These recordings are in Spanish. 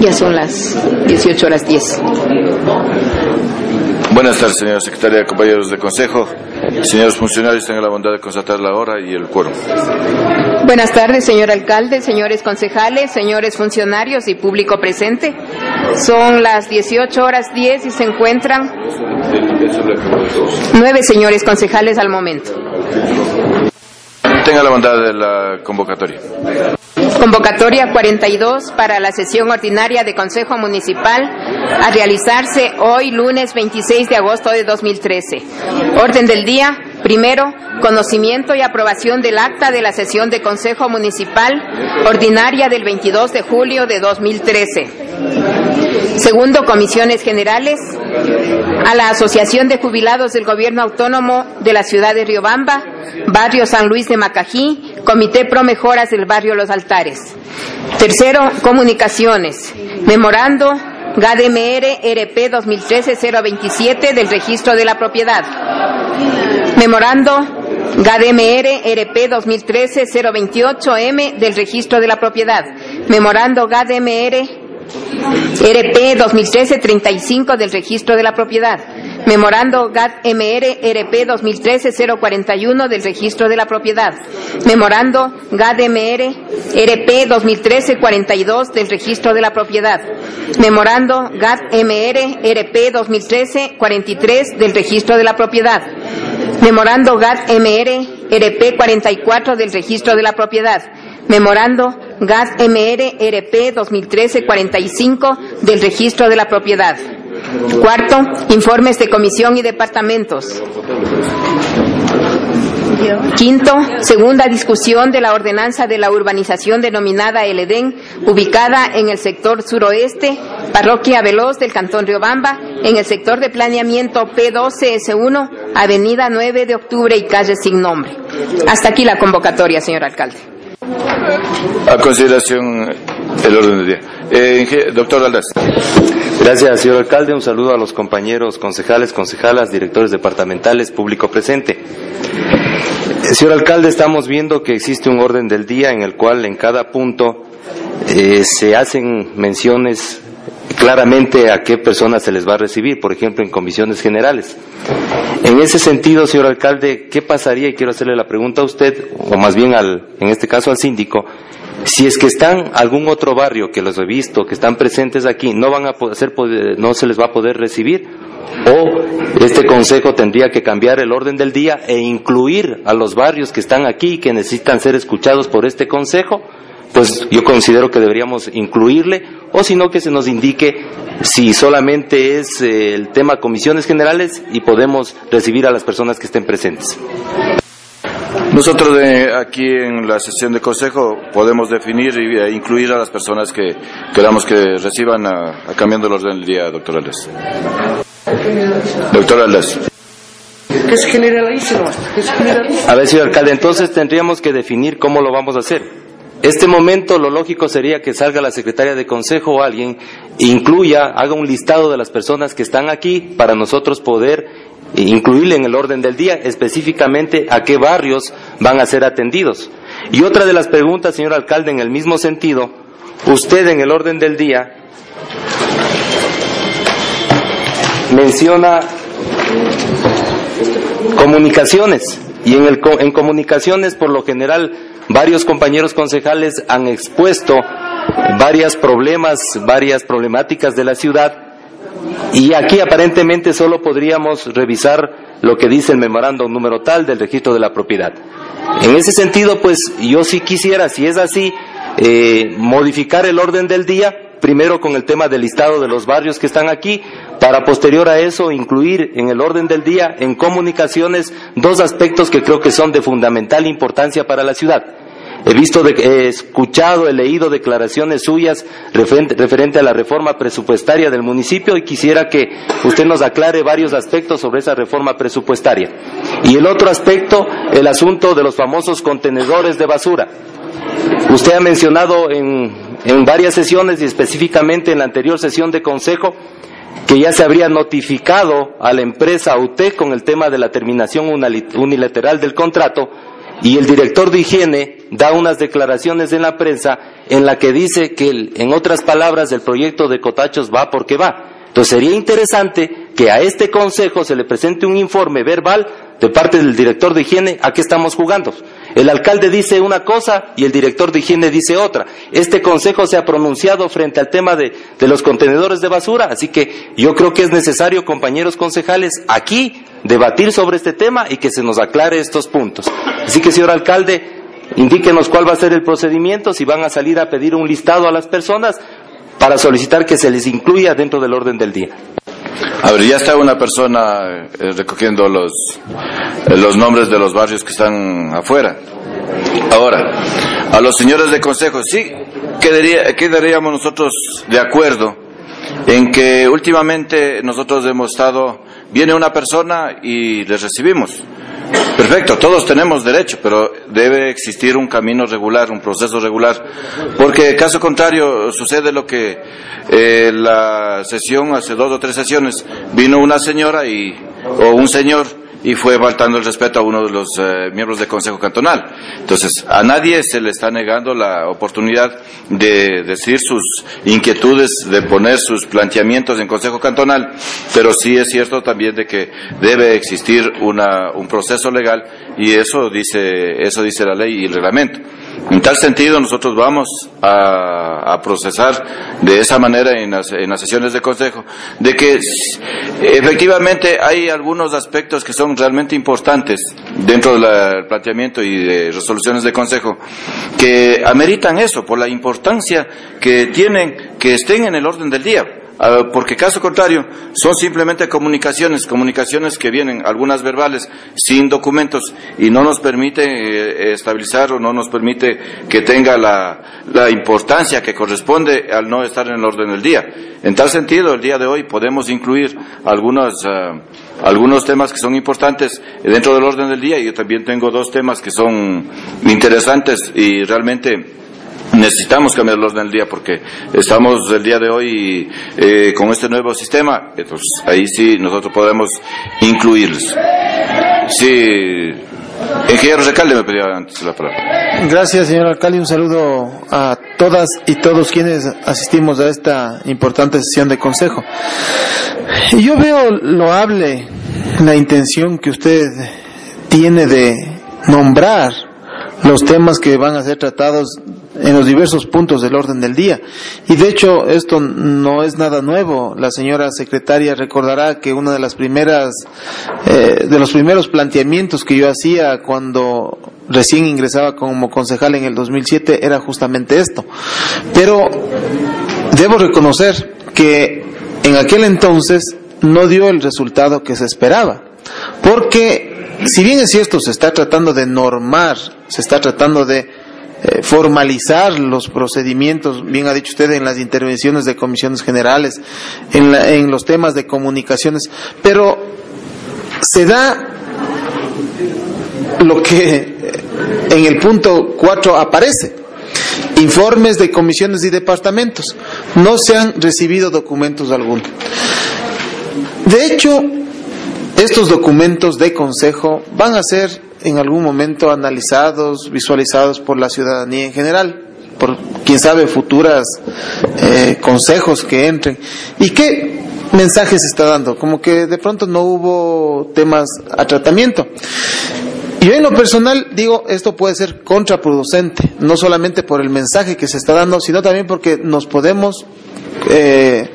Ya son las 18 horas 10. Buenas tardes, señora secretaria, compañeros de consejo. Señores funcionarios, tengan la bondad de constatar la hora y el quórum. Buenas tardes, señor alcalde, señores concejales, señores funcionarios y público presente. Son las 18 horas 10 y se encuentran nueve señores concejales al momento. Tenga la bondad de la convocatoria. Convocatoria 42 para la sesión ordinaria de Consejo Municipal a realizarse hoy lunes 26 de agosto de 2013. Orden del día. Primero, conocimiento y aprobación del acta de la sesión de Consejo Municipal ordinaria del 22 de julio de 2013. Segundo, comisiones generales a la Asociación de Jubilados del Gobierno Autónomo de la Ciudad de Riobamba, Barrio San Luis de Macají, Comité Pro Mejoras del Barrio Los Altares. Tercero, comunicaciones. Memorando GADMR RP 2013-027 del registro de la propiedad. Memorando GADMR RP 2013-028M del registro de la propiedad. Memorando GADMR RP 2013-35 del registro de la propiedad. Memorando GAD-MR RP 2013-041 del registro de la propiedad. Memorando GAD-MR RP 2013-42 del registro de la propiedad. Memorando GAD-MR RP 2013-43 del registro de la propiedad. Memorando GAD-MR RP 44 del registro de la propiedad. Memorando GAS MR RP 2013-45 del registro de la propiedad. Cuarto, informes de comisión y departamentos. Quinto, segunda discusión de la ordenanza de la urbanización denominada El Edén, ubicada en el sector suroeste, parroquia Veloz del Cantón Riobamba, en el sector de planeamiento P12S1, avenida 9 de octubre y calle sin nombre. Hasta aquí la convocatoria, señor alcalde. A consideración el orden del día. Eh, doctor Aldaz. Gracias, señor alcalde. Un saludo a los compañeros concejales, concejalas, directores departamentales, público presente. Señor alcalde, estamos viendo que existe un orden del día en el cual en cada punto eh, se hacen menciones claramente a qué personas se les va a recibir, por ejemplo, en comisiones generales. En ese sentido, señor alcalde, ¿qué pasaría? Y quiero hacerle la pregunta a usted, o más bien al, en este caso al síndico, si es que están algún otro barrio que los he visto, que están presentes aquí, no van a poder, no se les va a poder recibir, o este consejo tendría que cambiar el orden del día e incluir a los barrios que están aquí y que necesitan ser escuchados por este consejo, pues yo considero que deberíamos incluirle, o si no que se nos indique si solamente es eh, el tema comisiones generales y podemos recibir a las personas que estén presentes. Nosotros de aquí en la sesión de consejo podemos definir e incluir a las personas que queramos que reciban a, cambiando el orden del día, doctor Aldez. Doctor Aldez. Es generalísimo. Es generalísimo. A ver, señor alcalde, entonces tendríamos que definir cómo lo vamos a hacer. Este momento lo lógico sería que salga la secretaria de consejo o alguien incluya, haga un listado de las personas que están aquí para nosotros poder incluirle en el orden del día específicamente a qué barrios van a ser atendidos. Y otra de las preguntas, señor alcalde, en el mismo sentido, usted en el orden del día menciona comunicaciones y en, el, comunicaciones por lo general Varios compañeros concejales han expuesto varios problemas, varias problemáticas de la ciudad y aquí aparentemente solo podríamos revisar lo que dice el memorándum número tal del registro de la propiedad. En ese sentido, pues yo sí quisiera, si es así, eh, modificar el orden del día, primero con el tema del listado de los barrios que están aquí, para posterior a eso incluir en el orden del día, en comunicaciones, dos aspectos que creo que son de fundamental importancia para la ciudad. He visto, he escuchado, he leído declaraciones suyas referente, a la reforma presupuestaria del municipio y quisiera que usted nos aclare varios aspectos sobre esa reforma presupuestaria. Y el otro aspecto, el asunto de los famosos contenedores de basura. Usted ha mencionado en, en varias sesiones y específicamente en la anterior sesión de consejo que ya se habría notificado a la empresa UTE con el tema de la terminación unilateral del contrato y el director de higiene da unas declaraciones en la prensa en la que dice que, en otras palabras, el proyecto de Cotachos va porque va. Entonces sería interesante que a este consejo se le presente un informe verbal de parte del director de higiene a qué estamos jugando. El alcalde dice una cosa y el director de higiene dice otra. Este consejo se ha pronunciado frente al tema de, de los contenedores de basura, así que yo creo que es necesario, compañeros concejales, aquí debatir sobre este tema y que se nos aclare estos puntos. Así que, señor alcalde, indíquenos cuál va a ser el procedimiento, si van a salir a pedir un listado a las personas para solicitar que se les incluya dentro del orden del día. A ver, ya está una persona eh, recogiendo los, eh, los nombres de los barrios que están afuera. Ahora, a los señores de consejo, sí quedaría, quedaríamos nosotros de acuerdo en que últimamente nosotros hemos estado, viene una persona y les recibimos. Perfecto, todos tenemos derecho, pero debe existir un camino regular, un proceso regular, porque caso contrario sucede lo que eh, la sesión, hace dos o tres sesiones, vino una señora y, o un señor y fue faltando el respeto a uno de los eh, miembros del Consejo Cantonal. Entonces, a nadie se le está negando la oportunidad de decir sus inquietudes, de poner sus planteamientos en Consejo Cantonal, pero sí es cierto también de que debe existir un proceso legal y eso dice, eso dice la ley y el reglamento. En tal sentido, nosotros vamos a, procesar de esa manera en las, en las, sesiones de consejo, de que efectivamente hay algunos aspectos que son realmente importantes dentro del planteamiento y de resoluciones de consejo que ameritan eso por la importancia que tienen que estén en el orden del día. Ah, porque caso contrario son simplemente comunicaciones, comunicaciones que vienen, algunas verbales, sin documentos y no nos permite eh, estabilizar o no nos permite que tenga la, importancia que corresponde al no estar en el orden del día. En tal sentido, el día de hoy podemos incluir algunos, ah, algunos temas que son importantes dentro del orden del día y yo también tengo dos temas que son interesantes y realmente necesitamos cambiar el orden del día porque estamos el día de hoy eh, con este nuevo sistema, entonces ahí sí nosotros podemos incluirlos. Sí, ingeniero Recalde me pedía antes la palabra. Gracias, señor alcalde. Un saludo a todas y todos quienes asistimos a esta importante sesión de consejo. Y yo veo loable la intención que usted tiene de nombrar los temas que van a ser tratados en los diversos puntos del orden del día. Y de hecho, esto no es nada nuevo. La señora secretaria recordará que una de las primeras, eh, de los primeros planteamientos que yo hacía cuando recién ingresaba como concejal en el 2007 era justamente esto. Pero debo reconocer que en aquel entonces no dio el resultado que se esperaba. Porque si bien es cierto, se está tratando de normar, se está tratando de eh, formalizar los procedimientos, bien ha dicho usted, en las intervenciones de comisiones generales, en, en los temas de comunicaciones, pero se da lo que en el punto 4 aparece. Informes de comisiones y departamentos. No se han recibido documentos alguno. De hecho, estos documentos de consejo van a ser en algún momento analizados, visualizados por la ciudadanía en general, por quién sabe futuras eh, consejos que entren. ¿Y qué mensajes está dando? Como que de pronto no hubo temas a tratamiento. Yo en lo personal digo, esto puede ser contraproducente, no solamente por el mensaje que se está dando, sino también porque nos podemos eh,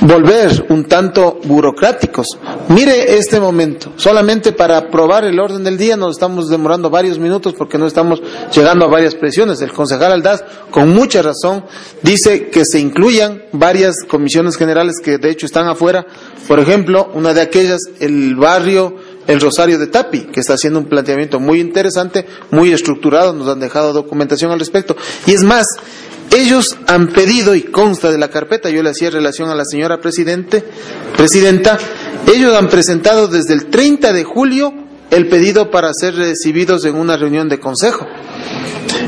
volver un tanto burocráticos. Mire este momento, solamente para aprobar el orden del día nos estamos demorando varios minutos porque no estamos llegando a varias presiones. El concejal Aldaz, con mucha razón, dice que se incluyan varias comisiones generales que de hecho están afuera. Por ejemplo, una de aquellas, el barrio el Rosario de Tapi, que está haciendo un planteamiento muy interesante, muy estructurado, nos han dejado documentación al respecto. Y es más, ellos han pedido, y consta de la carpeta, yo le hacía relación a la señora presidente, presidenta, ellos han presentado desde el 30 de julio el pedido para ser recibidos en una reunión de consejo.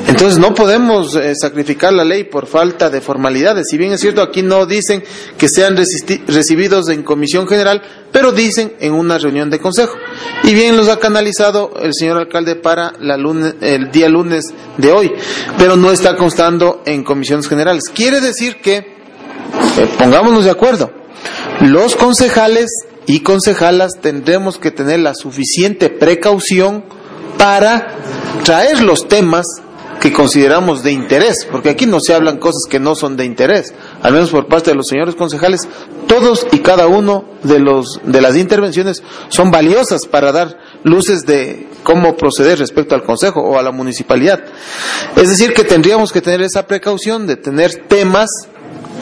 Entonces no podemos eh, sacrificar la ley por falta de formalidades. Si bien es cierto, aquí no dicen que sean recibidos en comisión general, pero dicen en una reunión de consejo. Y bien los ha canalizado el señor alcalde para la el día lunes de hoy, pero no está constando en comisiones generales. Quiere decir que, eh, pongámonos de acuerdo, los concejales y concejalas tendremos que tener la suficiente precaución para traer los temas que consideramos de interés, porque aquí no se hablan cosas que no son de interés, al menos por parte de los señores concejales, todos y cada uno de los de las intervenciones son valiosas para dar luces de cómo proceder respecto al consejo o a la municipalidad. Es decir, que tendríamos que tener esa precaución de tener temas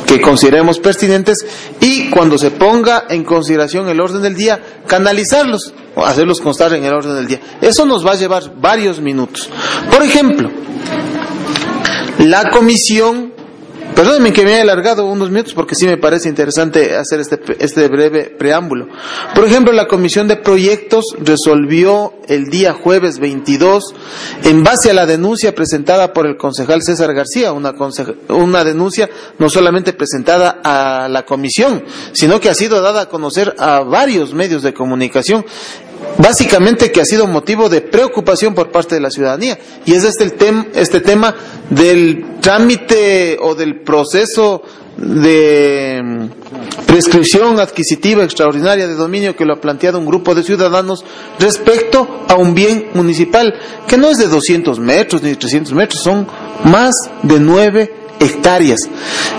que consideremos pertinentes y cuando se ponga en consideración el orden del día, canalizarlos, o hacerlos constar en el orden del día. Eso nos va a llevar varios minutos. Por ejemplo, la comisión, perdónenme que me haya alargado unos minutos porque sí me parece interesante hacer este, este breve preámbulo. Por ejemplo, la comisión de proyectos resolvió el día jueves 22, en base a la denuncia presentada por el concejal César García, una, una denuncia no solamente presentada a la comisión, sino que ha sido dada a conocer a varios medios de comunicación básicamente que ha sido motivo de preocupación por parte de la ciudadanía. Y es este, el este tema del trámite o del proceso de mm, prescripción adquisitiva extraordinaria de dominio que lo ha planteado un grupo de ciudadanos respecto a un bien municipal que no es de 200 metros ni 300 metros, son más de 9 hectáreas.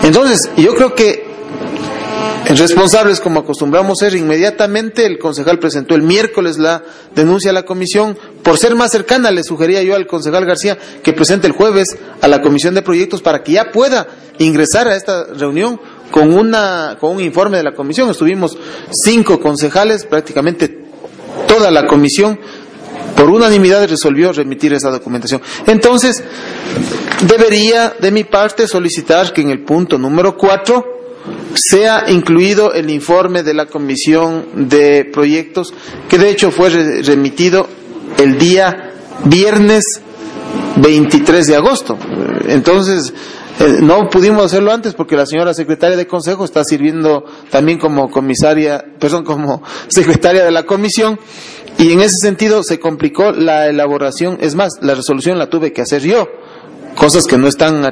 Entonces, yo creo que responsables, como acostumbramos ser, inmediatamente el concejal presentó el miércoles la denuncia a la comisión. Por ser más cercana, le sugería yo al concejal García que presente el jueves a la comisión de proyectos para que ya pueda ingresar a esta reunión con, una, con un informe de la comisión. Estuvimos cinco concejales, prácticamente toda la comisión por unanimidad resolvió remitir esa documentación. Entonces, debería de mi parte solicitar que en el punto número cuatro sea incluido el informe de la Comisión de Proyectos, que de hecho fue remitido el día viernes 23 de agosto. Entonces, eh, no pudimos hacerlo antes porque la señora secretaria de Consejo está sirviendo también como comisaria, perdón, como secretaria de la comisión y en ese sentido se complicó la elaboración. Es más, la resolución la tuve que hacer yo cosas que no están eh,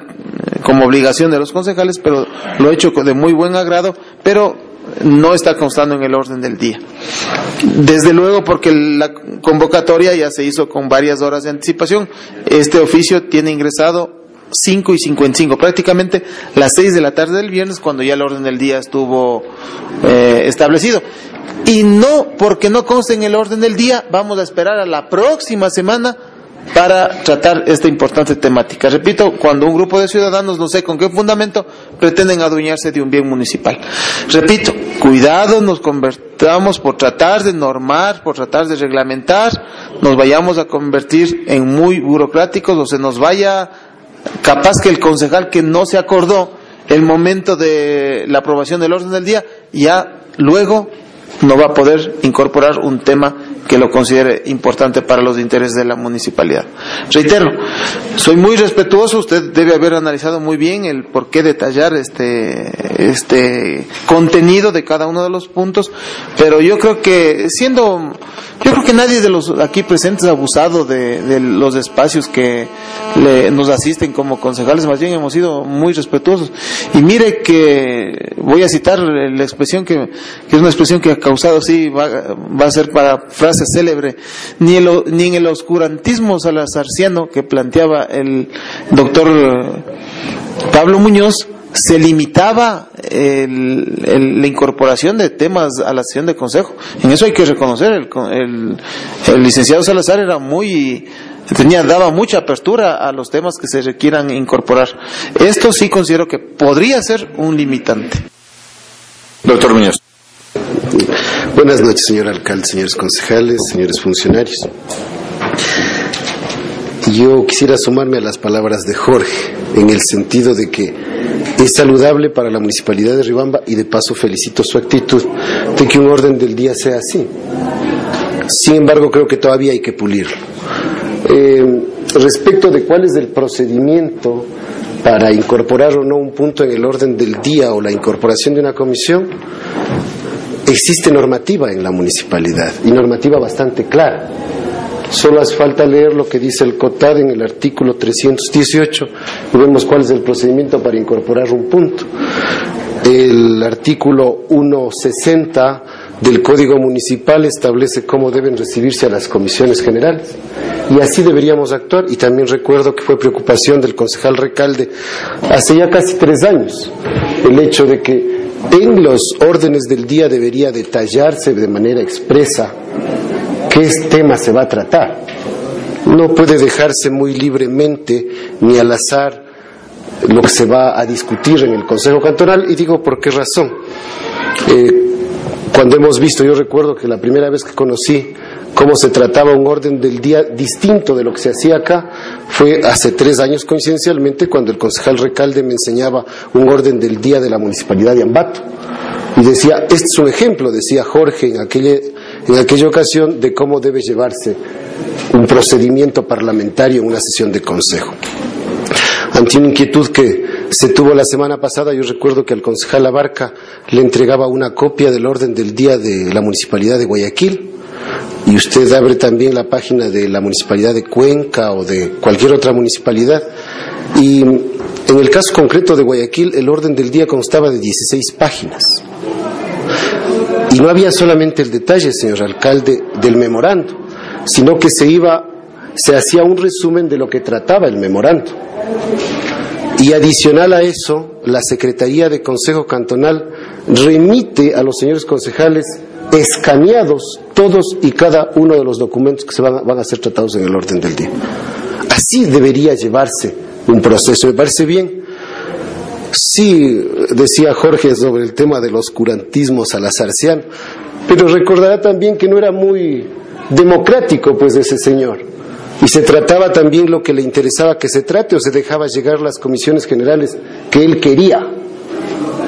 como obligación de los concejales, pero lo he hecho de muy buen agrado, pero no está constando en el orden del día. Desde luego porque la convocatoria ya se hizo con varias horas de anticipación. Este oficio tiene ingresado 5 y 55, prácticamente las 6 de la tarde del viernes cuando ya el orden del día estuvo eh, establecido. Y no porque no conste en el orden del día, vamos a esperar a la próxima semana para tratar esta importante temática. Repito, cuando un grupo de ciudadanos, no sé con qué fundamento, pretenden adueñarse de un bien municipal. Repito, cuidado, nos convertamos por tratar de normar, por tratar de reglamentar, nos vayamos a convertir en muy burocráticos o se nos vaya capaz que el concejal que no se acordó el momento de la aprobación del orden del día, ya luego no va a poder incorporar un tema que lo considere importante para los intereses de la municipalidad. Reitero, soy muy respetuoso, usted debe haber analizado muy bien el por qué detallar este, este contenido de cada uno de los puntos, pero yo creo que siendo, yo creo que nadie de los aquí presentes ha abusado de, los espacios que nos asisten como concejales, más bien hemos sido muy respetuosos. Y mire que voy a citar la expresión que, que es una expresión que ha causado, sí, va, va a ser para frase célebre, ni, ni en el oscurantismo salazarciano que planteaba el doctor eh, Pablo Muñoz, se limitaba la incorporación de temas a la sesión de consejo. En eso hay que reconocer, el, el, licenciado Salazar era muy, tenía, daba mucha apertura a los temas que se requieran incorporar. Esto sí considero que podría ser un limitante. Doctor Muñoz. Buenas noches, señor alcalde, señores concejales, señores funcionarios. Yo quisiera sumarme a las palabras de Jorge, en el sentido de que es saludable para la municipalidad de Ribamba y de paso felicito su actitud de que un orden del día sea así. Sin embargo, creo que todavía hay que pulirlo. Eh, respecto de cuál es el procedimiento para incorporar o no un punto en el orden del día o la incorporación de una comisión, existe normativa en la municipalidad y normativa bastante clara. Solo hace falta leer lo que dice el COTAD en el artículo 318 y vemos cuál es el procedimiento para incorporar un punto. El artículo 160 del Código Municipal establece cómo deben recibirse a las comisiones generales. Y así deberíamos actuar. Y también recuerdo que fue preocupación del concejal Recalde hace ya casi tres años el hecho de que en los órdenes del día debería detallarse de manera expresa qué tema se va a tratar. No puede dejarse muy libremente ni al azar lo que se va a discutir en el Consejo Cantonal y digo por qué razón. Eh, cuando hemos visto, yo recuerdo que la primera vez que conocí cómo se trataba un orden del día distinto de lo que se hacía acá, fue hace tres años coincidencialmente cuando el concejal Recalde me enseñaba un orden del día de la municipalidad de Ambato. Y decía, este es un ejemplo, decía Jorge en aquella, en aquella ocasión, de cómo debe llevarse un procedimiento parlamentario en una sesión de consejo. Ante una inquietud que se tuvo la semana pasada, yo recuerdo que al concejal Abarca le entregaba una copia del orden del día de la municipalidad de Guayaquil y usted abre también la página de la municipalidad de Cuenca o de cualquier otra municipalidad y en el caso concreto de Guayaquil el orden del día constaba de 16 páginas. Y no había solamente el detalle, señor alcalde, del memorando, sino que se iba se hacía un resumen de lo que trataba el memorando. Y adicional a eso, la Secretaría de Consejo Cantonal remite a los señores concejales escaneados todos y cada uno de los documentos que se van, van a ser tratados en el orden del día. Así debería llevarse un proceso, me parece bien. Sí, decía Jorge sobre el tema del oscurantismo salazarciano, pero recordará también que no era muy democrático, pues, ese señor. Y se trataba también lo que le interesaba que se trate o se dejaba llegar las comisiones generales que él quería.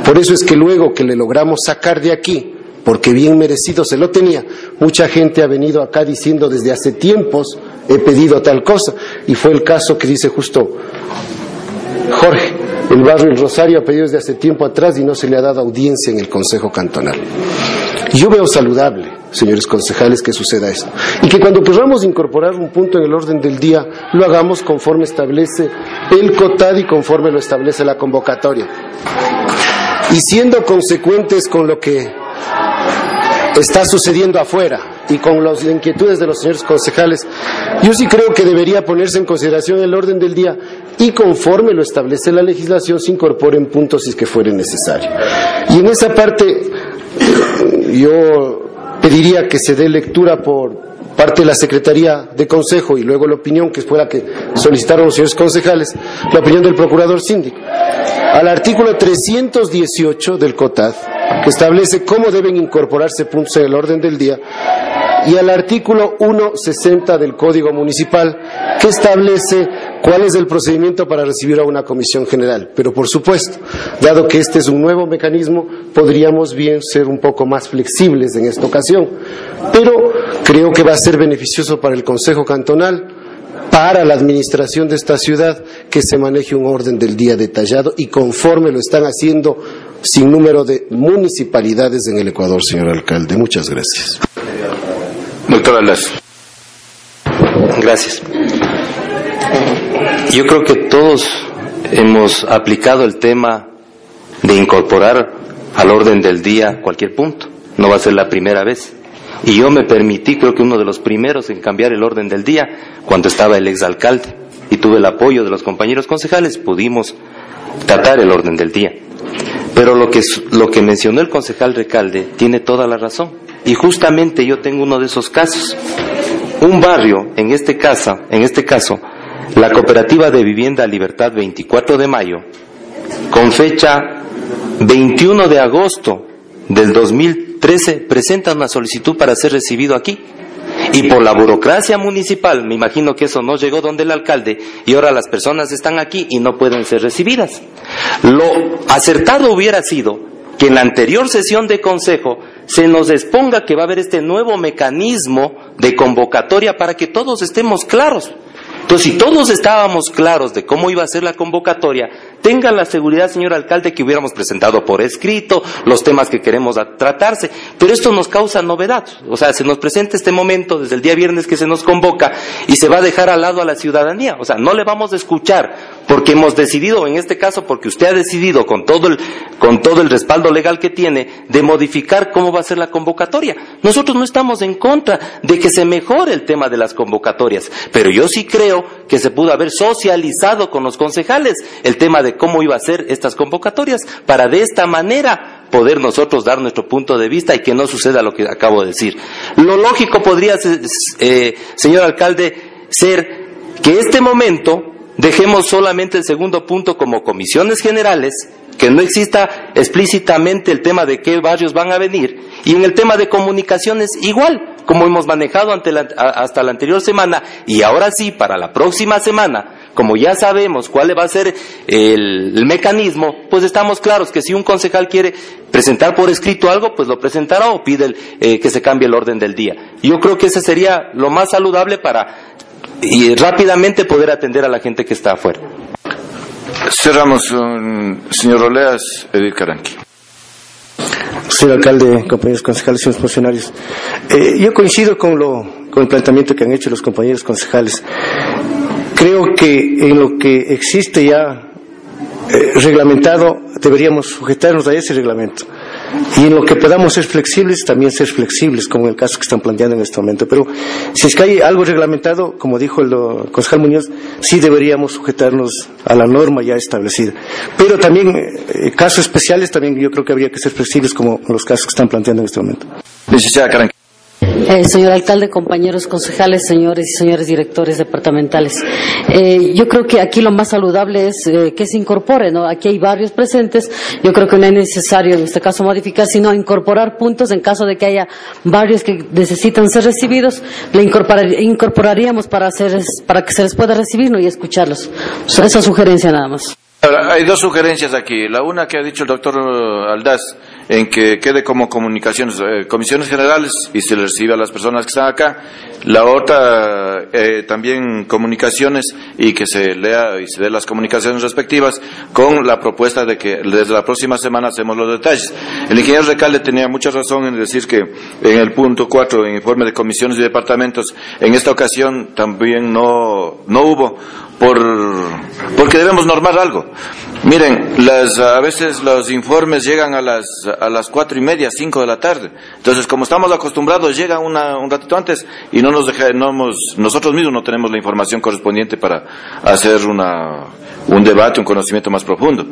Por eso es que luego que le logramos sacar de aquí, porque bien merecido se lo tenía, mucha gente ha venido acá diciendo desde hace tiempos he pedido tal cosa. Y fue el caso que dice justo Jorge, el barrio El Rosario ha pedido desde hace tiempo atrás y no se le ha dado audiencia en el Consejo Cantonal. Yo veo saludable, señores concejales, que suceda esto. Y que cuando queramos incorporar un punto en el orden del día, lo hagamos conforme establece el COTAD y conforme lo establece la convocatoria. Y siendo consecuentes con lo que está sucediendo afuera y con las inquietudes de los señores concejales, yo sí creo que debería ponerse en consideración el orden del día y conforme lo establece la legislación se incorporen puntos si es que fuere necesario. Y en esa parte yo pediría que se dé lectura por parte de la Secretaría de Consejo y luego la opinión que fue la que solicitaron los señores concejales, la opinión del Procurador Síndico. Al artículo 318 del COTAD, que establece cómo deben incorporarse puntos en el orden del día, y al artículo 160 del Código Municipal, que establece cuál es el procedimiento para recibir a una comisión general. Pero, por supuesto, dado que este es un nuevo mecanismo, podríamos bien ser un poco más flexibles en esta ocasión. Pero creo que va a ser beneficioso para el Consejo Cantonal, para la administración de esta ciudad, que se maneje un orden del día detallado y conforme lo están haciendo sin número de municipalidades en el Ecuador, señor alcalde. Muchas gracias. Doctor Alas. Gracias. Yo creo que todos hemos aplicado el tema de incorporar al orden del día cualquier punto. No va a ser la primera vez. Y yo me permití, creo que uno de los primeros en cambiar el orden del día, cuando estaba el exalcalde. Y tuve el apoyo de los compañeros concejales, pudimos tratar el orden del día. Pero lo que, lo que mencionó el concejal Recalde tiene toda la razón. Y justamente yo tengo uno de esos casos. Un barrio, en este caso, en este caso, la Cooperativa de Vivienda Libertad 24 de mayo, con fecha 21 de agosto del 2013, presenta una solicitud para ser recibido aquí. Y por la burocracia municipal, me imagino que eso no llegó donde el alcalde y ahora las personas están aquí y no pueden ser recibidas. Lo acertado hubiera sido que en la anterior sesión de consejo se nos exponga que va a haber este nuevo mecanismo de convocatoria para que todos estemos claros. Entonces, si todos estábamos claros de cómo iba a ser la convocatoria, tengan la seguridad, señor alcalde, que hubiéramos presentado por escrito los temas que queremos tratarse. Pero esto nos causa novedad. O sea, se nos presenta este momento desde el día viernes que se nos convoca y se va a dejar al lado a la ciudadanía. O sea, no le vamos a escuchar porque hemos decidido, en este caso, porque usted ha decidido con todo el, con todo el respaldo legal que tiene, de modificar cómo va a ser la convocatoria. Nosotros no estamos en contra de que se mejore el tema de las convocatorias, pero yo sí creo que se pudo haber socializado con los concejales el tema de cómo iba a ser estas convocatorias para de esta manera poder nosotros dar nuestro punto de vista y que no suceda lo que acabo de decir. Lo lógico podría, eh, señor alcalde, ser que este momento dejemos solamente el segundo punto como comisiones generales, que no exista explícitamente el tema de qué barrios van a venir, y en el tema de comunicaciones igual, como hemos manejado hasta la anterior semana, y ahora sí, para la próxima semana, como ya sabemos cuál va a ser el, mecanismo, pues estamos claros que si un concejal quiere presentar por escrito algo, pues lo presentará o pide eh, que se cambie el orden del día. Yo creo que ese sería lo más saludable para y rápidamente poder atender a la gente que está afuera. Cerramos, señor Roleas, Edith Caranqui. Señor alcalde, compañeros concejales y funcionarios, eh, yo coincido con, lo, con el planteamiento que han hecho los compañeros concejales. Creo que en lo que existe ya eh, reglamentado deberíamos sujetarnos a ese reglamento. Y en lo que podamos ser flexibles, también ser flexibles, como en el caso que están planteando en este momento. Pero si es que hay algo reglamentado, como dijo el concejal Muñoz, sí deberíamos sujetarnos a la norma ya establecida. Pero también, eh, casos especiales, también yo creo que habría que ser flexibles, como los casos que están planteando en este momento. Eh, señor alcalde, compañeros concejales, señores y señores directores departamentales, eh, yo creo que aquí lo más saludable es eh, que se incorpore, ¿no? Aquí hay varios presentes, yo creo que no es necesario en este caso modificar, sino incorporar puntos en caso de que haya varios que necesitan ser recibidos, le incorporaríamos para, hacer, para que se les pueda recibir y escucharlos. esa sugerencia nada más. hay dos sugerencias aquí. La una que ha dicho el doctor Aldaz, en que quede como comunicaciones, eh, comisiones generales y se le recibe a las personas que están acá. La otra, eh, también comunicaciones y que se lea y se dé las comunicaciones respectivas con la propuesta de que desde la próxima semana hacemos los detalles. El ingeniero Recalde tenía mucha razón en decir que en el punto 4, en informe de comisiones y departamentos, en esta ocasión también no, no hubo por, porque debemos normar algo. Miren, las, a veces los informes llegan a las, a las cuatro y media, cinco de la tarde. Entonces, como estamos acostumbrados, llega una, un ratito antes y no nos deja, no hemos, nosotros mismos no tenemos la información correspondiente para hacer una, un debate, un conocimiento más profundo.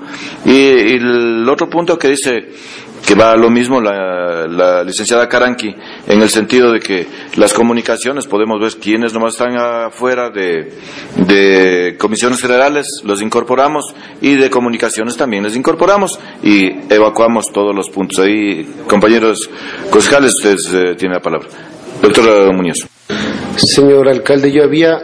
Y, y el otro punto que dice, que va lo mismo la, licenciada Caranqui, en el sentido de que las comunicaciones, podemos ver quiénes nomás están afuera de, de comisiones generales, los incorporamos, y de comunicaciones también les incorporamos y evacuamos todos los puntos. Ahí, compañeros concejales, ustedes eh, tienen la palabra. Doctor Muñoz. Señor alcalde, yo había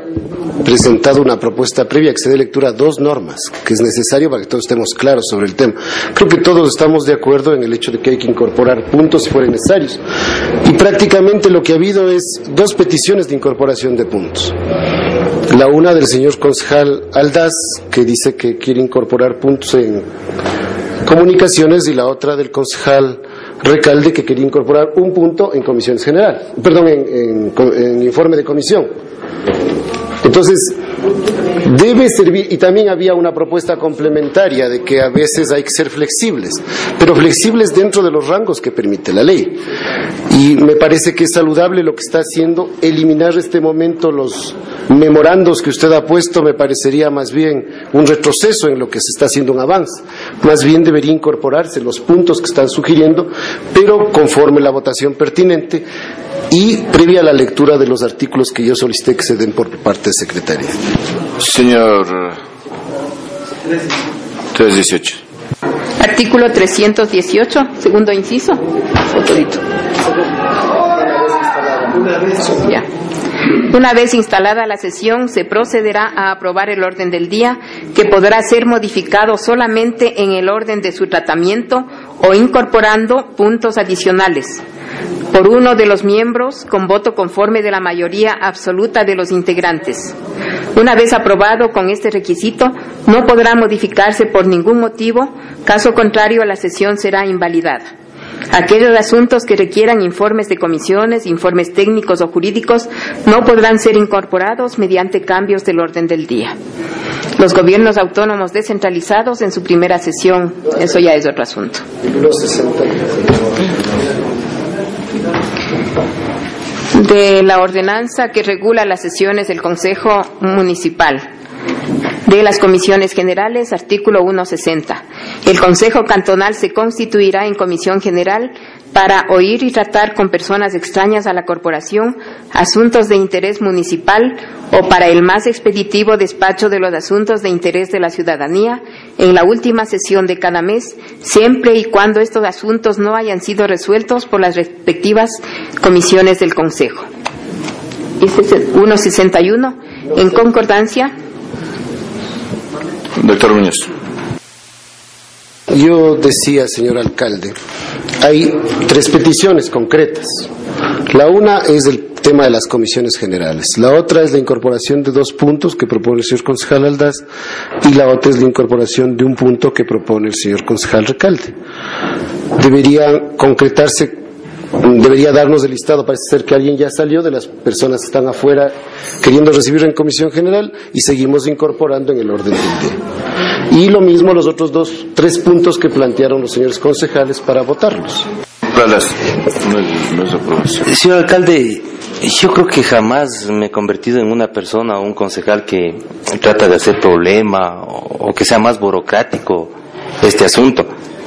presentado una propuesta previa que se dé lectura a dos normas, que es necesario para que todos estemos claros sobre el tema. Creo que todos estamos de acuerdo en el hecho de que hay que incorporar puntos si fueren necesarios. Y prácticamente lo que ha habido es dos peticiones de incorporación de puntos. La una del señor concejal Aldaz, que dice que quiere incorporar puntos en comunicaciones, y la otra del concejal Recalde, que quería incorporar un punto en comisiones general, perdón, en informe de comisión. Entonces, debe servir, y también había una propuesta complementaria de que a veces hay que ser flexibles, pero flexibles dentro de los rangos que permite la ley. Y me parece que es saludable lo que está haciendo, eliminar este momento los memorandos que usted ha puesto, me parecería más bien un retroceso en lo que se está haciendo un avance. Más bien debería incorporarse los puntos que están sugiriendo, pero conforme la votación pertinente, y previa a la lectura de los artículos que yo solicité que se den por parte del secretario. Señor 318. Artículo 318, segundo inciso. Ya. Una vez instalada la sesión, se procederá a aprobar el orden del día, que podrá ser modificado solamente en el orden de su tratamiento o incorporando puntos adicionales por uno de los miembros con voto conforme de la mayoría absoluta de los integrantes. Una vez aprobado con este requisito, no podrá modificarse por ningún motivo, caso contrario la sesión será invalidada. Aquellos asuntos que requieran informes de comisiones, informes técnicos o jurídicos no podrán ser incorporados mediante cambios del orden del día. Los gobiernos autónomos descentralizados en su primera sesión, eso ya es otro asunto. De la ordenanza que regula las sesiones del Consejo Municipal de las comisiones generales, artículo 160. El Consejo Cantonal se constituirá en comisión general para oír y tratar con personas extrañas a la corporación asuntos de interés municipal o para el más expeditivo despacho de los asuntos de interés de la ciudadanía en la última sesión de cada mes, siempre y cuando estos asuntos no hayan sido resueltos por las respectivas comisiones del Consejo. 161. En concordancia. Doctor Muñoz. Yo decía, señor alcalde, hay tres peticiones concretas. La una es el tema de las comisiones generales. La otra es la incorporación de dos puntos que propone el señor concejal Aldaz y la otra es la incorporación de un punto que propone el señor concejal Recalde. Deberían concretarse debería darnos el listado. Parece ser que alguien ya salió de las personas que están afuera queriendo recibir en comisión general y seguimos incorporando en el orden del día. Y lo mismo los otros dos, tres puntos que plantearon los señores concejales para votarlos. Señor alcalde, yo creo que jamás me he convertido en una persona o un concejal que trata de hacer problema o que sea más burocrático este asunto.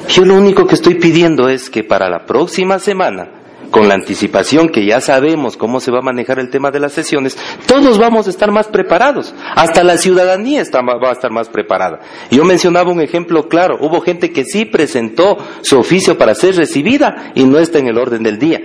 Yo lo único que estoy pidiendo es que para la próxima semana con la anticipación que ya sabemos cómo se va a manejar el tema de las sesiones, todos vamos a estar más preparados. Hasta la ciudadanía va a estar más preparada. Yo mencionaba un ejemplo claro. Hubo gente que sí presentó su oficio para ser recibida y no está en el orden del día.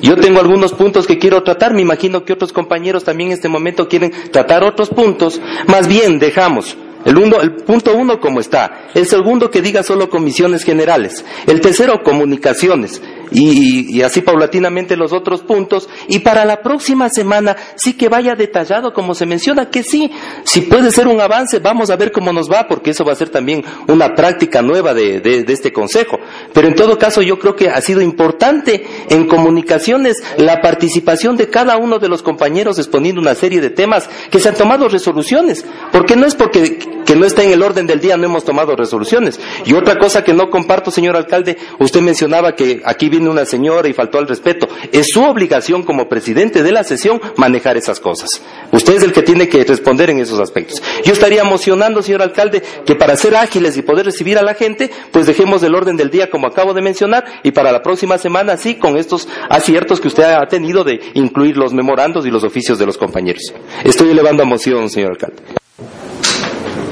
Yo tengo algunos puntos que quiero tratar, me imagino que otros compañeros también en este momento quieren tratar otros puntos. Más bien, dejamos el, el, punto uno como está. El segundo que diga solo comisiones generales. El tercero comunicaciones y, así paulatinamente los otros puntos. Y para la próxima semana sí que vaya detallado, como se menciona, que sí, si puede ser un avance, vamos a ver cómo nos va, porque eso va a ser también una práctica nueva de, de este Consejo. Pero en todo caso yo creo que ha sido importante en comunicaciones la participación de cada uno de los compañeros exponiendo una serie de temas que se han tomado resoluciones, porque no es porque que no está en el orden del día no hemos tomado resoluciones. Y otra cosa que no comparto, señor alcalde, usted mencionaba que aquí viene una señora y faltó al respeto. Es su obligación como presidente de la sesión manejar esas cosas. Usted es el que tiene que responder en esos aspectos. Yo estaría emocionando, señor alcalde, que para ser ágiles y poder recibir a la gente, pues dejemos el orden del día como acabo de mencionar y para la próxima semana sí con estos aciertos que usted ha tenido de incluir los memorandos y los oficios de los compañeros. Estoy elevando a moción, señor alcalde.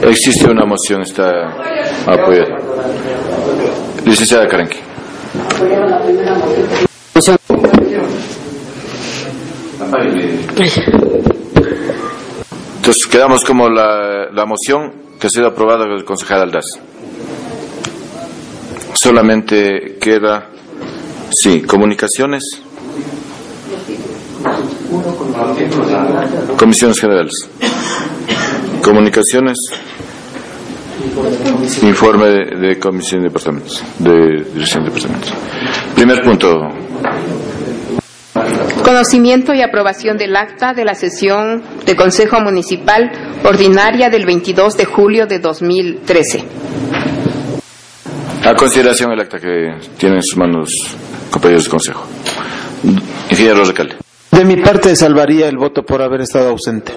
Existe una moción, está apoyada. Licenciada Karenki. Entonces quedamos como la, la moción que ha sido aprobada por el concejal Aldaz. Solamente queda, sí, comunicaciones. Comisiones generales. Comunicaciones. Informe de, comisión de departamentos, de dirección de departamentos. Primer punto. Conocimiento y aprobación del acta de la sesión de Consejo Municipal Ordinaria del 22 de julio de 2013. A consideración el acta que tienen en sus manos compañeros del Consejo. Ingeniero Recalde. De mi parte salvaría el voto por haber estado ausente.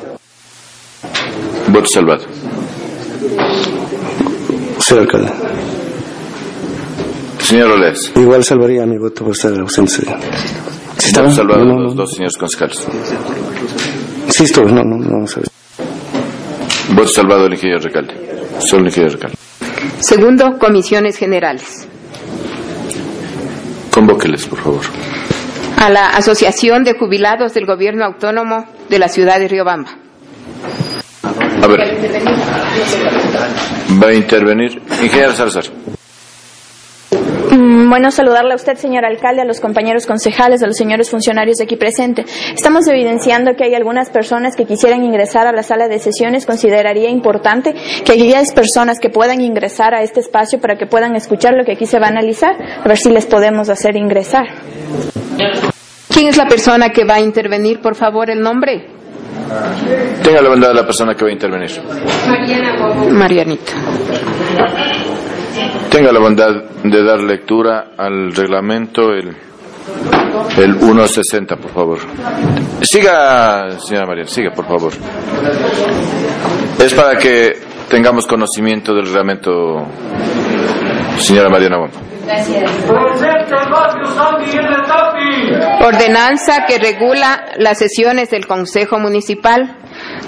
Voto salvado. Señor alcalde. Señor Olés. Igual salvaría mi voto por estar ausente. ¿Sí estaba? salvado no, no, los dos señores concejales. Sí, estoy. No, no, no. Sabes. Voto salvado el ingeniero Recalde. Solo el ingeniero Recalde. Segundo, comisiones generales. Convóqueles, por favor. A la Asociación de Jubilados del Gobierno Autónomo de la Ciudad de Riobamba. A ver. Va a intervenir. Ingeniero Salazar. Mm, Bueno, saludarle a usted, señor alcalde, a los compañeros concejales, a los señores funcionarios aquí presentes. Estamos evidenciando que hay algunas personas que quisieran ingresar a la sala de sesiones. Consideraría importante que aquellas personas que puedan ingresar a este espacio para que puedan escuchar lo que aquí se va a analizar, a ver si les podemos hacer ingresar. ¿Quién es la persona que va a intervenir? Por favor, el nombre. Tenga la bondad de la persona que va a intervenir. Marianita. Tenga la bondad de dar lectura al reglamento, el, el 160, por favor. Siga, señora María, siga, por favor. Es para que tengamos conocimiento del reglamento, señora Mariana Ordenanza que regula las sesiones del Consejo Municipal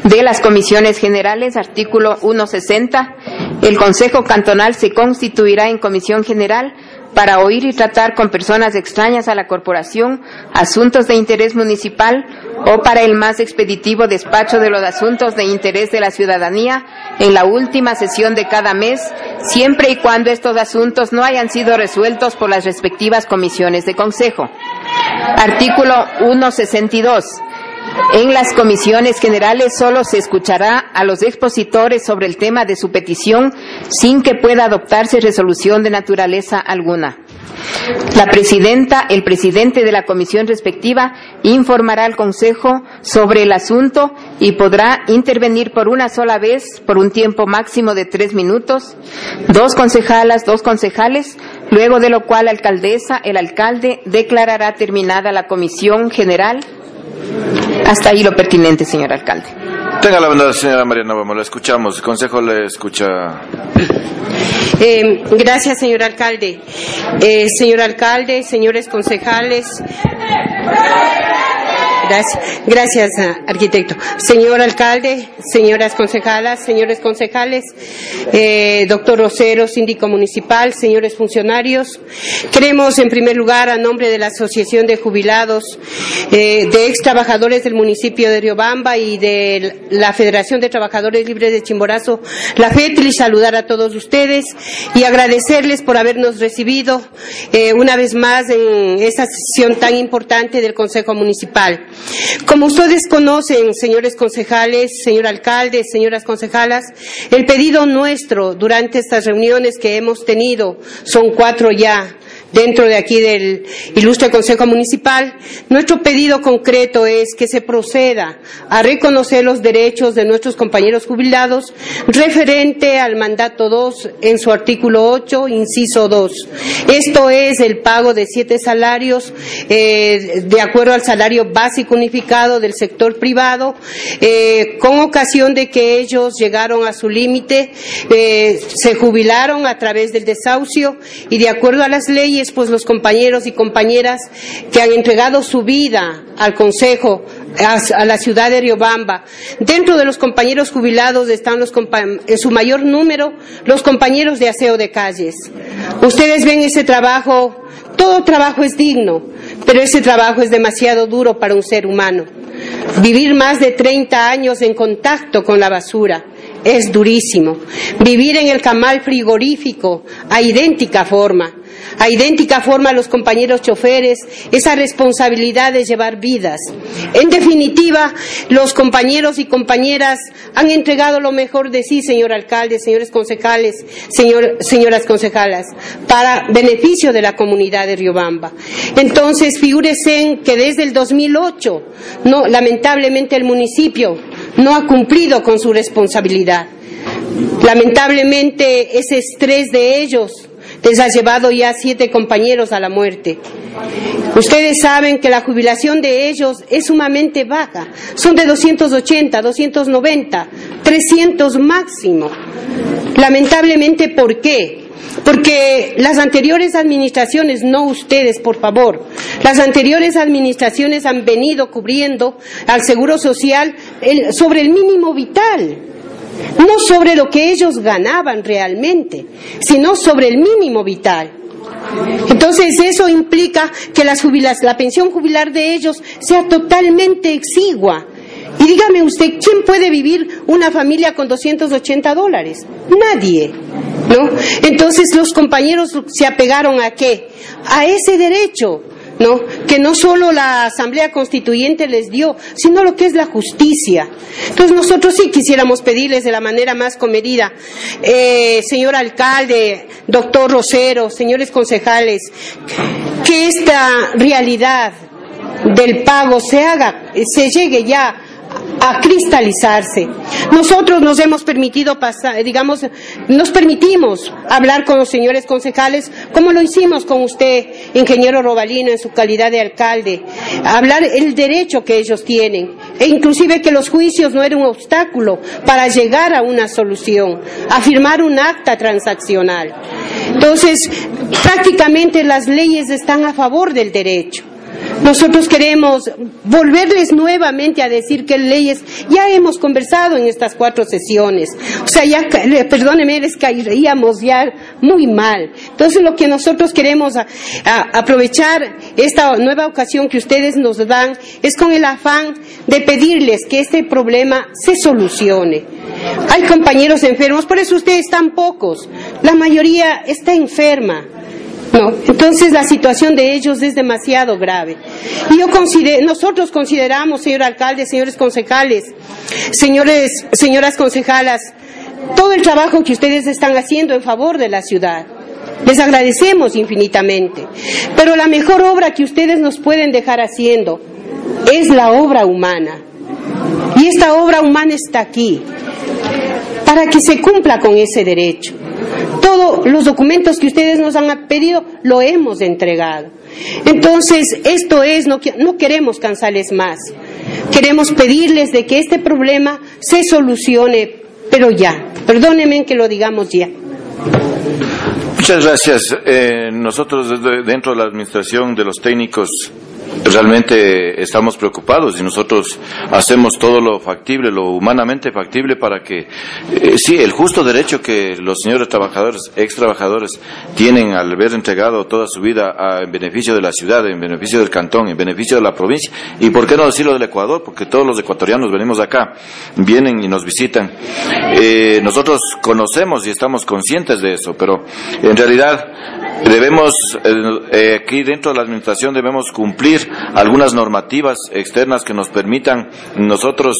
de las Comisiones Generales, artículo 160. El Consejo Cantonal se constituirá en Comisión General para oír y tratar con personas extrañas a la corporación asuntos de interés municipal o para el más expeditivo despacho de los asuntos de interés de la ciudadanía en la última sesión de cada mes, siempre y cuando estos asuntos no hayan sido resueltos por las respectivas comisiones de consejo. Artículo 162. En las comisiones generales solo se escuchará a los expositores sobre el tema de su petición sin que pueda adoptarse resolución de naturaleza alguna. La presidenta, el presidente de la comisión respectiva, informará al Consejo sobre el asunto y podrá intervenir por una sola vez por un tiempo máximo de tres minutos, dos concejalas, dos concejales, luego de lo cual la alcaldesa, el alcalde, declarará terminada la comisión general hasta ahí lo pertinente, señor alcalde. Tenga la bondad, señora Mariana Bomba, la escuchamos. El consejo le escucha. Eh, gracias, señor alcalde. Eh, señor alcalde, señores concejales. Gracias, gracias, arquitecto. Señor alcalde, señoras concejalas, señores concejales, eh, doctor Rosero, síndico municipal, señores funcionarios, queremos en primer lugar, a nombre de la Asociación de Jubilados eh, de Ex Trabajadores del municipio de Riobamba y de la Federación de Trabajadores Libres de Chimborazo, la FETRI, saludar a todos ustedes y agradecerles por habernos recibido eh, una vez más en esta sesión tan importante del Consejo Municipal. Como ustedes conocen, señores concejales, señor alcalde, señoras concejalas, el pedido nuestro durante estas reuniones que hemos tenido, son cuatro ya, dentro de aquí del ilustre Consejo Municipal, nuestro pedido concreto es que se proceda a reconocer los derechos de nuestros compañeros jubilados referente al mandato 2 en su artículo 8, inciso 2. Esto es el pago de siete salarios eh, de acuerdo al salario básico unificado del sector privado, eh, con ocasión de que ellos llegaron a su límite, eh, se jubilaron a través del desahucio y de acuerdo a las leyes pues los compañeros y compañeras que han entregado su vida al Consejo, a, la ciudad de Riobamba. Dentro de los compañeros jubilados están los en su mayor número los compañeros de aseo de calles. Ustedes ven ese trabajo, todo trabajo es digno, pero ese trabajo es demasiado duro para un ser humano. Vivir más de 30 años en contacto con la basura es durísimo. Vivir en el camal frigorífico a idéntica forma a idéntica forma los compañeros choferes esa responsabilidad de llevar vidas. En definitiva, los compañeros y compañeras han entregado lo mejor de sí, señor alcalde, señores concejales, señoras concejalas, para beneficio de la comunidad de Riobamba. Entonces, figúrense que desde el 2008, no, lamentablemente el municipio no ha cumplido con su responsabilidad. Lamentablemente ese estrés de ellos les ha llevado ya siete compañeros a la muerte. Ustedes saben que la jubilación de ellos es sumamente baja. Son de 280, 290, 300 máximo. Lamentablemente, ¿por qué? Porque las anteriores administraciones, no ustedes, por favor, las anteriores administraciones han venido cubriendo al Seguro Social sobre el mínimo vital no sobre lo que ellos ganaban realmente, sino sobre el mínimo vital. Entonces eso implica que la pensión jubilar de ellos sea totalmente exigua. Y dígame usted, ¿quién puede vivir una familia con 280 dólares? Nadie. ¿no? Entonces los compañeros se apegaron a qué? A ese derecho, ¿no? Que no solo la Asamblea Constituyente les dio, sino lo que es la justicia. Entonces nosotros sí quisiéramos pedirles de la manera más comedida, eh, señor alcalde, doctor Rosero, señores concejales, que esta realidad del pago se haga, se llegue ya a cristalizarse. Nosotros nos hemos permitido pasar, digamos, nos permitimos hablar con los señores concejales, como lo hicimos con usted, ingeniero Robalino, en su calidad de alcalde, hablar el derecho que ellos tienen, e inclusive que los juicios no eran un obstáculo para llegar a una solución, a firmar un acta transaccional. Entonces, prácticamente las leyes están a favor del derecho. Nosotros queremos volverles nuevamente a decir que leyes, ya hemos conversado en estas cuatro sesiones, o sea, ya, perdónenme, les caeríamos ya muy mal. Entonces, lo que nosotros queremos aprovechar esta nueva ocasión que ustedes nos dan es con el afán de pedirles que este problema se solucione. Hay compañeros enfermos, por eso ustedes están pocos, la mayoría está enferma. No, entonces la situación de ellos es demasiado grave. Y nosotros consideramos, señor alcalde, señores concejales, señores, señoras concejalas, todo el trabajo que ustedes están haciendo en favor de la ciudad. Les agradecemos infinitamente. Pero la mejor obra que ustedes nos pueden dejar haciendo es la obra humana. Y esta obra humana está aquí, para que se cumpla con ese derecho. Todos los documentos que ustedes nos han pedido lo hemos entregado. Entonces, esto es, no, no queremos cansarles más. Queremos pedirles de que este problema se solucione, pero ya. Perdónenme que lo digamos ya. Muchas gracias. Eh, nosotros dentro de la administración de los técnicos realmente estamos preocupados y nosotros hacemos todo lo factible, lo humanamente factible para que, eh, sí, el justo derecho que los señores trabajadores, ex trabajadores, tienen al haber entregado toda su vida en beneficio de la ciudad, en beneficio del cantón, en beneficio de la provincia, y por qué no decirlo del Ecuador, porque todos los ecuatorianos venimos acá, vienen y nos visitan. Eh, nosotros conocemos y estamos conscientes de eso, pero en realidad debemos, eh, aquí dentro de la administración debemos cumplir algunas normativas externas que nos permitan nosotros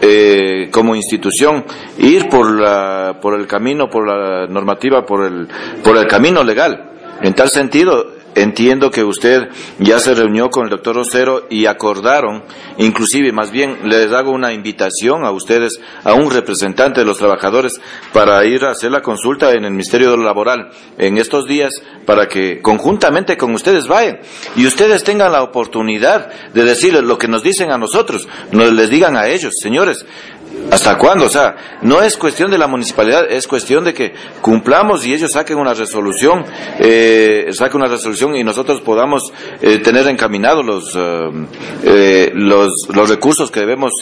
eh, como institución ir por, la, por el camino, por la normativa, por el, por el camino legal. En tal sentido, Entiendo que usted ya se reunió con el doctor Rosero y acordaron, inclusive más bien les hago una invitación a ustedes, a un representante de los trabajadores, para ir a hacer la consulta en el Ministerio Laboral en estos días, para que conjuntamente con ustedes vayan y ustedes tengan la oportunidad de decirles lo que nos dicen a nosotros, nos les digan a ellos, señores, ¿Hasta cuándo? O sea, no es cuestión de la municipalidad, es cuestión de que cumplamos y ellos saquen una resolución, eh, saquen una resolución y nosotros podamos eh, tener encaminados los, eh, eh, los, los recursos que debemos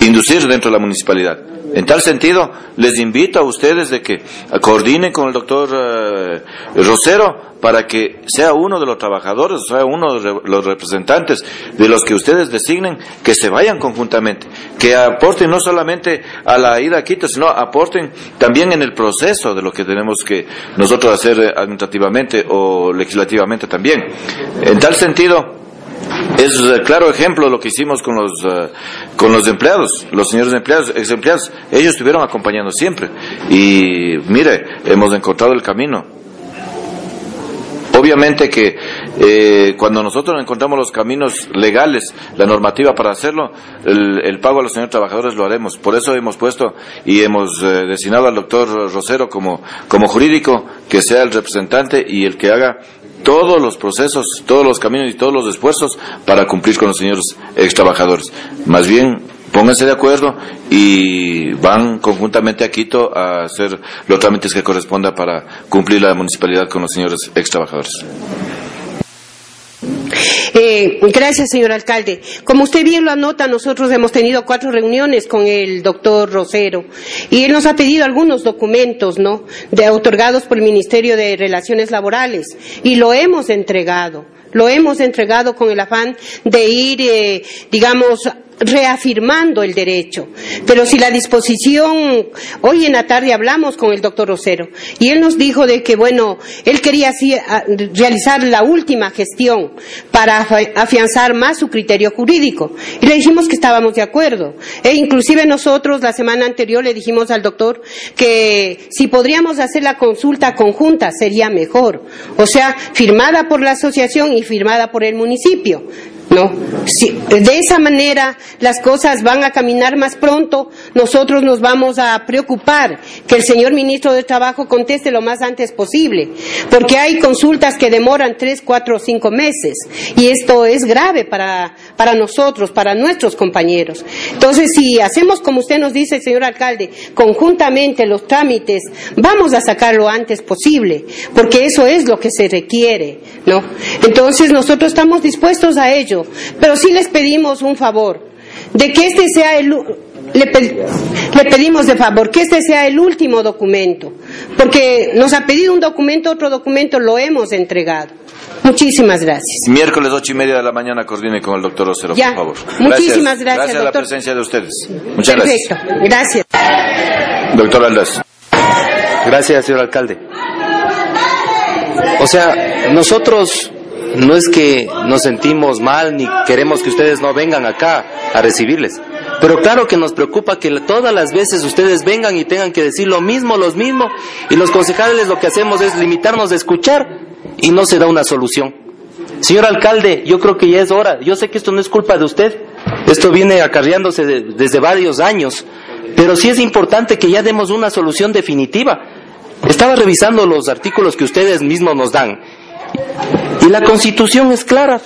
inducir dentro de la municipalidad. En tal sentido, les invito a ustedes de que coordinen con el doctor eh, Rosero para que sea uno de los trabajadores, sea uno de los representantes de los que ustedes designen, que se vayan conjuntamente, que aporten no solamente a la ida a Quito, sino aporten también en el proceso de lo que tenemos que nosotros hacer eh, administrativamente o legislativamente también. En tal sentido, es el claro ejemplo lo que hicimos con los, eh, con los empleados, los señores empleados, ex empleados. Ellos estuvieron acompañando siempre. Y mire, hemos encontrado el camino. Obviamente que eh, cuando nosotros encontramos los caminos legales, la normativa para hacerlo, el, pago a los señores trabajadores lo haremos. Por eso hemos puesto y hemos eh, designado al doctor Rosero como, como jurídico que sea el representante y el que haga todos los procesos, todos los caminos y todos los esfuerzos para cumplir con los señores ex trabajadores. Más bien, pónganse de acuerdo y van conjuntamente a Quito a hacer los trámites que corresponda para cumplir la municipalidad con los señores ex trabajadores. Eh, gracias, señor alcalde. Como usted bien lo anota, nosotros hemos tenido cuatro reuniones con el doctor Rosero y él nos ha pedido algunos documentos, ¿no? De otorgados por el Ministerio de Relaciones Laborales y lo hemos entregado. Lo hemos entregado con el afán de ir, eh, digamos, reafirmando el derecho. Pero si la disposición, hoy en la tarde hablamos con el doctor Rosero y él nos dijo de que, bueno, él quería realizar la última gestión para afianzar más su criterio jurídico. Y le dijimos que estábamos de acuerdo. E inclusive nosotros la semana anterior le dijimos al doctor que si podríamos hacer la consulta conjunta sería mejor. O sea, firmada por la asociación y firmada por el municipio. ¿No? Si de esa manera las cosas van a caminar más pronto, nosotros nos vamos a preocupar que el señor ministro de Trabajo conteste lo más antes posible, porque hay consultas que demoran tres, cuatro o cinco meses y esto es grave para, para nosotros, para nuestros compañeros. Entonces, si hacemos como usted nos dice, señor alcalde, conjuntamente los trámites, vamos a sacar lo antes posible, porque eso es lo que se requiere, ¿no? Entonces, nosotros estamos dispuestos a ello pero sí les pedimos un favor, de que este sea el le, pedimos de favor que este sea el último documento, porque nos ha pedido un documento, otro documento lo hemos entregado. Muchísimas gracias. Miércoles ocho y media de la mañana coordine con el doctor Ocero, por favor. Muchísimas gracias. Gracias a la presencia de ustedes. Muchas Perfecto. gracias. Doctor Aldaz. Gracias, señor alcalde. O sea, nosotros no es que nos sentimos mal ni queremos que ustedes no vengan acá a recibirles. Pero claro que nos preocupa que todas las veces ustedes vengan y tengan que decir lo mismo, los mismos, y los concejales lo que hacemos es limitarnos a escuchar y no se da una solución. Señor alcalde, yo creo que ya es hora. Yo sé que esto no es culpa de usted. Esto viene acarreándose desde varios años. Pero sí es importante que ya demos una solución definitiva. Estaba revisando los artículos que ustedes mismos nos dan y la Constitución es clara.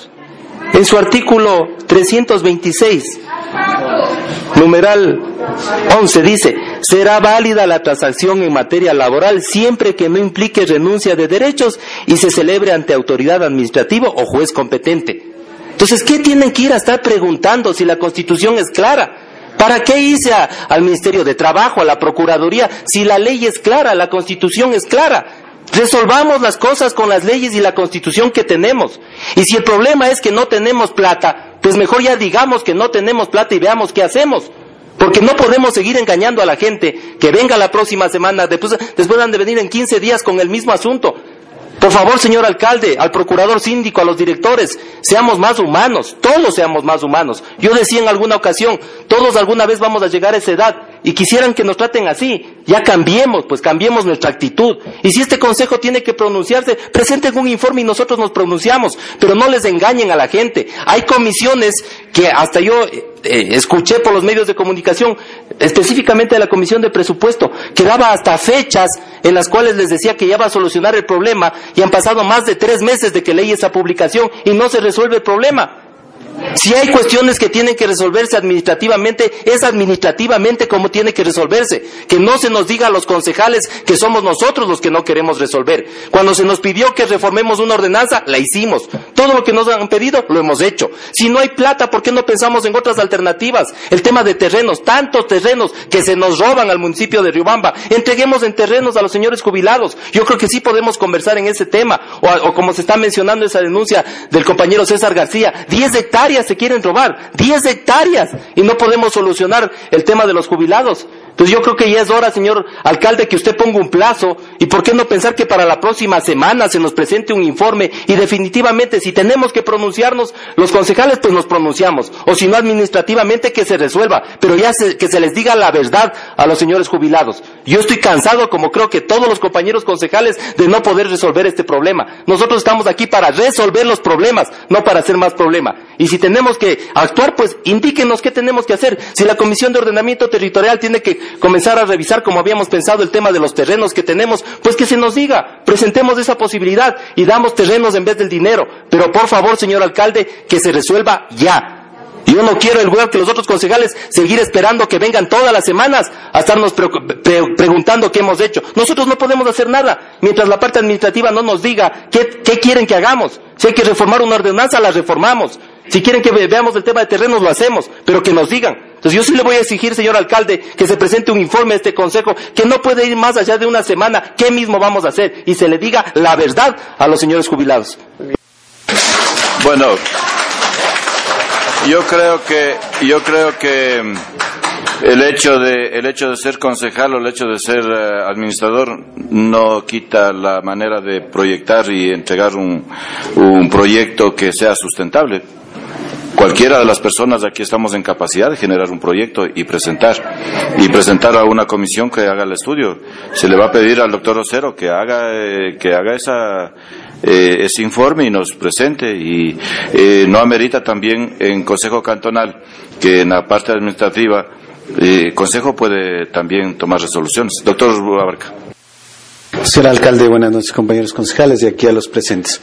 En su artículo 326, numeral 11 dice, será válida la transacción en materia laboral siempre que no implique renuncia de derechos y se celebre ante autoridad administrativa o juez competente. Entonces, ¿qué tienen que ir a estar preguntando si la Constitución es clara? ¿Para qué irse al Ministerio de Trabajo, a la Procuraduría, si la ley es clara, la Constitución es clara? Resolvamos las cosas con las leyes y la constitución que tenemos. Y si el problema es que no tenemos plata, pues mejor ya digamos que no tenemos plata y veamos qué hacemos. Porque no podemos seguir engañando a la gente que venga la próxima semana, después, después han de venir en 15 días con el mismo asunto. Por favor, señor alcalde, al procurador síndico, a los directores, seamos más humanos, todos seamos más humanos. Yo decía en alguna ocasión, todos alguna vez vamos a llegar a esa edad y quisieran que nos traten así. Ya cambiemos, pues cambiemos nuestra actitud. Y si este consejo tiene que pronunciarse, presenten un informe y nosotros nos pronunciamos, pero no les engañen a la gente. Hay comisiones que hasta yo eh, escuché por los medios de comunicación, específicamente de la Comisión de Presupuesto, que daba hasta fechas en las cuales les decía que ya va a solucionar el problema y han pasado más de tres meses de que leí esa publicación y no se resuelve el problema. Si hay cuestiones que tienen que resolverse administrativamente, es administrativamente como tiene que resolverse. Que no se nos diga a los concejales que somos nosotros los que no queremos resolver. Cuando se nos pidió que reformemos una ordenanza, la hicimos. Todo lo que nos han pedido, lo hemos hecho. Si no hay plata, ¿por qué no pensamos en otras alternativas? El tema de terrenos, tantos terrenos que se nos roban al municipio de Riobamba. Entreguemos en terrenos a los señores jubilados. Yo creo que sí podemos conversar en ese tema. O, o como se está mencionando esa denuncia del compañero César García, 10 hectáreas se quieren robar, 10 hectáreas, y no podemos solucionar el tema de los jubilados. Entonces yo creo que ya es hora, señor alcalde, que usted ponga un plazo y por qué no pensar que para la próxima semana se nos presente un informe y definitivamente si tenemos que pronunciarnos los concejales, pues nos pronunciamos. O si no administrativamente que se resuelva, pero ya que se les diga la verdad a los señores jubilados. Yo estoy cansado, como creo que todos los compañeros concejales, de no poder resolver este problema. Nosotros estamos aquí para resolver los problemas, no para hacer más problema. Y si tenemos que actuar, pues indíquenos qué tenemos que hacer. Si la Comisión de Ordenamiento Territorial tiene que comenzar a revisar como habíamos pensado el tema de los terrenos que tenemos, pues que se nos diga, presentemos esa posibilidad y damos terrenos en vez del dinero. Pero por favor, señor alcalde, que se resuelva ya. Yo no quiero, el lugar que los otros concejales, seguir esperando que vengan todas las semanas a estarnos preguntando qué hemos hecho. Nosotros no podemos hacer nada mientras la parte administrativa no nos diga qué quieren que hagamos. Si hay que reformar una ordenanza, la reformamos. Si quieren que veamos el tema de terrenos, lo hacemos, pero que nos digan. Entonces yo sí le voy a exigir, señor alcalde, que se presente un informe a este consejo, que no puede ir más allá de una semana, qué mismo vamos a hacer, y se le diga la verdad a los señores jubilados. Bueno, yo creo que yo creo que mm, el hecho de el hecho de ser concejal o el hecho de ser eh, administrador no quita la manera de proyectar y entregar un, un proyecto que sea sustentable. Cualquiera de las personas aquí estamos en capacidad de generar un proyecto y presentar y presentar a una comisión que haga el estudio. Se le va a pedir al doctor Ocero que haga eh, que haga esa eh, ese informe y nos presente y eh, no amerita también en Consejo Cantonal que en la parte administrativa el Consejo puede también tomar resoluciones. Doctor Abarca. Señor alcalde, buenas noches compañeros concejales y aquí a los presentes.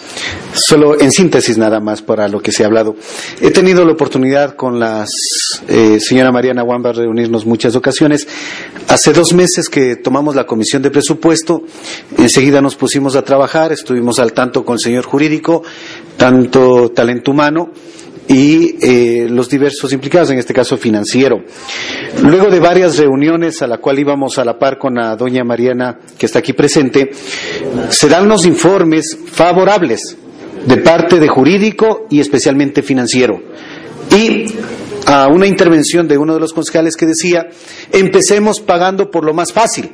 Solo en síntesis nada más para lo que se ha hablado. He tenido la oportunidad con la eh, señora Mariana Wamba reunirnos muchas ocasiones. Hace dos meses que tomamos la comisión de presupuesto, enseguida nos pusimos a trabajar, estuvimos al tanto con el señor jurídico, tanto talento humano, y eh, los diversos implicados, en este caso financiero. Luego de varias reuniones a la cual íbamos a la par con la doña Mariana, que está aquí presente, se dan los informes favorables de parte de jurídico y especialmente financiero. Y a una intervención de uno de los concejales que decía, empecemos pagando por lo más fácil.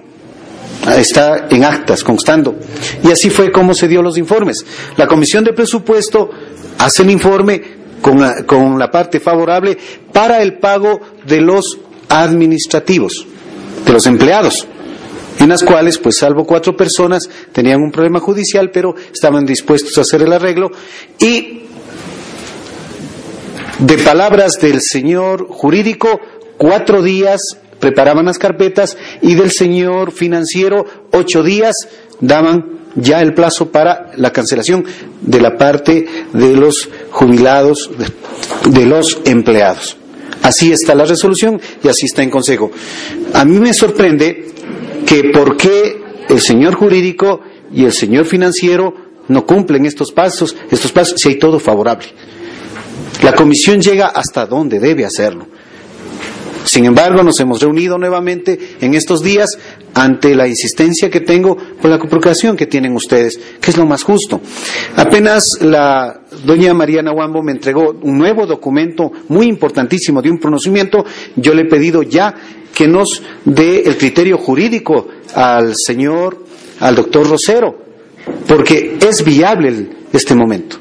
Está en actas, constando. Y así fue como se dio los informes. La Comisión de Presupuesto hace el informe, con con la parte favorable para el pago de los administrativos, de los empleados, en las cuales, pues salvo cuatro personas, tenían un problema judicial, pero estaban dispuestos a hacer el arreglo. Y de palabras del señor jurídico, cuatro días preparaban las carpetas y del señor financiero, ocho días daban ya el plazo para la cancelación de la parte de los jubilados, de, los empleados. Así está la resolución y así está en consejo. A mí me sorprende que por qué el señor jurídico y el señor financiero no cumplen estos pasos, estos pasos, si hay todo favorable. La comisión llega hasta donde debe hacerlo. Sin embargo, nos hemos reunido nuevamente en estos días ante la insistencia que tengo por la preocupación que tienen ustedes, que es lo más justo. Apenas la doña Mariana Wambo me entregó un nuevo documento muy importantísimo de un pronunciamiento, yo le he pedido ya que nos dé el criterio jurídico al señor, al doctor Rosero, porque es viable este momento.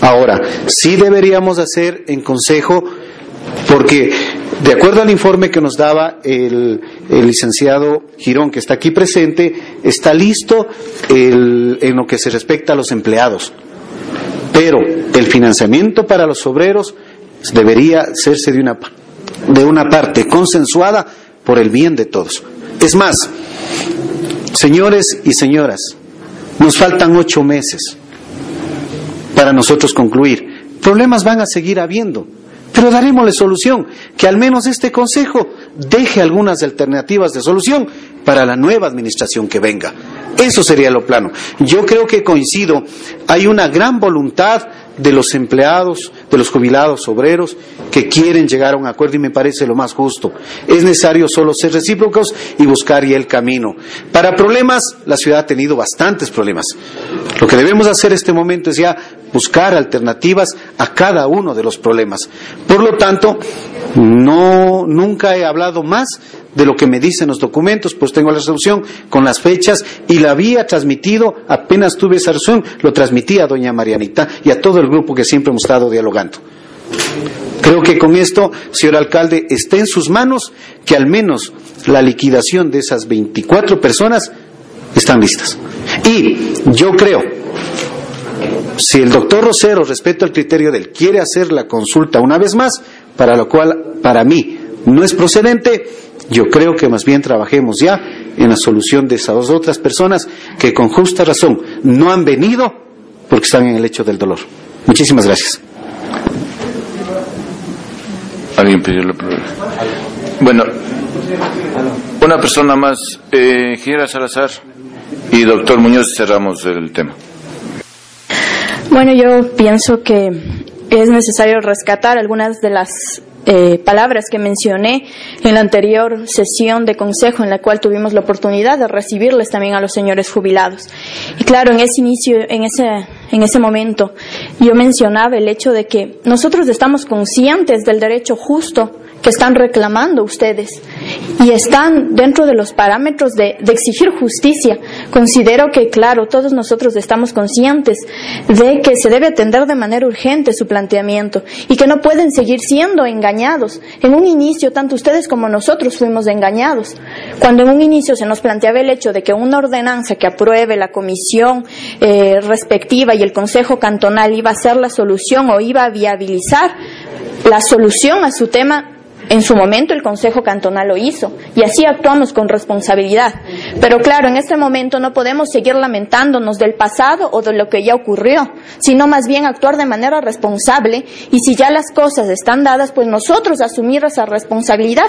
Ahora, sí deberíamos hacer en consejo, porque de acuerdo al informe que nos daba el, licenciado Girón, que está aquí presente, está listo en lo que se respecta a los empleados. Pero el financiamiento para los obreros debería hacerse de una, de una parte consensuada por el bien de todos. Es más, señores y señoras, nos faltan ocho meses para nosotros concluir. Problemas van a seguir habiendo. Pero daremosle solución, que al menos este Consejo deje algunas alternativas de solución para la nueva administración que venga. Eso sería lo plano. Yo creo que coincido, hay una gran voluntad de los empleados, de los jubilados obreros, que quieren llegar a un acuerdo y me parece lo más justo. Es necesario solo ser recíprocos y buscar ya el camino. Para problemas, la ciudad ha tenido bastantes problemas. Lo que debemos hacer en este momento es ya buscar alternativas a cada uno de los problemas. Por lo tanto, no, nunca he hablado más de lo que me dicen los documentos, pues tengo la resolución con las fechas y la había transmitido, apenas tuve esa resolución, lo transmití a doña Marianita y a todo el grupo que siempre hemos estado dialogando. Creo que con esto, señor alcalde, está en sus manos que al menos la liquidación de esas 24 personas están listas. Y yo creo, si el doctor Rosero, respecto al criterio de él, quiere hacer la consulta una vez más, para lo cual para mí no es procedente, yo creo que más bien trabajemos ya en la solución de esas otras personas que con justa razón no han venido porque están en el hecho del dolor. Muchísimas gracias. Alguien pidió la Bueno, una persona más, eh, Gira Salazar y doctor Muñoz, cerramos el tema. Bueno, yo pienso que es necesario rescatar algunas de las eh, palabras que mencioné en la anterior sesión de consejo en la cual tuvimos la oportunidad de recibirles también a los señores jubilados. Y claro, en ese inicio, en ese en ese momento yo mencionaba el hecho de que nosotros estamos conscientes del derecho justo que están reclamando ustedes y están dentro de los parámetros de, exigir justicia. Considero que, claro, todos nosotros estamos conscientes de que se debe atender de manera urgente su planteamiento y que no pueden seguir siendo engañados. En un inicio, tanto ustedes como nosotros fuimos engañados. Cuando en un inicio se nos planteaba el hecho de que una ordenanza que apruebe la comisión eh, respectiva y el Consejo Cantonal iba a ser la solución o iba a viabilizar la solución a su tema, en su momento el Consejo Cantonal lo hizo y así actuamos con responsabilidad. Pero claro, en este momento no podemos seguir lamentándonos del pasado o de lo que ya ocurrió, sino más bien actuar de manera responsable y si ya las cosas están dadas, pues nosotros asumir esa responsabilidad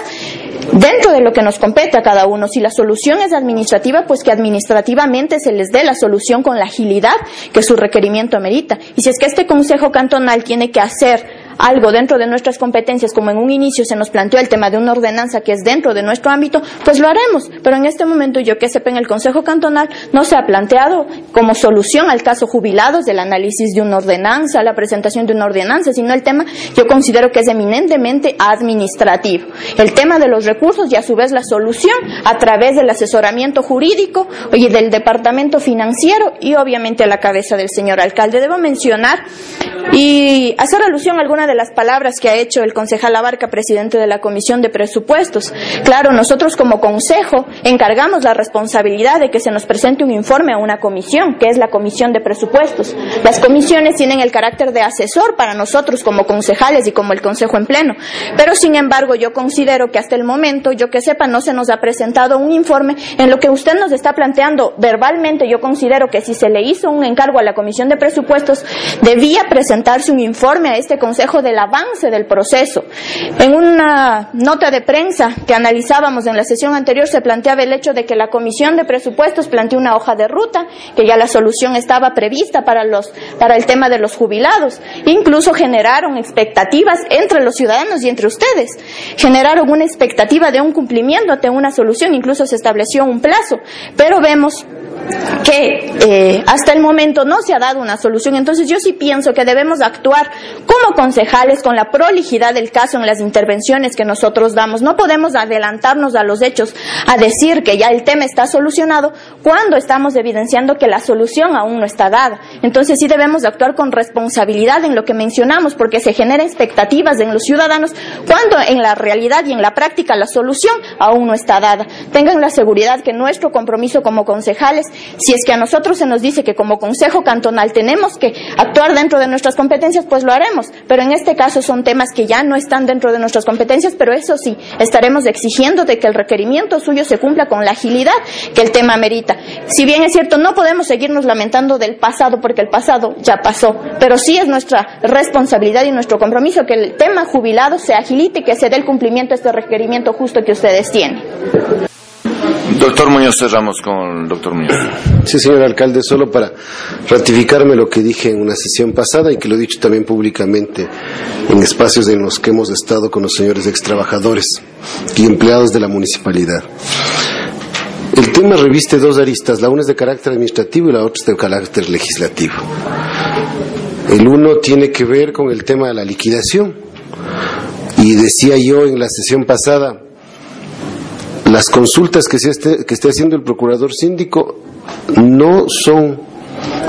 dentro de lo que nos compete a cada uno. Si la solución es administrativa, pues que administrativamente se les dé la solución con la agilidad que su requerimiento amerita. Y si es que este Consejo Cantonal tiene que hacer algo dentro de nuestras competencias, como en un inicio se nos planteó el tema de una ordenanza que es dentro de nuestro ámbito, pues lo haremos. Pero en este momento, yo que sepa, en el Consejo Cantonal no se ha planteado como solución al caso jubilados del análisis de una ordenanza, la presentación de una ordenanza, sino el tema yo considero que es eminentemente administrativo. El tema de los recursos y a su vez la solución a través del asesoramiento jurídico y del departamento financiero y obviamente a la cabeza del señor alcalde. Debo mencionar y hacer alusión a alguna de las palabras que ha hecho el concejal Abarca, presidente de la Comisión de Presupuestos. Claro, nosotros como consejo encargamos la responsabilidad de que se nos presente un informe a una comisión, que es la Comisión de Presupuestos. Las comisiones tienen el carácter de asesor para nosotros como concejales y como el consejo en pleno. Pero sin embargo, yo considero que hasta el momento, yo que sepa, no se nos ha presentado un informe en lo que usted nos está planteando verbalmente. Yo considero que si se le hizo un encargo a la Comisión de Presupuestos, debía presentarse un informe a este consejo del avance del proceso. En una nota de prensa que analizábamos en la sesión anterior se planteaba el hecho de que la Comisión de Presupuestos planteó una hoja de ruta, que ya la solución estaba prevista para, los, para el tema de los jubilados. Incluso generaron expectativas entre los ciudadanos y entre ustedes. Generaron una expectativa de un cumplimiento ante una solución, incluso se estableció un plazo. Pero vemos que eh, hasta el momento no se ha dado una solución. Entonces yo sí pienso que debemos actuar como concejales con la prolijidad del caso en las intervenciones que nosotros damos. No podemos adelantarnos a los hechos a decir que ya el tema está solucionado cuando estamos evidenciando que la solución aún no está dada. Entonces sí debemos actuar con responsabilidad en lo que mencionamos porque se generan expectativas en los ciudadanos cuando en la realidad y en la práctica la solución aún no está dada. Tengan la seguridad que nuestro compromiso como concejales si es que a nosotros se nos dice que como Consejo Cantonal tenemos que actuar dentro de nuestras competencias, pues lo haremos. Pero en este caso son temas que ya no están dentro de nuestras competencias, pero eso sí, estaremos exigiendo de que el requerimiento suyo se cumpla con la agilidad que el tema merita. Si bien es cierto, no podemos seguirnos lamentando del pasado porque el pasado ya pasó, pero sí es nuestra responsabilidad y nuestro compromiso que el tema jubilado se agilite y que se dé el cumplimiento a este requerimiento justo que ustedes tienen. Doctor Muñoz, cerramos con el doctor Muñoz. Sí, señor alcalde, solo para ratificarme lo que dije en una sesión pasada y que lo he dicho también públicamente en espacios en los que hemos estado con los señores extrabajadores y empleados de la municipalidad. El tema reviste dos aristas, la una es de carácter administrativo y la otra es de carácter legislativo. El uno tiene que ver con el tema de la liquidación. Y decía yo en la sesión pasada, las consultas que, se esté, que esté haciendo el procurador síndico no son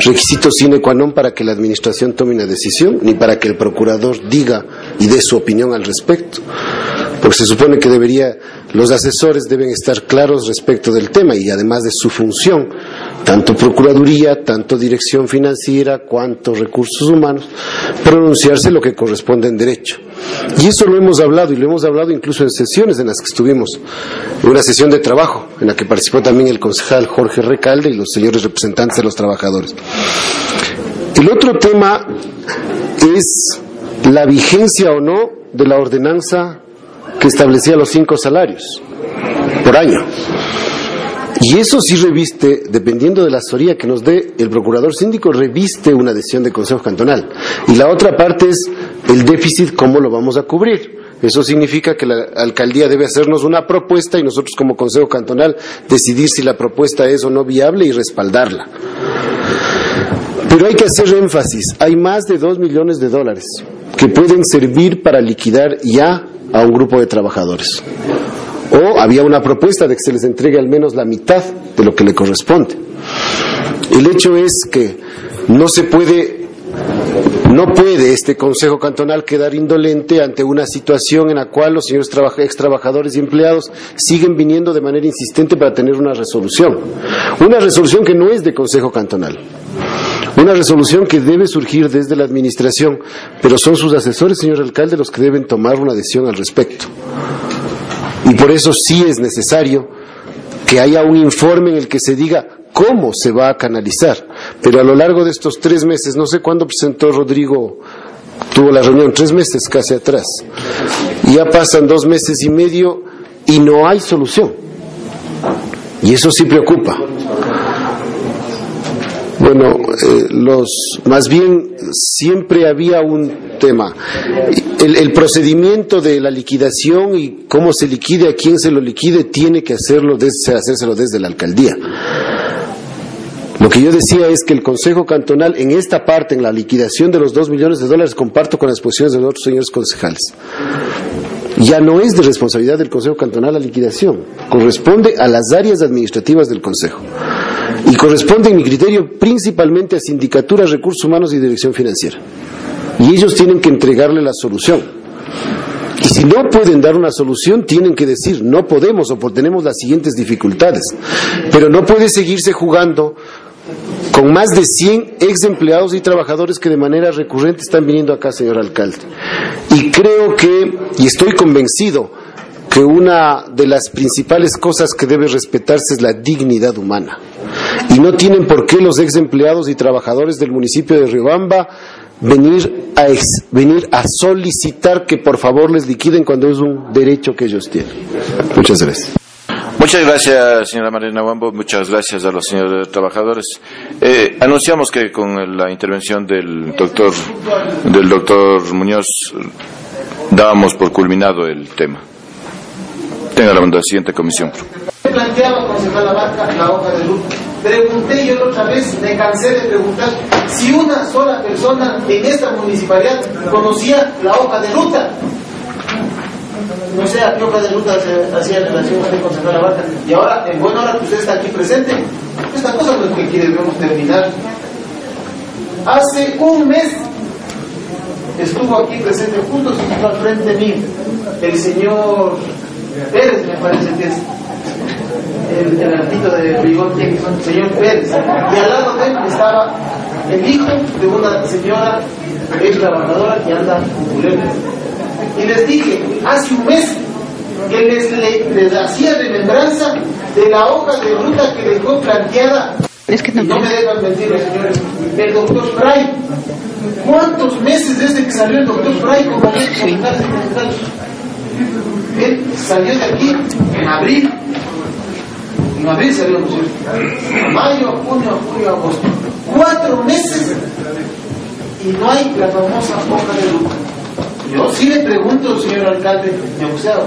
requisitos sine qua non para que la administración tome una decisión, ni para que el procurador diga y dé su opinión al respecto. Porque se supone que debería, los asesores deben estar claros respecto del tema y además de su función, tanto Procuraduría, tanto Dirección Financiera, cuanto Recursos Humanos, pronunciarse lo que corresponde en derecho. Y eso lo hemos hablado y lo hemos hablado incluso en sesiones en las que estuvimos, en una sesión de trabajo en la que participó también el concejal Jorge Recalde y los señores representantes de los trabajadores. El otro tema es la vigencia o no de la ordenanza que establecía los cinco salarios por año. Y eso sí reviste, dependiendo de la asesoría que nos dé el procurador síndico, reviste una decisión del Consejo Cantonal. Y la otra parte es el déficit, cómo lo vamos a cubrir. Eso significa que la alcaldía debe hacernos una propuesta y nosotros como Consejo Cantonal decidir si la propuesta es o no viable y respaldarla. Pero hay que hacer énfasis, hay más de dos millones de dólares que pueden servir para liquidar ya a un grupo de trabajadores. O había una propuesta de que se les entregue al menos la mitad de lo que le corresponde. El hecho es que no se puede, no puede este Consejo Cantonal quedar indolente ante una situación en la cual los señores ex trabajadores y empleados siguen viniendo de manera insistente para tener una resolución. Una resolución que no es de Consejo Cantonal. Una resolución que debe surgir desde la Administración, pero son sus asesores, señor alcalde, los que deben tomar una decisión al respecto. Y por eso sí es necesario que haya un informe en el que se diga cómo se va a canalizar. Pero a lo largo de estos tres meses, no sé cuándo presentó Rodrigo, tuvo la reunión, tres meses casi atrás, ya pasan dos meses y medio y no hay solución. Y eso sí preocupa. Bueno, eh, los, más bien siempre había un tema. El, el, procedimiento de la liquidación y cómo se liquide, a quién se lo liquide, tiene que hacerlo desde, hacérselo desde la alcaldía. Lo que yo decía es que el Consejo Cantonal, en esta parte, en la liquidación de los dos millones de dólares, comparto con las posiciones de los otros señores concejales. Ya no es de responsabilidad del Consejo Cantonal la liquidación, corresponde a las áreas administrativas del Consejo y corresponde, en mi criterio, principalmente a Sindicatura, Recursos Humanos y Dirección Financiera. Y ellos tienen que entregarle la solución. Y si no pueden dar una solución, tienen que decir, no podemos o tenemos las siguientes dificultades. Pero no puede seguirse jugando con más de 100 ex empleados y trabajadores que de manera recurrente están viniendo acá, señor alcalde. Y creo que, y estoy convencido, que una de las principales cosas que debe respetarse es la dignidad humana. Y no tienen por qué los ex empleados y trabajadores del municipio de Riobamba venir a, ex, venir a solicitar que por favor les liquiden cuando es un derecho que ellos tienen. Muchas gracias. Muchas gracias, señora Marina Wambo. Muchas gracias a los señores trabajadores. Eh, anunciamos que con la intervención del doctor, del doctor Muñoz dábamos por culminado el tema. Tenga la siguiente comisión. planteaba, concejal Abarca, la hoja de ruta. Pregunté yo otra vez, me cansé de preguntar si una sola persona en esta municipalidad conocía la hoja de ruta. No sé a qué hoja de ruta se hacía relación con el concejal Abarca. Y ahora, en buena hora que usted está aquí presente, esta cosa no es que aquí debemos terminar. Hace un mes estuvo aquí presente juntos al frente mío el señor Pérez, me parece que es el, altito de el señor Pérez. Y al lado de él estaba el hijo de una señora ex trabajadora que anda con Y les dije, hace un mes que les, les hacía remembranza de la hoja de ruta que dejó planteada. Es que no, no me dejan mentir, señores. El doctor Fray. ¿Cuántos meses desde que salió el doctor Fray con sí. Él salió de aquí en abril. En abril salió, ¿no Mayo, junio, julio, agosto. Cuatro meses y no hay la famosa hoja de ruta. Yo sí le pregunto, señor alcalde negociado,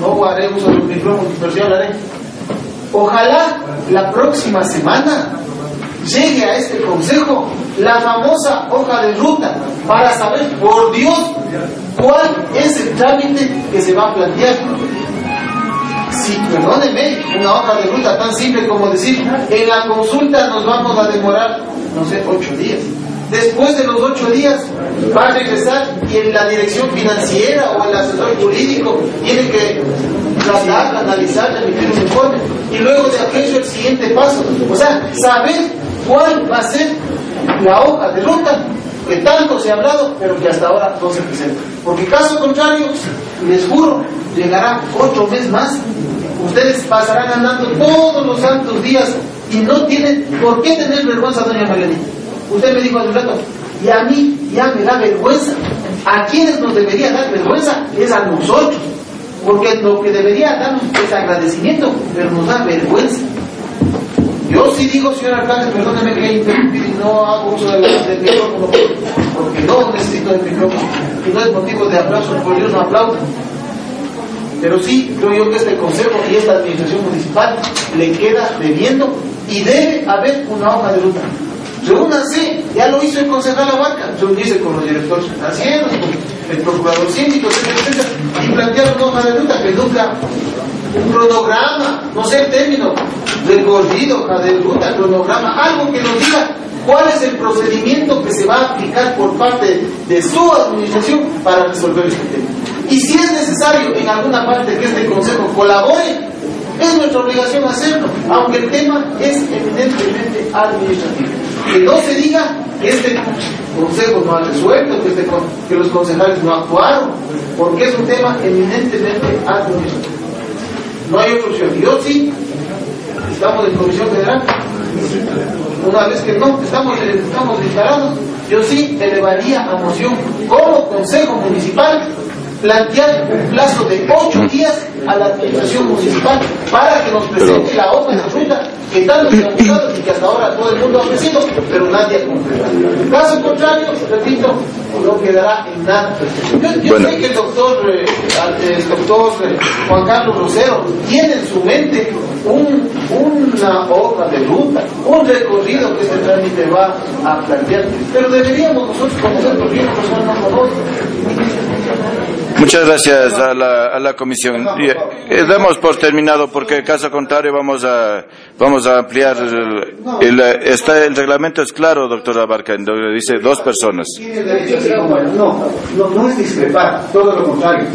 no haré uso de los micrófonos, pero sí hablaré. Ojalá la próxima semana llegue a este consejo la famosa hoja de ruta para saber, por Dios, cuál es el trámite que se va a plantear. Si, perdónenme, una hoja de ruta tan simple como decir, en la consulta nos vamos a demorar, no sé, ocho días. Después de los ocho días va a regresar y en la dirección financiera o el asesor jurídico tiene que tratar, analizar, emitir un informe. Y luego de aquello el siguiente paso. O sea, saber cuál va a ser la hoja de ruta que tanto se ha hablado, pero que hasta ahora no se presenta. Porque caso contrario, les juro, llegará otro mes más, ustedes pasarán andando todos los santos días y no tienen por qué tener vergüenza, doña Margarita. Usted me dijo hace un rato, y a mí ya me da vergüenza. A quienes nos debería dar vergüenza es a nosotros, porque lo que debería darnos es agradecimiento, pero nos da vergüenza. Yo sí digo, señor alcalde, perdóneme que haya interrumpido y no hago uso del, del micrófono, porque no necesito el micrófono. Y no es motivo de aplauso, porque yo no aplaudo. Pero sí, creo yo que este consejo y esta administración municipal le queda debiendo y debe haber una hoja de ruta. reúnanse, ya lo hizo el concejal Abarca, reunirse con los directores financieros, con el procurador síndico, etcétera, y plantear una hoja de ruta que nunca un cronograma, no sé el término, recorrido, de ruta, cronograma, algo que nos diga cuál es el procedimiento que se va a aplicar por parte de su administración para resolver este tema. Y si es necesario en alguna parte que este Consejo colabore, es nuestra obligación hacerlo, aunque el tema es evidentemente administrativo. Que no se diga que este Consejo no ha resuelto, que, este, que los concejales no actuaron, porque es un tema eminentemente administrativo. No hay otra opción. Yo sí, estamos en Comisión Federal, una vez que no, estamos, estamos instalados, yo sí elevaría a moción como Consejo Municipal plantear un plazo de ocho días a la administración municipal para que nos presente la hoja de ruta que tanto se ha buscado y que hasta ahora todo el mundo ha ofrecido, pero nadie ha concretado. Caso contrario, repito, no quedará en nada. Yo, sé que el doctor, eh, el doctor eh, Juan Carlos Rosero tiene en su mente un, una hoja de ruta, un recorrido que este trámite va a plantear, pero deberíamos nosotros conocerlo bien, personas no conocen. Muchas gracias a la, a la comisión. Eh, damos por terminado porque caso contrario vamos a vamos a ampliar el, está, el reglamento es claro, doctor Abarca, dice dos personas. No, no, no es discrepar, todo lo contrario.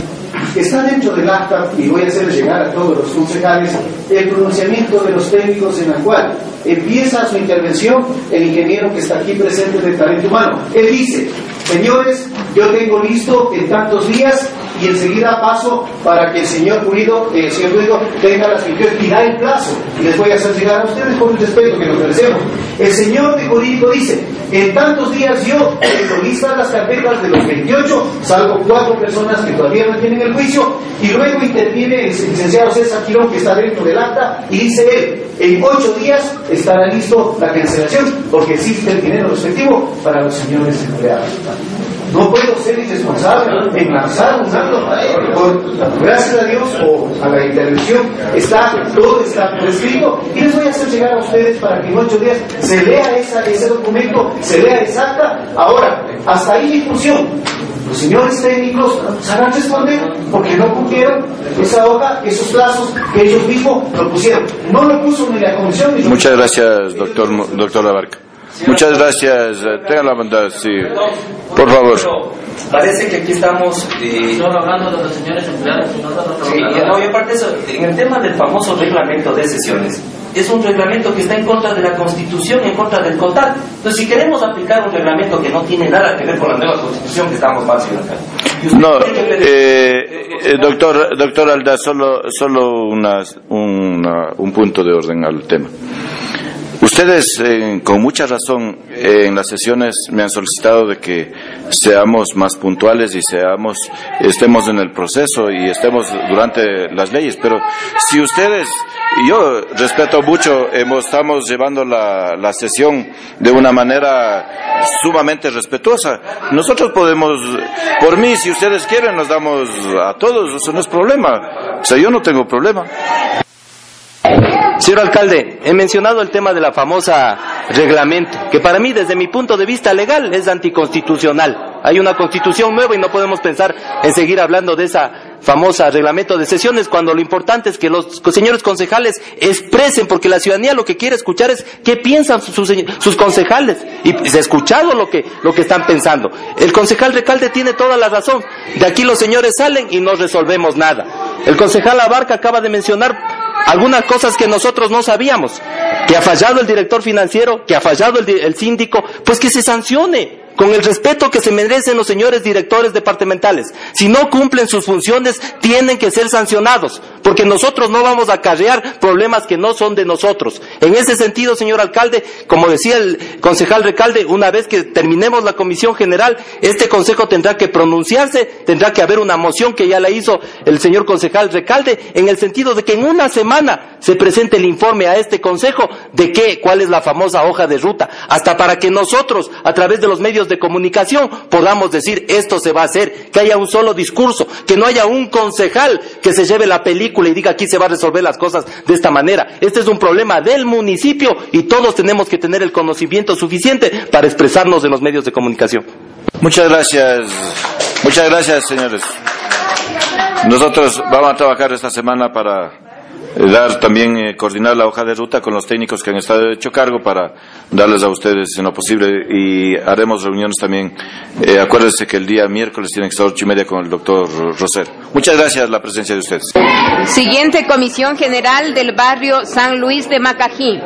Está dentro del acta, y voy a hacer llegar a todos los concejales, el pronunciamiento de los técnicos en la cual empieza su intervención el ingeniero que está aquí presente del talento humano. Él dice, señores, yo tengo listo en tantos días y enseguida paso para que el señor Pulido, el señor Pulido tenga las 28 y da el plazo. Y les voy a hacer llegar a ustedes por el respeto que nos merecemos. El señor de jurídico dice, en tantos días yo listas las carpetas de los 28, salvo cuatro personas que todavía no tienen el juicio, y luego interviene el licenciado César Quirón, que está dentro del acta, y dice él, en ocho días estará listo la cancelación, porque existe el dinero respectivo para los señores empleados. No puedo ser irresponsable en lanzar un acto gracias a Dios o a la intervención está todo está prescrito y les voy a hacer llegar a ustedes para que en ocho días se lea ese documento, se lea exacta. Ahora, hasta ahí función. Los señores técnicos sabrán responder porque no cumplieron esa hoja, esos plazos que ellos mismos lo pusieron. No lo puso ni la comisión ni Muchas gracias, doctor, doctor Labarca. Muchas gracias. Tenga la bondad, sí. Por favor. Parece que aquí estamos. Eh, Solo hablando de los señores empleados. Sí, no, y aparte eso, en el tema del famoso reglamento de sesiones, es un reglamento que está en contra de la Constitución, en contra del CONTAC. Entonces, si queremos aplicar un reglamento que no tiene nada que ver con la nueva Constitución que estamos haciendo acá. No, eh, eh, doctor, doctor Alda, solo, solo una, un punto de orden al tema. Ustedes, eh, con mucha razón, eh, en las sesiones me han solicitado de que seamos más puntuales y seamos, estemos en el proceso y estemos durante las leyes. Pero si ustedes, yo respeto mucho, estamos llevando la, la sesión de una manera sumamente respetuosa. Nosotros podemos, por mí, si ustedes quieren, nos damos a todos, eso no es problema. O sea, yo no tengo problema. Señor alcalde, he mencionado el tema de la famosa reglamento, que para mí, desde mi punto de vista legal, es anticonstitucional. Hay una constitución nueva y no podemos pensar en seguir hablando de esa famosa reglamento de sesiones cuando lo importante es que los señores concejales expresen, porque la ciudadanía lo que quiere escuchar es qué piensan sus, sus concejales. Y se ha escuchado lo que, lo que están pensando. El concejal Recalde tiene toda la razón. De aquí los señores salen y no resolvemos nada. El concejal Abarca acaba de mencionar algunas cosas que nosotros no sabíamos, que ha fallado el director financiero, que ha fallado el, síndico, pues que se sancione con el respeto que se merecen los señores directores departamentales. Si no cumplen sus funciones, tienen que ser sancionados, porque nosotros no vamos a acarrear problemas que no son de nosotros. En ese sentido, señor alcalde, como decía el concejal Recalde, una vez que terminemos la comisión general, este consejo tendrá que pronunciarse, tendrá que haber una moción que ya la hizo el señor concejal Recalde, en el sentido de que en una semana se presente el informe a este consejo de qué, cuál es la famosa hoja de ruta, hasta para que nosotros, a través de los medios de comunicación podamos decir esto se va a hacer, que haya un solo discurso, que no haya un concejal que se lleve la película y diga aquí se va a resolver las cosas de esta manera. Este es un problema del municipio y todos tenemos que tener el conocimiento suficiente para expresarnos en los medios de comunicación. Muchas gracias. Muchas gracias, señores. Nosotros vamos a trabajar esta semana para dar también, eh, coordinar la hoja de ruta con los técnicos que han estado hecho cargo para darles a ustedes en lo posible y haremos reuniones también. Eh, acuérdense que el día miércoles tienen que estar ocho y media con el doctor Roser. Muchas gracias la presencia de ustedes. Siguiente Comisión General del Barrio San Luis de Macají.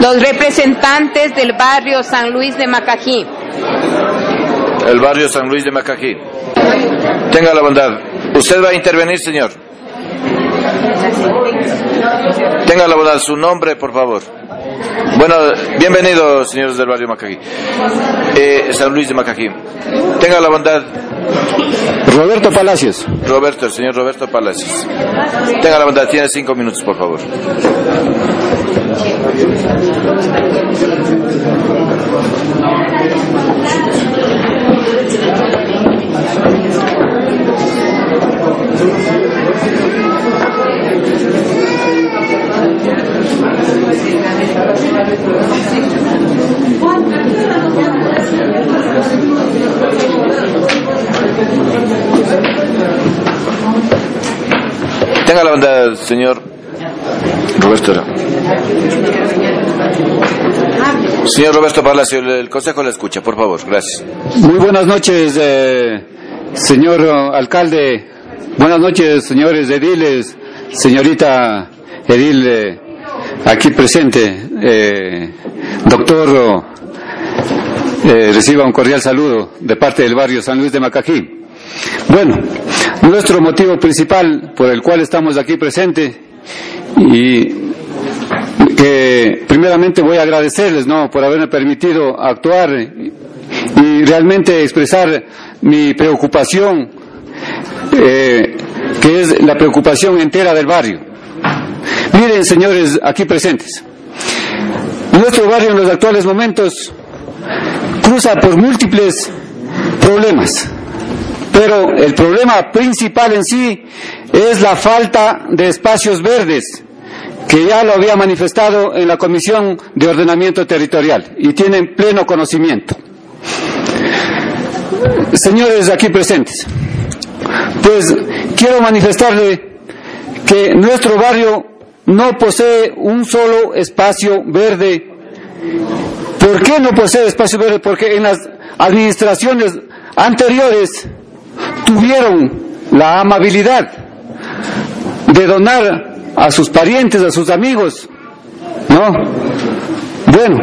Los representantes del barrio San Luis de Macají. El barrio San Luis de Macají. Tenga la bondad. Usted va a intervenir, señor. Tenga la bondad. Su nombre, por favor. Bueno, bienvenidos, señores del barrio Macají. Eh, San Luis de Macají. Tenga la bondad. Roberto Palacios. Roberto, el señor Roberto Palacios. Tenga la bondad. Tiene cinco minutos, por favor. Tenga la bondad, señor Roberto. Señor Roberto Palacio, el consejo le escucha, por favor. Gracias. Muy buenas noches, eh, señor alcalde. Buenas noches, señores ediles, señorita edil eh, aquí presente. Eh, doctor, eh, reciba un cordial saludo de parte del barrio San Luis de Macají. Bueno, nuestro motivo principal por el cual estamos aquí presentes y que primeramente voy a agradecerles no por haberme permitido actuar y realmente expresar mi preocupación eh, que es la preocupación entera del barrio. Miren señores aquí presentes. Nuestro barrio en los actuales momentos cruza por múltiples problemas pero el problema principal en sí es la falta de espacios verdes que ya lo había manifestado en la Comisión de Ordenamiento Territorial y tienen pleno conocimiento. Señores aquí presentes, pues quiero manifestarle que nuestro barrio no posee un solo espacio verde. ¿Por qué no posee espacio verde? Porque en las administraciones anteriores tuvieron la amabilidad de donar a sus parientes, a sus amigos. ¿No? Bueno,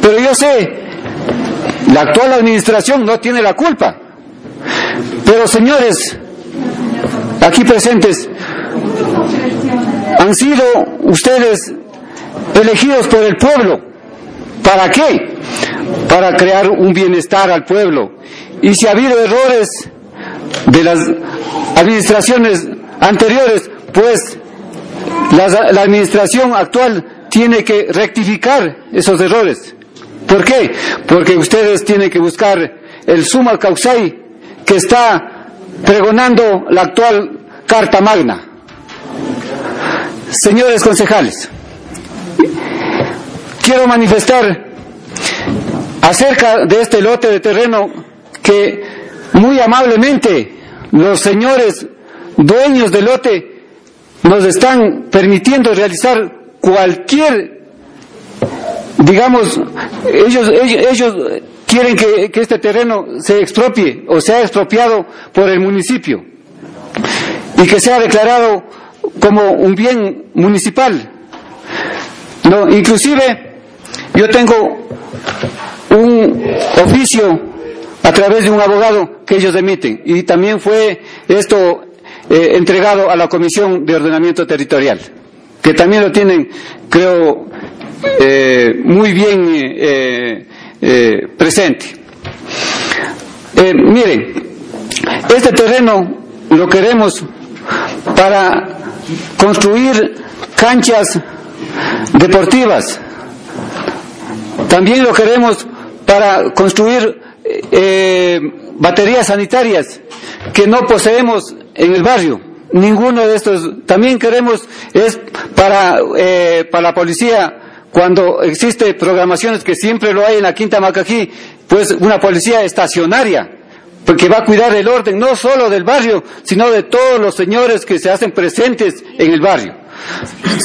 pero yo sé, la actual administración no tiene la culpa. Pero señores, aquí presentes, han sido ustedes elegidos por el pueblo. ¿Para qué? Para crear un bienestar al pueblo. Y si ha habido errores de las administraciones anteriores, pues la, administración actual tiene que rectificar esos errores. ¿Por qué? Porque ustedes tienen que buscar el suma causai que está pregonando la actual Carta Magna. Señores concejales, quiero manifestar acerca de este lote de terreno que muy amablemente los señores dueños del lote nos están permitiendo realizar cualquier, digamos, ellos, ellos, ellos quieren que, que, este terreno se expropie o sea expropiado por el municipio y que sea declarado como un bien municipal. No, inclusive yo tengo un oficio a través de un abogado que ellos emiten y también fue esto eh, entregado a la Comisión de Ordenamiento Territorial, que también lo tienen, creo, eh, muy bien eh, presente. miren, este terreno lo queremos para construir canchas deportivas. También lo queremos para construir baterías sanitarias que no poseemos en el barrio. Ninguno de estos. También queremos es para, eh, para la policía cuando existe programaciones que siempre lo hay en la Quinta Macají, pues una policía estacionaria, porque va a cuidar el orden no solo del barrio, sino de todos los señores que se hacen presentes en el barrio.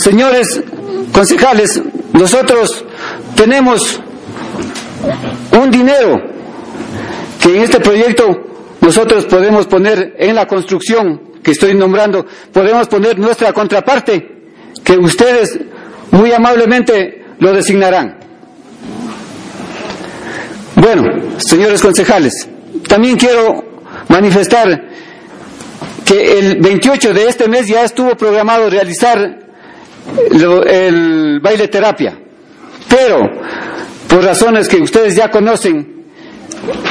Señores concejales, nosotros tenemos un dinero que en este proyecto nosotros podemos poner en la construcción que estoy nombrando, podemos poner nuestra contraparte, que ustedes muy amablemente lo designarán. Bueno, señores concejales, también quiero manifestar que el 28 de este mes ya estuvo programado realizar el baile terapia, pero por razones que ustedes ya conocen,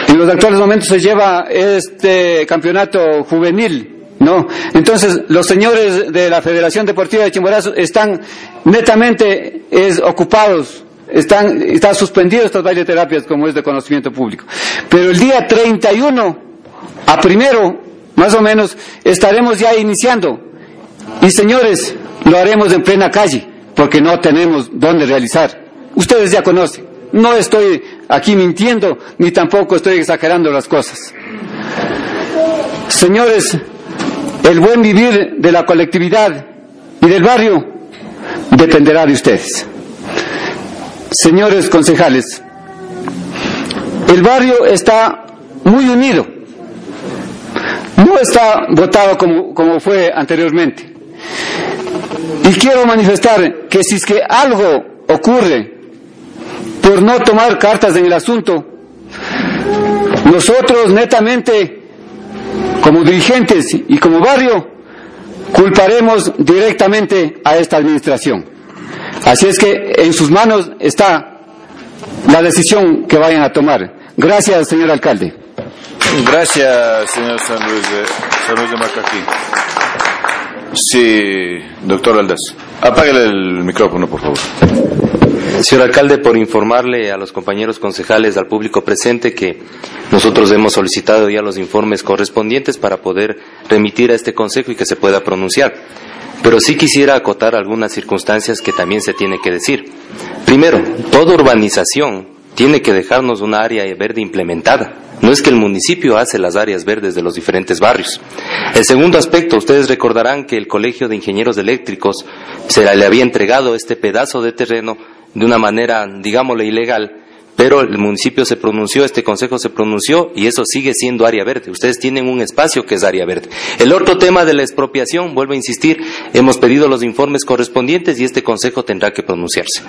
en los actuales momentos se lleva este campeonato juvenil no, entonces los señores de la Federación Deportiva de Chimborazo están netamente ocupados, están, están suspendidos estas baileterapias como es de conocimiento público. Pero el día 31 a primero, más o menos, estaremos ya iniciando. Y señores, lo haremos en plena calle, porque no tenemos dónde realizar. Ustedes ya conocen. No estoy aquí mintiendo, ni tampoco estoy exagerando las cosas. Señores, el buen vivir de la colectividad y del barrio dependerá de ustedes. Señores concejales, el barrio está muy unido, no está votado como, como fue anteriormente. Y quiero manifestar que si es que algo ocurre por no tomar cartas en el asunto, nosotros netamente como dirigentes y como barrio, culparemos directamente a esta administración. Así es que en sus manos está la decisión que vayan a tomar. Gracias, señor alcalde. Gracias, señor San Luis de, San Luis de Macaquí. Sí, doctor Aldaz. Apáguele el micrófono, por favor. Señor alcalde, por informarle a los compañeros concejales, al público presente, que nosotros hemos solicitado ya los informes correspondientes para poder remitir a este consejo y que se pueda pronunciar. Pero sí quisiera acotar algunas circunstancias que también se tiene que decir. Primero, toda urbanización tiene que dejarnos una área verde implementada. No es que el municipio hace las áreas verdes de los diferentes barrios. El segundo aspecto, ustedes recordarán que el Colegio de Ingenieros Eléctricos se le había entregado este pedazo de terreno de una manera, digámosle, ilegal, pero el municipio se pronunció, este consejo se pronunció y eso sigue siendo área verde. Ustedes tienen un espacio que es área verde. El otro tema de la expropiación, vuelvo a insistir, hemos pedido los informes correspondientes y este consejo tendrá que pronunciarse.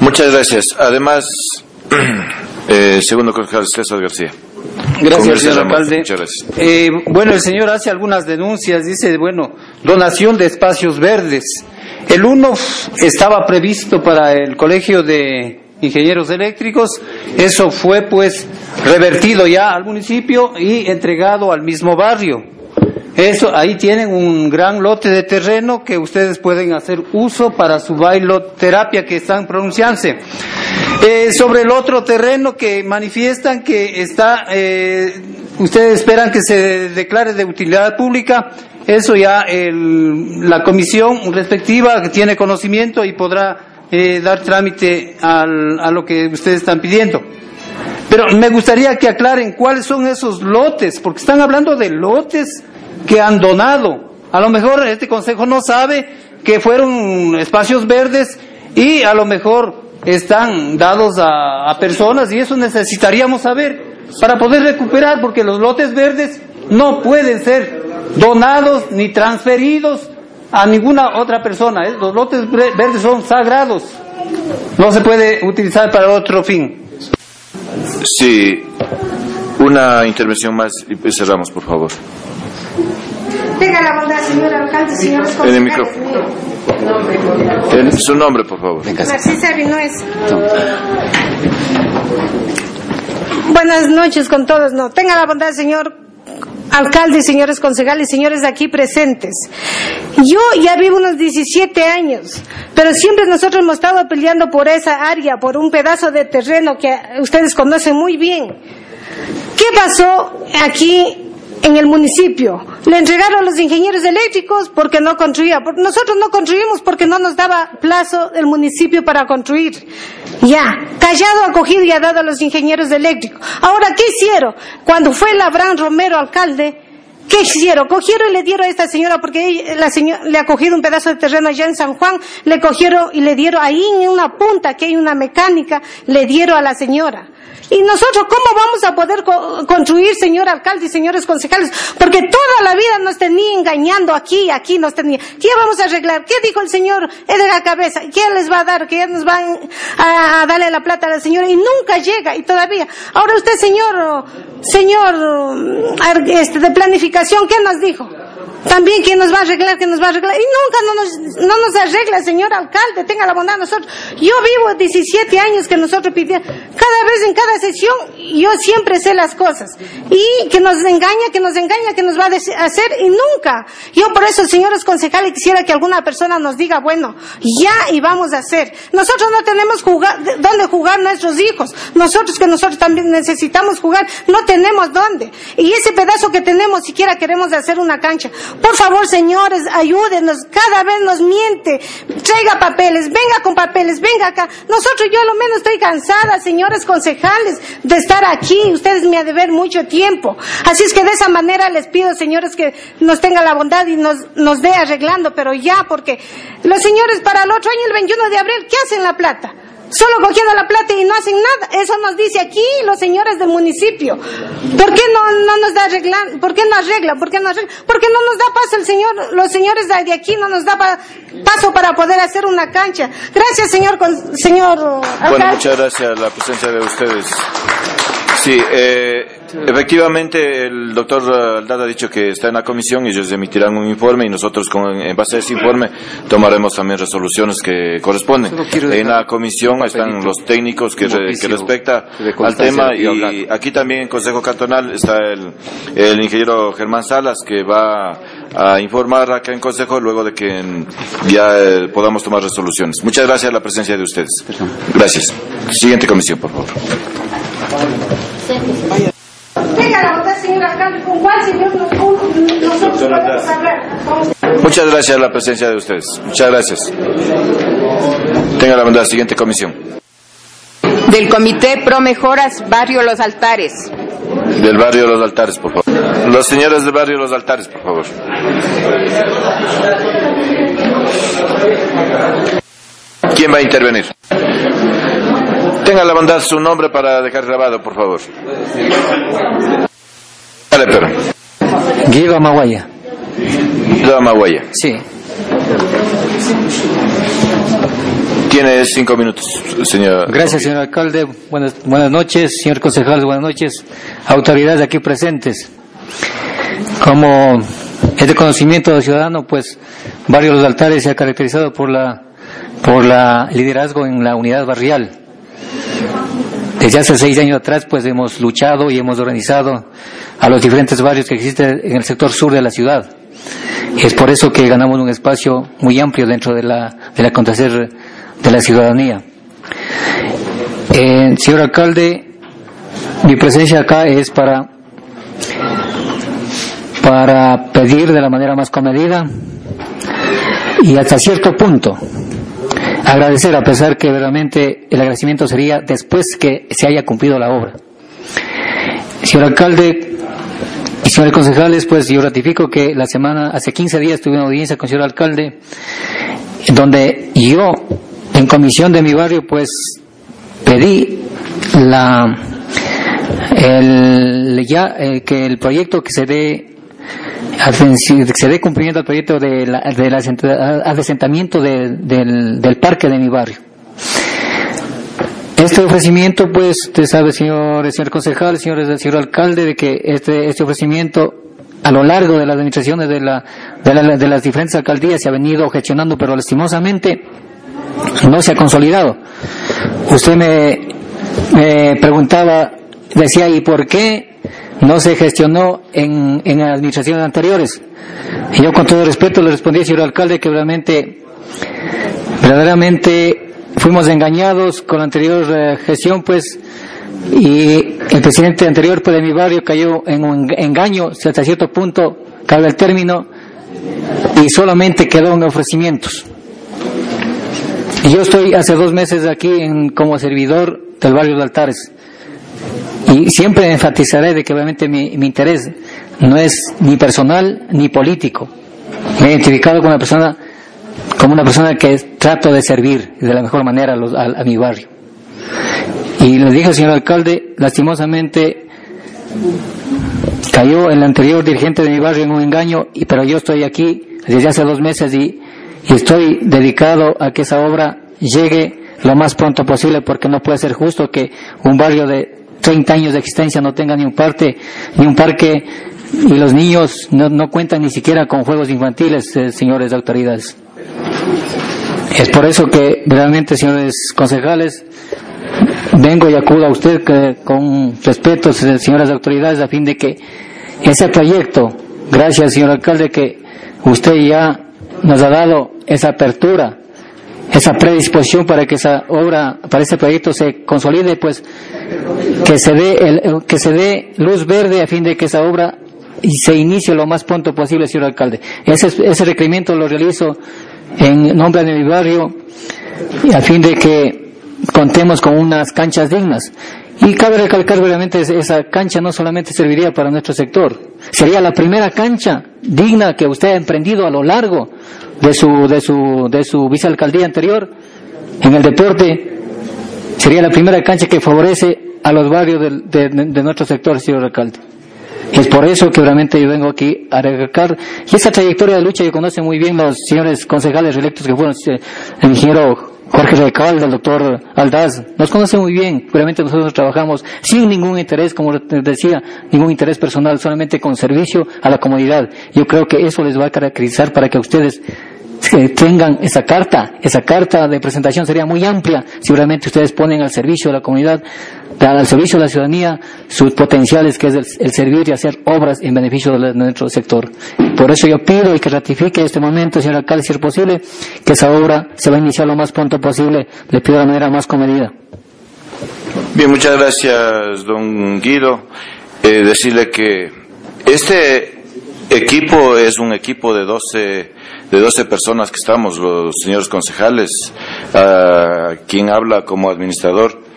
Muchas gracias. Además, eh, segundo concejal César García. Gracias, señor alcalde. Eh, bueno, el señor hace algunas denuncias, dice, bueno, donación de espacios verdes. El uno estaba previsto para el Colegio de Ingenieros Eléctricos, eso fue pues revertido ya al municipio y entregado al mismo barrio. Eso, ahí tienen un gran lote de terreno que ustedes pueden hacer uso para su bailoterapia que están pronunciándose. Eh, sobre el otro terreno que manifiestan que está, eh, ustedes esperan que se declare de utilidad pública, eso ya la comisión respectiva tiene conocimiento y podrá eh, dar trámite a lo que ustedes están pidiendo. Pero me gustaría que aclaren cuáles son esos lotes, porque están hablando de lotes que han donado. A lo mejor este consejo no sabe que fueron espacios verdes y a lo mejor están dados a personas y eso necesitaríamos saber para poder recuperar, porque los lotes verdes no pueden ser donados ni transferidos a ninguna otra persona. ¿eh? Los lotes verdes son sagrados. No se puede utilizar para otro fin. Sí, una intervención más y cerramos, por favor. Tenga la bondad, señor alcalde, señores En el micrófono. En su nombre, por favor. Narcisa. Buenas noches con todos. No, tenga la bondad, señor alcalde, señores concejales, señores aquí presentes. Yo ya vivo unos 17 años, pero siempre nosotros hemos estado peleando por esa área, por un pedazo de terreno que ustedes conocen muy bien. ¿Qué pasó aquí en el municipio. Le entregaron a los ingenieros eléctricos porque no construía. Nosotros no construimos porque no nos daba plazo el municipio para construir. Ya, callado, acogido y ha dado a los ingenieros eléctricos. Ahora, ¿qué hicieron? Cuando fue Abraham Romero alcalde, ¿Qué hicieron? Cogieron y le dieron a esta señora, porque la señora le ha cogido un pedazo de terreno allá en San Juan, le cogieron y le dieron ahí en una punta que hay una mecánica, le dieron a la señora. Y nosotros, ¿cómo vamos a poder construir, señor alcalde y señores concejales? Porque toda la vida nos tenía engañando aquí, aquí nos tenía. ¿Qué vamos a arreglar? ¿Qué dijo el señor Edgar Cabeza? ¿Quién les va a dar? ¿Quién nos va a, darle la plata a la señora? Y nunca llega, y todavía. Ahora usted, señor, señor, este, de planificación, ¿qué nos dijo? También quién nos va a arreglar, quién nos va a arreglar. Y nunca no nos, no nos arregla, señor alcalde, tenga la bondad nosotros. Yo vivo 17 años que nosotros pidimos. Cada vez en cada sesión yo siempre sé las cosas. Y que nos engaña, que nos engaña, que nos va a hacer y nunca. Yo por eso, señores concejales, quisiera que alguna persona nos diga, bueno, ya y vamos a hacer. Nosotros no tenemos jugar, dónde jugar nuestros hijos. Nosotros que nosotros también necesitamos jugar, no tenemos dónde. Y ese pedazo que tenemos, siquiera queremos hacer una cancha. Por favor, señores, ayúdenos. Cada vez nos miente. Traiga papeles, venga con papeles, venga acá. Nosotros, yo a lo menos estoy cansada, señores concejales, de estar aquí. Ustedes me han de ver mucho tiempo. Así es que de esa manera les pido, señores, que nos tenga la bondad y nos, nos dé arreglando, pero ya, porque los señores para el otro año, el 21 de abril, ¿qué hacen la plata? Solo cogiendo la plata y no hacen nada. Eso nos dice aquí los señores del municipio. ¿Por qué no, no nos da arreglar? ¿Por qué no arregla? ¿Por qué no arregla? Porque no nos da paso el señor, los señores de aquí no nos da paso para poder hacer una cancha. Gracias, señor, señor. Bueno, muchas gracias la presencia de ustedes. Sí, eh, efectivamente el doctor Aldad ha dicho que está en la comisión y ellos emitirán un informe y nosotros con, en base a ese informe tomaremos también resoluciones que corresponden. En la comisión están los técnicos que, que respecta al tema y aquí también en Consejo Cantonal está el, el ingeniero Germán Salas que va a informar acá en Consejo luego de que ya eh, podamos tomar resoluciones. Muchas gracias a la presencia de ustedes. Gracias. Siguiente comisión, por favor. Muchas gracias a la presencia de ustedes. Muchas gracias. Tenga la bondad, siguiente comisión. Del Comité Pro Mejoras Barrio Los Altares. Del barrio Los Altares, por favor. Los señores del barrio Los Altares, por favor. ¿Quién va a intervenir? Tenga la bondad su nombre para dejar grabado, por favor. Dale, pero. Guido Amaguaya. Guido Amaguaya. Sí. Tiene cinco minutos, señor. Gracias, señor alcalde. Buenas, buenas noches, señor concejal. Buenas noches, autoridades aquí presentes. Como es de conocimiento del ciudadano, pues Barrio Los Altares se ha caracterizado por la por la liderazgo en la unidad barrial. Desde hace seis años atrás, pues hemos luchado y hemos organizado a los diferentes barrios que existen en el sector sur de la ciudad. Es por eso que ganamos un espacio muy amplio dentro de la, del acontecer de la ciudadanía. Eh, señor alcalde, mi presencia acá es para, para pedir de la manera más comedida y hasta cierto punto agradecer a pesar que verdaderamente el agradecimiento sería después que se haya cumplido la obra. Señor alcalde y señores concejales, pues yo ratifico que la semana, hace 15 días tuve una audiencia con el señor alcalde, donde yo, en comisión de mi barrio, pues pedí la, el, ya, eh, que el proyecto que se dé se dé cumplimiento al proyecto de del asentamiento del, del parque de mi barrio. Este ofrecimiento, pues, usted sabe, señor, señor concejal, señor, señor alcalde, de que este, este ofrecimiento a lo largo de las administraciones de, la, de, la, de las diferentes alcaldías se ha venido gestionando, pero lastimosamente no se ha consolidado. Usted me, me preguntaba, decía, ¿y por qué no se gestionó en, en administraciones anteriores. Y yo con todo respeto le respondí, señor alcalde, que realmente, verdaderamente fuimos engañados con la anterior eh, gestión, pues, y el presidente anterior pues, de mi barrio cayó en un engaño, hasta cierto punto cabe el término, y solamente quedó en ofrecimientos. Y yo estoy hace dos meses aquí en, como servidor del barrio de Altares. Y siempre enfatizaré de que obviamente mi, interés no es ni personal ni político. Me he identificado como una persona, como una persona que trato de servir de la mejor manera a, a mi barrio. Y le dije al señor alcalde, lastimosamente cayó el anterior dirigente de mi barrio en un engaño, y, pero yo estoy aquí desde hace dos meses y estoy dedicado a que esa obra llegue lo más pronto posible porque no puede ser justo que un barrio de 30 años de existencia no tenga ni un parque, ni un parque y los niños no, no cuentan ni siquiera con juegos infantiles, eh, señores autoridades. Es por eso que realmente, señores concejales, vengo y acudo a usted que, con respeto, señoras autoridades, a fin de que ese proyecto, gracias señor alcalde, que usted ya nos ha dado esa apertura, esa predisposición para que esa obra, para ese proyecto se consolide, pues que se dé que se dé luz verde a fin de que esa obra se inicie lo más pronto posible, señor alcalde. Ese, ese requerimiento lo realizo en nombre de mi barrio a fin de que contemos con unas canchas dignas. Y cabe recalcar obviamente esa cancha no solamente serviría para nuestro sector, sería la primera cancha digna que usted ha emprendido a lo largo de su, de su, de su vicealcaldía anterior en el deporte. Sería la primera cancha que favorece a los barrios de, de, nuestro sector, señor alcalde. Es por eso que realmente yo vengo aquí a recalcar, y esa trayectoria de lucha que conocen muy bien los señores concejales electos que fueron eh, el ingeniero Jorge Recalde, el doctor Aldaz, nos conoce muy bien. Realmente nosotros trabajamos sin ningún interés, como decía, ningún interés personal, solamente con servicio a la comunidad. Yo creo que eso les va a caracterizar para que ustedes tengan esa carta, esa carta de presentación sería muy amplia si realmente ustedes ponen al servicio de la comunidad, al servicio de la ciudadanía, sus potenciales que es el, servir y hacer obras en beneficio de, nuestro sector. Por eso yo pido y que ratifique este momento, señor alcalde, si es posible, que esa obra se va a iniciar lo más pronto posible. Le pido de la manera más comedida. Bien, muchas gracias, don Guido. Eh, decirle que este equipo es un equipo de 12 de 12 personas que estamos, los señores concejales, quien habla como administrador.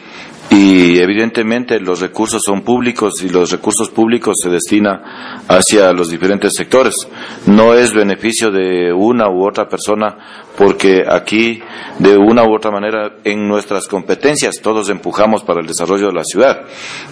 Y evidentemente los recursos son públicos y los recursos públicos se destinan hacia los diferentes sectores. No es beneficio de una u otra persona porque aquí de una u otra manera en nuestras competencias todos empujamos para el desarrollo de la ciudad.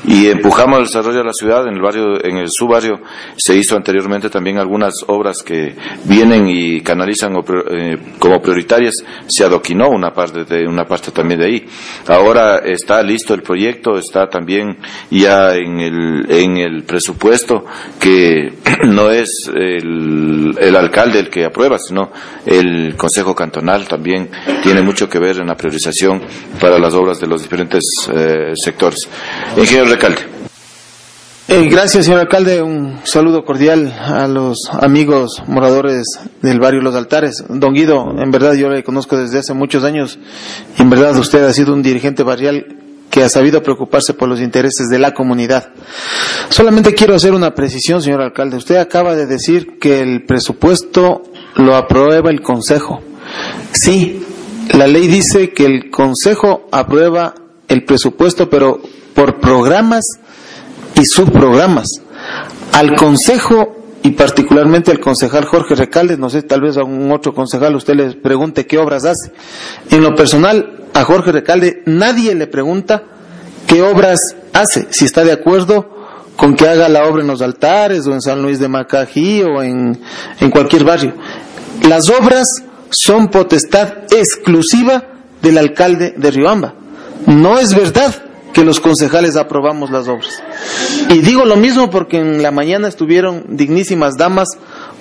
Y empujamos el desarrollo de la ciudad en el barrio en el subbarrio. Se hizo anteriormente también algunas obras que vienen y canalizan eh, como prioritarias. Se adoquinó una parte de una parte también de ahí. Ahora está listo el proyecto está también ya en el presupuesto que no es el, el alcalde el que aprueba sino el consejo Cantonal también tiene mucho que ver en la priorización para las obras de los diferentes eh, sectores. Ingeniero Recalde. Eh, gracias, señor alcalde. Un saludo cordial a los amigos moradores del barrio Los Altares. Don Guido, en verdad yo le conozco desde hace muchos años y en verdad usted ha sido un dirigente barrial que ha sabido preocuparse por los intereses de la comunidad. Solamente quiero hacer una precisión, señor alcalde. Usted acaba de decir que el presupuesto lo aprueba el Consejo. Sí, la ley dice que el Consejo aprueba el presupuesto, pero por programas y subprogramas. Al Consejo y particularmente al concejal Jorge Recalde, no sé, tal vez a un otro concejal usted le pregunte qué obras hace. En lo personal, a Jorge Recalde nadie le pregunta qué obras hace, si está de acuerdo con que haga la obra en los altares o en San Luis de Macají o en, en cualquier barrio. Las obras son potestad exclusiva del alcalde de Riobamba. No es verdad que los concejales aprobamos las obras. Y digo lo mismo porque en la mañana estuvieron dignísimas damas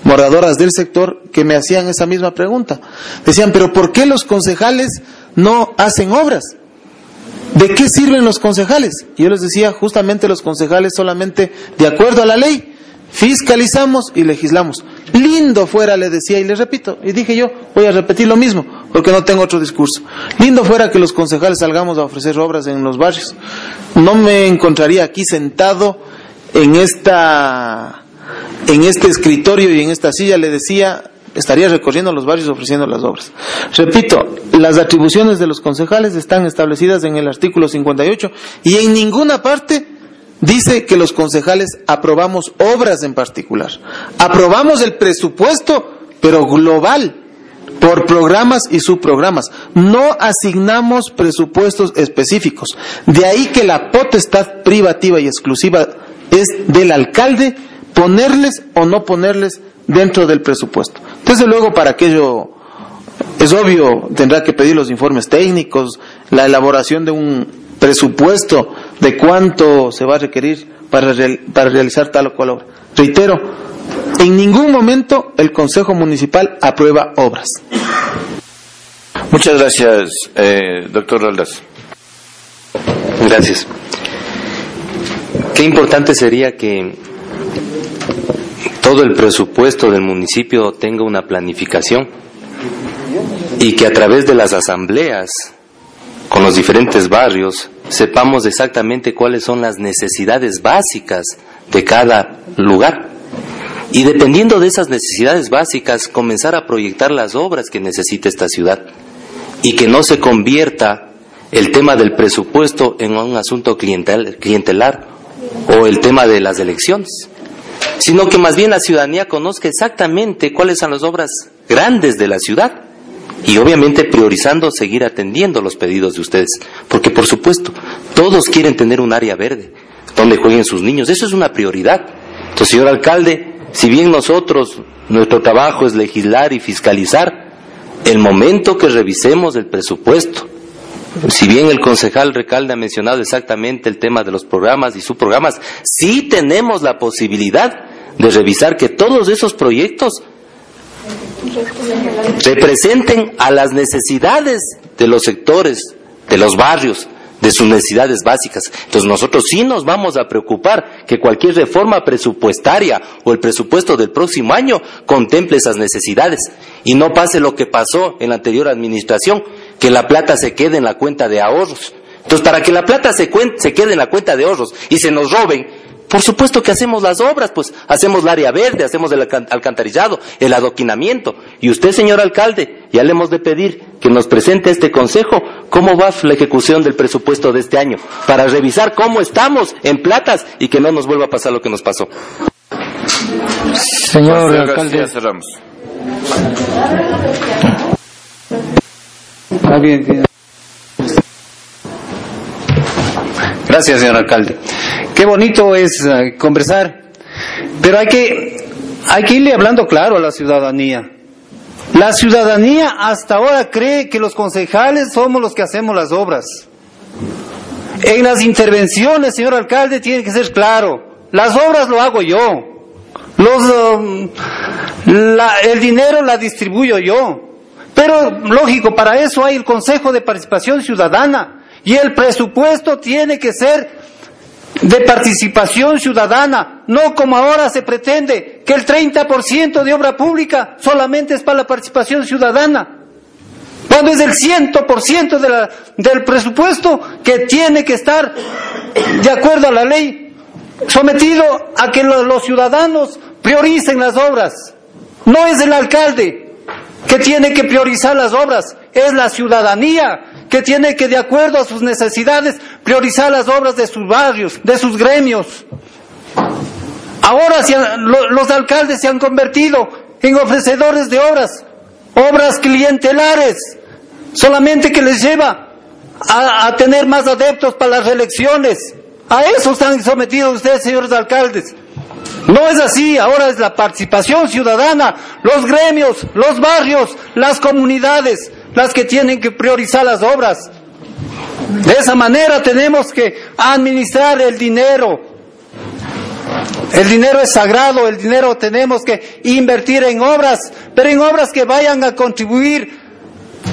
moradoras del sector que me hacían esa misma pregunta. Decían, pero ¿por qué los concejales no hacen obras? ¿De qué sirven los concejales? Yo les decía, justamente los concejales solamente de acuerdo a la ley fiscalizamos y legislamos. Lindo fuera, le decía, y le repito, y dije yo, voy a repetir lo mismo, porque no tengo otro discurso. Lindo fuera que los concejales salgamos a ofrecer obras en los barrios. No me encontraría aquí sentado en esta, en este escritorio y en esta silla, le decía, estaría recorriendo los barrios ofreciendo las obras. Repito, las atribuciones de los concejales están establecidas en el artículo 58 y en ninguna parte dice que los concejales aprobamos obras en particular. Aprobamos el presupuesto, pero global, por programas y subprogramas. No asignamos presupuestos específicos. De ahí que la potestad privativa y exclusiva es del alcalde ponerles o no ponerles dentro del presupuesto. Entonces luego para aquello es obvio, tendrá que pedir los informes técnicos, la elaboración de un presupuesto de cuánto se va a requerir para, para realizar tal o cual obra. Reitero, en ningún momento el Consejo Municipal aprueba obras. Muchas gracias, eh, doctor Roldás. Gracias. Qué importante sería que todo el presupuesto del municipio tenga una planificación y que a través de las asambleas con los diferentes barrios sepamos exactamente cuáles son las necesidades básicas de cada lugar. Y dependiendo de esas necesidades básicas, comenzar a proyectar las obras que necesita esta ciudad. Y que no se convierta el tema del presupuesto en un asunto clientelar o el tema de las elecciones sino que más bien la ciudadanía conozca exactamente cuáles son las obras grandes de la ciudad y obviamente priorizando seguir atendiendo los pedidos de ustedes, porque por supuesto, todos quieren tener un área verde donde jueguen sus niños, eso es una prioridad. Entonces, señor alcalde, si bien nosotros, nuestro trabajo es legislar y fiscalizar, el momento que revisemos el presupuesto, si bien el concejal Recalde ha mencionado exactamente el tema de los programas y subprogramas, sí tenemos la posibilidad de revisar que todos esos proyectos representen a las necesidades de los sectores, de los barrios, de sus necesidades básicas. Entonces nosotros sí nos vamos a preocupar que cualquier reforma presupuestaria o el presupuesto del próximo año contemple esas necesidades y no pase lo que pasó en la anterior administración, que la plata se quede en la cuenta de ahorros. Entonces, para que la plata se, se quede en la cuenta de ahorros y se nos roben, por supuesto que hacemos las obras, pues hacemos el área verde, hacemos el alcantarillado, el adoquinamiento. Y usted, señor alcalde, ya le hemos de pedir que nos presente este consejo cómo va la ejecución del presupuesto de este año, para revisar cómo estamos en platas y que no nos vuelva a pasar lo que nos pasó. Señor alcalde. Cerramos. Ah, bien. Gracias, señor alcalde. Qué bonito es eh, conversar, pero hay que, hay que irle hablando claro a la ciudadanía. La ciudadanía hasta ahora cree que los concejales somos los que hacemos las obras. En las intervenciones, señor alcalde, tiene que ser claro. Las obras lo hago yo. Los, um, el dinero la distribuyo yo. Pero, lógico, para eso hay el Consejo de Participación Ciudadana y el presupuesto tiene que ser de participación ciudadana, no como ahora se pretende, que el 30% de obra pública solamente es para la participación ciudadana, cuando es el 100% de del presupuesto que tiene que estar de acuerdo a la ley, sometido a que los ciudadanos prioricen las obras. No es el alcalde que tiene que priorizar las obras, es la ciudadanía que tiene que, de acuerdo a sus necesidades, priorizar las obras de sus barrios, de sus gremios. Ahora los alcaldes se han convertido en ofrecedores de obras, obras clientelares, solamente que les lleva a, a tener más adeptos para las reelecciones. A eso están sometidos ustedes, señores alcaldes. No es así, ahora es la participación ciudadana, los gremios, los barrios, las comunidades las que tienen que priorizar las obras. De esa manera tenemos que administrar el dinero. El dinero es sagrado, el dinero tenemos que invertir en obras, pero en obras que vayan a contribuir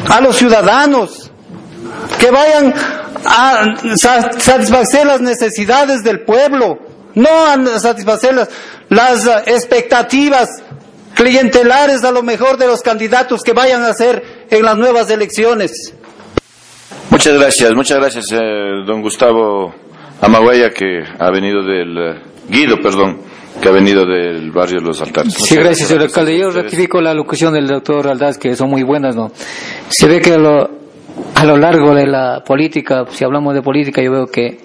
a los ciudadanos, que vayan a satisfacer las necesidades del pueblo, no a satisfacer las, expectativas clientelares a lo mejor de los candidatos que vayan a ser en las nuevas elecciones. Muchas gracias, muchas gracias, eh, don Gustavo Amaguaya, que ha venido del. Eh, Guido, perdón, que ha venido del barrio de Los Altares. sí, gracias, señor alcalde. Yo ratifico la locución del doctor Aldaz, que son muy buenas, ¿no? Se ve que a lo, a lo largo de la política, si hablamos de política, yo veo que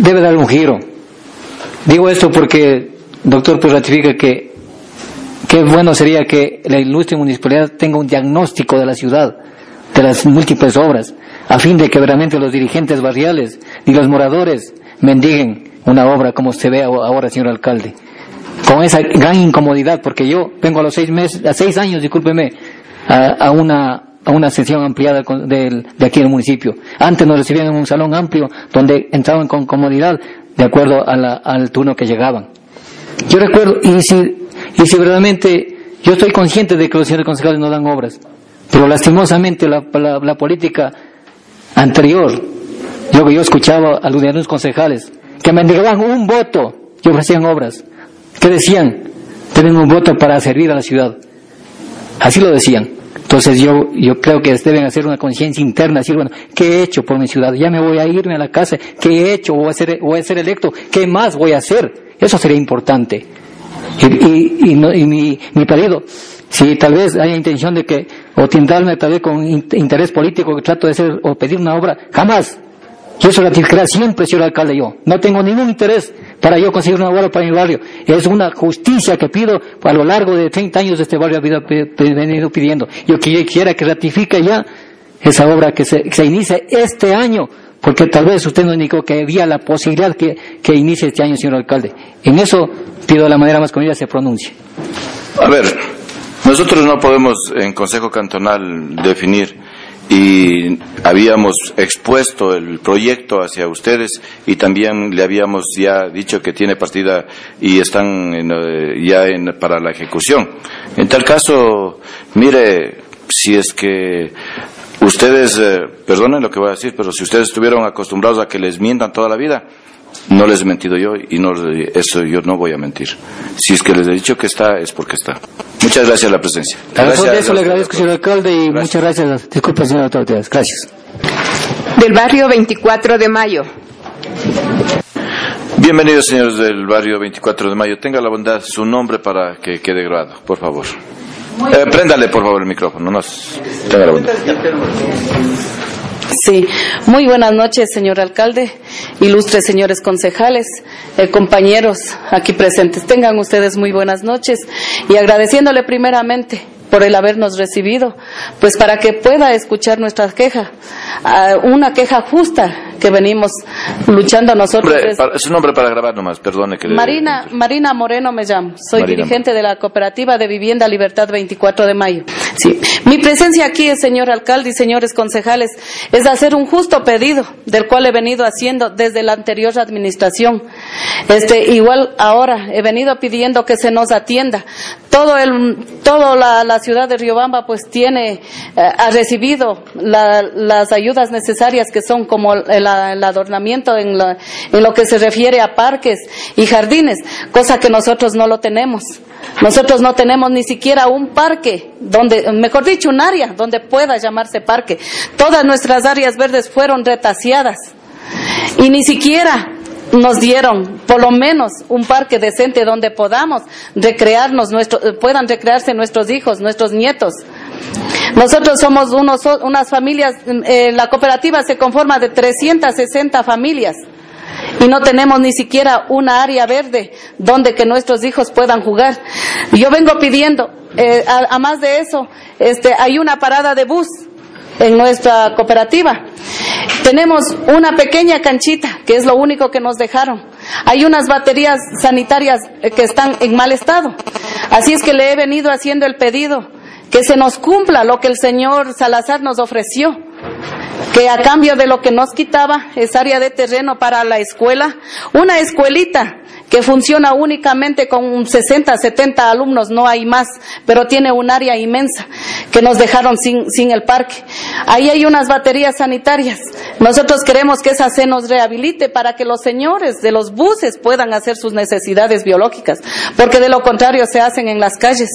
debe dar un giro. Digo esto porque, doctor, pues ratifica que qué bueno sería que la ilustre municipalidad tenga un diagnóstico de la ciudad, de las múltiples obras, a fin de que verdaderamente los dirigentes barriales y los moradores mendiguen una obra como se ve ahora, señor alcalde. Con esa gran incomodidad, porque yo vengo a los seis meses, a seis años, discúlpeme, a, una a una sesión ampliada de, aquí del municipio. Antes nos recibían en un salón amplio donde entraban con comodidad de acuerdo al turno que llegaban. Yo recuerdo, y si, y si verdaderamente yo estoy consciente de que los señores concejales no dan obras, pero lastimosamente la, la política anterior, yo que yo escuchaba a los concejales que me entregaban un voto y ofrecían obras, que decían, tienen un voto para servir a la ciudad. Así lo decían. Entonces yo, yo creo que deben hacer una conciencia interna, decir, bueno, ¿qué he hecho por mi ciudad? Ya me voy a irme a la casa, ¿qué he hecho? Voy a ser, voy a ser electo, ¿qué más voy a hacer? Eso sería importante. Y, y, mi, mi pedido, si tal vez haya intención de que, o tindarme tal vez con interés político que trato de hacer, o pedir una obra, jamás. Yo eso ratificará siempre, señor alcalde, yo. No tengo ningún interés para yo conseguir una obra para mi barrio. Es una justicia que pido a lo largo de 30 años de este barrio he venido pidiendo. Yo quisiera que ratifique ya esa obra que se, se inicie este año, porque tal vez usted nos indicó que había la posibilidad que, que inicie este año, señor alcalde. En eso pido la manera más comida se pronuncie. A ver, nosotros no podemos en Consejo Cantonal definir y habíamos expuesto el proyecto hacia ustedes y también le habíamos ya dicho que tiene partida y están eh, ya en, para la ejecución. En tal caso, mire, si es que ustedes, eh, perdonen lo que voy a decir, pero si ustedes estuvieron acostumbrados a que les mientan toda la vida, no les he mentido yo y no, eso yo no voy a mentir. Si es que les he dicho que está, es porque está. Muchas gracias a la presencia. Gracias, de eso le agradezco, señor alcalde, y muchas gracias. Disculpe, señor autoridades. Gracias. Del barrio 24 de Mayo. Bienvenidos, señores del barrio 24 de Mayo. Tenga la bondad su nombre para que quede grabado, por favor. Eh, préndale, por favor, el micrófono. No, tenga la bondad. Sí, muy buenas noches, señor alcalde, ilustres señores concejales, eh, compañeros aquí presentes. Tengan ustedes muy buenas noches y agradeciéndole primeramente por el habernos recibido, pues para que pueda escuchar nuestra queja, ah, una queja justa que venimos luchando nosotros. es un nombre para grabar nomás, perdone que Marina, Marina Moreno me llamo, soy dirigente de la Cooperativa de Vivienda Libertad 24 de Mayo. Sí. Mi presencia aquí, señor alcalde y señores concejales, es hacer un justo pedido, del cual he venido haciendo desde la anterior administración. Este, igual ahora he venido pidiendo que se nos atienda. Todo el, toda la, ciudad de Riobamba pues tiene, eh, ha recibido las ayudas necesarias que son como el, adornamiento en, en lo que se refiere a parques y jardines, cosa que nosotros no lo tenemos. Nosotros no tenemos ni siquiera un parque donde, mejor dicho, un área donde pueda llamarse parque. Todas nuestras áreas verdes fueron retaseadas y ni siquiera nos dieron por lo menos un parque decente donde podamos recrearnos, nuestro, puedan recrearse nuestros hijos, nuestros nietos. Nosotros somos unos, unas familias, eh, la cooperativa se conforma de 360 familias y no tenemos ni siquiera una área verde donde que nuestros hijos puedan jugar. Yo vengo pidiendo, eh, a, más de eso, este, hay una parada de bus en nuestra cooperativa. Tenemos una pequeña canchita, que es lo único que nos dejaron. Hay unas baterías sanitarias eh, que están en mal estado. Así es que le he venido haciendo el pedido que se nos cumpla lo que el señor Salazar nos ofreció que a cambio de lo que nos quitaba esa área de terreno para la escuela, una escuelita que funciona únicamente con 60, 70 alumnos, no hay más, pero tiene un área inmensa que nos dejaron sin, sin el parque. Ahí hay unas baterías sanitarias. Nosotros queremos que esa se nos rehabilite para que los señores de los buses puedan hacer sus necesidades biológicas, porque de lo contrario se hacen en las calles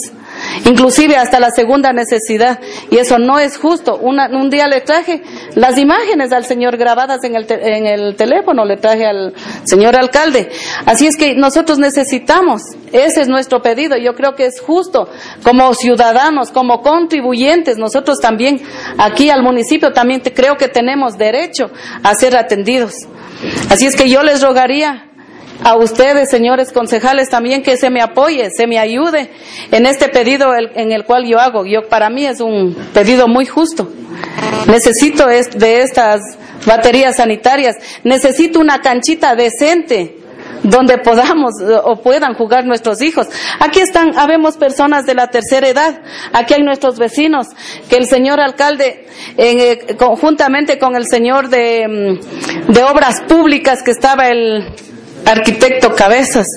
inclusive hasta la segunda necesidad. Y eso no es justo. un día le traje las imágenes al señor grabadas en el, en el teléfono, le traje al señor alcalde. Así es que nosotros necesitamos, ese es nuestro pedido. Yo creo que es justo, como ciudadanos, como contribuyentes, nosotros también, aquí al municipio también creo que tenemos derecho a ser atendidos. Así es que yo les rogaría a ustedes, señores concejales, también que se me apoye, se me ayude en este pedido en el cual yo hago. Yo, para mí es un pedido muy justo. Necesito de estas baterías sanitarias, necesito una canchita decente donde podamos o puedan jugar nuestros hijos. Aquí están, habemos personas de la tercera edad, aquí hay nuestros vecinos, que el señor alcalde, eh, conjuntamente con el señor de, mm, de obras públicas que estaba el arquitecto Cabezas.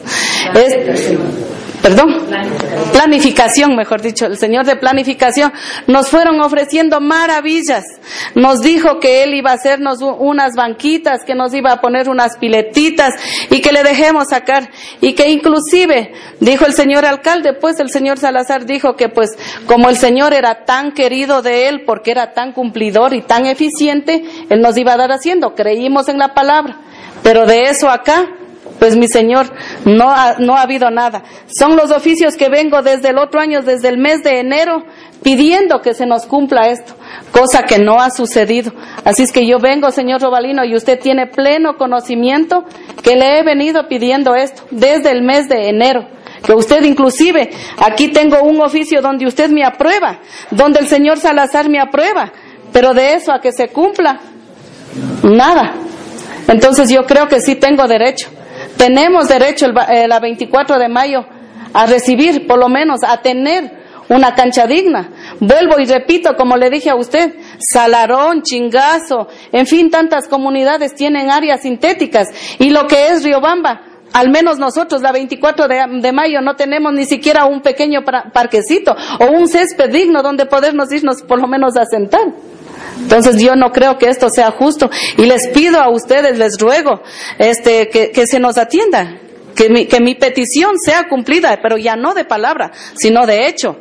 Es, perdón, planificación, mejor dicho, el señor de planificación, nos fueron ofreciendo maravillas. Nos dijo que él iba a hacernos unas banquitas, que nos iba a poner unas piletitas y que le dejemos sacar. Y que inclusive, dijo el señor alcalde, pues el señor Salazar dijo que pues como el señor era tan querido de él, porque era tan cumplidor y tan eficiente, él nos iba a dar haciendo. Creímos en la palabra. Pero de eso acá pues mi Señor, no ha, no ha habido nada. Son los oficios que vengo desde el otro año, desde el mes de enero, pidiendo que se nos cumpla esto, cosa que no ha sucedido. Así es que yo vengo, señor Robalino, y usted tiene pleno conocimiento que le he venido pidiendo esto desde el mes de enero. Que usted inclusive, aquí tengo un oficio donde usted me aprueba, donde el señor Salazar me aprueba, pero de eso a que se cumpla, nada. Entonces yo creo que sí tengo derecho. Tenemos derecho el, eh, la 24 de mayo a recibir, por lo menos, a tener una cancha digna. Vuelvo y repito, como le dije a usted, Salarón, Chingazo, en fin, tantas comunidades tienen áreas sintéticas. Y lo que es Riobamba, al menos nosotros, la 24 de, de mayo, no tenemos ni siquiera un pequeño parquecito o un césped digno donde podernos irnos por lo menos a sentar. Entonces yo no creo que esto sea justo y les pido a ustedes, les ruego, este, que, que se nos atienda, que mi, que mi petición sea cumplida, pero ya no de palabra, sino de hecho.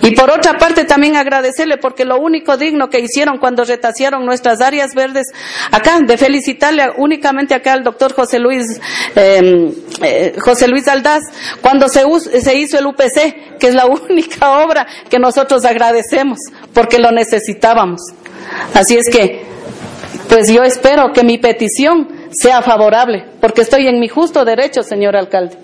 Y por otra parte también agradecerle porque lo único digno que hicieron cuando retasearon nuestras áreas verdes, acá, de felicitarle únicamente acá al doctor José Luis, eh, eh, José Luis Aldaz, cuando se, se hizo el UPC, que es la única obra que nosotros agradecemos porque lo necesitábamos. Así es que, pues yo espero que mi petición sea favorable, porque estoy en mi justo derecho, señor alcalde.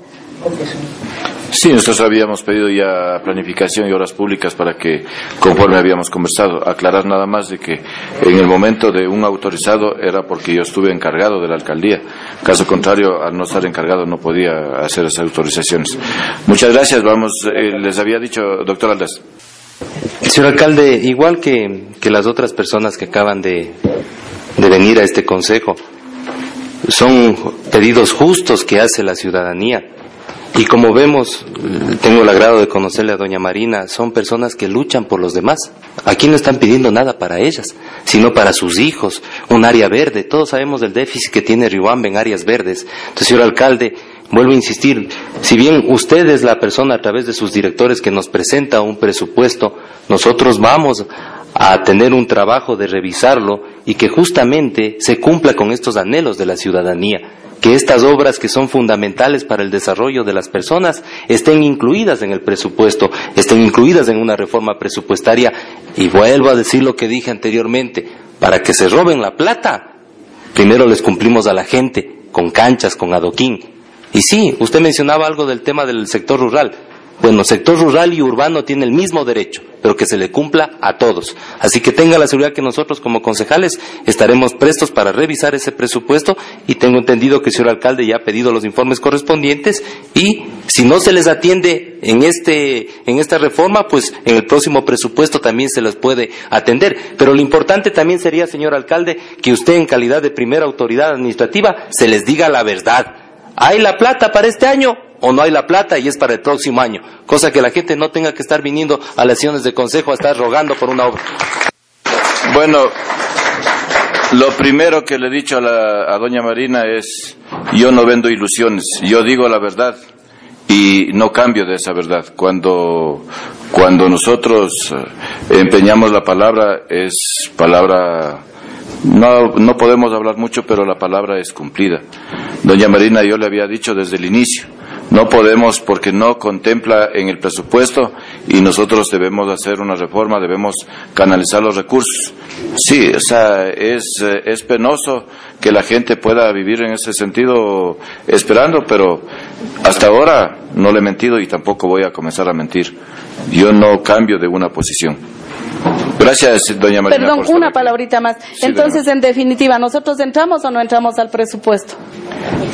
Sí, nosotros habíamos pedido ya planificación y horas públicas para que, conforme habíamos conversado, aclarar nada más de que en el momento de un autorizado era porque yo estuve encargado de la alcaldía. Caso contrario, al no estar encargado no podía hacer esas autorizaciones. Muchas gracias. Vamos, eh, les había dicho, doctor Aldaz. Señor alcalde, igual que, las otras personas que acaban de, de venir a este consejo, son pedidos justos que hace la ciudadanía. Y como vemos, tengo el agrado de conocerle a doña Marina, son personas que luchan por los demás. Aquí no están pidiendo nada para ellas, sino para sus hijos, un área verde. Todos sabemos del déficit que tiene Riobamba en áreas verdes. Entonces, señor alcalde, Vuelvo a insistir, si bien usted es la persona a través de sus directores que nos presenta un presupuesto, nosotros vamos a tener un trabajo de revisarlo y que justamente se cumpla con estos anhelos de la ciudadanía, que estas obras que son fundamentales para el desarrollo de las personas estén incluidas en el presupuesto, estén incluidas en una reforma presupuestaria. Y vuelvo a decir lo que dije anteriormente, para que se roben la plata, primero les cumplimos a la gente con canchas, con adoquín, y sí, usted mencionaba algo del tema del sector rural. Bueno, sector rural y urbano tiene el mismo derecho, pero que se le cumpla a todos. Así que tenga la seguridad que nosotros como concejales estaremos prestos para revisar ese presupuesto y tengo entendido que el señor alcalde ya ha pedido los informes correspondientes y si no se les atiende en este en esta reforma, pues en el próximo presupuesto también se les puede atender. Pero lo importante también sería, señor alcalde, que usted en calidad de primera autoridad administrativa se les diga la verdad ¿hay la plata para este año? o no hay la plata y es para el próximo año. Cosa que la gente no tenga que estar viniendo a las sesiones de consejo a estar rogando por una obra. Bueno, lo primero que le he dicho a, a doña Marina es, yo no vendo ilusiones, yo digo la verdad y no cambio de esa verdad. Cuando, cuando nosotros eh, empeñamos la palabra, es palabra, no, no podemos hablar mucho, pero la palabra es cumplida. Doña Marina, yo le había dicho desde el inicio, no podemos porque no contempla en el presupuesto y nosotros debemos hacer una reforma, debemos canalizar los recursos. Sí, o sea, es, eh, es penoso que la gente pueda vivir en ese sentido esperando, pero hasta ahora no le he mentido y tampoco voy a comenzar a mentir. Yo no cambio de una posición. Gracias, doña Marina. Perdón, una palabrita más. Entonces, en definitiva, ¿nosotros entramos o no entramos al presupuesto?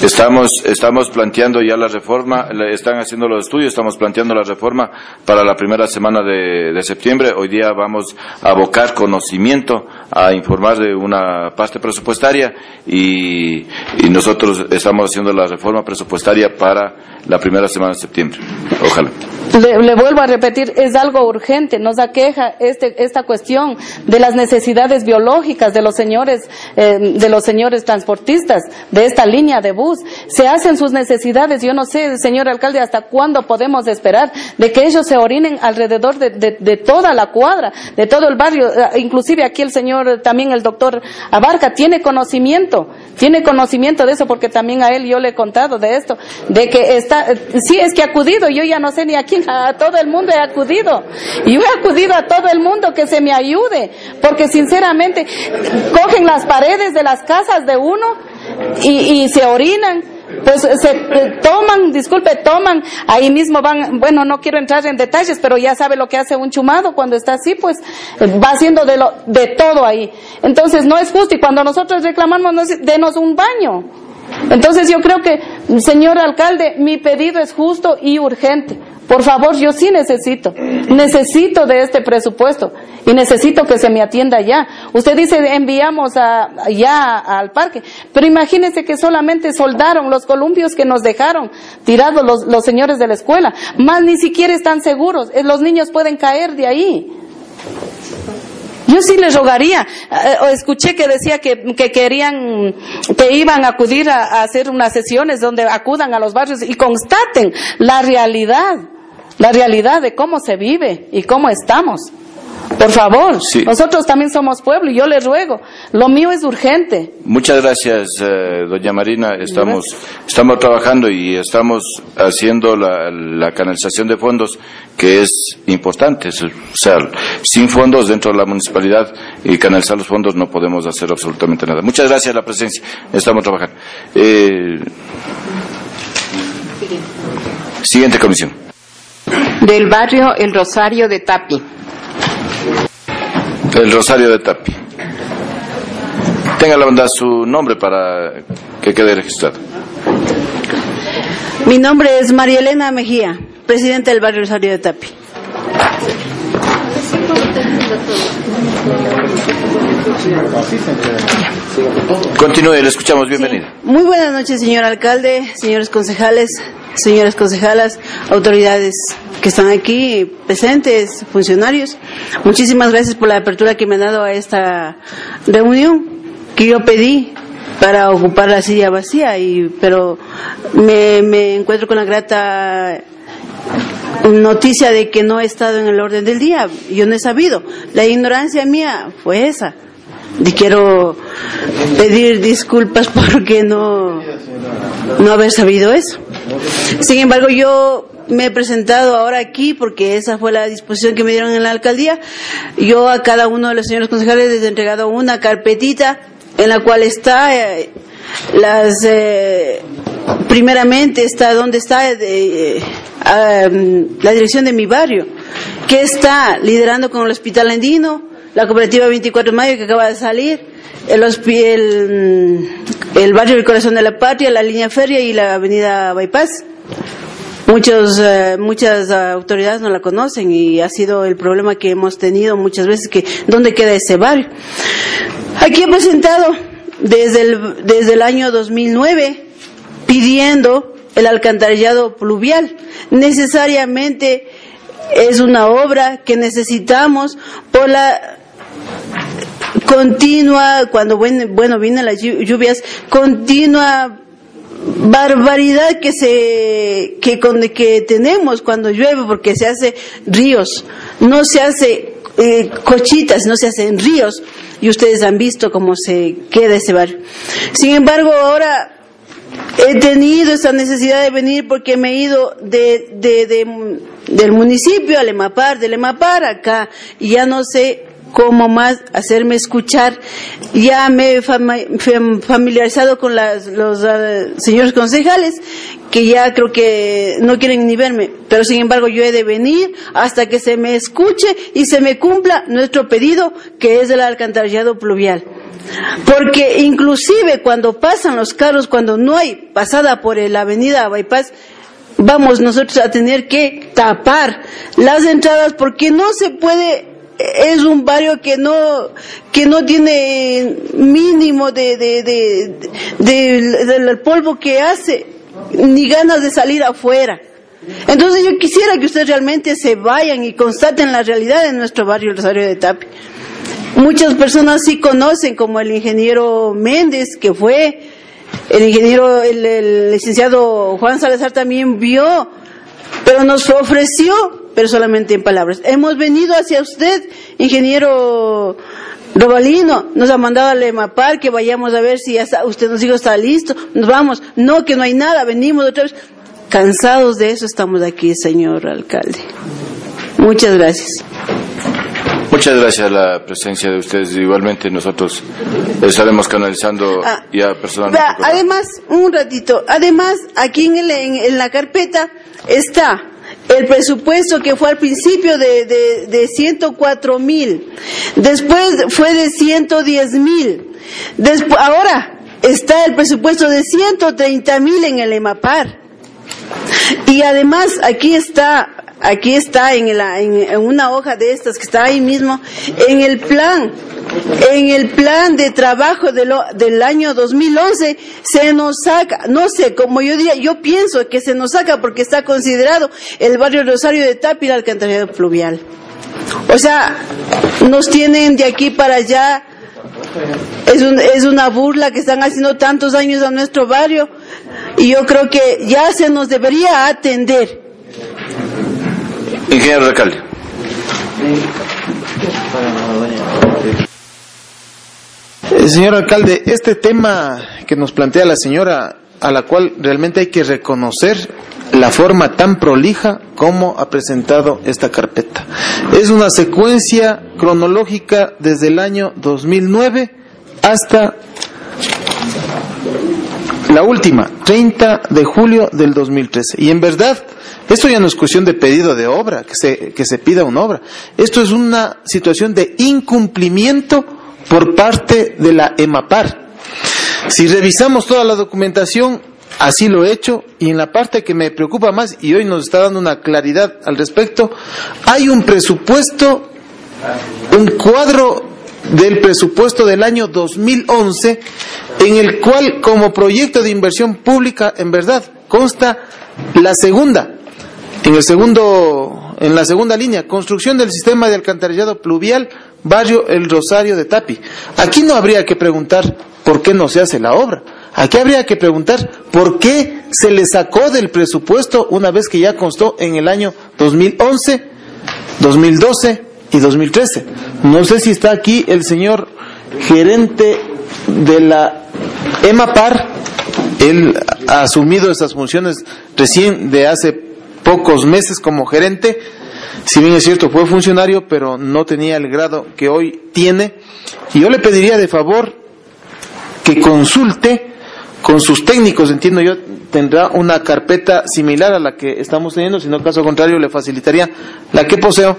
Estamos, estamos planteando ya la reforma, están haciendo los estudios, estamos planteando la reforma para la primera semana de, de septiembre. Hoy día vamos a abocar conocimiento, a informar de una parte presupuestaria y, y nosotros estamos haciendo la reforma presupuestaria para la primera semana de septiembre. Ojalá. Le, vuelvo a repetir, es algo urgente, nos aqueja este, esta cuestión de las necesidades biológicas de los señores, eh, de los señores transportistas de esta línea de bus. Se hacen sus necesidades. Yo no sé, señor alcalde, hasta cuándo podemos esperar de que ellos se orinen alrededor de, de toda la cuadra, de todo el barrio. Eh, inclusive aquí el señor, también el doctor Abarca, tiene conocimiento, tiene conocimiento de eso porque también a él yo le he contado de esto, de que está, eh, sí es que ha acudido, yo ya no sé ni a quién a todo el mundo he acudido. Yo he acudido a todo el mundo que se me ayude, porque sinceramente cogen las paredes de las casas de uno y, se orinan pues se eh, toman, disculpe, toman, ahí mismo van, bueno, no quiero entrar en detalles, pero ya sabe lo que hace un chumado cuando está así, pues va haciendo de, lo, de todo ahí. Entonces no es justo y cuando nosotros reclamamos, denos un baño. Entonces yo creo que, señor alcalde, mi pedido es justo y urgente. Por favor, yo sí necesito, necesito de este presupuesto y necesito que se me atienda ya. Usted dice enviamos a, ya al parque, pero imagínese que solamente soldaron los columpios que nos dejaron tirados los, los señores de la escuela, más ni siquiera están seguros, eh, los niños pueden caer de ahí. Yo sí les rogaría. Eh, escuché que decía que, que, querían, que iban a acudir a hacer unas sesiones donde acudan a los barrios y constaten la realidad la realidad de cómo se vive y cómo estamos. Por favor, nosotros también somos pueblo y yo les ruego, lo mío es urgente. Muchas gracias, eh, doña Marina. Estamos, estamos trabajando y estamos haciendo la, canalización de fondos que es importante. O sea, sin fondos dentro de la municipalidad y canalizar los fondos no podemos hacer absolutamente nada. Muchas gracias a la presencia. Estamos trabajando. Eh, siguiente comisión del barrio El Rosario de Tapi. El Rosario de Tapi. Tenga la bondad su nombre para que quede registrado. Mi nombre es María Elena Mejía, presidenta del barrio Rosario de Tapi. Continúe, le escuchamos, bienvenido. Muy buenas noches, señor alcalde, señores concejales, señoras concejalas, autoridades que están aquí presentes, funcionarios. Muchísimas gracias por la apertura que me han dado a esta reunión que yo pedí para ocupar la silla vacía, y, pero me, encuentro con la grata noticia de que no he estado en el orden del día. Yo no he sabido. La ignorancia mía fue esa. Y quiero pedir disculpas porque no, no haber sabido eso. Sin embargo, yo me he presentado ahora aquí porque esa fue la disposición que me dieron en la alcaldía. Yo a cada uno de los señores concejales les he entregado una carpetita en la cual está eh, las eh, primeramente está donde está eh, la dirección de mi barrio que está liderando con el hospital andino la cooperativa 24 de mayo que acaba de salir el, el, el barrio del corazón de la patria la línea feria y la avenida bypass Muchos, eh, muchas autoridades no la conocen y ha sido el problema que hemos tenido muchas veces que dónde queda ese barrio. Aquí he presentado desde el, desde el año 2009 pidiendo el alcantarillado pluvial. Necesariamente es una obra que necesitamos por la continua, cuando bueno, vienen las lluvias, continua barbaridad que se que que tenemos cuando llueve porque se hace ríos no se hace eh, cochitas no se hacen ríos y ustedes han visto cómo se queda ese barrio sin embargo ahora he tenido esa necesidad de venir porque me he ido de, de, del municipio al EMAPAR, del EMAPAR acá, y ya no sé cómo más hacerme escuchar. Ya me he familiarizado con los ah, señores concejales que ya creo que no quieren ni verme, pero sin embargo yo he de venir hasta que se me escuche y se me cumpla nuestro pedido que es el alcantarillado pluvial. Porque inclusive cuando pasan los carros, cuando no hay pasada por la avenida Bypass, vamos nosotros a tener que tapar las entradas porque no se puede es un barrio que no que no tiene mínimo de, de, de, del polvo que hace ni ganas de salir afuera. Entonces yo quisiera que ustedes realmente se vayan y constaten la realidad de nuestro barrio Rosario de Tapi. Muchas personas sí conocen como el ingeniero Méndez que fue el ingeniero el licenciado Juan Salazar también vio pero nos ofreció pero solamente en palabras. Hemos venido hacia usted, ingeniero Robalino, nos ha mandado al EMAPAR que vayamos a ver si usted nos dijo está listo, nos vamos, no, que no hay nada, venimos otra vez. Cansados de eso estamos aquí, señor alcalde. Muchas gracias. Muchas gracias a la presencia de ustedes. Igualmente nosotros estaremos canalizando ah, ya personalmente. Además, un ratito, además aquí en, en la carpeta está el presupuesto que fue al principio de, de, de 104 mil, después fue de 110 mil, ahora está el presupuesto de 130 mil en el EMAPAR. Y además aquí está aquí está en, en, una hoja de estas que está ahí mismo, en el plan, en el plan de trabajo de lo, del año 2011 se nos saca, no sé, como yo diría, yo pienso que se nos saca porque está considerado el barrio Rosario de Tápira alcantarillado fluvial. O sea, nos tienen de aquí para allá es, es una burla que están haciendo tantos años a nuestro barrio y yo creo que ya se nos debería atender. Ingeniero alcalde. Eh, señor alcalde, este tema que nos plantea la señora, a la cual realmente hay que reconocer la forma tan prolija como ha presentado esta carpeta. Es una secuencia cronológica desde el año 2009 hasta la última, 30 de julio del 2013. Y en verdad, esto ya no es cuestión de pedido de obra, que se, que se pida una obra. Esto es una situación de incumplimiento por parte de la EMAPAR. Si revisamos toda la documentación, así lo he hecho, y en la parte que me preocupa más, y hoy nos está dando una claridad al respecto, hay un presupuesto, un cuadro del presupuesto del año 2011, en el cual como proyecto de inversión pública, en verdad, consta la segunda, en el segundo, en la segunda línea, construcción del sistema de alcantarillado pluvial, barrio El Rosario de Tapi. Aquí no habría que preguntar por qué no se hace la obra. Aquí habría que preguntar por qué se le sacó del presupuesto una vez que ya constó en el año 2011, 2012 y 2013. No sé si está aquí el señor gerente de la EMAPAR. Él ha asumido esas funciones recién de hace pocos meses como gerente. Si bien es cierto, fue funcionario, pero no tenía el grado que hoy tiene. Y yo le pediría de favor que consulte con sus técnicos, entiendo yo, tendrá una carpeta similar a la que estamos teniendo, si no caso contrario le facilitaría la que poseo,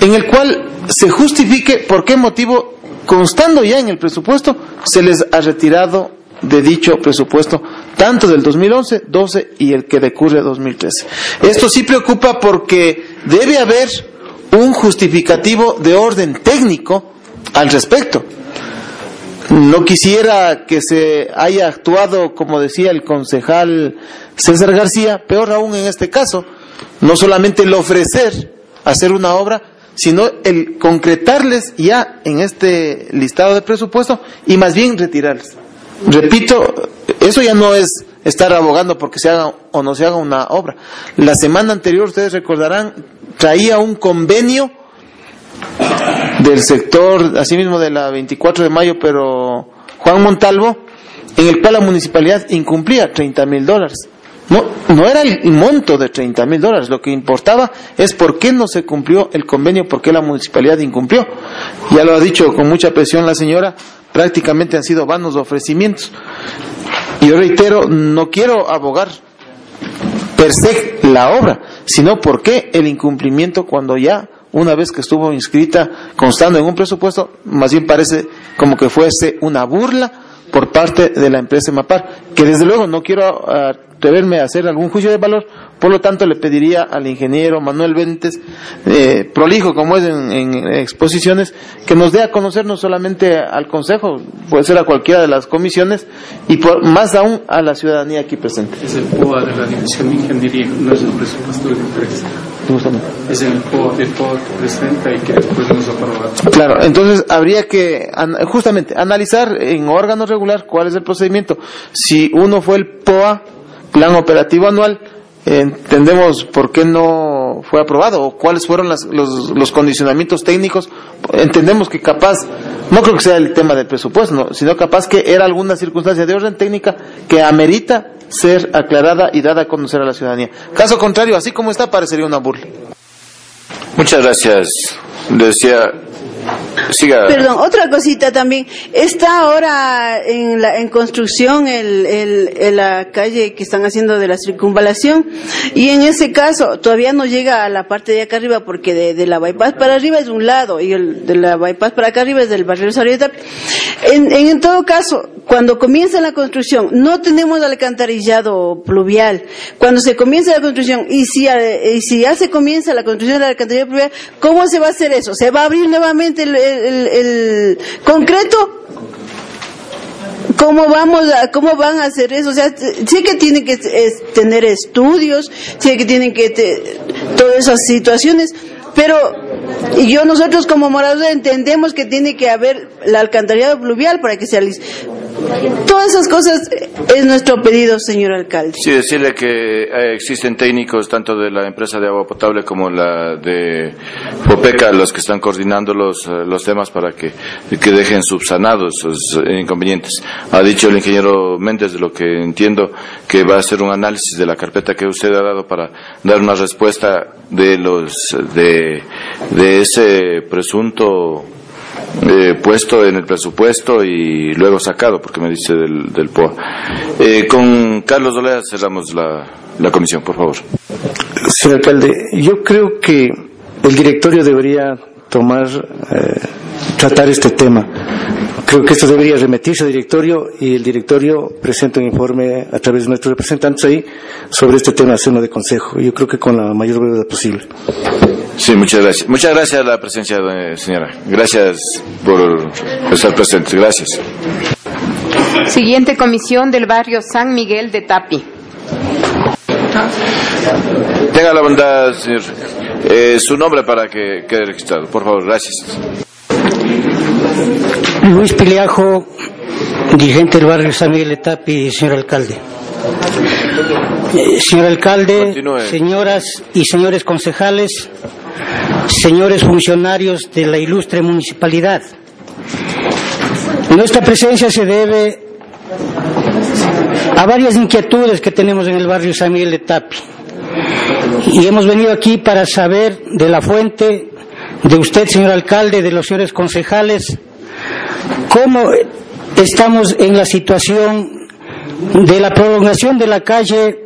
en el cual se justifique por qué motivo, constando ya en el presupuesto, se les ha retirado de dicho presupuesto, tanto del 2011, 12 y el que decurre 2013. Esto sí preocupa porque debe haber un justificativo de orden técnico al respecto. No quisiera que se haya actuado, como decía el concejal César García, peor aún en este caso, no solamente el ofrecer hacer una obra, sino el concretarles ya en este listado de presupuesto y más bien retirarles. Repito, eso ya no es estar abogando porque se haga o no se haga una obra. La semana anterior, ustedes recordarán, traía un convenio del sector, asimismo de la 24 de mayo, pero Juan Montalvo, en el cual la municipalidad incumplía 30 mil dólares. No, no era el monto de 30 mil dólares, lo que importaba es por qué no se cumplió el convenio, por qué la municipalidad incumplió. Ya lo ha dicho con mucha presión la señora, prácticamente han sido vanos ofrecimientos. Y yo reitero, no quiero abogar per se la obra, sino por qué el incumplimiento cuando ya una vez que estuvo inscrita constando en un presupuesto, más bien parece como que fuese una burla por parte de la empresa MAPAR, que desde luego no quiero atreverme a hacer algún juicio de valor, por lo tanto le pediría al ingeniero Manuel Ventes, eh, prolijo como es en, exposiciones, que nos dé a conocer no solamente al Consejo, puede ser a cualquiera de las comisiones, y por, más aún a la ciudadanía aquí presente. Es el POA de la División de Ingeniería, no es el presupuesto de la empresa. Es el POA, el POA que presenta y que después nos aprobar. Claro, entonces habría que justamente analizar en órgano regular cuál es el procedimiento. Si uno fue el POA, plan operativo anual, entendemos por qué no fue aprobado o cuáles fueron los, los, condicionamientos técnicos. Entendemos que capaz, no creo que sea el tema del presupuesto, sino capaz que era alguna circunstancia de orden técnica que amerita ser aclarada y dada a conocer a la ciudadanía. Caso contrario, así como está, parecería una burla. Muchas gracias. Decía Perdón, otra cosita también. Está ahora en, la, construcción el, la calle que están haciendo de la circunvalación y en ese caso todavía no llega a la parte de acá arriba porque de, la bypass para arriba es un lado y el de la bypass para acá arriba es del barrio Sarieta. En, en, todo caso, cuando comienza la construcción, no tenemos alcantarillado pluvial. Cuando se comienza la construcción y si, y si ya se comienza la construcción del alcantarillado pluvial, ¿cómo se va a hacer eso? ¿Se va a abrir nuevamente el, concreto ¿Cómo vamos a, cómo van a hacer eso? O sea, sí que tienen que tener estudios, sí que tienen que todas esas situaciones, pero yo nosotros como morados entendemos que tiene que haber la alcantarillado pluvial para que listo. Todas esas cosas es nuestro pedido, señor alcalde. Sí, decirle que eh, existen técnicos tanto de la empresa de agua potable como la de Popeca, los que están coordinando los, eh, los temas para que, que dejen subsanados sus inconvenientes. Ha dicho el ingeniero Méndez, de lo que entiendo, que va a hacer un análisis de la carpeta que usted ha dado para dar una respuesta de los de, de ese presunto eh, puesto en el presupuesto y luego sacado, porque me dice del, POA. Eh, con Carlos Dolea cerramos la, la comisión, por favor. Señor alcalde, yo creo que el directorio debería tomar, eh, tratar este tema. Creo que esto debería remitirse al directorio y el directorio presenta un informe a través de nuestros representantes ahí sobre este tema de seno de consejo. Yo creo que con la mayor brevedad posible. Sí, muchas gracias. Muchas gracias a la presencia, de señora. Gracias por estar presentes. Gracias. Siguiente comisión del barrio San Miguel de Tapi. Tenga la bondad, señor. Eh, su nombre para que quede registrado. Por favor, gracias. Luis Piliajo, dirigente del barrio San Miguel de Tapi, señor alcalde. Eh, señor alcalde, señoras y señores concejales, señores funcionarios de la ilustre municipalidad. Nuestra presencia se debe a varias inquietudes que tenemos en el barrio San Miguel de Tapi. Y hemos venido aquí para saber de la fuente de usted, señor alcalde, de los señores concejales, cómo estamos en la situación de la prolongación de la calle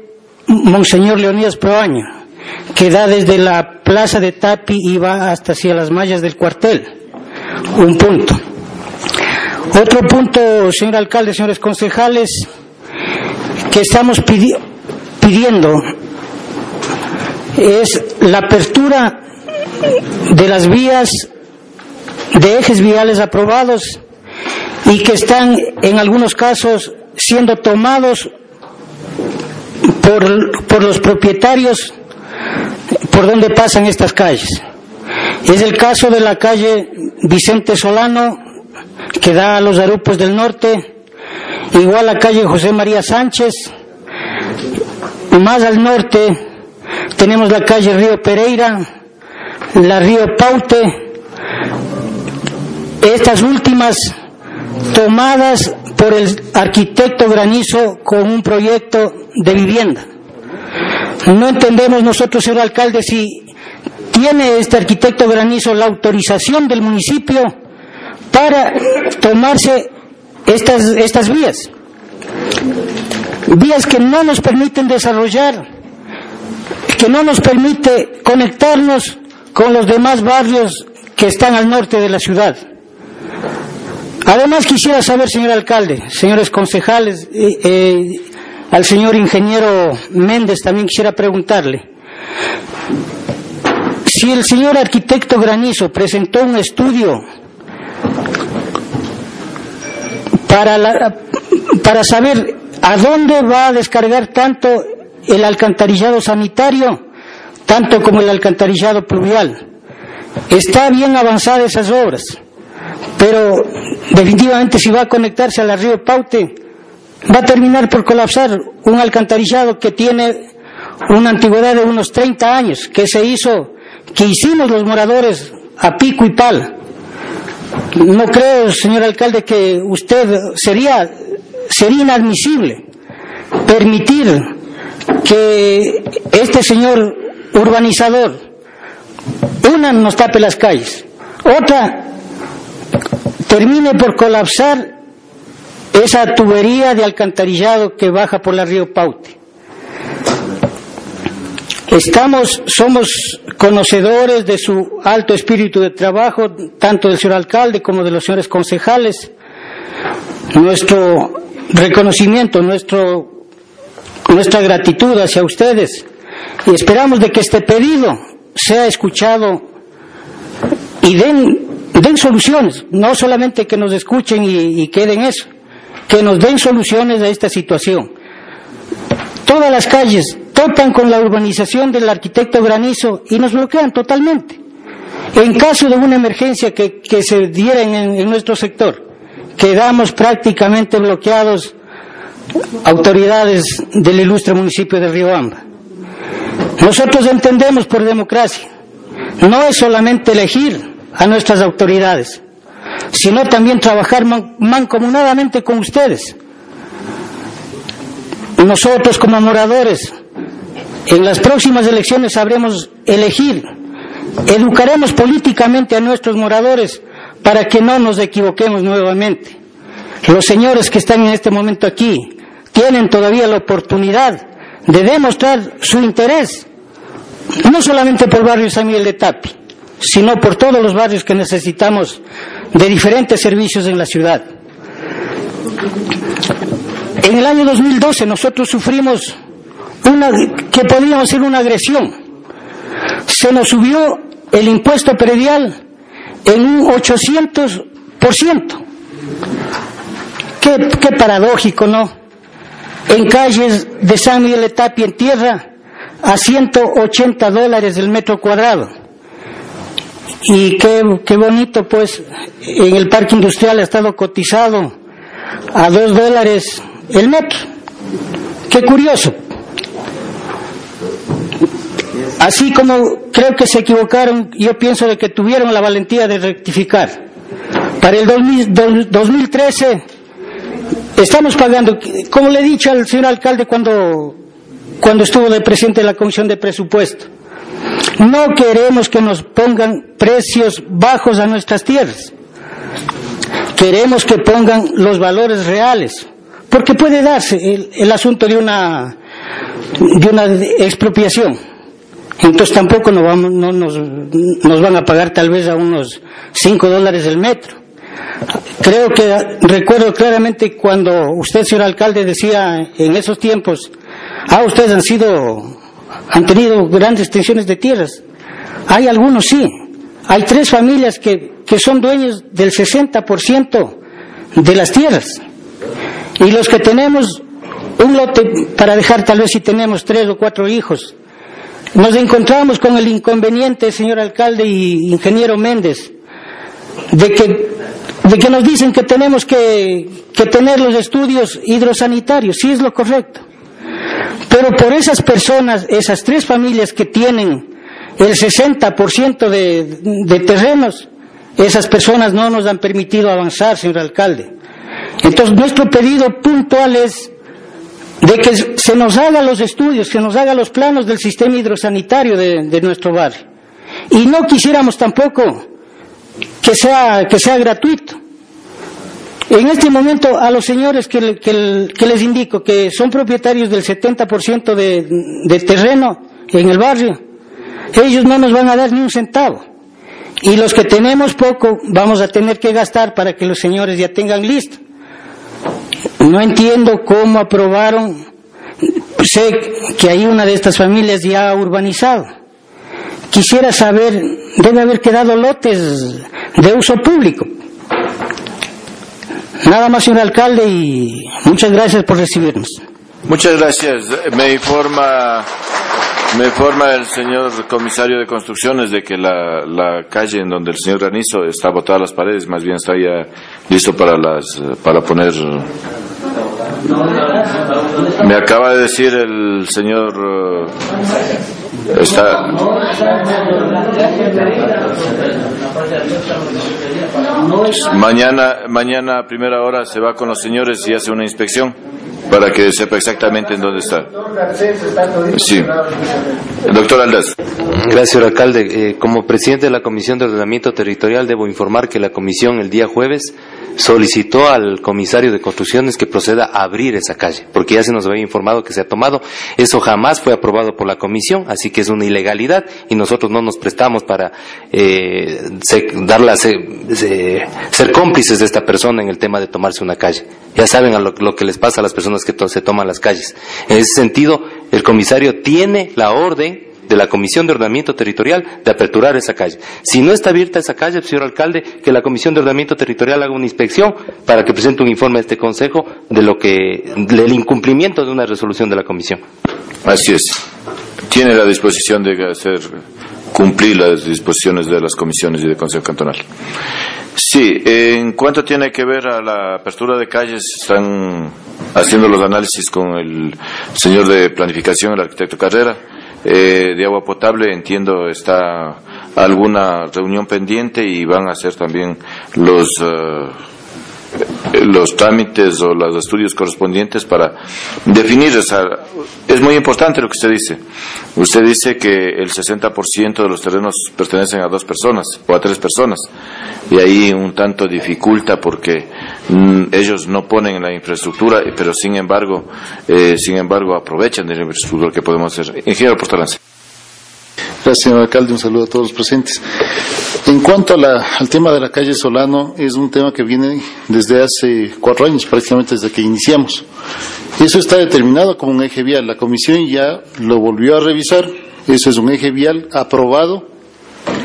Monseñor Leonidas Proaño que da desde la plaza de Tapi y va hasta hacia las mallas del cuartel. Un punto. Otro punto, señor alcalde, señores concejales, que estamos pidiendo es la apertura de las vías de ejes viales aprobados y que están en algunos casos siendo tomados por, por los propietarios por donde pasan estas calles. Es el caso de la calle Vicente Solano, que da a los Arupos del Norte, igual la calle José María Sánchez, más al norte tenemos la calle Río Pereira, la Río Paute, estas últimas tomadas por el arquitecto Granizo con un proyecto de vivienda. No entendemos nosotros, señor alcalde, si tiene este arquitecto Granizo la autorización del municipio para tomarse estas, estas vías. Vías que no nos permiten desarrollar, que no nos permite conectarnos con los demás barrios que están al norte de la ciudad. Además quisiera saber, señor alcalde, señores concejales, eh, al señor ingeniero Méndez también quisiera preguntarle, si el señor arquitecto Granizo presentó un estudio para, para saber a dónde va a descargar tanto el alcantarillado sanitario, tanto como el alcantarillado pluvial. Está bien avanzadas esas obras, pero definitivamente si va a conectarse al río Paute, va a terminar por colapsar un alcantarillado que tiene una antigüedad de unos 30 años, que se hizo que hicimos los moradores a pico y pal. No creo, señor alcalde, que usted sería, sería inadmisible permitir que este señor urbanizador, una nos tape las calles, otra termine por colapsar esa tubería de alcantarillado que baja por la río Paute. Estamos, somos conocedores de su alto espíritu de trabajo, tanto del señor alcalde como de los señores concejales. Nuestro reconocimiento, nuestro, nuestra gratitud hacia ustedes y esperamos de que este pedido sea escuchado y den, den soluciones, no solamente que nos escuchen y, y queden eso, que nos den soluciones a esta situación. Todas las calles topan con la urbanización del arquitecto Granizo y nos bloquean totalmente. En caso de una emergencia que, se diera en, nuestro sector, quedamos prácticamente bloqueados autoridades del ilustre municipio de Riobamba. Nosotros entendemos por democracia, no es solamente elegir a nuestras autoridades, sino también trabajar mancomunadamente con ustedes. Nosotros como moradores en las próximas elecciones sabremos elegir, educaremos políticamente a nuestros moradores para que no nos equivoquemos nuevamente. Los señores que están en este momento aquí tienen todavía la oportunidad de demostrar su interés, no solamente por el barrio San Miguel de Tapi, sino por todos los barrios que necesitamos de diferentes servicios en la ciudad. En el año 2012 nosotros sufrimos una, que podríamos ser una agresión. Se nos subió el impuesto predial en un 800%. Qué, qué paradójico, ¿no? En calles de San Miguel de Tapia en tierra a 180 dólares el metro cuadrado. Y qué, qué bonito, pues, en el parque industrial ha estado cotizado a 2 dólares el metro. Qué curioso. Así como creo que se equivocaron, yo pienso de que tuvieron la valentía de rectificar. Para el 2013 estamos pagando, como le he dicho al señor alcalde cuando, cuando estuvo de presidente de la Comisión de Presupuesto, no queremos que nos pongan precios bajos a nuestras tierras. Queremos que pongan los valores reales, porque puede darse el, el asunto de una, de una expropiación entonces tampoco nos, vamos, no nos, nos van a pagar tal vez a unos 5 dólares el metro. Creo que recuerdo claramente cuando usted, señor alcalde, decía en esos tiempos, ah, ustedes han sido, han tenido grandes tensiones de tierras. Hay algunos sí. Hay tres familias que, que son dueños del 60% de las tierras. Y los que tenemos un lote para dejar tal vez si tenemos tres o cuatro hijos, nos encontramos con el inconveniente, señor alcalde y ingeniero Méndez, de que, de que nos dicen que tenemos que, que tener los estudios hidrosanitarios, sí es lo correcto. Pero por esas personas, esas tres familias que tienen el 60% de, de terrenos, esas personas no nos han permitido avanzar, señor alcalde. Entonces, nuestro pedido puntual es de que se nos haga los estudios, que nos haga los planos del sistema hidrosanitario de, nuestro barrio. Y no quisiéramos tampoco que sea, que sea gratuito. En este momento, a los señores que, que, les indico que son propietarios del 70% de, de terreno en el barrio, ellos no nos van a dar ni un centavo. Y los que tenemos poco, vamos a tener que gastar para que los señores ya tengan listo. No entiendo cómo aprobaron, sé que hay una de estas familias ya urbanizado. Quisiera saber, debe haber quedado lotes de uso público. Nada más, señor alcalde, y muchas gracias por recibirnos. Muchas gracias. Me informa me informa el señor comisario de construcciones de que la, la calle en donde el señor Granizo está botada las paredes, más bien está ya listo para las para poner. Me acaba de decir el señor eh, está mañana mañana a primera hora se va con los señores y hace una inspección para que sepa exactamente en dónde está. Sí. Doctor Aldaz. Gracias, alcalde. Eh, como presidente de la Comisión de Ordenamiento Territorial, debo informar que la comisión el día jueves solicitó al comisario de construcciones que proceda a abrir esa calle, porque ya se nos había informado que se ha tomado. Eso jamás fue aprobado por la comisión, así que es una ilegalidad y nosotros no nos prestamos para eh, ser cómplices de esta persona en el tema de tomarse una calle. Ya saben a lo, que les pasa a las personas que se toman las calles. En ese sentido, el comisario tiene la orden de la Comisión de Ordenamiento Territorial de aperturar esa calle. Si no está abierta esa calle, señor alcalde, que la Comisión de Ordenamiento Territorial haga una inspección para que presente un informe a este Consejo de lo que, del incumplimiento de una resolución de la Comisión. Así es. Tiene la disposición de hacer cumplir las disposiciones de las comisiones y del Consejo Cantonal. Sí, en cuanto tiene que ver a la apertura de calles, están haciendo los análisis con el señor de planificación, el arquitecto Carrera eh, de agua potable, entiendo está alguna reunión pendiente y van a hacer también los eh, los trámites o los estudios correspondientes para definir esa. Es muy importante lo que usted dice. Usted dice que el 60% de los terrenos pertenecen a dos personas o a tres personas y ahí un tanto dificulta porque mm, ellos no ponen la infraestructura, pero sin embargo, eh, sin embargo aprovechan de la infraestructura que podemos hacer. Ingeniero Portalance. Gracias, señor alcalde. Un saludo a todos los presentes. En cuanto al tema de la calle Solano, es un tema que viene desde hace cuatro años, prácticamente desde que iniciamos. Eso está determinado como un eje vial. La comisión ya lo volvió a revisar. Eso es un eje vial aprobado.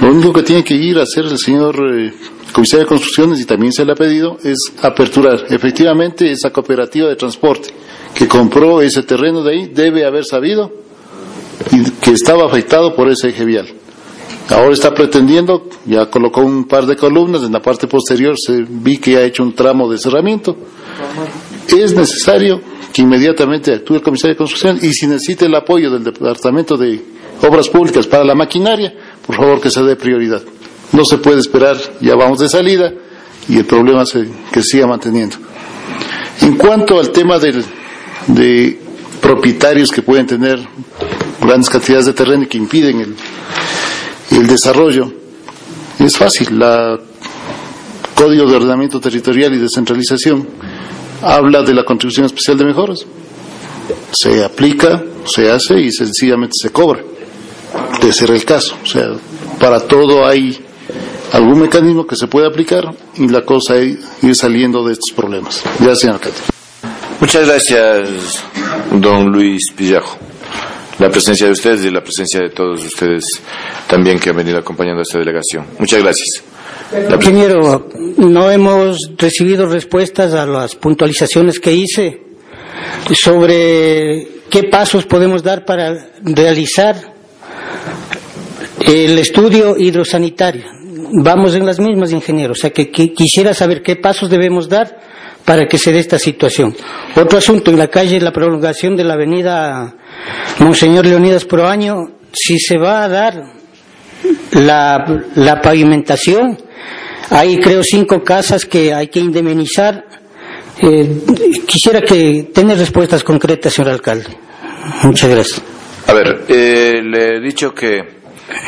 Lo único que tiene que ir a hacer el señor eh, comisario de construcciones, y también se le ha pedido, es aperturar. Efectivamente, esa cooperativa de transporte que compró ese terreno de ahí debe haber sabido que estaba afectado por ese eje vial. Ahora está pretendiendo, ya colocó un par de columnas, en la parte posterior se vi que ha hecho un tramo de cerramiento. Es necesario que inmediatamente actúe el comisario de construcción y si necesita el apoyo del Departamento de Obras Públicas para la maquinaria, por favor que se dé prioridad. No se puede esperar, ya vamos de salida y el problema se, que siga manteniendo. En cuanto al tema del, de propietarios que pueden tener grandes cantidades de terreno que impiden el, el desarrollo. Es fácil, la Código de Ordenamiento Territorial y Descentralización habla de la contribución especial de mejoras. Se aplica, se hace y sencillamente se cobra, de ser el caso. O sea, para todo hay algún mecanismo que se puede aplicar y la cosa es ir saliendo de estos problemas. Gracias, señor alcalde. Muchas gracias, don Luis Pillajo la presencia de ustedes y la presencia de todos ustedes también que han venido acompañando a esta delegación. Muchas gracias. Ingeniero, no hemos recibido respuestas a las puntualizaciones que hice sobre qué pasos podemos dar para realizar el estudio hidrosanitario. Vamos en las mismas, ingeniero. O sea, que, quisiera saber qué pasos debemos dar para que se dé esta situación. Otro asunto, en la calle, la prolongación de la avenida Monseñor Leonidas Proaño, si se va a dar la, pavimentación, hay creo cinco casas que hay que indemnizar. Eh, quisiera que tenga respuestas concretas, señor alcalde. Muchas gracias. A ver, eh, le he dicho que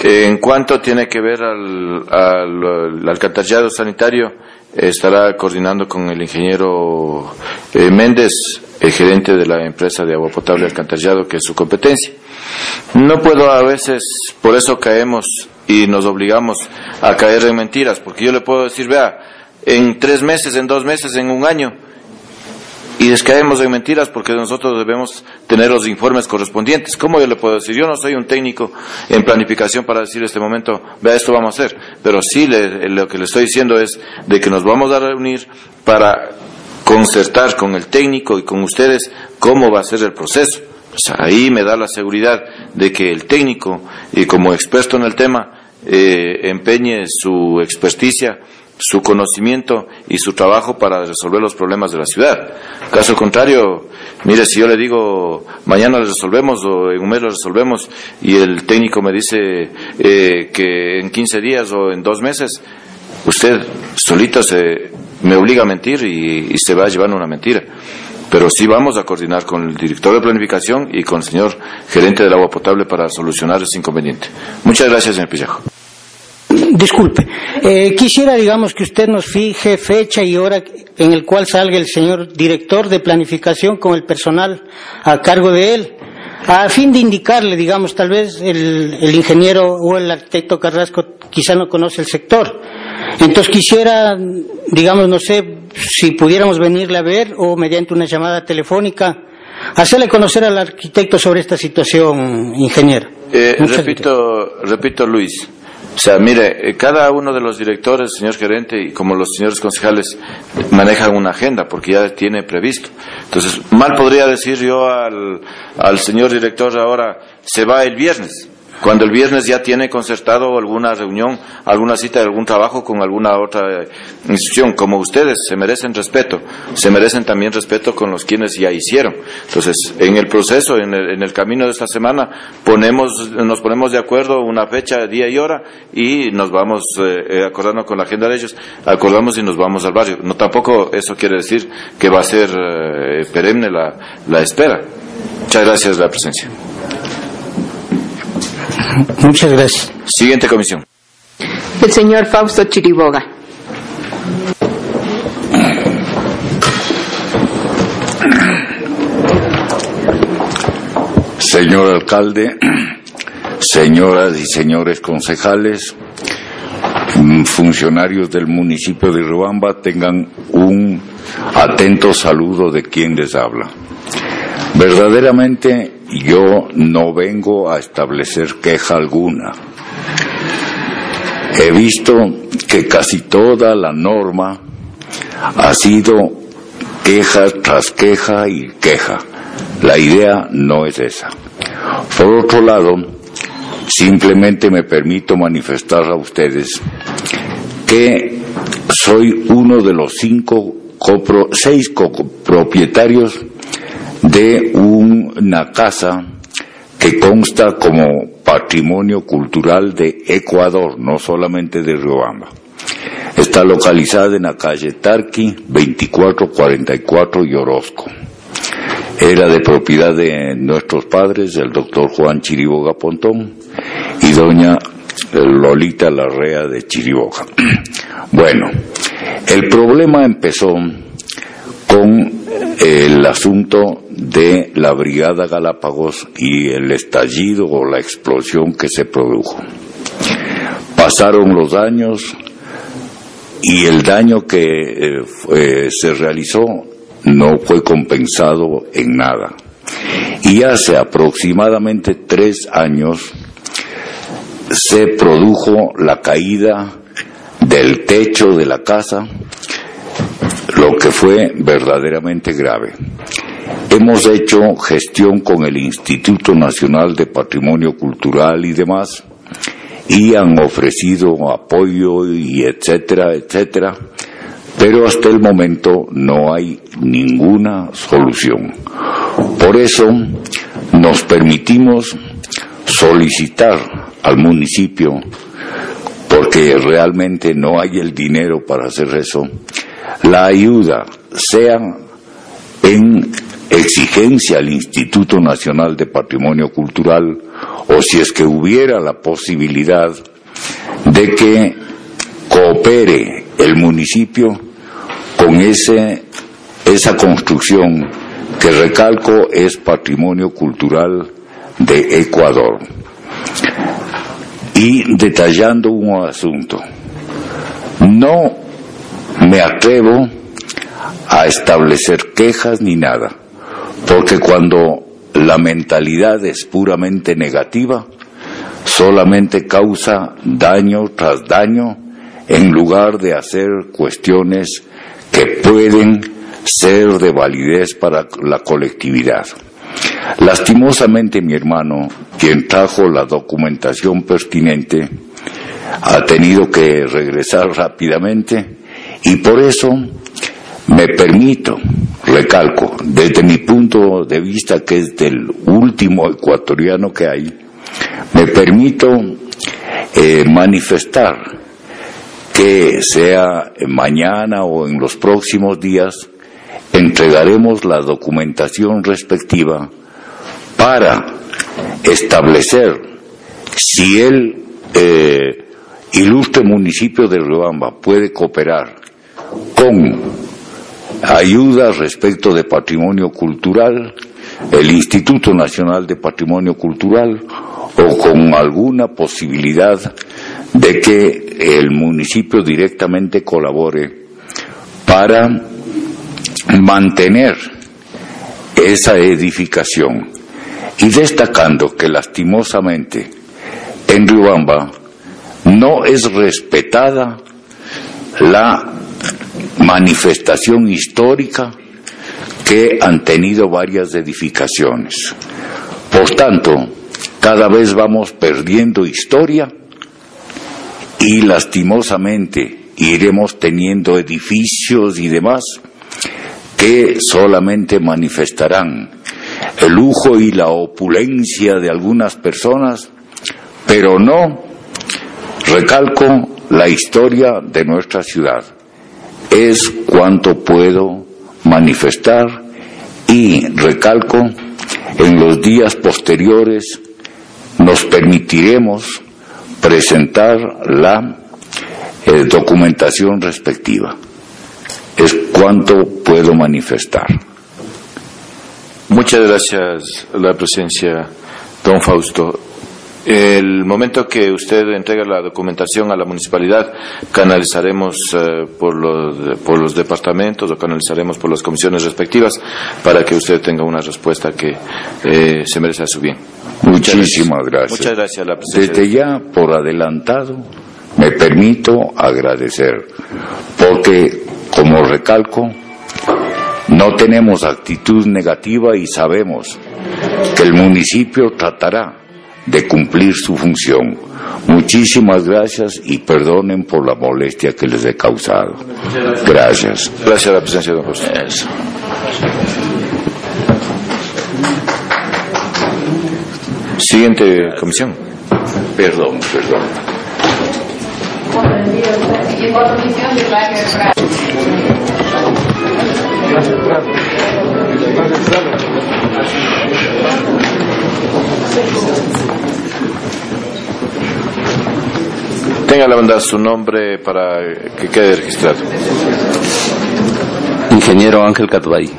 en cuanto tiene que ver al, al, alcantarillado sanitario, estará coordinando con el ingeniero Méndez, el gerente de la empresa de agua potable alcantarillado, que es su competencia. No puedo a veces, por eso caemos y nos obligamos a caer en mentiras, porque yo le puedo decir, vea, en tres meses, en dos meses, en un año, y descaemos en mentiras porque nosotros debemos tener los informes correspondientes. ¿Cómo yo le puedo decir? Yo no soy un técnico en planificación para decir este momento, vea, esto vamos a hacer, pero sí lo que le estoy diciendo es de que nos vamos a reunir para concertar con el técnico y con ustedes cómo va a ser el proceso. ahí me da la seguridad de que el técnico, y como experto en el tema, eh, empeñe su experticia, su conocimiento y su trabajo para resolver los problemas de la ciudad. Caso contrario, mire, si yo le digo mañana lo resolvemos o en un mes lo resolvemos y el técnico me dice eh, que en 15 días o en dos meses, usted solito se me obliga a mentir y, se va a llevar una mentira pero sí vamos a coordinar con el director de planificación y con el señor gerente del agua potable para solucionar ese inconveniente. Muchas gracias, señor Pillejo. Disculpe, eh, quisiera, digamos, que usted nos fije fecha y hora en el cual salga el señor director de planificación con el personal a cargo de él, a fin de indicarle, digamos, tal vez el, el ingeniero o el arquitecto Carrasco quizá no conoce el sector. Entonces quisiera, digamos, no sé si pudiéramos venirle a ver o mediante una llamada telefónica, hacerle conocer al arquitecto sobre esta situación, ingeniero. Eh, repito, repito, Luis. O sea, mire, eh, cada uno de los directores, señor gerente y como los señores concejales manejan una agenda porque ya tiene previsto. Entonces, mal podría decir yo al, al señor director ahora, se va el viernes. Cuando el viernes ya tiene concertado alguna reunión, alguna cita de algún trabajo con alguna otra institución, como ustedes se merecen respeto, se merecen también respeto con los quienes ya hicieron. Entonces, en el proceso, en el, camino de esta semana, ponemos, nos ponemos de acuerdo una fecha, día y hora y nos vamos eh, eh, acordando con la agenda de ellos, acordamos y nos vamos al barrio. No tampoco eso quiere decir que va a ser eh, perenne la, la espera. Muchas gracias la presencia. Muchas gracias. Siguiente comisión. El señor Fausto Chiriboga. Señor alcalde, señoras y señores concejales, mm, funcionarios del municipio de Ruamba, tengan un atento saludo de quien les habla. Verdaderamente yo no vengo a establecer queja alguna. He visto que casi toda la norma ha sido queja tras queja y queja. La idea no es esa. Por otro lado, simplemente me permito manifestar a ustedes que soy uno de los cinco seis copropietarios de una casa que consta como patrimonio cultural de Ecuador, no solamente de Riobamba. Está localizada en la calle Tarqui 2444 y Orozco. Era de propiedad de nuestros padres, el doctor Juan Chiriboga Pontón y doña Lolita Larrea de Chiriboga. Bueno, el problema empezó con el asunto de la Brigada Galápagos y el estallido o la explosión que se produjo. Pasaron los años y el daño que eh, se realizó no fue compensado en nada. Y hace aproximadamente tres años se produjo la caída del techo de la casa, lo que fue verdaderamente grave. Hemos hecho gestión con el Instituto Nacional de Patrimonio Cultural y demás, y han ofrecido apoyo y etcétera, etcétera, pero hasta el momento no hay ninguna solución. Por eso nos permitimos solicitar al municipio, porque realmente no hay el dinero para hacer eso, la ayuda sea en exigencia al Instituto Nacional de Patrimonio Cultural o si es que hubiera la posibilidad de que coopere el municipio con ese, esa construcción que recalco es patrimonio cultural de Ecuador. Y detallando un asunto, no me atrevo a establecer quejas ni nada, porque cuando la mentalidad es puramente negativa, solamente causa daño tras daño en lugar de hacer cuestiones que pueden ser de validez para la colectividad. Lastimosamente mi hermano, quien trajo la documentación pertinente, ha tenido que regresar rápidamente y por eso me permito, recalco, desde mi punto de vista que es del último ecuatoriano que hay, me permito eh, manifestar que sea mañana o en los próximos días entregaremos la documentación respectiva para establecer si el eh, ilustre municipio de Riobamba puede cooperar con ayuda respecto de patrimonio cultural, el Instituto Nacional de Patrimonio Cultural o con alguna posibilidad de que el municipio directamente colabore para mantener esa edificación. Y destacando que lastimosamente en Riobamba no es respetada la manifestación histórica que han tenido varias edificaciones. Por tanto, cada vez vamos perdiendo historia y lastimosamente iremos teniendo edificios y demás que solamente manifestarán el lujo y la opulencia de algunas personas, pero no, recalco, la historia de nuestra ciudad. Es cuanto puedo manifestar y recalco, en los días posteriores nos permitiremos presentar la eh, documentación respectiva. Es cuanto puedo manifestar. Muchas gracias la presencia, don Fausto. El momento que usted entrega la documentación a la municipalidad, canalizaremos eh, por, los, por los departamentos o canalizaremos por las comisiones respectivas para que usted tenga una respuesta que eh, se merece a su bien. Muchísimas gracias. Muchas gracias la. Desde ya, por adelantado, me permito agradecer, porque, como recalco, no tenemos actitud negativa y sabemos que el municipio tratará de cumplir su función. Muchísimas gracias y perdonen por la molestia que les he causado. Gracias. Gracias a la presencia de don José. Siguiente comisión. Perdón, perdón. Tenga la banda su nombre para que quede registrado. Ingeniero Ángel Catbay,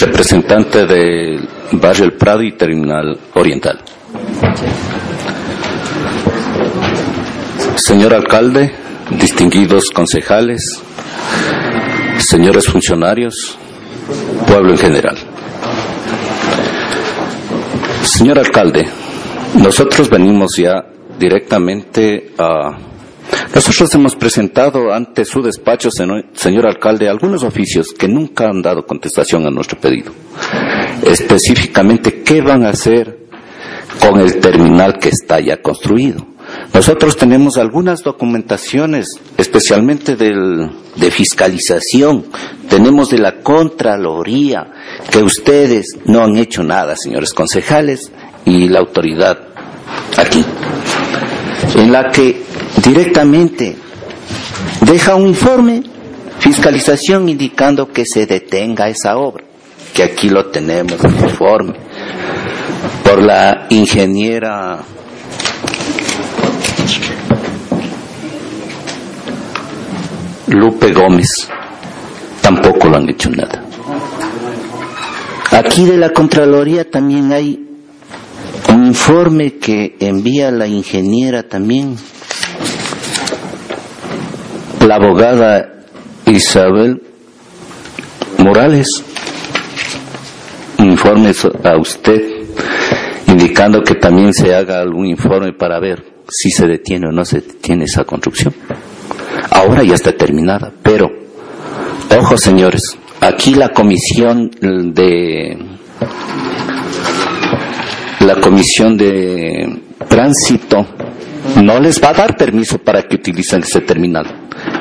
representante del Barrio El Prado y Terminal Oriental. Señor alcalde, distinguidos concejales, señores funcionarios, pueblo en general. Señor alcalde, nosotros venimos ya directamente a Nosotros hemos presentado ante su despacho, señor alcalde, algunos oficios que nunca han dado contestación a nuestro pedido. Específicamente, ¿qué van a hacer con el terminal que está ya construido? Nosotros tenemos algunas documentaciones, especialmente de fiscalización, tenemos de la Contraloría, que ustedes no han hecho nada, señores concejales, y la autoridad aquí, en la que directamente deja un informe, fiscalización indicando que se detenga esa obra, que aquí lo tenemos, el informe, por la ingeniera Lupe Gómez. Tampoco lo han hecho nada. Aquí de la Contraloría también hay un informe que envía la ingeniera también, la abogada Isabel Morales, un informe a usted indicando que también se haga algún informe para ver si se detiene o no se detiene esa construcción. Ahora ya está terminada, pero, ojo señores, aquí la comisión de la comisión de tránsito no les va a dar permiso para que utilicen ese terminal.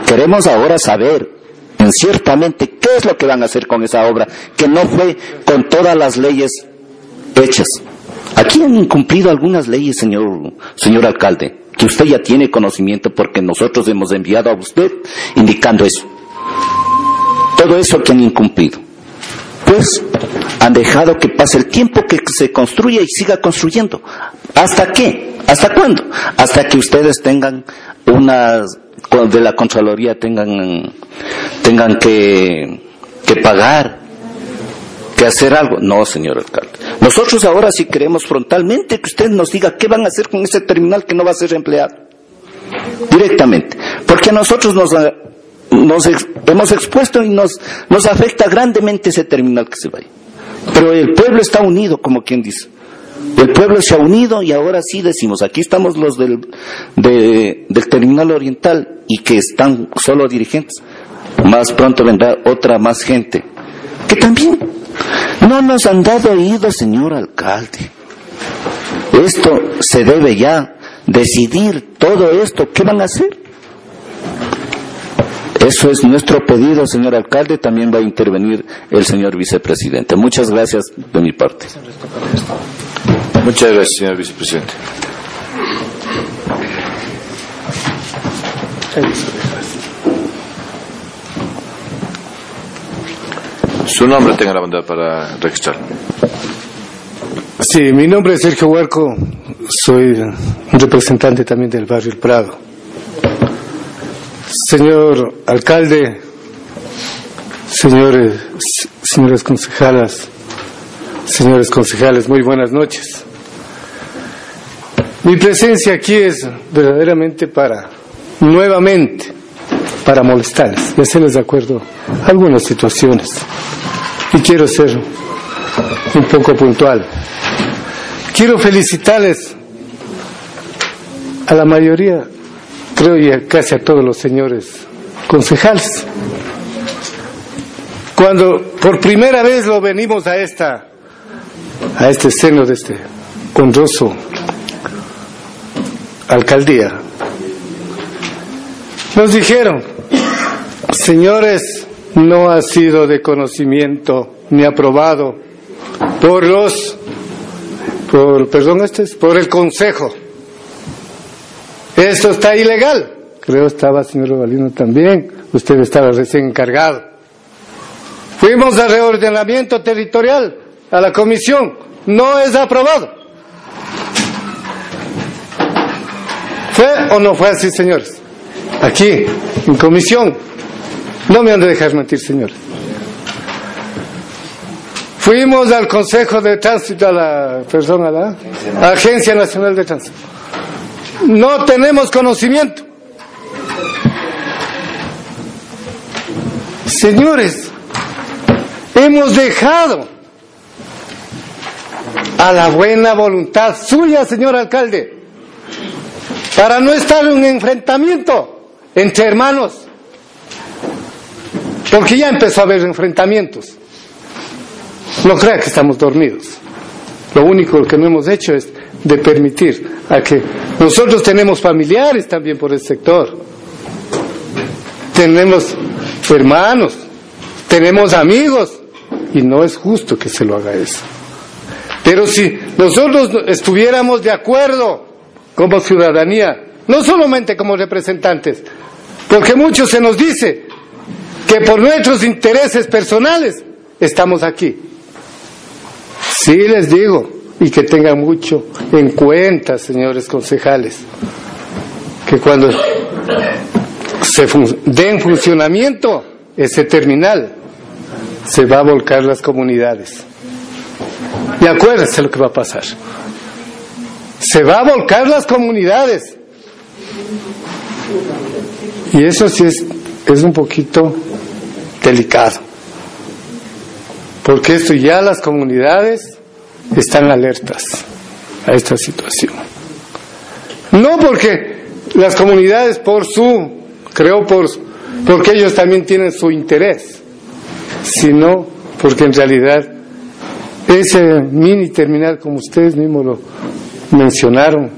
Queremos ahora saber en ciertamente qué es lo que van a hacer con esa obra, que no fue con todas las leyes hechas. Aquí han incumplido algunas leyes, señor, señor alcalde, que usted ya tiene conocimiento porque nosotros hemos enviado a usted indicando eso. Todo eso que han incumplido. Pues han dejado que pase el tiempo que se construya y siga construyendo. ¿Hasta qué? ¿Hasta cuándo? Hasta que ustedes tengan unas de la Contraloría tengan tengan que, que pagar que hacer algo. No, señor alcalde. Nosotros ahora sí queremos frontalmente que usted nos diga qué van a hacer con ese terminal que no va a ser empleado. Directamente. Porque a nosotros nos, nos hemos expuesto y nos, nos afecta grandemente ese terminal que se vaya. Pero el pueblo está unido, como quien dice. El pueblo se ha unido y ahora sí decimos, aquí estamos los del, del terminal oriental y que están solo dirigentes. Más pronto vendrá otra más gente que también no nos han dado oído, señor alcalde. Esto se debe ya decidir todo esto. ¿Qué van a hacer? Eso es nuestro pedido, señor alcalde. También va a intervenir el señor vicepresidente. Muchas gracias de mi parte. Muchas gracias, señor vicepresidente. Su nombre tenga la bondad para registrar. Sí, mi nombre es Sergio Huarco, soy un representante también del barrio El Prado. Señor alcalde, señores, señoras concejalas, señores concejales, muy buenas noches. Mi presencia aquí es verdaderamente para, nuevamente, para molestarles y hacerles de acuerdo algunas situaciones. Y quiero ser un poco puntual. Quiero felicitarles a la mayoría, creo y casi a todos los señores concejales. Cuando por primera vez lo venimos a esta, a este seno de este honroso alcaldía, nos dijeron, señores, no ha sido de conocimiento ni aprobado por los, por, perdón, este es por el Consejo. Esto está ilegal. Creo estaba señor Robalino también. Usted estaba recién encargado. Fuimos a reordenamiento territorial, a la comisión. No es aprobado. ¿Fue o no fue así, señores? Aquí, en comisión, no me han de dejar mentir, señores. Fuimos al Consejo de Tránsito, a la, persona, la Agencia Nacional de Tránsito. No tenemos conocimiento. Señores, hemos dejado a la buena voluntad suya, señor alcalde, para no estar en un enfrentamiento entre hermanos. Porque ya empezó a haber enfrentamientos. No crea que estamos dormidos. Lo único que no hemos hecho es de permitir a que nosotros tenemos familiares también por el sector. Tenemos hermanos, tenemos amigos y no es justo que se lo haga eso. Pero si nosotros estuviéramos de acuerdo como ciudadanía, no solamente como representantes, porque mucho se nos dice que por nuestros intereses personales estamos aquí. Sí les digo, y que tengan mucho en cuenta, señores concejales, que cuando se dé en funcionamiento ese terminal, se va a volcar las comunidades. Y acuérdense lo que va a pasar. Se va a volcar las comunidades. Y eso sí es, es un poquito delicado. Porque esto ya las comunidades están alertas a esta situación. No porque las comunidades por su, creo por, porque ellos también tienen su interés, sino porque en realidad ese mini terminal, como ustedes mismos lo mencionaron,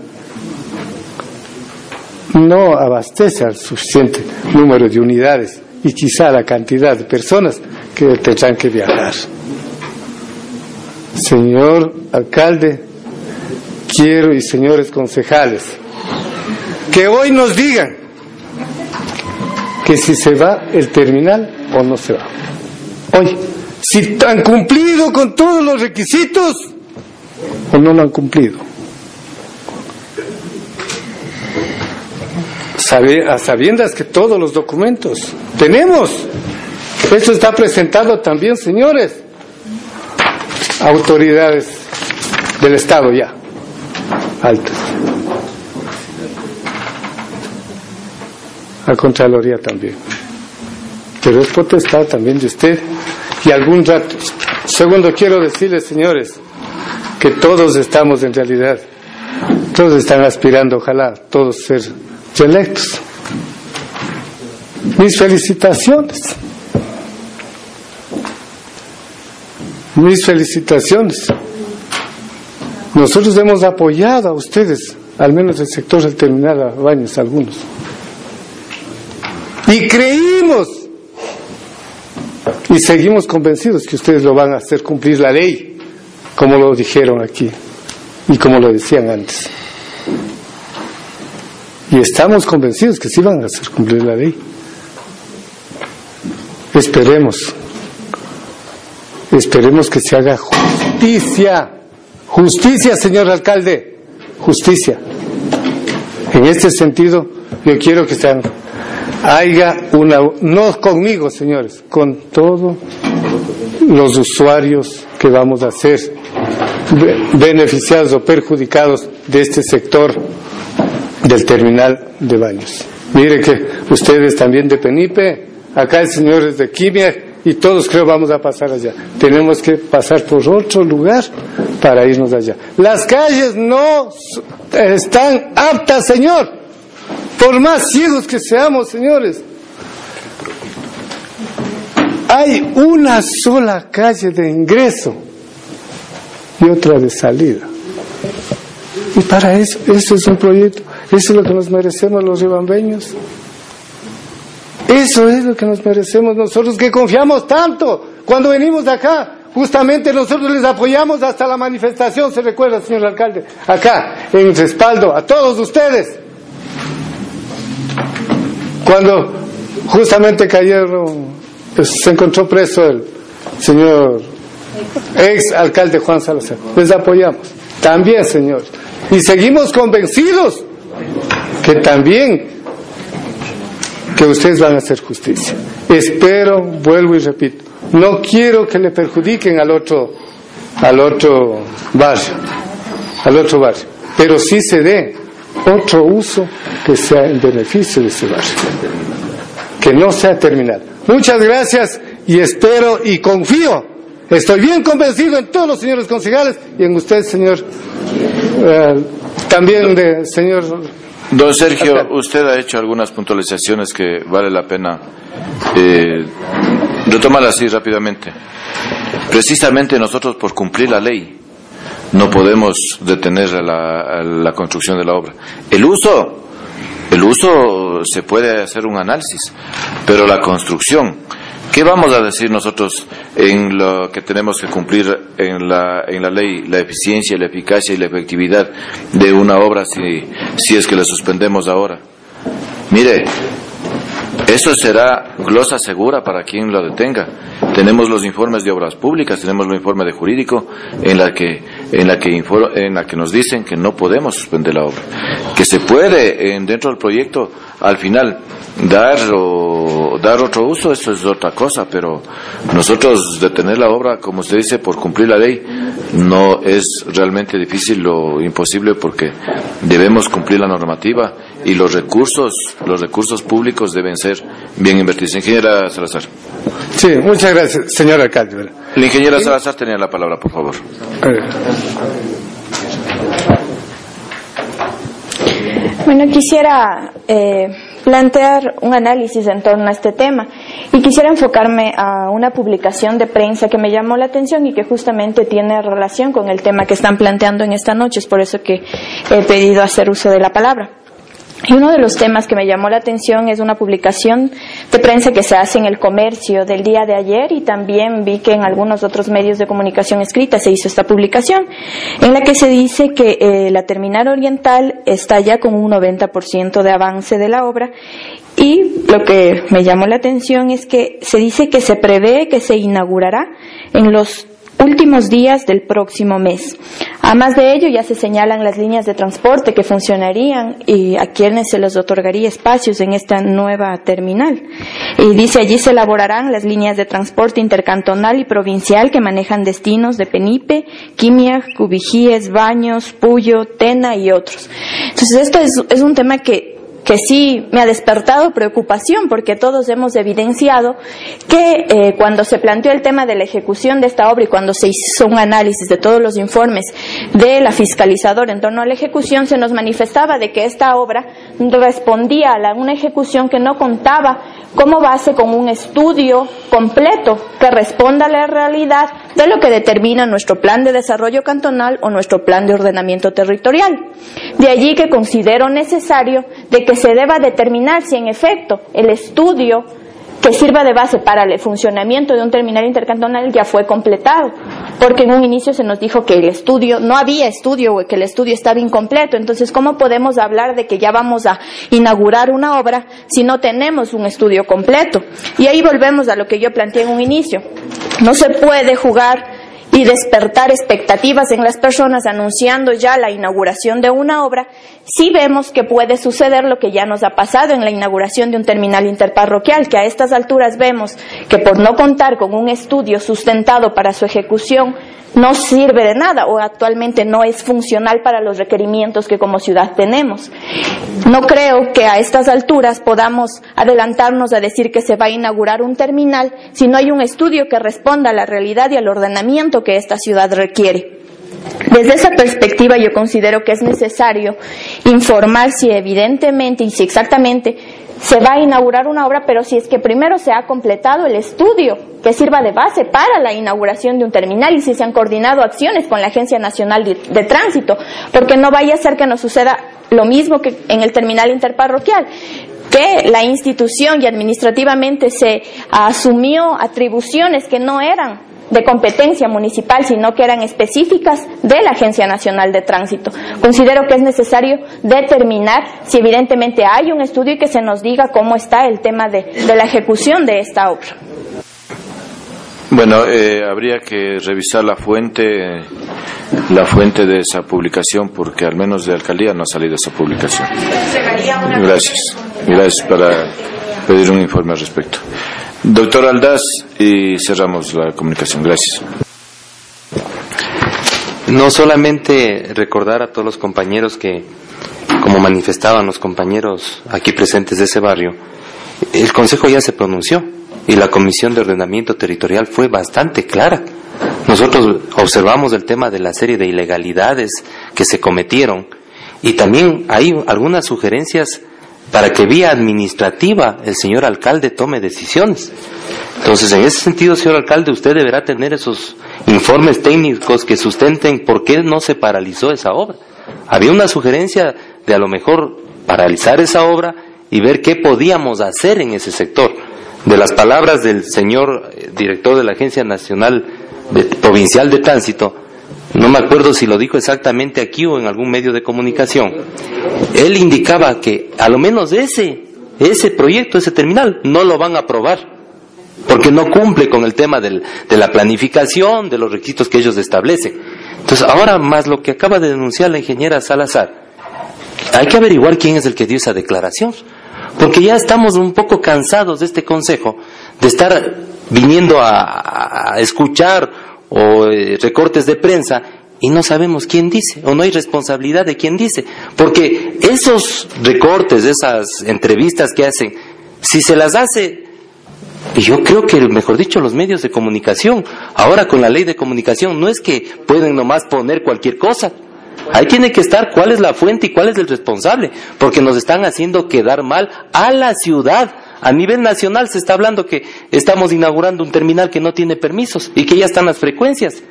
no abastece al suficiente número de unidades y quizá la cantidad de personas que tendrán que viajar. Señor alcalde, quiero y señores concejales, que hoy nos digan que si se va el terminal o no se va. Hoy, si han cumplido con todos los requisitos o no lo han cumplido. A sabiendas que todos los documentos tenemos. Esto está presentado también, señores, autoridades del Estado ya, altas. A Contraloría también. Pero es potestad también de usted y algún rato. Segundo, quiero decirles, señores, que todos estamos en realidad, todos están aspirando, ojalá, todos ser electos. Mis felicitaciones. Mis felicitaciones. Nosotros hemos apoyado a ustedes, al menos el sector del terminal a Baños, algunos. Y creímos y seguimos convencidos que ustedes lo van a hacer cumplir la ley, como lo dijeron aquí y como lo decían antes. Y estamos convencidos que sí van a hacer cumplir la ley. Esperemos. Esperemos que se haga justicia. Justicia, señor alcalde. Justicia. En este sentido, yo quiero que se haya una, no conmigo, señores, con todos los usuarios que vamos a ser beneficiados o perjudicados de este sector del terminal de baños. Mire que ustedes también de Penipe, acá el señor es de Quimia y todos creo vamos a pasar allá. Tenemos que pasar por otro lugar para irnos allá. Las calles no están aptas, señor. Por más ciegos que seamos, señores. Hay una sola calle de ingreso y otra de salida. Y para eso, eso es un proyecto eso es lo que nos merecemos los ribambeños. Eso es lo que nos merecemos nosotros que confiamos tanto. Cuando venimos de acá, justamente nosotros les apoyamos hasta la manifestación, se recuerda, señor alcalde, acá, en respaldo a todos ustedes. Cuando justamente cayeron, pues, se encontró preso el señor ex alcalde Juan Salazar, les apoyamos. También, señor. Y seguimos convencidos que también que ustedes van a hacer justicia. Espero, vuelvo y repito, no quiero que le perjudiquen al otro, al otro barrio, al otro barrio, pero sí se dé otro uso que sea en beneficio de ese barrio, que no sea terminal. Muchas gracias y espero y confío, estoy bien convencido en todos los señores concejales y en usted, señor, eh, también de señor Don Sergio, usted ha hecho algunas puntualizaciones que vale la pena eh, retomar así rápidamente. Precisamente nosotros por cumplir la ley no podemos detener la, la construcción de la obra. El uso, el uso se puede hacer un análisis, pero la construcción, ¿qué vamos a decir nosotros en lo que tenemos que cumplir en la, en la ley? La eficiencia, la eficacia y la efectividad de una obra si, si es que la suspendemos ahora. Mire, eso será glosa segura para quien lo detenga. Tenemos los informes de obras públicas, tenemos los informes de jurídico en la que en la que en la que nos dicen que no podemos suspender la obra, que se puede en, dentro del proyecto al final dar o dar otro uso, eso es otra cosa, pero nosotros detener la obra, como usted dice, por cumplir la ley, no es realmente difícil o imposible porque debemos cumplir la normativa y los recursos, los recursos públicos deben ser bien invertidos. Ingeniera Salazar. Sí, muchas gracias, señor alcalde. La ingeniera Salazar tenía la palabra, por favor. Bueno, quisiera eh, plantear un análisis en torno a este tema y quisiera enfocarme a una publicación de prensa que me llamó la atención y que justamente tiene relación con el tema que están planteando en esta noche. Es por eso que he pedido hacer uso de la palabra. Y uno de los temas que me llamó la atención es una publicación de prensa que se hace en el comercio del día de ayer y también vi que en algunos otros medios de comunicación escrita se hizo esta publicación en la que se dice que eh, la terminal oriental está ya con un 90% de avance de la obra y lo que me llamó la atención es que se dice que se prevé que se inaugurará en los últimos días del próximo mes. Además de ello, ya se señalan las líneas de transporte que funcionarían y a quienes se les otorgaría espacios en esta nueva terminal. Y dice allí se elaborarán las líneas de transporte intercantonal y provincial que manejan destinos de Penipe, Quimia, Cubijíes, Baños, Puyo, Tena y otros. Entonces, esto es, es un tema que que sí me ha despertado preocupación porque todos hemos evidenciado que eh, cuando se planteó el tema de la ejecución de esta obra y cuando se hizo un análisis de todos los informes de la fiscalizadora en torno a la ejecución, se nos manifestaba de que esta obra respondía a una ejecución que no contaba como base con un estudio completo que responda a la realidad de lo que determina nuestro plan de desarrollo cantonal o nuestro plan de ordenamiento territorial. De allí que considero necesario de que se deba determinar si en efecto el estudio que sirva de base para el funcionamiento de un terminal intercantonal ya fue completado, porque en un inicio se nos dijo que el estudio, no había estudio o que el estudio estaba incompleto, entonces ¿cómo podemos hablar de que ya vamos a inaugurar una obra si no tenemos un estudio completo? Y ahí volvemos a lo que yo planteé en un inicio. No se puede jugar y despertar expectativas en las personas anunciando ya la inauguración de una obra, si vemos que puede suceder lo que ya nos ha pasado en la inauguración de un terminal interparroquial, que a estas alturas vemos que por no contar con un estudio sustentado para su ejecución, no sirve de nada o actualmente no es funcional para los requerimientos que como ciudad tenemos. No creo que a estas alturas podamos adelantarnos a decir que se va a inaugurar un terminal si no hay un estudio que responda a la realidad y al ordenamiento que esta ciudad requiere. Desde esa perspectiva yo considero que es necesario informar si evidentemente y si exactamente se va a inaugurar una obra, pero si es que primero se ha completado el estudio que sirva de base para la inauguración de un terminal y si se han coordinado acciones con la Agencia Nacional de, Tránsito, porque no vaya a ser que nos suceda lo mismo que en el terminal interparroquial que la institución y administrativamente se asumió atribuciones que no eran de competencia municipal, sino que eran específicas de la Agencia Nacional de Tránsito. Considero que es necesario determinar si evidentemente hay un estudio y que se nos diga cómo está el tema de, de la ejecución de esta obra. Bueno, eh, habría que revisar la fuente, la fuente de esa publicación, porque al menos de alcaldía no ha salido esa publicación. Gracias. Gracias para pedir un informe al respecto. Doctor Aldaz, y cerramos la comunicación. Gracias. No solamente recordar a todos los compañeros que, como manifestaban los compañeros aquí presentes de ese barrio, el Consejo ya se pronunció y la Comisión de Ordenamiento Territorial fue bastante clara. Nosotros observamos el tema de la serie de ilegalidades que se cometieron y también hay algunas sugerencias para que vía administrativa el señor alcalde tome decisiones. Entonces, en ese sentido, señor alcalde, usted deberá tener esos informes técnicos que sustenten por qué no se paralizó esa obra. Había una sugerencia de a lo mejor paralizar esa obra y ver qué podíamos hacer en ese sector. De las palabras del señor eh, director de la Agencia Nacional Provincial de Tránsito, no me acuerdo si lo dijo exactamente aquí o en algún medio de comunicación, él indicaba que a lo menos ese, ese proyecto, ese terminal, no lo van a aprobar, porque no cumple con el tema del, de la planificación, de los requisitos que ellos establecen. Entonces, ahora más lo que acaba de denunciar la ingeniera Salazar, hay que averiguar quién es el que dio esa declaración, porque ya estamos un poco cansados de este consejo, de estar viniendo a, a escuchar o eh, recortes de prensa y no sabemos quién dice o no hay responsabilidad de quién dice. Porque esos recortes, esas entrevistas que hacen, si se las hace, yo creo que, mejor dicho, los medios de comunicación, ahora con la ley de comunicación, no es que pueden nomás poner cualquier cosa. Ahí tiene que estar cuál es la fuente y cuál es el responsable, porque nos están haciendo quedar mal a la ciudad a nivel nacional se está hablando que estamos inaugurando un terminal que no tiene permisos y que ya están las frecuencias.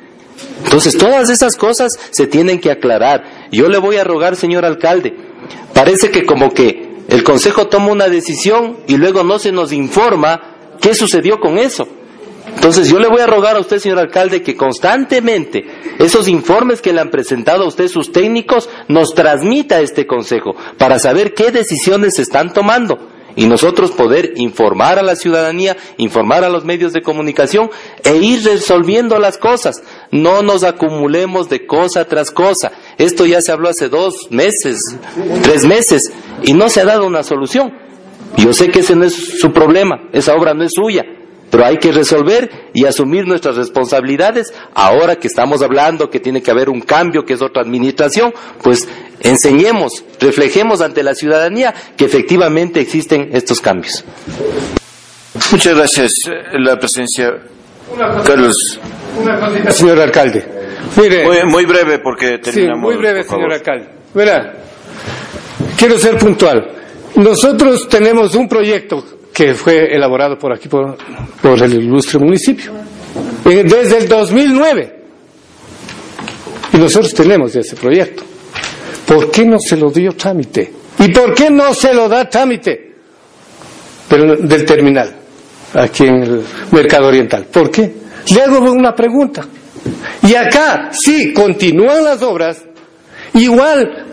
Entonces, todas esas cosas se tienen que aclarar. Yo le voy a rogar, señor alcalde, parece que como que el Consejo toma una decisión y luego no se nos informa qué sucedió con eso. Entonces yo le voy a rogar a usted, señor alcalde, que constantemente esos informes que le han presentado a usted sus técnicos nos transmita a este consejo para saber qué decisiones se están tomando y nosotros poder informar a la ciudadanía, informar a los medios de comunicación e ir resolviendo las cosas. No nos acumulemos de cosa tras cosa. Esto ya se habló hace dos meses, tres meses y no se ha dado una solución. Yo sé que ese no es su problema, esa obra no es suya, pero hay que resolver y asumir nuestras responsabilidades. Ahora que estamos hablando que tiene que haber un cambio, que es otra administración, pues enseñemos, reflejemos ante la ciudadanía que efectivamente existen estos cambios. Muchas gracias. La presencia. Carlos. Señor alcalde. Mire, muy, breve porque terminamos. muy breve, señor alcalde. Verá, quiero ser puntual. Nosotros tenemos un proyecto que fue elaborado por aquí, por, el ilustre municipio, desde el 2009. Y nosotros tenemos ese proyecto. ¿Por qué no se lo dio trámite? ¿Y por qué no se lo da trámite? Del terminal, aquí en el mercado oriental. ¿Por qué? Le hago una pregunta. Y acá, sí, continúan las obras, igual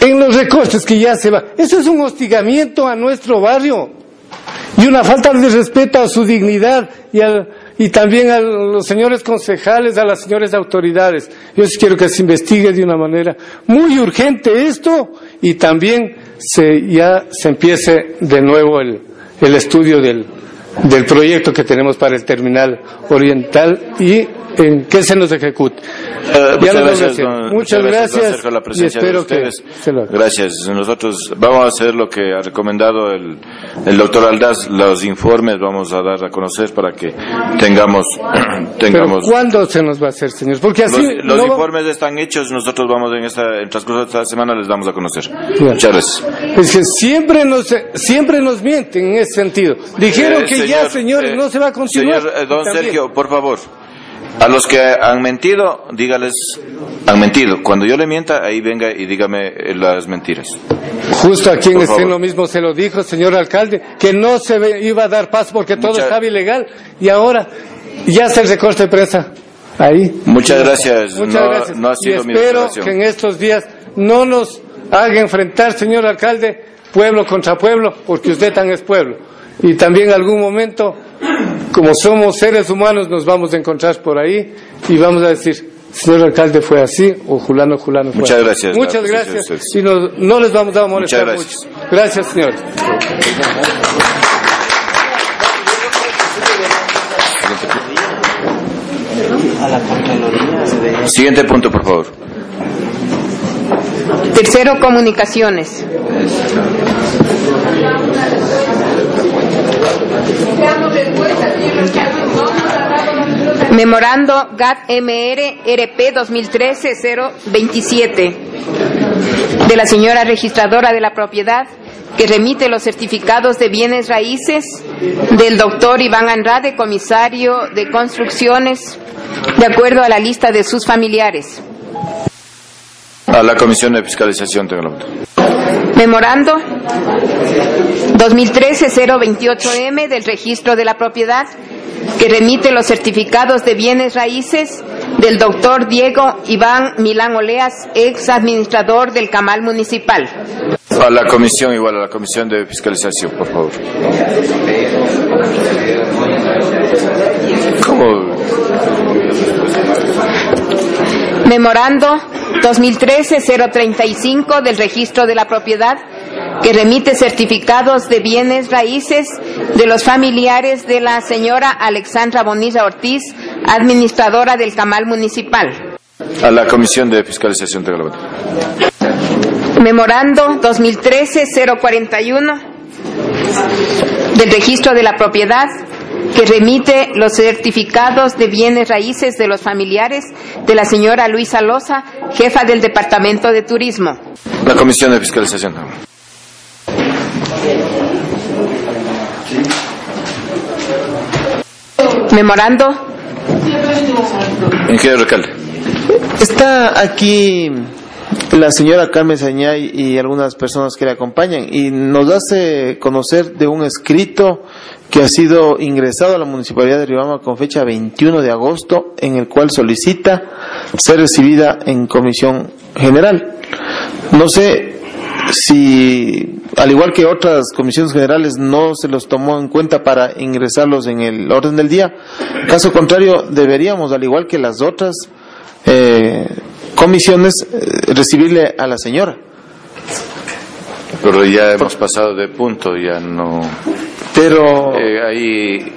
en los recortes que ya se va. Eso es un hostigamiento a nuestro barrio y una falta de respeto a su dignidad y, y también a los señores concejales, a las señores autoridades. Yo sí quiero que se investigue de una manera muy urgente esto y también se, ya se empiece de nuevo el, el estudio del, del proyecto que tenemos para el terminal oriental y en qué se nos ejecute. Eh, muchas gracias, muchas gracias, la presencia de ustedes. Gracias. Nosotros vamos a hacer lo que ha recomendado el, el doctor Aldaz, los informes vamos a dar a conocer para que tengamos... tengamos ¿Pero ¿Cuándo se nos va a hacer, señor? Porque así... Los, informes están hechos, nosotros vamos en esta, en transcurso de esta semana les damos a conocer. Muchas gracias. Es que siempre nos, siempre nos mienten en ese sentido. Dijeron eh, que ya, señores, no se va a continuar. Señor eh, don Sergio, por favor. A los que han mentido, dígales, han mentido. Cuando yo le mienta, ahí venga y dígame las mentiras. Justo aquí en este lo mismo se lo dijo, señor alcalde, que no se iba a dar paso porque todo estaba ilegal y ahora ya se recorte de presa. Ahí. Muchas gracias. Muchas gracias. No ha sido y espero que en estos días no nos haga enfrentar, señor alcalde, pueblo contra pueblo, porque usted tan es pueblo. Y también en algún momento como somos seres humanos, nos vamos a encontrar por ahí y vamos a decir, señor alcalde fue así o Julano Julano fue Muchas gracias. Muchas gracias. Y no, les vamos a molestar gracias. mucho. Gracias, señor. Siguiente punto, por favor. Tercero, comunicaciones. Memorando GAT MR RP 2013-027. de la señora registradora de la propiedad que remite los certificados de bienes raíces del doctor Iván Andrade, comisario de construcciones, de acuerdo a la lista de sus familiares. A la Comisión de Fiscalización tengo Memorando 2013-028M del registro de la propiedad que remite los certificados de bienes raíces del doctor Diego Iván Milán Oleas, ex administrador del Camal Municipal. A la comisión, igual a la comisión de fiscalización, por favor. ¿Cómo? Memorando 2013-035 del registro de la propiedad que remite certificados de bienes raíces de los familiares de la señora Alexandra Bonilla Ortiz, administradora del Camal Municipal. A la Comisión de Fiscalización de la Memorando 2013-041 del registro de la propiedad que remite los certificados de bienes raíces de los familiares de la señora Luisa Loza, jefa del Departamento de Turismo. La Comisión de Fiscalización. Memorando. Ingeniero alcalde. Está aquí la señora Carmen Sañay y algunas personas que le acompañan y nos hace conocer de un escrito que ha sido ingresado a la Municipalidad de Ribama con fecha 21 de agosto en el cual solicita ser recibida en comisión general. No sé si, al igual que otras comisiones generales, no se los tomó en cuenta para ingresarlos en el orden del día. Caso contrario, deberíamos, al igual que las otras eh, comisiones, eh, recibirle a la señora. Pero ya hemos pasado de punto, ya no. Pero. Eh, ahí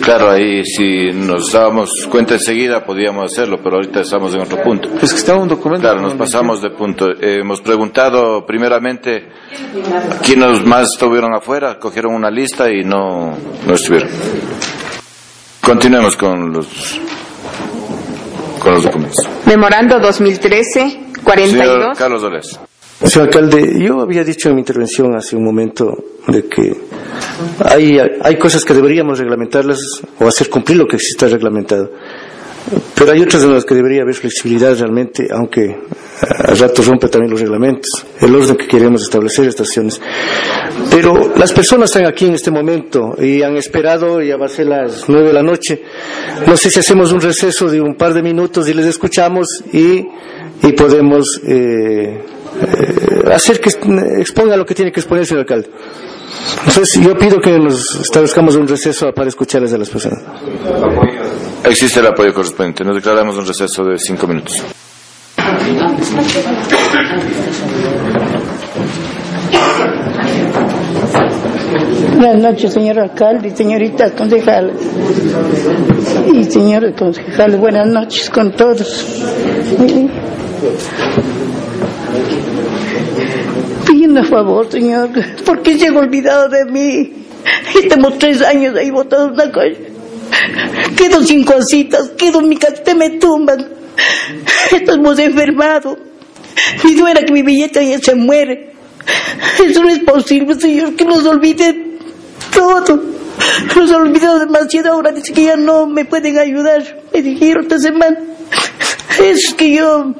Claro, ahí si nos dábamos cuenta enseguida podíamos hacerlo, pero ahorita estamos en otro punto. Es que está un documento. Claro, nos pasamos de punto. Eh, hemos preguntado primeramente quiénes más estuvieron afuera, cogieron una lista y no, no estuvieron. Continuemos con los, con los documentos. Memorando 2013, 42. Señor Carlos Dolés. Señor alcalde, yo había dicho en mi intervención hace un momento de que hay, hay cosas que deberíamos reglamentarlas o hacer cumplir lo que exista reglamentado. Pero hay otras en las que debería haber flexibilidad realmente, aunque a ratos rompe también los reglamentos, el orden que queremos establecer estaciones. Pero las personas están aquí en este momento y han esperado, ya va a ser las nueve de la noche. No sé si hacemos un receso de un par de minutos y les escuchamos y, y podemos eh, eh, hacer que exponga lo que tiene que exponer, señor alcalde. Entonces, yo pido que nos establezcamos un receso para escucharles a las personas. Existe el apoyo correspondiente. Nos declaramos un receso de cinco minutos. Buenas noches, señor alcalde, señoritas concejales y señores concejales. Buenas noches con todos pidiendo a favor, Señor, ¿por qué se ha olvidado de mí? Estamos tres años ahí botados en la calle. Quedo sin cositas, quedo en mi casita, me tumban. Estamos enfermados. Mi duela que mi billete ya se muere. Eso no es posible, Señor, que nos olvide todo. Nos ha olvidado demasiado ahora, dice que ya no me pueden ayudar. Me dijeron esta semana. Es que yo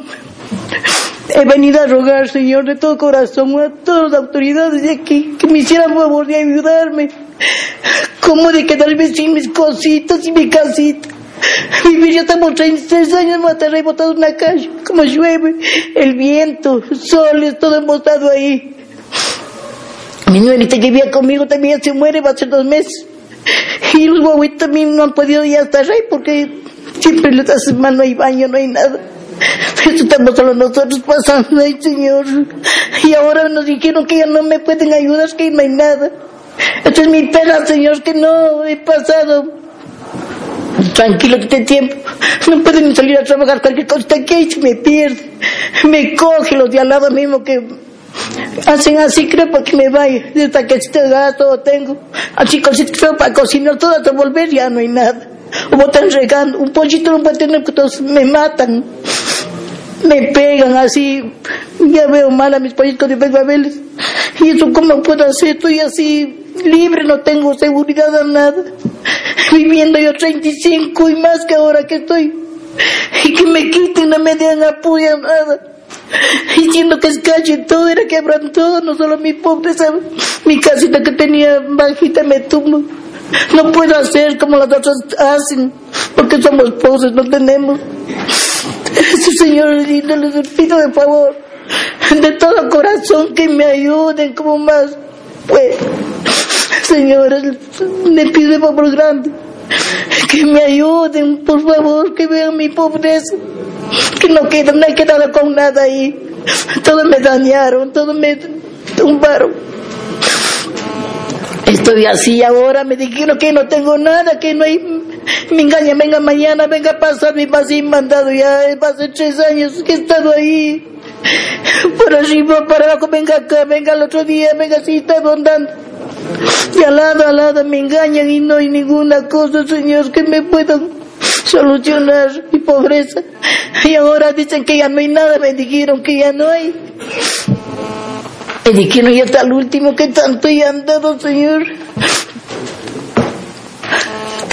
He venido a rogar, Señor, de todo corazón, a todas las autoridades de aquí, que me hicieran favor de ayudarme. ¿Cómo de quedarme sin mis cositas y mi casita? Vivir ya estamos 36 años, matar botado en la calle, como llueve, el viento, soles, todo hemos estado ahí. Mi nuerita que vivía conmigo también se muere, va a ser dos meses. Y los guaguitos también no han podido ya estar ahí porque siempre les hace mal, no hay baño, no hay nada. Estamos solo nosotros pasando ahí, Señor. Y ahora nos dijeron que ya no me pueden ayudar, que no hay nada. Esta es mi pena, Señor, que no he pasado. Tranquilo, que tengo tiempo. No pueden salir a trabajar cualquier cosa que se me pierde. Me coge los de al lado mismo que hacen así, creo, para que me vaya. Hasta que este todo tengo. Así creo para cocinar todo hasta volver ya no hay nada. O están regando. Un pollito no puede tener, porque todos me matan. Me pegan así, ya veo mal a mis pollitos de verles. Y eso, ¿cómo puedo hacer? Estoy así libre, no tengo seguridad a nada. Viviendo yo 35 y más que ahora que estoy. Y que me quiten, no me den apoyo, nada. Diciendo que es calle todo, era quebran todo, no solo mi pobreza, mi casita que tenía bajita me tumbo. No puedo hacer como las otras hacen, porque somos pobres, no tenemos. Señor lindo, les pido de favor, de todo corazón, que me ayuden como más pues. Señores, me pido de favor grande, que me ayuden, por favor, que vean mi pobreza, que no queda, no hay quedado con nada ahí. Todo me dañaron, todo me tumbaron. Estoy así ahora, me dijeron que no tengo nada, que no hay, me engaña, venga mañana, venga pasar mi pase mandado ya, hace tres años que he estado ahí, por arriba, para abajo, venga acá, venga el otro día, venga así, está andando. Y al lado, al lado me engañan y no hay ninguna cosa, Señor, que me puedan solucionar mi pobreza. Y ahora dicen que ya no hay nada, me dijeron que ya no hay. Me dijeron ya está el último que tanto ya han dado, Señor.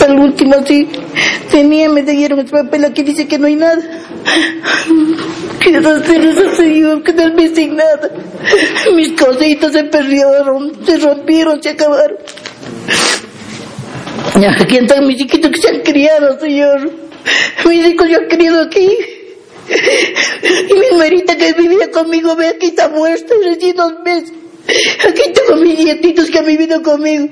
Hasta el último, sí. Tenía, me dieron este papel aquí, dice que no hay nada. Quiero hacer eso, Señor, quedarme sin nada. Mis cositas se perdieron, se rompieron, se acabaron. Aquí están mis chiquitos que se han criado, Señor. Mis hijos yo han criado aquí. Y mi nuerita que vivía conmigo, ve, aquí está muerta, recién dos meses. Aquí tengo mis nietitos que han vivido conmigo.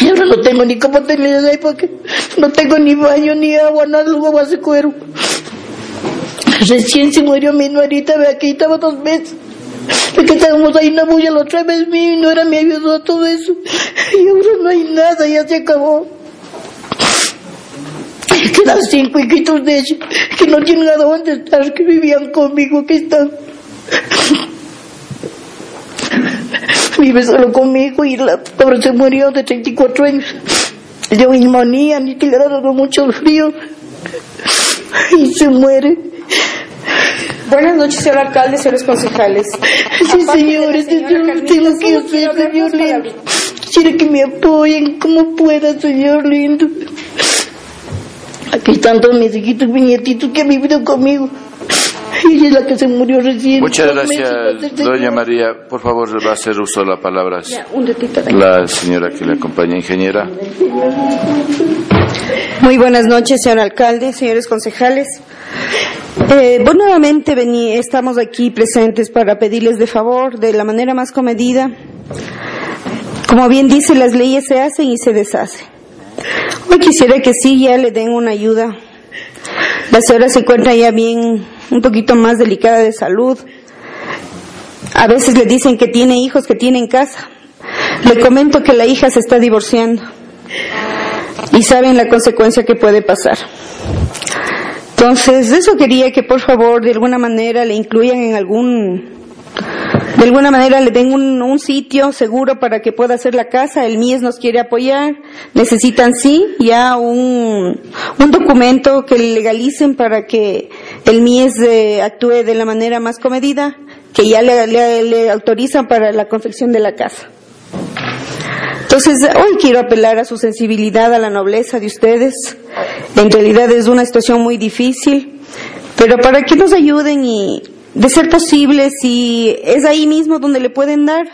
Y ahora no tengo ni cómo tenerlos ahí porque no tengo ni baño, ni agua, nada, luego hace cuero. Recién se murió mi nuerita, ve, aquí estaba dos meses. que estábamos ahí una bulla la otra vez, mi nuera me ayudó a todo eso. Y ahora no hay nada, ya se acabó. Quedan cinco hijitos de ellos que no tienen a dónde estar, que vivían conmigo, que están. Vive solo conmigo y la pobre se murió de 34 años. Dio neumonía, ni que le ha dado mucho frío. Y se muere. Buenas noches, señor alcalde, señores concejales. Sí, señores, yo tengo que hacer, señor lindo. Quisiera que me apoyen como pueda, señor lindo. Aquí están todos mis hijitos, mis nietitos que han vivido conmigo. Y ella es la que se murió recién. Muchas gracias, doña María. Por favor, va a hacer uso de la palabra la señora que le acompaña, ingeniera. Muy buenas noches, señor alcalde, señores concejales. Eh, bueno, nuevamente vení, estamos aquí presentes para pedirles de favor, de la manera más comedida. Como bien dice, las leyes se hacen y se deshacen. Hoy quisiera que sí ya le den una ayuda. La señora se encuentra ya bien, un poquito más delicada de salud. A veces le dicen que tiene hijos, que tiene en casa. Le comento que la hija se está divorciando. Y saben la consecuencia que puede pasar. Entonces, eso quería que por favor de alguna manera le incluyan en algún de alguna manera le den un, sitio seguro para que pueda hacer la casa. El MIES nos quiere apoyar. Necesitan sí ya un, un documento que legalicen para que el MIES eh, actúe de la manera más comedida, que ya le, le autorizan para la confección de la casa. Entonces, hoy quiero apelar a su sensibilidad, a la nobleza de ustedes. En realidad es una situación muy difícil, pero para que nos ayuden y de ser posible, si es ahí mismo donde le pueden dar,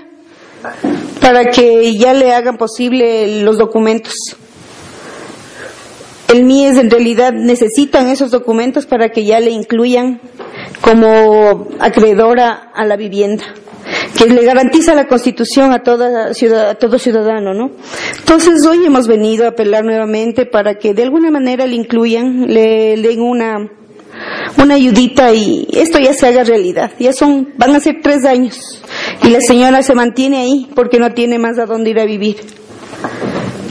para que ya le hagan posible los documentos. El MIES en realidad necesitan esos documentos para que ya le incluyan como acreedora a la vivienda, que le garantiza la Constitución a, toda a todo ciudadano, ¿no? Entonces hoy hemos venido a apelar nuevamente para que de alguna manera le incluyan, le den una una ayudita y esto ya se haga realidad. Ya son, van a ser tres años y la señora se mantiene ahí porque no tiene más a dónde ir a vivir.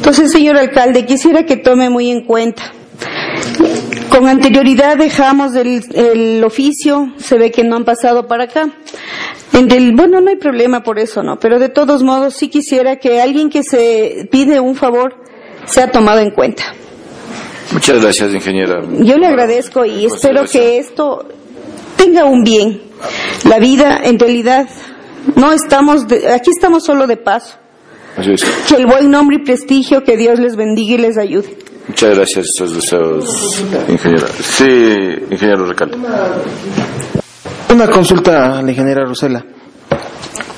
Entonces, señor alcalde, quisiera que tome muy en cuenta. Con anterioridad dejamos el, el oficio, se ve que no han pasado para acá. En el, bueno, no hay problema por eso, ¿no? Pero de todos modos sí quisiera que alguien que se pide un favor sea tomado en cuenta. Muchas gracias, ingeniera. Yo le agradezco y espero que esto tenga un bien. La vida, en realidad, no estamos, aquí estamos solo de paso. Que el buen nombre y prestigio, que Dios les bendiga y les ayude. Muchas gracias, esos deseos, ingeniera. Sí, ingeniero Recalde. Una consulta a la ingeniera Rosela.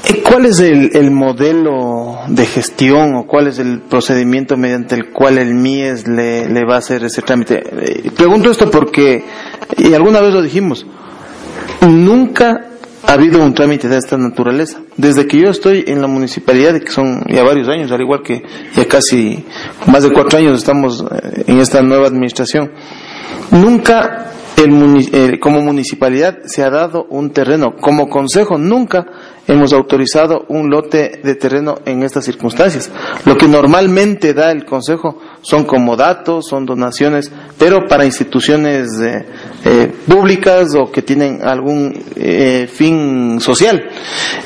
Eh, ¿Cuál es el, modelo de gestión o cuál es el procedimiento mediante el cual el MIES le, le va a hacer ese trámite? Eh, pregunto esto porque, y alguna vez lo dijimos, nunca ha habido un trámite de esta naturaleza. Desde que yo estoy en la municipalidad, que son ya varios años, al igual que ya casi más de cuatro años estamos eh, en esta nueva administración, nunca el, como municipalidad se ha dado un terreno. Como consejo nunca hemos autorizado un lote de terreno en estas circunstancias. Lo que normalmente da el consejo son comodatos, son donaciones, pero para instituciones eh, eh, públicas o que tienen algún eh, fin social.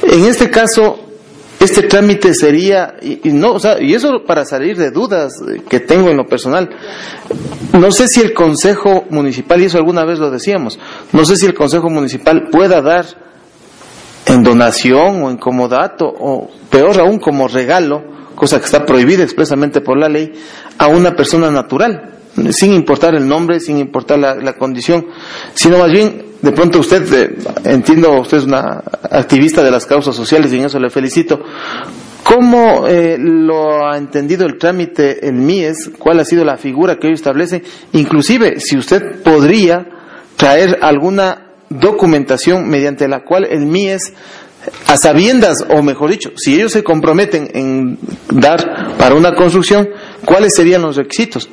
En este caso, este trámite sería y, no o sea, y eso para salir de dudas que tengo en lo personal. No sé si el consejo municipal y eso alguna vez lo decíamos no sé si el consejo municipal pueda dar en donación o en comodato o peor aún como regalo cosa que está prohibida expresamente por la ley a una persona natural sin importar el nombre, sin importar la, condición, sino más bien, de pronto usted, eh, entiendo, usted es una activista de las causas sociales y en eso le felicito. ¿Cómo eh, lo ha entendido el trámite, el MIES? ¿Cuál ha sido la figura que hoy establece? Inclusive, si usted podría traer alguna documentación mediante la cual el MIES a sabiendas, o mejor dicho, si ellos se comprometen en dar para una construcción, ¿cuáles serían los requisitos?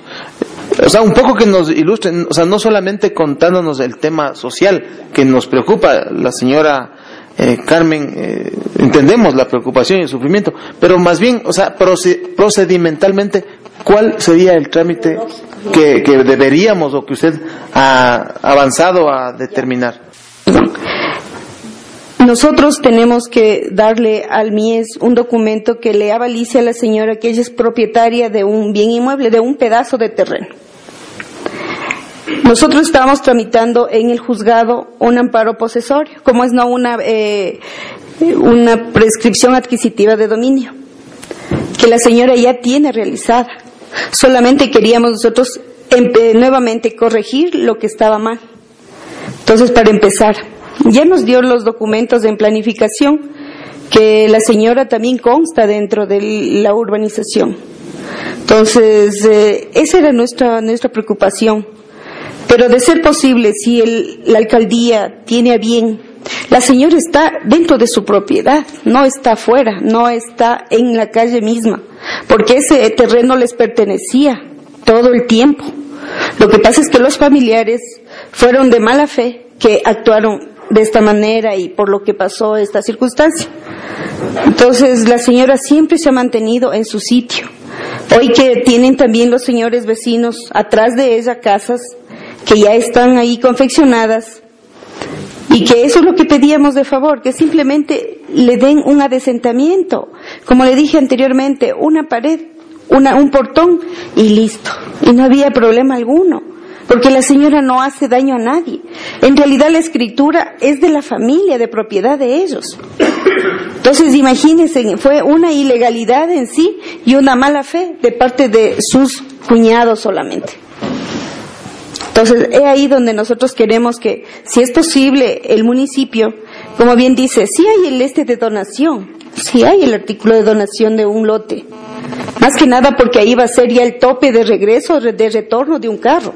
O sea, un poco que nos ilustren, o sea, no solamente contándonos el tema social que nos preocupa, la señora eh, Carmen, eh, entendemos la preocupación y el sufrimiento, pero más bien, o sea, procedimentalmente, ¿cuál sería el trámite que, que deberíamos o que usted ha avanzado a determinar? Nosotros tenemos que darle al MIES un documento que le avalice a la señora que ella es propietaria de un bien inmueble, de un pedazo de terreno. Nosotros estábamos tramitando en el juzgado un amparo posesorio, como es no una, eh, una prescripción adquisitiva de dominio, que la señora ya tiene realizada. Solamente queríamos nosotros nuevamente corregir lo que estaba mal. Entonces, para empezar, ya nos dio los documentos en planificación, que la señora también consta dentro de la urbanización. Entonces, eh, esa era nuestra, nuestra preocupación pero de ser posible, si la alcaldía tiene a bien, la señora está dentro de su propiedad, no está afuera, no está en la calle misma, porque ese terreno les pertenecía todo el tiempo. Lo que pasa es que los familiares fueron de mala fe que actuaron de esta manera y por lo que pasó esta circunstancia. Entonces la señora siempre se ha mantenido en su sitio. Hoy que tienen también los señores vecinos atrás de ella casas, que ya están ahí confeccionadas y que eso es lo que pedíamos de favor, que simplemente le den un adesentamiento, como le dije anteriormente, una pared, una, un portón y listo. Y no había problema alguno, porque la señora no hace daño a nadie. En realidad la escritura es de la familia, de propiedad de ellos. Entonces imagínense, fue una ilegalidad en sí y una mala fe de parte de sus cuñados solamente. Entonces, es ahí donde nosotros queremos que, si es posible, el municipio, como bien dice, si hay el este de donación, si hay el artículo de donación de un lote. Más que nada porque ahí va a ser ya el tope de regreso, de retorno de un carro.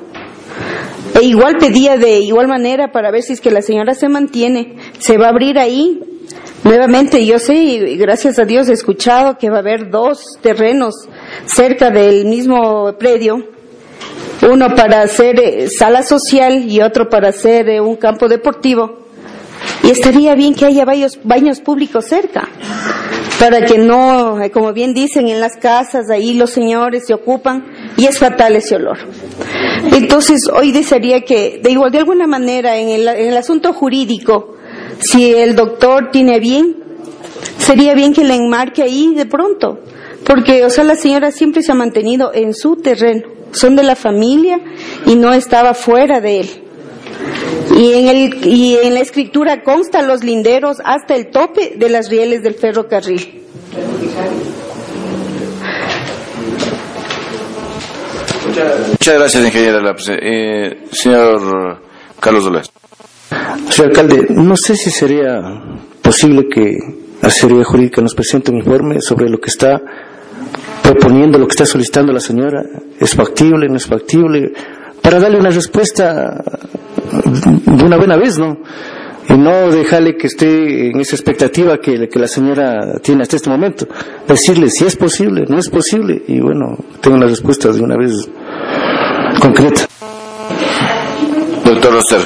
E igual pedía de igual manera para ver si es que la señora se mantiene, se va a abrir ahí. Nuevamente, yo sé, y gracias a Dios he escuchado que va a haber dos terrenos cerca del mismo predio uno para hacer eh, sala social y otro para hacer eh, un campo deportivo. Y estaría bien que haya baños, baños públicos cerca, para que no, eh, como bien dicen, en las casas ahí los señores se ocupan y es fatal ese olor. Entonces, hoy desearía que, de igual, de alguna manera, en el, en el asunto jurídico, si el doctor tiene bien, sería bien que le enmarque ahí de pronto porque, o sea, la señora siempre se ha mantenido en su terreno, son de la familia y no estaba fuera de él. Y en, el, y en la escritura consta los linderos hasta el tope de las rieles del ferrocarril. Muchas gracias, ingeniera. Eh, señor Carlos Dolores. Señor alcalde, no sé si sería posible que la Asesoría Jurídica nos presente un informe sobre lo que está proponiendo, lo que está solicitando la señora. ¿Es factible, no es factible? Para darle una respuesta de una buena vez, ¿no? Y no dejarle que esté en esa expectativa que, la señora tiene hasta este momento. Decirle si es posible, no es posible. Y bueno, tengo una respuesta de una vez concreta. Doctor Roster.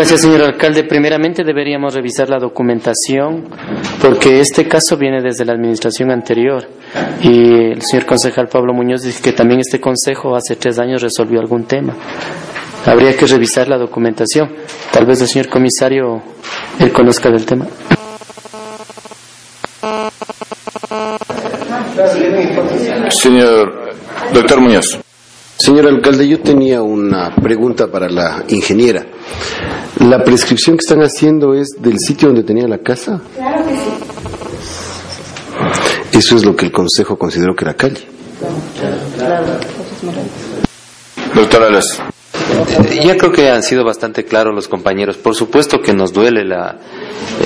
Gracias, señor alcalde. Primeramente deberíamos revisar la documentación porque este caso viene desde la administración anterior y el señor concejal Pablo Muñoz dice que también este consejo hace tres años resolvió algún tema. Habría que revisar la documentación. Tal vez el señor comisario él conozca del tema. Señor doctor Muñoz. Señor alcalde, yo tenía una pregunta para la ingeniera. ¿La prescripción que están haciendo es del sitio donde tenía la casa? Claro que sí. Eso es lo que el Consejo consideró que era calle. Doctor Alas. Eh, ya creo que han sido bastante claros los compañeros. Por supuesto que nos duele la,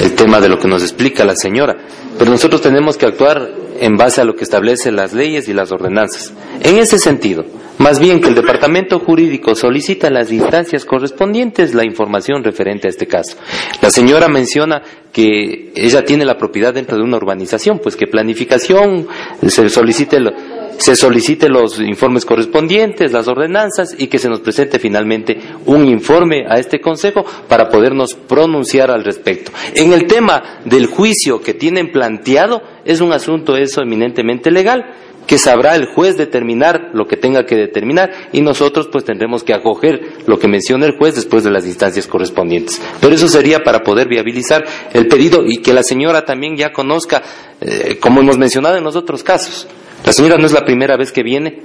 el tema de lo que nos explica la señora, pero nosotros tenemos que actuar en base a lo que establecen las leyes y las ordenanzas. En ese sentido, más bien que el Departamento Jurídico solicita a las instancias correspondientes la información referente a este caso. La señora menciona que ella tiene la propiedad dentro de una urbanización, pues que planificación se solicite se solicite los informes correspondientes, las ordenanzas y que se nos presente finalmente un informe a este Consejo para podernos pronunciar al respecto. En el tema del juicio que tienen planteado, es un asunto eso eminentemente legal que sabrá el juez determinar lo que tenga que determinar y nosotros pues tendremos que acoger lo que menciona el juez después de las instancias correspondientes. Pero eso sería para poder viabilizar el pedido y que la señora también ya conozca, eh, como hemos mencionado en los otros casos. La señora no es la primera vez que viene.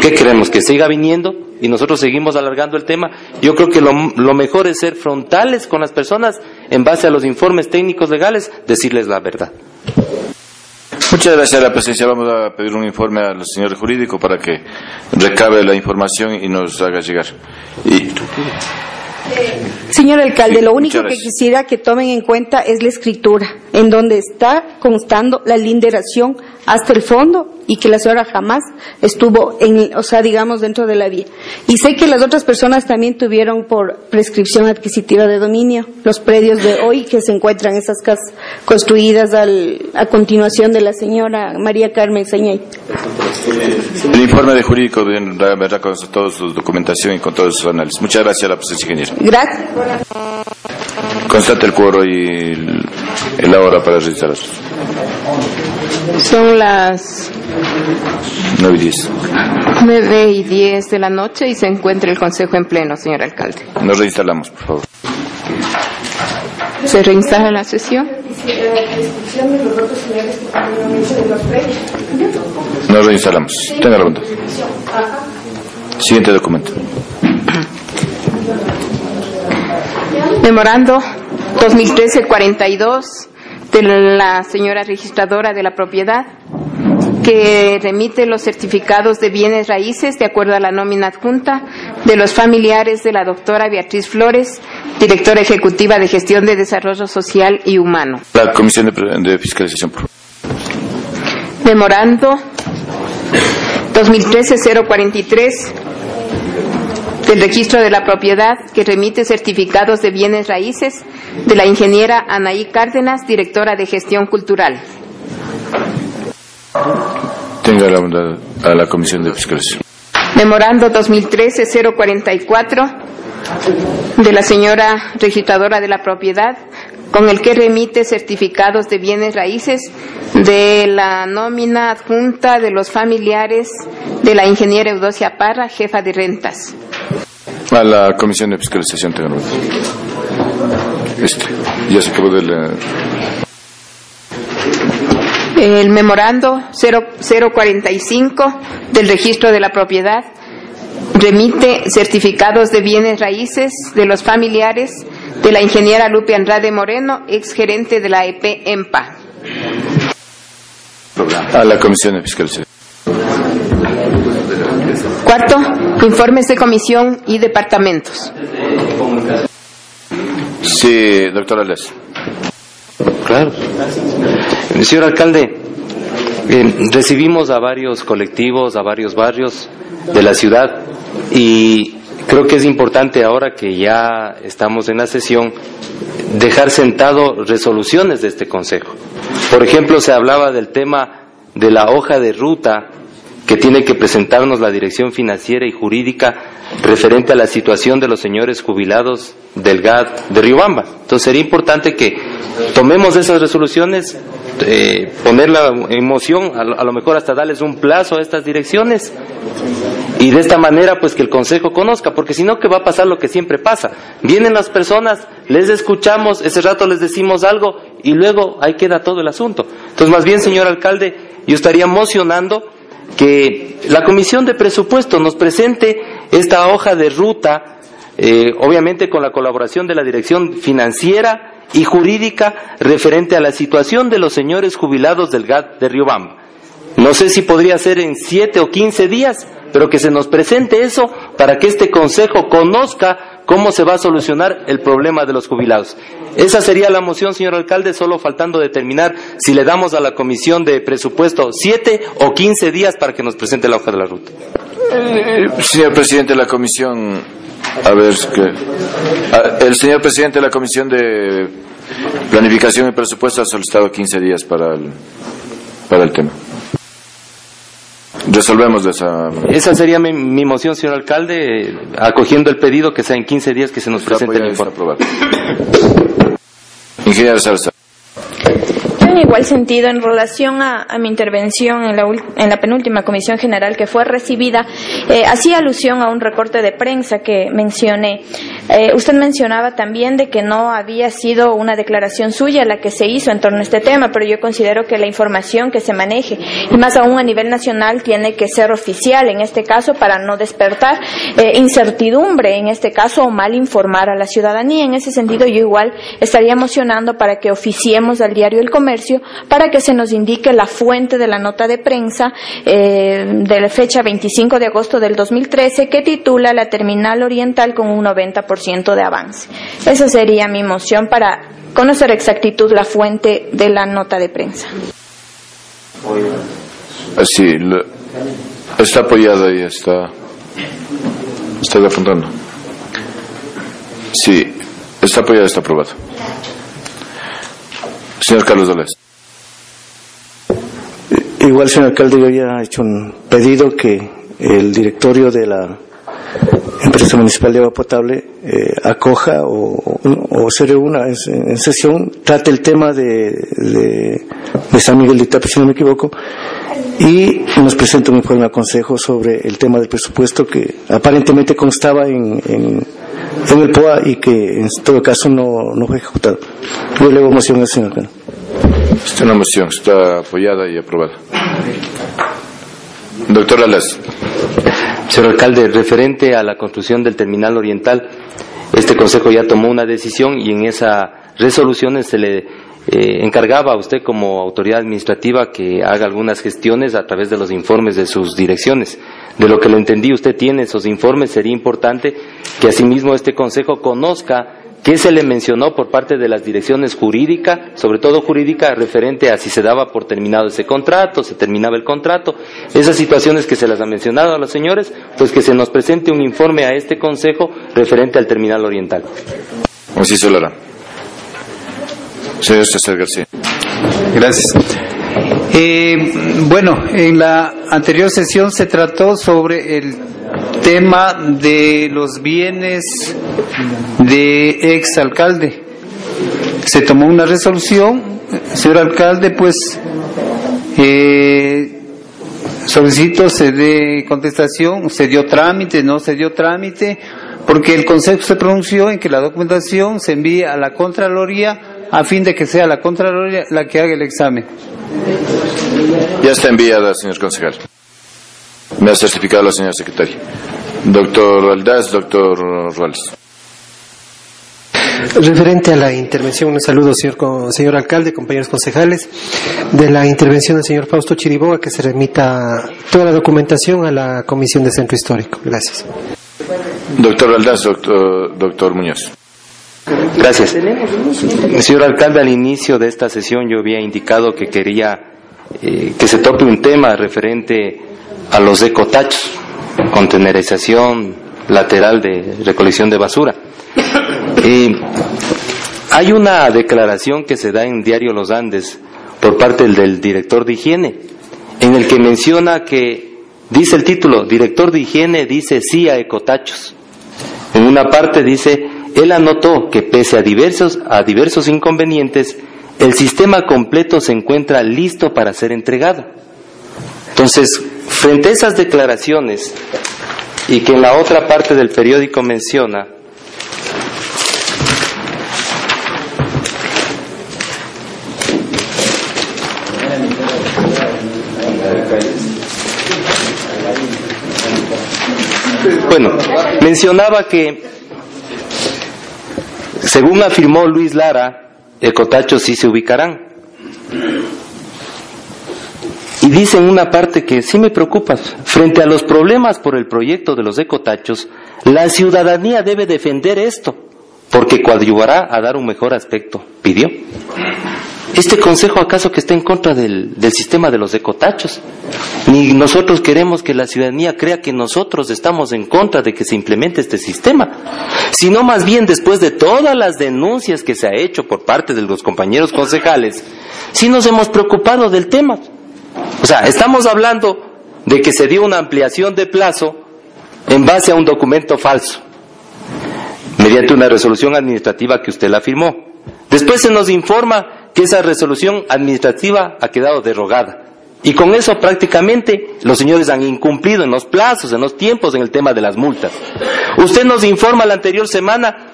¿Qué queremos? ¿Que siga viniendo? Y nosotros seguimos alargando el tema. Yo creo que lo, lo mejor es ser frontales con las personas en base a los informes técnicos legales, decirles la verdad. Muchas gracias a la presencia. Vamos a pedir un informe al señor jurídico para que recabe la información y nos haga llegar. Y... Señor alcalde, lo único que quisiera que tomen en cuenta es la escritura, en donde está constando la linderación hasta el fondo y que la señora jamás estuvo en, o sea, digamos, dentro de la vía. Y sé que las otras personas también tuvieron por prescripción adquisitiva de dominio los predios de hoy que se encuentran esas casas construidas a continuación de la señora María Carmen Señay. El informe de jurídico verdad con toda su documentación y con todos sus análisis. Muchas gracias a la presencia ingeniera. Gracias. Constate el cuoro y la hora para realizar Son las 9 y 10. 9 y 10 de la noche y se encuentra el Consejo en pleno, señor alcalde. Nos reinstalamos, por favor. ¿Se reinstala la sesión? Nos reinstalamos. Tenga la bondad. Siguiente documento. Memorando 2013-42 de la señora registradora de la propiedad que remite los certificados de bienes raíces de acuerdo a la nómina adjunta de los familiares de la doctora Beatriz Flores, directora ejecutiva de Gestión de Desarrollo Social y Humano. La Comisión de, Fiscalización, por Memorando 2013-043 del registro de la propiedad que remite certificados de bienes raíces de la ingeniera Anaí Cárdenas, directora de gestión cultural. Tenga la bondad a la Comisión de Fiscalización. Memorando 2013-044 de la señora registradora de la propiedad, con el que remite certificados de bienes raíces de la nómina adjunta de los familiares de la ingeniera Eudocia Parra, jefa de rentas. A la Comisión de Fiscalización tengo este, ya se acabó de la... el memorando 0045 del registro de la propiedad remite certificados de bienes raíces de los familiares de la ingeniera Lupe Andrade Moreno, ex gerente de la EP EMPA. A la Comisión de Fiscalización. Cuarto, informes de comisión y departamentos. Sí, doctora Les. Claro. Señor alcalde, eh, recibimos a varios colectivos, a varios barrios de la ciudad y creo que es importante ahora que ya estamos en la sesión dejar sentado resoluciones de este Consejo. Por ejemplo, se hablaba del tema de la hoja de ruta que tiene que presentarnos la Dirección Financiera y Jurídica referente a la situación de los señores jubilados del GAD de Riobamba. Entonces sería importante que tomemos esas resoluciones, eh, ponerla en moción, a, lo mejor hasta darles un plazo a estas direcciones y de esta manera pues que el Consejo conozca, porque si no, ¿qué va a pasar lo que siempre pasa? Vienen las personas, les escuchamos, ese rato les decimos algo y luego ahí queda todo el asunto. Entonces, más bien, señor alcalde, yo estaría mocionando que la Comisión de Presupuesto nos presente esta hoja de ruta, eh, obviamente con la colaboración de la Dirección Financiera y Jurídica referente a la situación de los señores jubilados del GAT de Riobamba. No sé si podría ser en siete o quince días, pero que se nos presente eso para que este Consejo conozca cómo se va a solucionar el problema de los jubilados. Esa sería la moción, señor alcalde, solo faltando determinar si le damos a la Comisión de Presupuesto siete o quince días para que nos presente la hoja de la ruta. Eh, señor presidente de la Comisión, a ver, que, el señor presidente de la Comisión de Planificación y Presupuesto ha solicitado quince días para el, para el tema. Resolvemos esa. Esa sería mi, moción, señor alcalde, acogiendo el pedido que sea en 15 días que se nos presente el informe. Ingeniero Salsa en igual sentido, en relación a, mi intervención en la, en la, penúltima comisión general que fue recibida, eh, hacía alusión a un recorte de prensa que mencioné. Eh, usted mencionaba también de que no había sido una declaración suya la que se hizo en torno a este tema, pero yo considero que la información que se maneje, y más aún a nivel nacional, tiene que ser oficial en este caso para no despertar eh, incertidumbre en este caso o mal informar a la ciudadanía. En ese sentido, yo igual estaría emocionando para que oficiemos al diario El Comercio para que se nos indique la fuente de la nota de prensa eh, de la fecha 25 de agosto del 2013 que titula La Terminal Oriental con un 90% de avance. Esa sería mi moción para conocer exactitud la fuente de la nota de prensa. Sí, está apoyado y está. Estoy apuntando. Sí, está apoyado, está aprobado. Señor Carlos Dolés. Igual, señor alcalde, yo había hecho un pedido que el directorio de la empresa municipal de agua potable eh, acoja o, o, se reúna en, sesión, trate el tema de, de, San Miguel de Itapi, si no me equivoco, y nos presente un informe al Consejo sobre el tema del presupuesto que aparentemente constaba en, en, el POA y que en todo caso no, no fue ejecutado. Yo le hago moción al señor alcalde. Esta una moción, está apoyada y aprobada. Doctor Alas. Señor alcalde, referente a la construcción del terminal oriental, este Consejo ya tomó una decisión y en esa resolución se le eh, encargaba a usted como autoridad administrativa que haga algunas gestiones a través de los informes de sus direcciones. De lo que le entendí, usted tiene esos informes, sería importante que asimismo este Consejo conozca ¿Qué se le mencionó por parte de las direcciones jurídicas, sobre todo jurídica, referente a si se daba por terminado ese contrato, se terminaba el contrato? Esas situaciones que se las ha mencionado a los señores, pues que se nos presente un informe a este Consejo referente al terminal oriental. Así se lo hará. Señor César García. Gracias. Eh, bueno, en la anterior sesión se trató sobre el tema de los bienes de ex alcalde. Se tomó una resolución, señor alcalde, pues eh, solicito se dé contestación, se dio trámite, no se dio trámite, porque el Consejo se pronunció en que la documentación se envíe a la Contraloría a fin de que sea la Contraloría la que haga el examen. Ya está enviada, señor concejal. Me ha certificado la señora secretaria. Doctor Valdás, doctor Ruales. Referente a la intervención, un saludo, señor, señor alcalde, compañeros concejales, de la intervención del señor Fausto Chiriboga, que se remita toda la documentación a la Comisión de Centro Histórico. Gracias. Doctor Valdás, doctor, doctor Muñoz. Gracias. Señor alcalde, al inicio de esta sesión yo había indicado que quería eh, que se toque un tema referente a los ecotachos, contenerización lateral de recolección de basura. Y hay una declaración que se da en Diario Los Andes por parte del, director de higiene, en el que menciona que, dice el título, director de higiene dice sí a ecotachos. En una parte dice, él anotó que pese a diversos, a diversos inconvenientes, el sistema completo se encuentra listo para ser entregado. Entonces, frente a esas declaraciones, y que en la otra parte del periódico menciona, Bueno, mencionaba que, según afirmó Luis Lara, ecotachos sí se ubicarán. Y dice en una parte que sí me preocupa, frente a los problemas por el proyecto de los ecotachos, la ciudadanía debe defender esto, porque coadyuvará a dar un mejor aspecto, pidió. ¿Este consejo acaso que está en contra del, del, sistema de los ecotachos? Ni nosotros queremos que la ciudadanía crea que nosotros estamos en contra de que se implemente este sistema, sino más bien después de todas las denuncias que se ha hecho por parte de los compañeros concejales, sí nos hemos preocupado del tema. O sea, estamos hablando de que se dio una ampliación de plazo en base a un documento falso, mediante una resolución administrativa que usted la firmó. Después se nos informa que esa resolución administrativa ha quedado derogada. Y con eso prácticamente los señores han incumplido en los plazos, en los tiempos, en el tema de las multas. Usted nos informa la anterior semana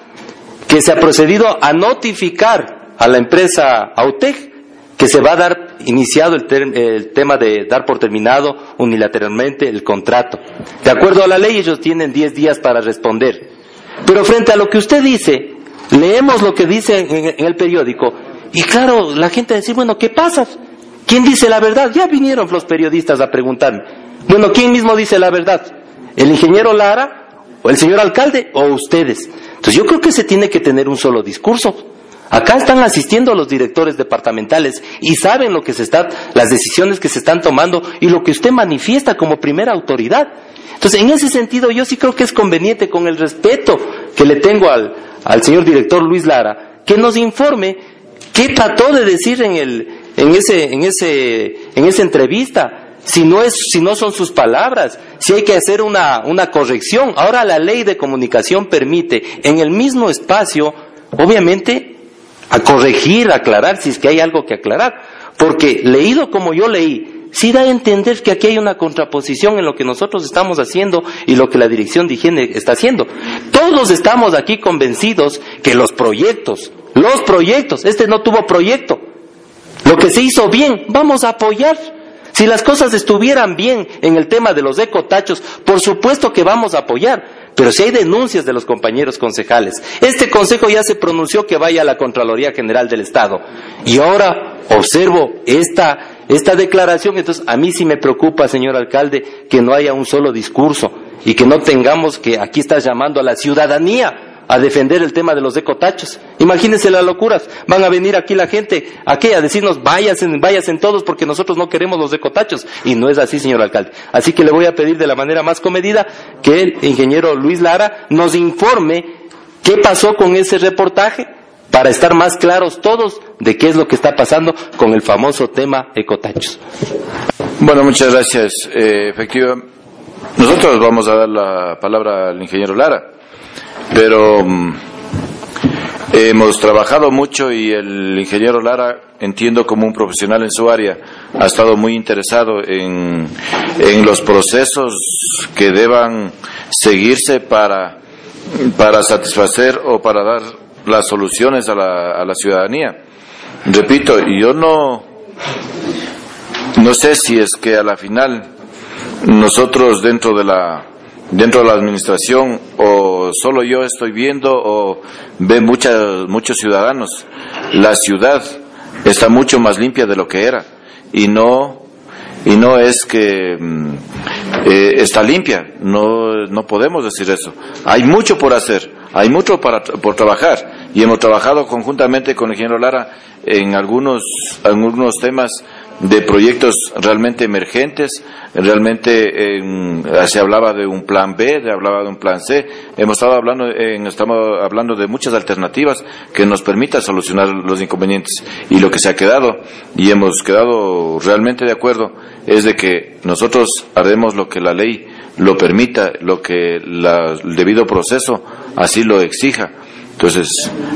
que se ha procedido a notificar a la empresa Autec que se va a dar iniciado el, el, tema de dar por terminado unilateralmente el contrato. De acuerdo a la ley, ellos tienen 10 días para responder. Pero frente a lo que usted dice, leemos lo que dice en el periódico y claro, la gente va a decir, bueno, ¿qué pasa? ¿Quién dice la verdad? Ya vinieron los periodistas a preguntarme. Bueno, ¿quién mismo dice la verdad? ¿El ingeniero Lara? ¿O el señor alcalde? ¿O ustedes? Entonces yo creo que se tiene que tener un solo discurso. Acá están asistiendo los directores departamentales y saben lo que se está, las decisiones que se están tomando y lo que usted manifiesta como primera autoridad. Entonces, en ese sentido, yo sí creo que es conveniente, con el respeto que le tengo al, al señor director Luis Lara, que nos informe ¿Qué trató de decir en, el, en, ese, en, ese, en esa entrevista? Si no, es, si no son sus palabras, si hay que hacer una, una corrección. Ahora la ley de comunicación permite en el mismo espacio, obviamente, a corregir, aclarar si es que hay algo que aclarar. Porque leído como yo leí, sí da a entender que aquí hay una contraposición en lo que nosotros estamos haciendo y lo que la Dirección de Higiene está haciendo. Todos estamos aquí convencidos que los proyectos, los proyectos, este no tuvo proyecto, lo que se hizo bien, vamos a apoyar. Si las cosas estuvieran bien en el tema de los ecotachos, por supuesto que vamos a apoyar. Pero si hay denuncias de los compañeros concejales, este consejo ya se pronunció que vaya a la Contraloría General del Estado. Y ahora observo esta esta declaración, entonces a mí sí me preocupa, señor alcalde, que no haya un solo discurso y que no tengamos que aquí estás llamando a la ciudadanía a defender el tema de los ecotachos. Imagínense las locuras. Van a venir aquí la gente, aquí a decirnos, váyanse, váyanse todos porque nosotros no queremos los ecotachos. Y no es así, señor alcalde. Así que le voy a pedir de la manera más comedida que el ingeniero Luis Lara nos informe qué pasó con ese reportaje para estar más claros todos de qué es lo que está pasando con el famoso tema ecotachos. Bueno, muchas gracias. Eh, efectivamente, nosotros vamos a dar la palabra al ingeniero Lara, pero mm, hemos trabajado mucho y el ingeniero Lara, entiendo como un profesional en su área, ha estado muy interesado en, en los procesos que deban seguirse para, para satisfacer o para dar las soluciones a la, a la ciudadanía. repito, yo no, no sé si es que a la final nosotros dentro de la dentro de la administración o solo yo estoy viendo o ve muchas, muchos ciudadanos. La ciudad está mucho más limpia de lo que era y no y no es que mm, eh, está limpia, no, no podemos decir eso. Hay mucho por hacer, hay mucho para, por trabajar y hemos trabajado conjuntamente con el ingeniero Lara en algunos, algunos temas de proyectos realmente emergentes, realmente en, se hablaba de un plan B, se hablaba de un plan C, hemos estado hablando, en, estamos hablando de muchas alternativas que nos permitan solucionar los inconvenientes. Y lo que se ha quedado y hemos quedado realmente de acuerdo es de que nosotros haremos lo que la ley lo permita, lo que el debido proceso así lo exija entonces,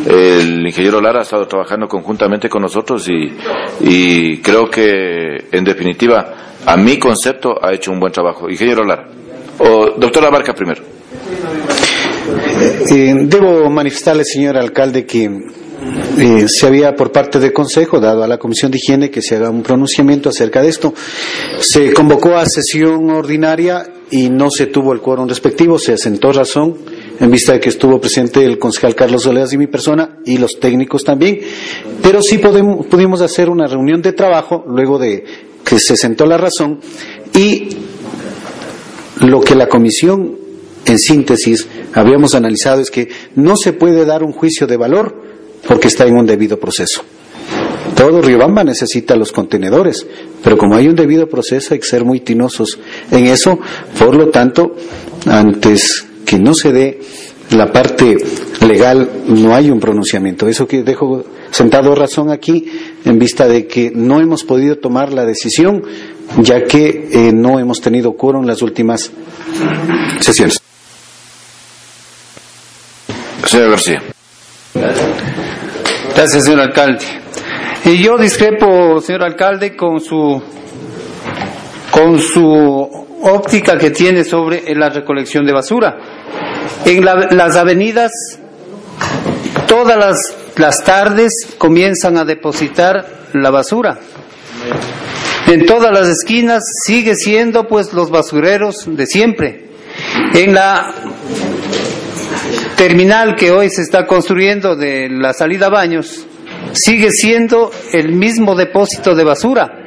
el ingeniero Lara ha estado trabajando conjuntamente con nosotros y, creo que, en definitiva, a mi concepto ha hecho un buen trabajo. Ingeniero Lara. O doctora Barca primero. Eh, debo manifestarle, señor alcalde, que eh, se había por parte del Consejo dado a la Comisión de Higiene que se haga un pronunciamiento acerca de esto. Se convocó a sesión ordinaria y no se tuvo el quórum respectivo, se asentó razón en vista de que estuvo presente el concejal Carlos Oleas y mi persona y los técnicos también, pero sí podemos, pudimos hacer una reunión de trabajo luego de que se sentó la razón y lo que la comisión en síntesis habíamos analizado es que no se puede dar un juicio de valor porque está en un debido proceso. Todo Riobamba necesita los contenedores, pero como hay un debido proceso hay que ser muy tinosos en eso. Por lo tanto, antes que no se dé la parte legal, no hay un pronunciamiento. Eso que dejo sentado razón aquí en vista de que no hemos podido tomar la decisión, ya que eh, no hemos tenido quórum en las últimas sesiones. Señor García. Gracias, señor alcalde. Y yo discrepo, señor alcalde, con su con su óptica que tiene sobre la recolección de basura. En las avenidas, todas las, las tardes comienzan a depositar la basura. En todas las esquinas sigue siendo pues los basureros de siempre. En la terminal que hoy se está construyendo de la salida baños, sigue siendo el mismo depósito de basura.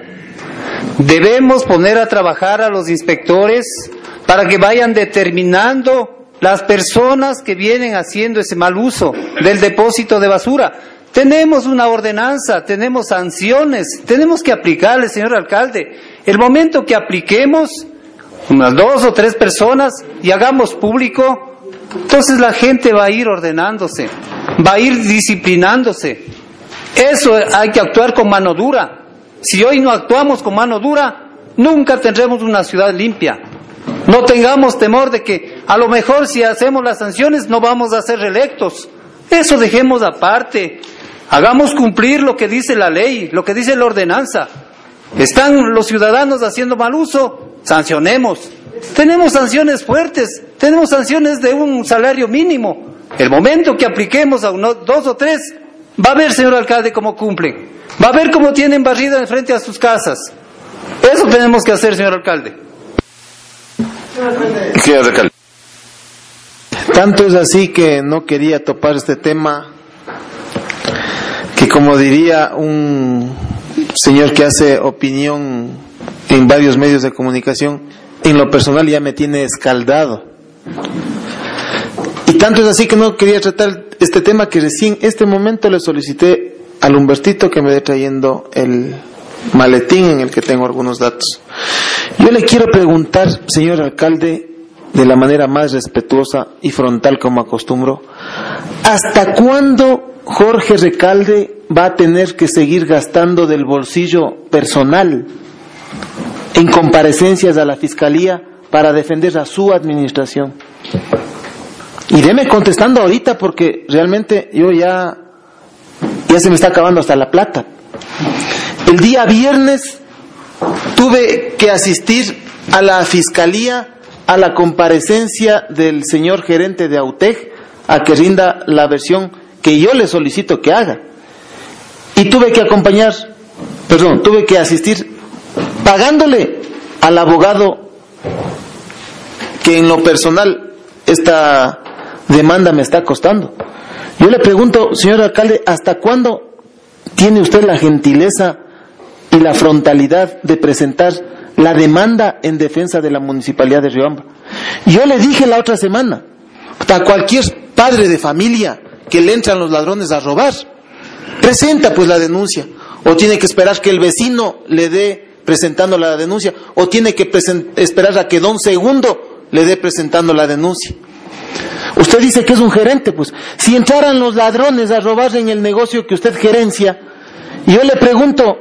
Debemos poner a trabajar a los inspectores para que vayan determinando las personas que vienen haciendo ese mal uso del depósito de basura. Tenemos una ordenanza, tenemos sanciones, tenemos que aplicarle, señor alcalde. El momento que apliquemos unas dos o tres personas y hagamos público, entonces la gente va a ir ordenándose, va a ir disciplinándose. Eso hay que actuar con mano dura. Si hoy no actuamos con mano dura, nunca tendremos una ciudad limpia. No tengamos temor de que a lo mejor si hacemos las sanciones no vamos a ser reelectos. Eso dejemos aparte. Hagamos cumplir lo que dice la ley, lo que dice la ordenanza. Están los ciudadanos haciendo mal uso, sancionemos. Tenemos sanciones fuertes, tenemos sanciones de un salario mínimo. El momento que apliquemos a uno, dos o tres, va a ver, señor alcalde, cómo cumplen. Va a ver cómo tienen barrida en frente a sus casas. Eso tenemos que hacer, señor alcalde. Señor alcalde. Tanto es así que no quería topar este tema, que como diría un señor que hace opinión en varios medios de comunicación, en lo personal ya me tiene escaldado. Tanto es así que no quería tratar este tema que recién este momento le solicité al Humbertito que me dé trayendo el maletín en el que tengo algunos datos. Yo le quiero preguntar, señor alcalde, de la manera más respetuosa y frontal como acostumbro, ¿hasta cuándo Jorge Recalde va a tener que seguir gastando del bolsillo personal en comparecencias a la Fiscalía para defender a su administración? Ireme contestando ahorita porque realmente yo ya ya se me está acabando hasta la plata. El día viernes tuve que asistir a la fiscalía a la comparecencia del señor gerente de AUTEG a que rinda la versión que yo le solicito que haga. y tuve que acompañar, perdón, tuve que asistir pagándole al abogado que en lo personal esta demanda me está costando. Yo le pregunto, señor alcalde, ¿hasta cuándo tiene usted la gentileza y la frontalidad de presentar la demanda en defensa de la municipalidad de Riobamba? Yo le dije la otra semana, a cualquier padre de familia que le entran los ladrones a robar, presenta pues la denuncia, o tiene que esperar que el vecino le dé presentando la denuncia, o tiene que esperar a que don segundo le dé presentando la denuncia. Usted dice que es un gerente, pues si entraran los ladrones a robar en el negocio que usted gerencia, yo le pregunto,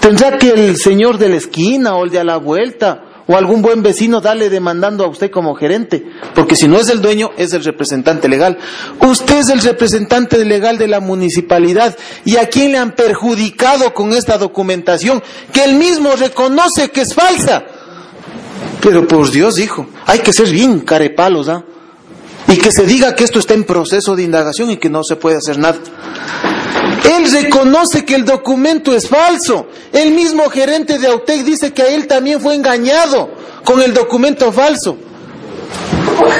¿tendrá que el señor de la esquina o el de a la vuelta o algún buen vecino darle demandando a usted como gerente? Porque si no es el dueño, es el representante legal. Usted es el representante legal de la municipalidad y a quién le han perjudicado con esta documentación que él mismo reconoce que es falsa. Pero por Dios, hijo, hay que ser bien carepalos, ¿ah? Y que se diga que esto está en proceso de indagación y que no se puede hacer nada. Él reconoce que el documento es falso. El mismo gerente de Autec dice que a él también fue engañado con el documento falso.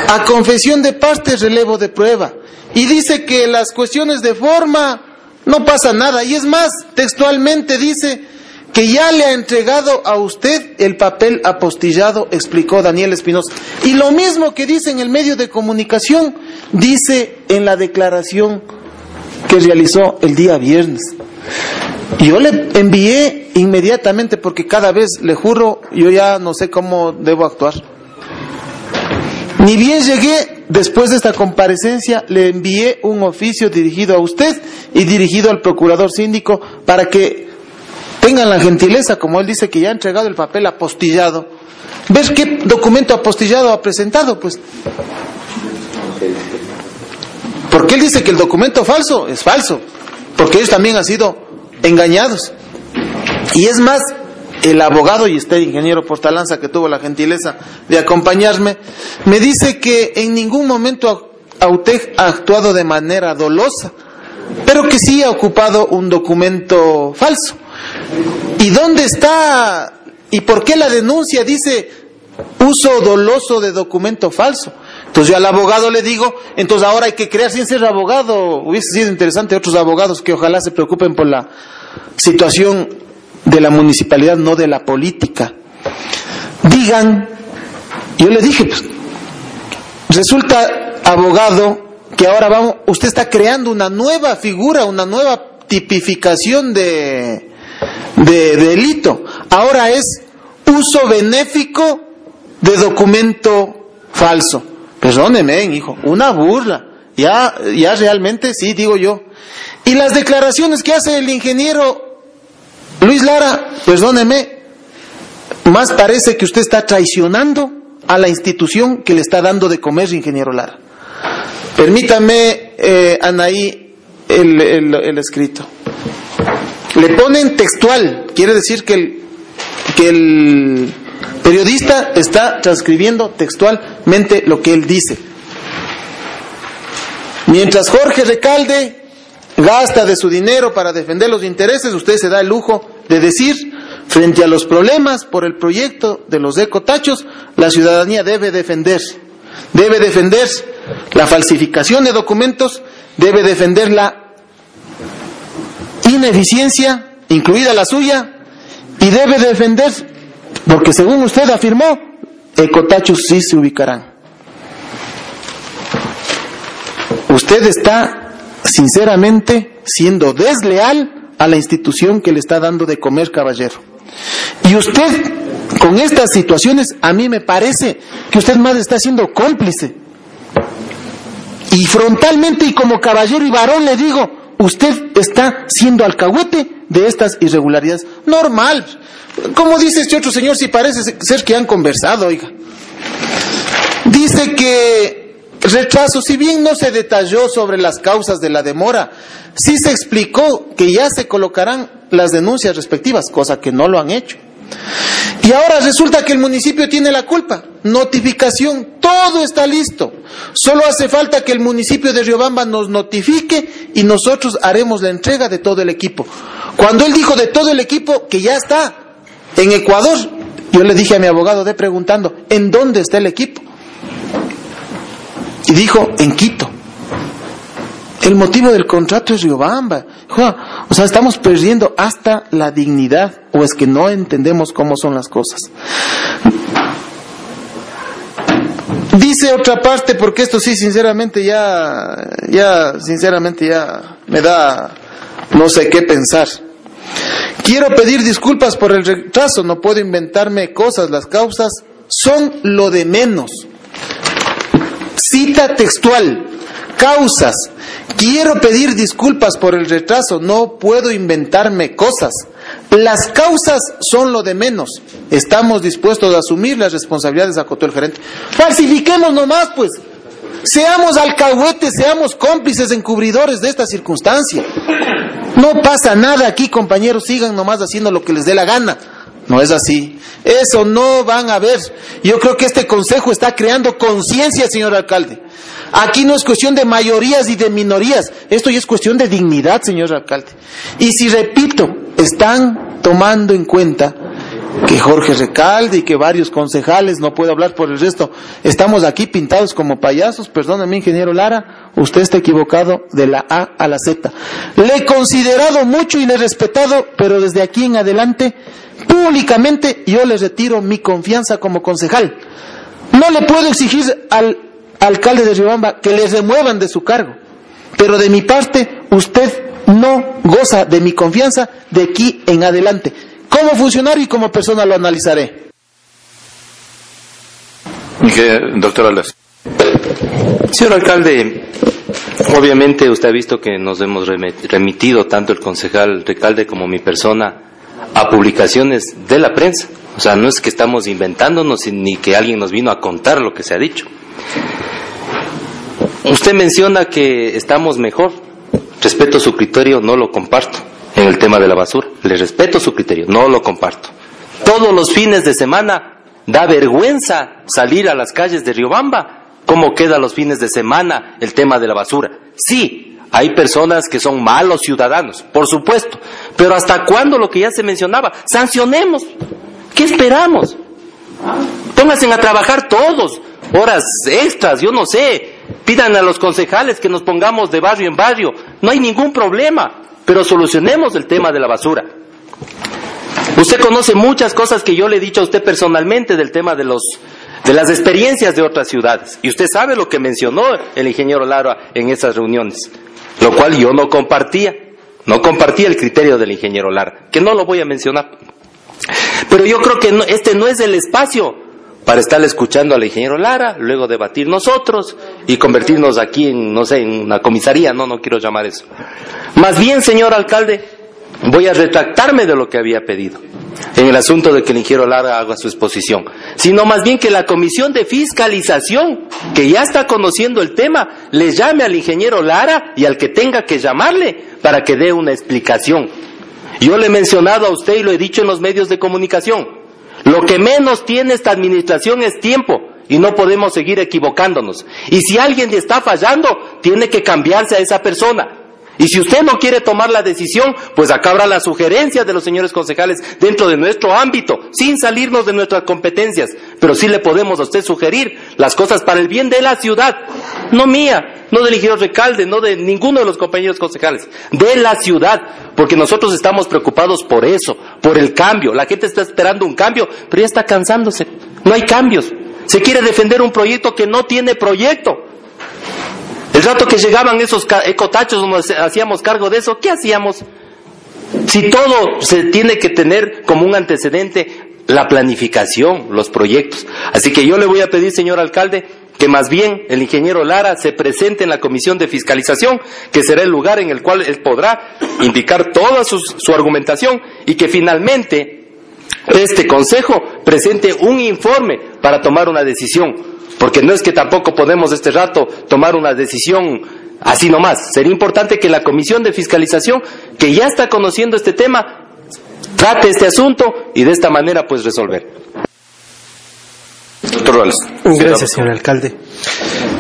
A confesión de parte, relevo de prueba. Y dice que las cuestiones de forma no pasa nada. Y es más, textualmente dice que ya le ha entregado a usted el papel apostillado, explicó Daniel Espinosa. Y lo mismo que dice en el medio de comunicación, dice en la declaración que realizó el día viernes. Yo le envié inmediatamente porque cada vez, le juro, yo ya no sé cómo debo actuar. Ni bien llegué, después de esta comparecencia, le envié un oficio dirigido a usted y dirigido al procurador síndico para que tengan la gentileza, como él dice que ya ha entregado el papel apostillado, ver qué documento apostillado ha presentado, pues. Porque él dice que el documento falso es falso, porque ellos también han sido engañados. Y es más, el abogado y este ingeniero Portalanza que tuvo la gentileza de acompañarme, me dice que en ningún momento Autec ha actuado de manera dolosa, pero que sí ha ocupado un documento falso. ¿Y dónde está? ¿Y por qué la denuncia dice uso doloso de documento falso? Entonces yo al abogado le digo, entonces ahora hay que crear sin ser abogado. Hubiese sido interesante otros abogados que ojalá se preocupen por la situación de la municipalidad, no de la política. Digan, yo le dije, pues, resulta abogado que ahora vamos, usted está creando una nueva figura, una nueva tipificación de, de delito. Ahora es uso benéfico de documento falso. Perdóneme, hijo, una burla. Ya, ya realmente sí, digo yo. Y las declaraciones que hace el ingeniero Luis Lara, perdóneme, más parece que usted está traicionando a la institución que le está dando de comer, ingeniero Lara. Permítame, eh, Anaí, el, el escrito. Le ponen textual, quiere decir que el, que el periodista está transcribiendo textualmente lo que él dice. Mientras Jorge Recalde gasta de su dinero para defender los intereses, usted se da el lujo de decir, frente a los problemas por el proyecto de los ecotachos, la ciudadanía debe defender, debe defender la falsificación de documentos, debe defender la ineficiencia, incluida la suya, y debe defender, porque según usted afirmó, ecotachos sí se ubicarán. Usted está sinceramente siendo desleal a la institución que le está dando de comer, caballero. Y usted, con estas situaciones, a mí me parece que usted más está siendo cómplice. Y frontalmente y como caballero y varón le digo, usted está siendo alcahuete de estas irregularidades. Normal. Como dice este otro señor, si parece ser que han conversado, oiga. Dice que retraso, si bien no se detalló sobre las causas de la demora, sí se explicó que ya se colocarán las denuncias respectivas, cosa que no lo han hecho. Y ahora resulta que el municipio tiene la culpa. Notificación todo está listo. Solo hace falta que el municipio de Riobamba nos notifique y nosotros haremos la entrega de todo el equipo. Cuando él dijo de todo el equipo que ya está en Ecuador, yo le dije a mi abogado de preguntando, ¿en dónde está el equipo? Y dijo, en Quito. El motivo del contrato es Riobamba. O sea, estamos perdiendo hasta la dignidad o es que no entendemos cómo son las cosas. Dice otra parte, porque esto sí, sinceramente ya, ya, sinceramente ya me da no sé qué pensar. Quiero pedir disculpas por el retraso, no puedo inventarme cosas, las causas son lo de menos. Cita textual, causas. Quiero pedir disculpas por el retraso, no puedo inventarme cosas. Las causas son lo de menos. Estamos dispuestos a asumir las responsabilidades, acotó el gerente. Falsifiquemos nomás, pues. Seamos alcahuetes, seamos cómplices encubridores de esta circunstancia. No pasa nada aquí, compañeros, sigan nomás haciendo lo que les dé la gana. No es así. Eso no van a ver. Yo creo que este consejo está creando conciencia, señor alcalde. Aquí no es cuestión de mayorías y de minorías. Esto ya es cuestión de dignidad, señor alcalde. Y si repito, están tomando en cuenta que Jorge Recalde y que varios concejales, no puedo hablar por el resto, estamos aquí pintados como payasos, perdóneme ingeniero Lara, usted está equivocado de la A a la Z. Le he considerado mucho y le he respetado, pero desde aquí en adelante, públicamente yo le retiro mi confianza como concejal. No le puedo exigir al alcalde de Riobamba que le remuevan de su cargo, pero de mi parte usted no goza de mi confianza de aquí en adelante. Como funcionario y como persona lo analizaré. Doctor Aldas. Señor alcalde, obviamente usted ha visto que nos hemos remitido tanto el concejal Recalde como mi persona a publicaciones de la prensa. O sea, no es que estamos inventándonos ni que alguien nos vino a contar lo que se ha dicho. Usted menciona que estamos mejor. Respeto su criterio, no lo comparto en el tema de la basura. Le respeto su criterio, no lo comparto. Todos los fines de semana da vergüenza salir a las calles de Riobamba. ¿Cómo queda los fines de semana el tema de la basura? Sí, hay personas que son malos ciudadanos, por supuesto. Pero ¿hasta cuándo lo que ya se mencionaba? Sancionemos. ¿Qué esperamos? Pónganse a trabajar todos, horas extras, yo no sé. Pidan a los concejales que nos pongamos de barrio en barrio. No hay ningún problema pero solucionemos el tema de la basura. Usted conoce muchas cosas que yo le he dicho a usted personalmente del tema de los de las experiencias de otras ciudades y usted sabe lo que mencionó el ingeniero Lara en esas reuniones, lo cual yo no compartía, no compartía el criterio del ingeniero Lara, que no lo voy a mencionar. Pero yo creo que este no es el espacio para estar escuchando al ingeniero Lara, luego debatir nosotros y convertirnos aquí en, no sé, en una comisaría, no, no quiero llamar eso. Más bien, señor alcalde, voy a retractarme de lo que había pedido en el asunto de que el ingeniero Lara haga su exposición, sino más bien que la comisión de fiscalización, que ya está conociendo el tema, le llame al ingeniero Lara y al que tenga que llamarle para que dé una explicación. Yo le he mencionado a usted y lo he dicho en los medios de comunicación. Lo que menos tiene esta administración es tiempo y no podemos seguir equivocándonos. Y si alguien está fallando, tiene que cambiarse a esa persona. Y si usted no quiere tomar la decisión, pues acá habrá las sugerencias de los señores concejales dentro de nuestro ámbito, sin salirnos de nuestras competencias. Pero sí le podemos a usted sugerir las cosas para el bien de la ciudad, no mía, no del ingeniero Recalde, no de ninguno de los compañeros concejales, de la ciudad, porque nosotros estamos preocupados por eso, por el cambio. La gente está esperando un cambio, pero ya está cansándose. No hay cambios. Se quiere defender un proyecto que no tiene proyecto. El rato que llegaban esos ecotachos donde hacíamos cargo de eso, ¿qué hacíamos? Si todo se tiene que tener como un antecedente la planificación, los proyectos. Así que yo le voy a pedir, señor alcalde, que más bien el ingeniero Lara se presente en la comisión de fiscalización, que será el lugar en el cual él podrá indicar toda su, su argumentación y que finalmente este consejo presente un informe para tomar una decisión porque no es que tampoco podemos este rato tomar una decisión así nomás. Sería importante que la comisión de fiscalización, que ya está conociendo este tema, trate este asunto y de esta manera pues resolver. Gracias, señor alcalde.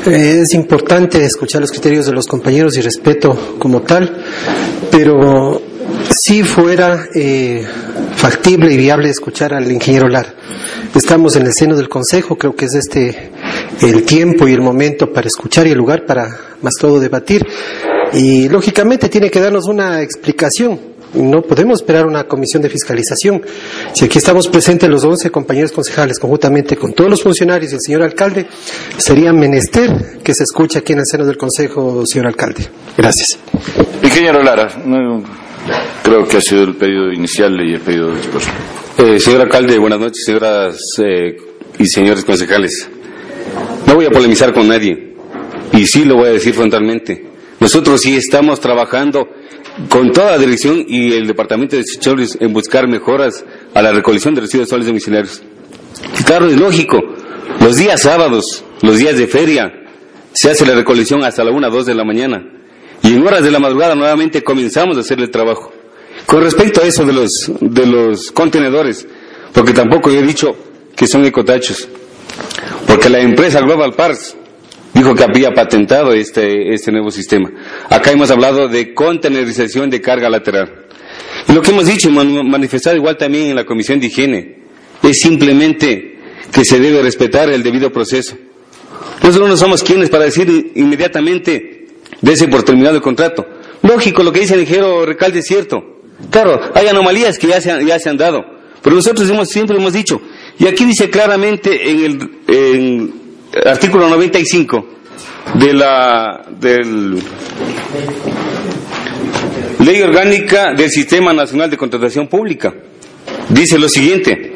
Eh, es importante escuchar los criterios de los compañeros y respeto como tal, pero si fuera eh, factible y viable escuchar al ingeniero Lar. Estamos en el seno del Consejo, creo que es este el tiempo y el momento para escuchar y el lugar para más todo debatir. Y lógicamente tiene que darnos una explicación no podemos esperar una comisión de fiscalización. Si aquí estamos presentes los 11 compañeros concejales, conjuntamente con todos los funcionarios y el señor alcalde, sería menester que se escuche aquí en el seno del Consejo, señor alcalde. Gracias. Ingeniero Lara, creo que ha sido el pedido inicial y el pedido después. Eh, señor alcalde, buenas noches, señoras eh, y señores concejales. No voy a polemizar con nadie y sí lo voy a decir frontalmente. Nosotros sí estamos trabajando con toda la dirección y el departamento de Chicholis en buscar mejoras a la recolección de residuos sólidos domiciliarios. Claro, es lógico, los días sábados, los días de feria, se hace la recolección hasta la 1 2 de la mañana. Y en horas de la madrugada nuevamente comenzamos a hacer el trabajo. Con respecto a eso de los, de los contenedores, porque tampoco he dicho que son ecotachos, porque la empresa Global Parks dijo que había patentado este, este nuevo sistema. Acá hemos hablado de contenerización de carga lateral. Y lo que hemos dicho y manifestado igual también en la Comisión de Higiene es simplemente que se debe respetar el debido proceso. Nosotros no somos quienes para decir inmediatamente ese por terminado el contrato. Lógico, lo que dice el ingeniero Recalde es cierto. Claro, hay anomalías que ya se han, ya se han dado. Pero nosotros hemos, siempre hemos dicho, y aquí dice claramente en el, en artículo 95 de la del Ley Orgánica del Sistema Nacional de Contratación Pública. Dice lo siguiente,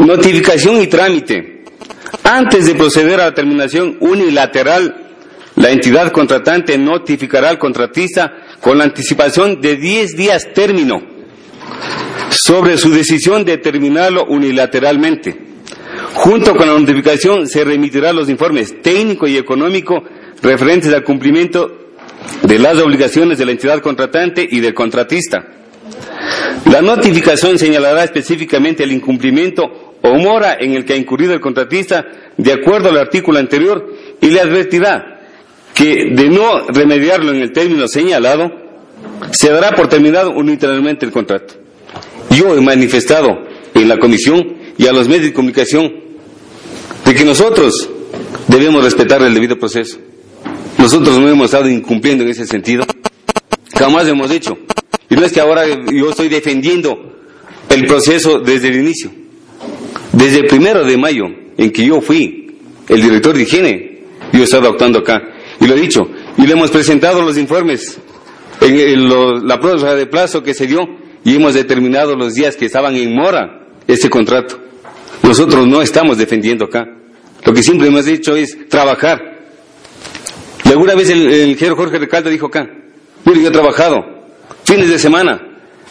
notificación y trámite. Antes de proceder a la terminación unilateral, la entidad contratante notificará al contratista con la anticipación de 10 días término sobre su decisión de terminarlo unilateralmente Junto con la notificación se remitirán los informes técnico y económico referentes al cumplimiento de las obligaciones de la entidad contratante y del contratista. La notificación señalará específicamente el incumplimiento o mora en el que ha incurrido el contratista de acuerdo al artículo anterior y le advertirá que de no remediarlo en el término señalado, se dará por terminado unilateralmente el contrato. Yo he manifestado en la comisión y a los medios de comunicación de que nosotros debemos respetar el debido proceso. Nosotros no hemos estado incumpliendo en ese sentido. Jamás hemos dicho. Y no es que ahora yo estoy defendiendo el proceso desde el inicio. Desde el primero de mayo, en que yo fui el director de higiene, yo he estado actuando acá. Y lo he dicho. Y le hemos presentado los informes en la prórroga de plazo que se dio y hemos determinado los días que estaban en mora este contrato. Nosotros no estamos defendiendo acá. Lo que siempre hemos dicho es trabajar. Y alguna vez el, ingeniero Jorge Recalde dijo acá, mire, yo he trabajado fines de semana,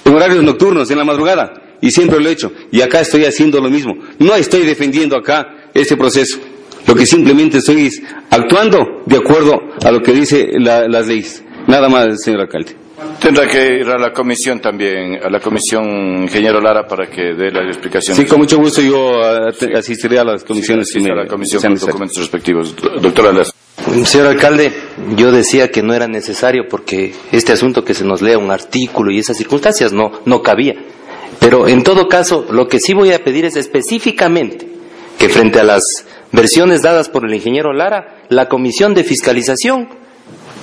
en horarios nocturnos, en la madrugada, y siempre lo he hecho. Y acá estoy haciendo lo mismo. No estoy defendiendo acá este proceso. Lo que simplemente estoy es actuando de acuerdo a lo que dice las leyes. Nada más, señor alcalde. Tendrá que ir a la comisión también, a la comisión ingeniero Lara para que dé la explicación. Sí, con mucho gusto yo eh, asistiré a las comisiones. Sí, a la comisión con documentos respectivos. Doctora Las. Señor alcalde, yo decía que no era necesario porque este asunto que se nos lea un artículo y esas circunstancias no, no cabía. Pero en todo caso, lo que sí voy a pedir es específicamente que frente a las versiones dadas por el ingeniero Lara, la comisión de fiscalización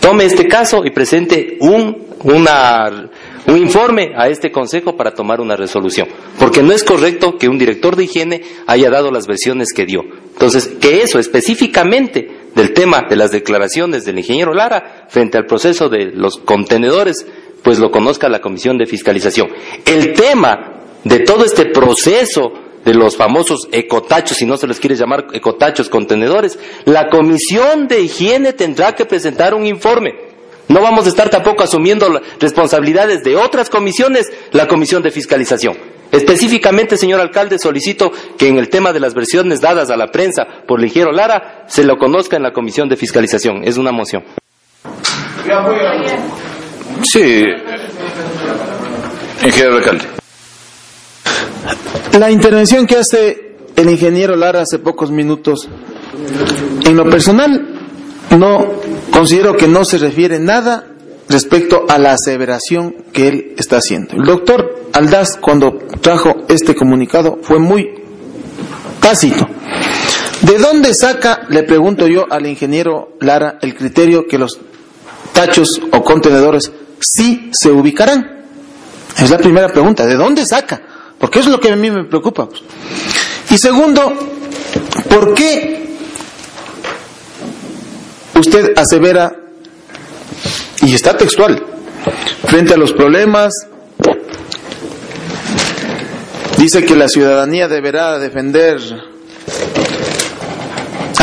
tome este caso y presente un una, un informe a este Consejo para tomar una resolución. Porque no es correcto que un director de higiene haya dado las versiones que dio. Entonces, que eso específicamente del tema de las declaraciones del ingeniero Lara frente al proceso de los contenedores, pues lo conozca la Comisión de Fiscalización. El tema de todo este proceso de los famosos ecotachos, si no se les quiere llamar ecotachos contenedores, la Comisión de Higiene tendrá que presentar un informe no vamos a estar tampoco asumiendo responsabilidades de otras comisiones, la comisión de fiscalización. Específicamente, señor alcalde, solicito que en el tema de las versiones dadas a la prensa por Ligero Lara se lo conozca en la comisión de fiscalización. Es una moción. Sí, ingeniero alcalde. La intervención que hace el ingeniero Lara hace pocos minutos. En lo personal, no considero que no se refiere nada respecto a la aseveración que él está haciendo. El doctor Aldaz, cuando trajo este comunicado, fue muy tácito. ¿De dónde saca, le pregunto yo al ingeniero Lara, el criterio que los tachos o contenedores sí se ubicarán? Es la primera pregunta. ¿De dónde saca? Porque es lo que a mí me preocupa. Y segundo, ¿por qué usted asevera, y está textual, frente a los problemas, dice que la ciudadanía deberá defender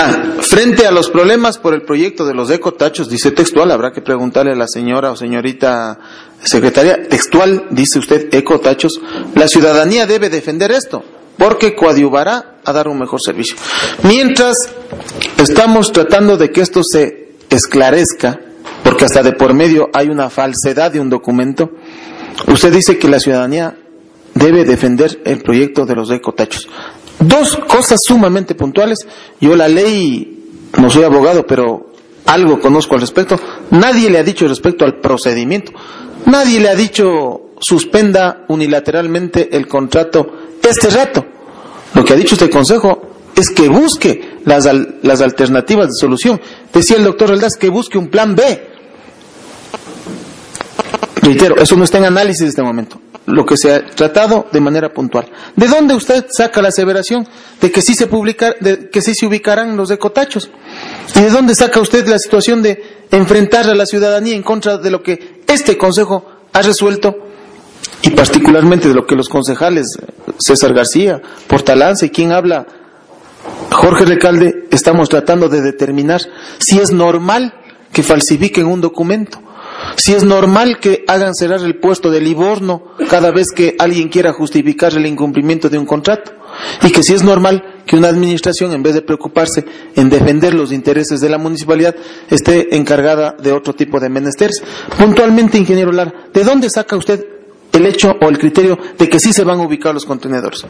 Ah, frente a los problemas por el proyecto de los ecotachos, dice textual, habrá que preguntarle a la señora o señorita secretaria, textual, dice usted, ecotachos, la ciudadanía debe defender esto, porque coadyuvará a dar un mejor servicio. Mientras estamos tratando de que esto se esclarezca, porque hasta de por medio hay una falsedad de un documento, usted dice que la ciudadanía debe defender el proyecto de los ecotachos. Dos cosas sumamente puntuales. Yo la ley, no soy abogado, pero algo conozco al respecto. Nadie le ha dicho respecto al procedimiento. Nadie le ha dicho suspenda unilateralmente el contrato este rato. Lo que ha dicho este consejo es que busque las, las alternativas de solución. Decía el doctor Aldaz que busque un plan B. Reitero, eso no está en análisis en este momento lo que se ha tratado de manera puntual. ¿De dónde usted saca la aseveración de que sí se publicar, de que sí se ubicarán los ecotachos? ¿Y de dónde saca usted la situación de enfrentar a la ciudadanía en contra de lo que este Consejo ha resuelto y particularmente de lo que los concejales César García, Portalance y quien habla Jorge Recalde estamos tratando de determinar si es normal que falsifiquen un documento si es normal que hagan cerrar el puesto de Livorno cada vez que alguien quiera justificar el incumplimiento de un contrato. Y que si es normal que una administración, en vez de preocuparse en defender los intereses de la municipalidad, esté encargada de otro tipo de menesteres. Puntualmente, ingeniero Lara, ¿de dónde saca usted el hecho o el criterio de que sí se van a ubicar los contenedores?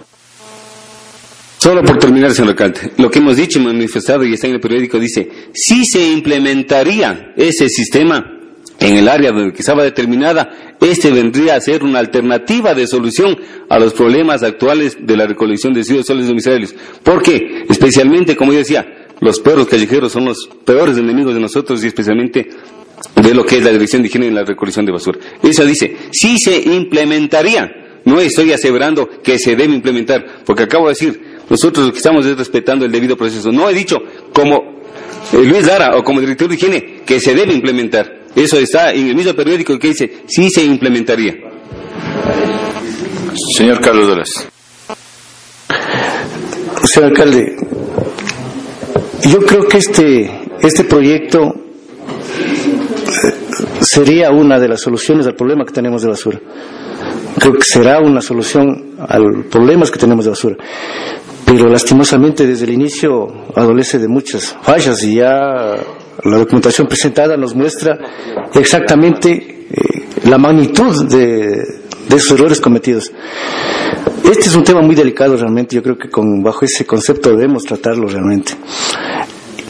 Solo por terminar, señor alcalde, lo que hemos dicho, manifestado y está en el periódico dice, si se implementaría ese sistema, en el área donde estaba determinada, este vendría a ser una alternativa de solución a los problemas actuales de la recolección de residuos sólidos domiciliarios. Porque, especialmente, como yo decía, los perros callejeros son los peores enemigos de nosotros y especialmente de lo que es la dirección de higiene en la recolección de basura. Eso dice, si se implementaría, no estoy aseverando que se debe implementar, porque acabo de decir, nosotros lo que estamos es respetando el debido proceso. No he dicho como eh, Luis Lara o como director de higiene que se debe implementar. Eso está en el mismo periódico que dice, sí se implementaría. Señor Carlos Dolores. Señor alcalde, yo creo que este, este proyecto eh, sería una de las soluciones al problema que tenemos de basura. Creo que será una solución a los problemas que tenemos de basura. Pero lastimosamente desde el inicio adolece de muchas fallas y ya la documentación presentada nos muestra exactamente eh, la magnitud de, esos errores cometidos. Este es un tema muy delicado realmente, yo creo que con, bajo ese concepto debemos tratarlo realmente.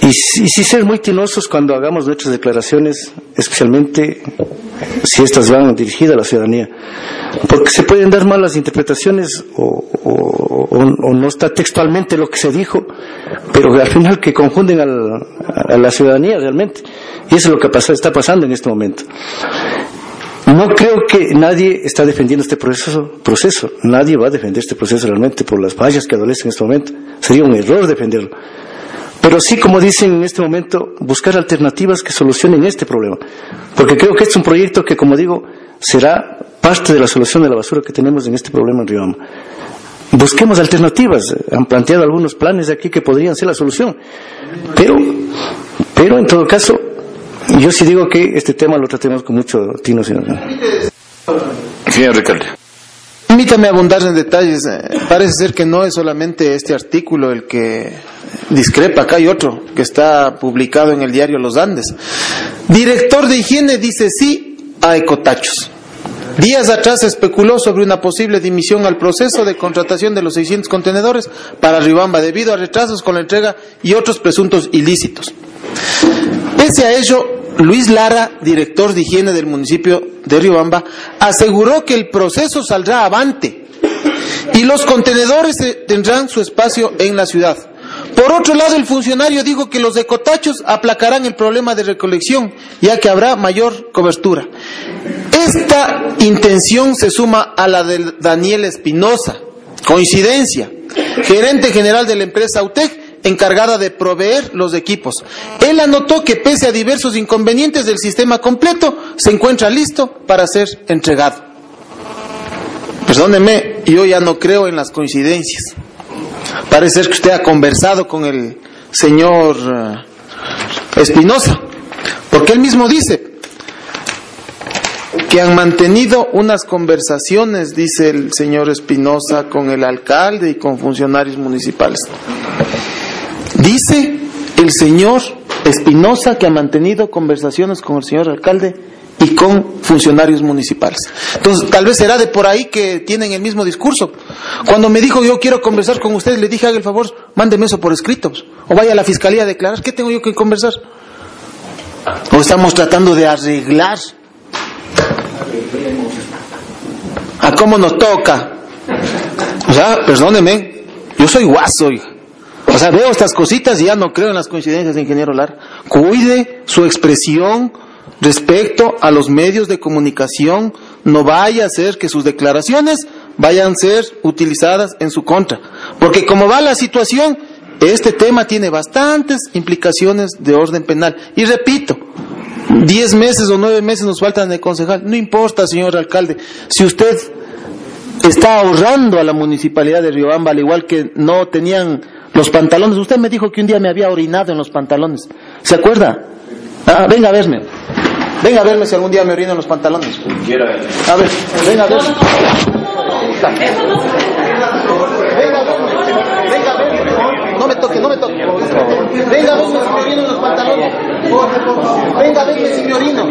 Y, si ser muy tinosos cuando hagamos nuestras declaraciones, especialmente si estas van dirigidas a la ciudadanía, porque se pueden dar malas interpretaciones o, no está textualmente lo que se dijo, pero al final que confunden a la ciudadanía realmente. Y eso es lo que está pasando en este momento. No creo que nadie está defendiendo este proceso, proceso. Nadie va a defender este proceso realmente por las fallas que adolecen en este momento. Sería un error defenderlo. Pero sí, como dicen en este momento, buscar alternativas que solucionen este problema. Porque creo que este es un proyecto que, como digo, será parte de la solución de la basura que tenemos en este problema en Riobamba. Busquemos alternativas. Han planteado algunos planes aquí que podrían ser la solución. Pero, pero en todo caso, yo sí digo que este tema lo tratemos con mucho tino, señor. Señor Ricardo. Permítame abundar en detalles. Eh, parece ser que no es solamente este artículo el que discrepa. Acá hay otro que está publicado en el diario Los Andes. Director de higiene dice sí a ecotachos. Días atrás especuló sobre una posible dimisión al proceso de contratación de los 600 contenedores para Ribamba debido a retrasos con la entrega y otros presuntos ilícitos. Pese a ello, Luis Lara, director de higiene del municipio de Riobamba, aseguró que el proceso saldrá avante y los contenedores tendrán su espacio en la ciudad. Por otro lado, el funcionario dijo que los ecotachos aplacarán el problema de recolección, ya que habrá mayor cobertura. Esta intención se suma a la de Daniel Espinosa, coincidencia, gerente general de la empresa UTEC, encargada de proveer los equipos. Él anotó que pese a diversos inconvenientes del sistema completo, se encuentra listo para ser entregado. Perdóneme, yo ya no creo en las coincidencias. Parece ser que usted ha conversado con el señor eh, Espinosa, porque él mismo dice que han mantenido unas conversaciones, dice el señor Espinosa, con el alcalde y con funcionarios municipales. Dice el señor Espinosa que ha mantenido conversaciones con el señor alcalde y con funcionarios municipales. Entonces, tal vez será de por ahí que tienen el mismo discurso. Cuando me dijo yo quiero conversar con ustedes, le dije haga el favor, mándeme eso por escrito. O vaya a la fiscalía a declarar, ¿qué tengo yo que conversar? O estamos tratando de arreglar. ¿A cómo nos toca? O sea, perdóneme, yo soy guaso, O sea, veo estas cositas y ya no creo en las coincidencias, ingeniero Lar. Cuide su expresión, respecto a los medios de comunicación, no vaya a ser que sus declaraciones vayan a ser utilizadas en su contra. Porque como va la situación, este tema tiene bastantes implicaciones de orden penal. Y repito, diez meses o nueve meses nos faltan de concejal. No importa, señor alcalde, si usted está ahorrando a la municipalidad de Riobamba, al igual que no tenían los pantalones. Usted me dijo que un día me había orinado en los pantalones. ¿Se acuerda? Ah, venga a verme. Venga a verme si algún día me orino en los pantalones. A ver, venga a ver. Venga, venga, no me toque, no me toque. Venga a verme si me orino en los pantalones. Venga a verme si me orino.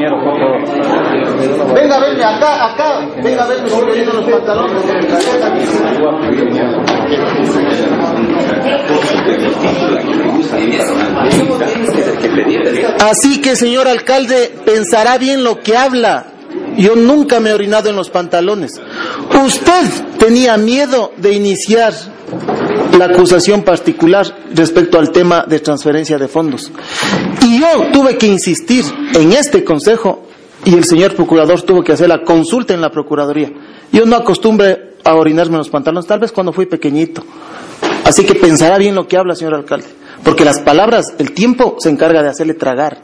Venga a verme acá, acá. Venga a verme si me orino en los pantalones. Así que, señor alcalde, pensará bien lo que habla. Yo nunca me he orinado en los pantalones. Usted tenía miedo de iniciar la acusación particular respecto al tema de transferencia de fondos. Y yo tuve que insistir en este consejo y el señor procurador tuvo que hacer la consulta en la Procuraduría. Yo no acostumbre a orinarme en los pantalones, tal vez cuando fui pequeñito. Así que pensará bien lo que habla, señor alcalde, porque las palabras, el tiempo se encarga de hacerle tragar.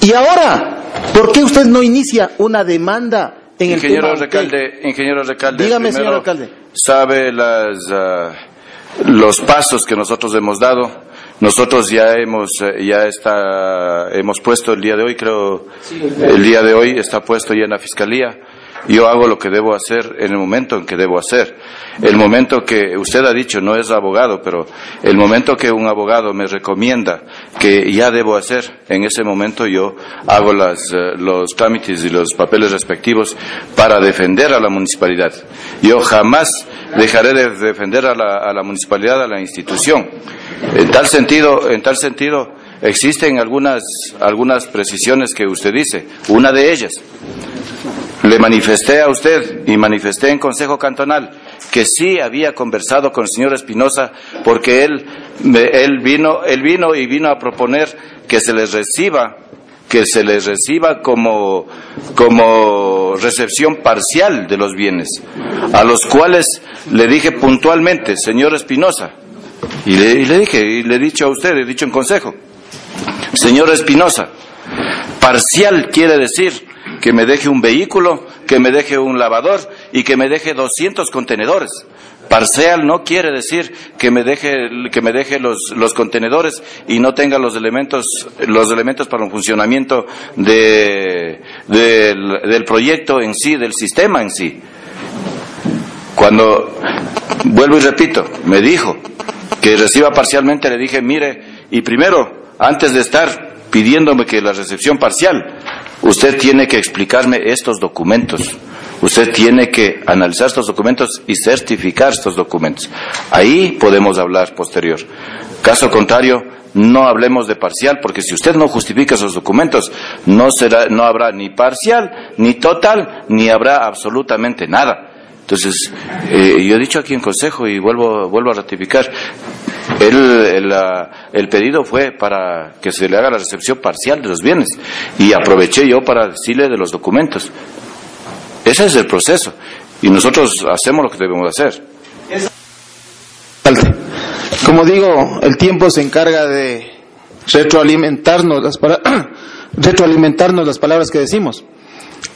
Y ahora, ¿por qué usted no inicia una demanda en el tema? Recalde, ingeniero Recalde, dígame, señor alcalde. ¿Sabe las, ah, los pasos que nosotros hemos dado? Nosotros ya hemos, eh, ya está, hemos puesto el día de hoy, creo, el día de hoy está puesto ya en la fiscalía yo hago lo que debo hacer en el momento en que debo hacer. El momento que usted ha dicho, no es abogado, pero el momento que un abogado me recomienda que ya debo hacer, en ese momento yo hago las, eh, los trámites y los papeles respectivos para defender a la municipalidad. Yo jamás dejaré de defender a la, a la municipalidad, a la institución. En tal sentido, en tal sentido, existen algunas, algunas precisiones que usted dice. Una de ellas, le manifesté a usted y manifesté en Consejo Cantonal que sí había conversado con el señor Espinosa porque él, él, vino, él vino y vino a proponer que se les reciba que se les reciba como, como recepción parcial de los bienes, a los cuales le dije puntualmente, señor Espinosa, y le, y le dije, y le he dicho a usted, he dicho en consejo, señor Espinosa, parcial quiere decir que me deje un vehículo, que me deje un lavador y que me deje 200 contenedores. Parcial no quiere decir que me deje, que me deje los, los contenedores y no tenga los elementos, los elementos para un funcionamiento de, del, del proyecto en sí, del sistema en sí. Cuando, vuelvo y repito, me dijo que reciba parcialmente, le dije, mire, y primero, antes de estar pidiéndome que la recepción parcial, Usted tiene que explicarme estos documentos. Usted tiene que analizar estos documentos y certificar estos documentos. Ahí podemos hablar posterior. Caso contrario, no hablemos de parcial, porque si usted no justifica esos documentos, no, será, no habrá ni parcial, ni total, ni habrá absolutamente nada. Entonces, eh, yo he dicho aquí en consejo y vuelvo, vuelvo a ratificar, el, el, pedido fue para que se le haga la recepción parcial de los bienes y aproveché yo para decirle de los documentos. Ese es el proceso y nosotros hacemos lo que debemos hacer. Como digo, el tiempo se encarga de retroalimentarnos las, retroalimentarnos las palabras que decimos.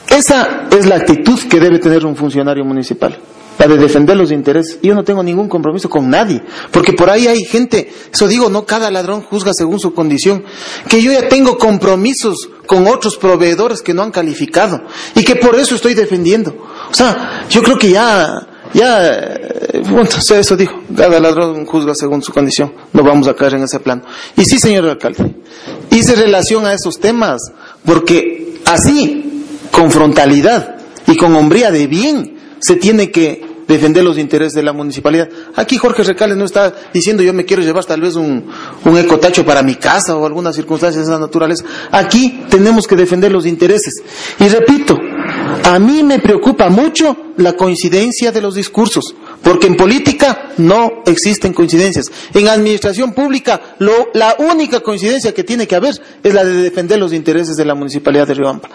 Esa es la actitud que debe tener un funcionario municipal, la de defender los intereses. Yo no tengo ningún compromiso con nadie, porque por ahí hay gente, eso digo, no cada ladrón juzga según su condición, que yo ya tengo compromisos con otros proveedores que no han calificado y que por eso estoy defendiendo. O sea, yo creo que ya ya, eh, bueno, eso dijo, cada ladrón juzga según su condición, no vamos a caer en ese plano. Y sí, señor alcalde, hice relación a esos temas, porque así, con frontalidad y con hombría de bien, se tiene que defender los intereses de la municipalidad. Aquí Jorge Recales no está diciendo yo me quiero llevar tal vez un, un ecotacho para mi casa o algunas circunstancias de esa naturaleza. Aquí tenemos que defender los intereses. Y repito, a mí me preocupa mucho la coincidencia de los discursos, porque en política no existen coincidencias. En administración pública lo, la única coincidencia que tiene que haber es la de defender los intereses de la municipalidad de Riobamba.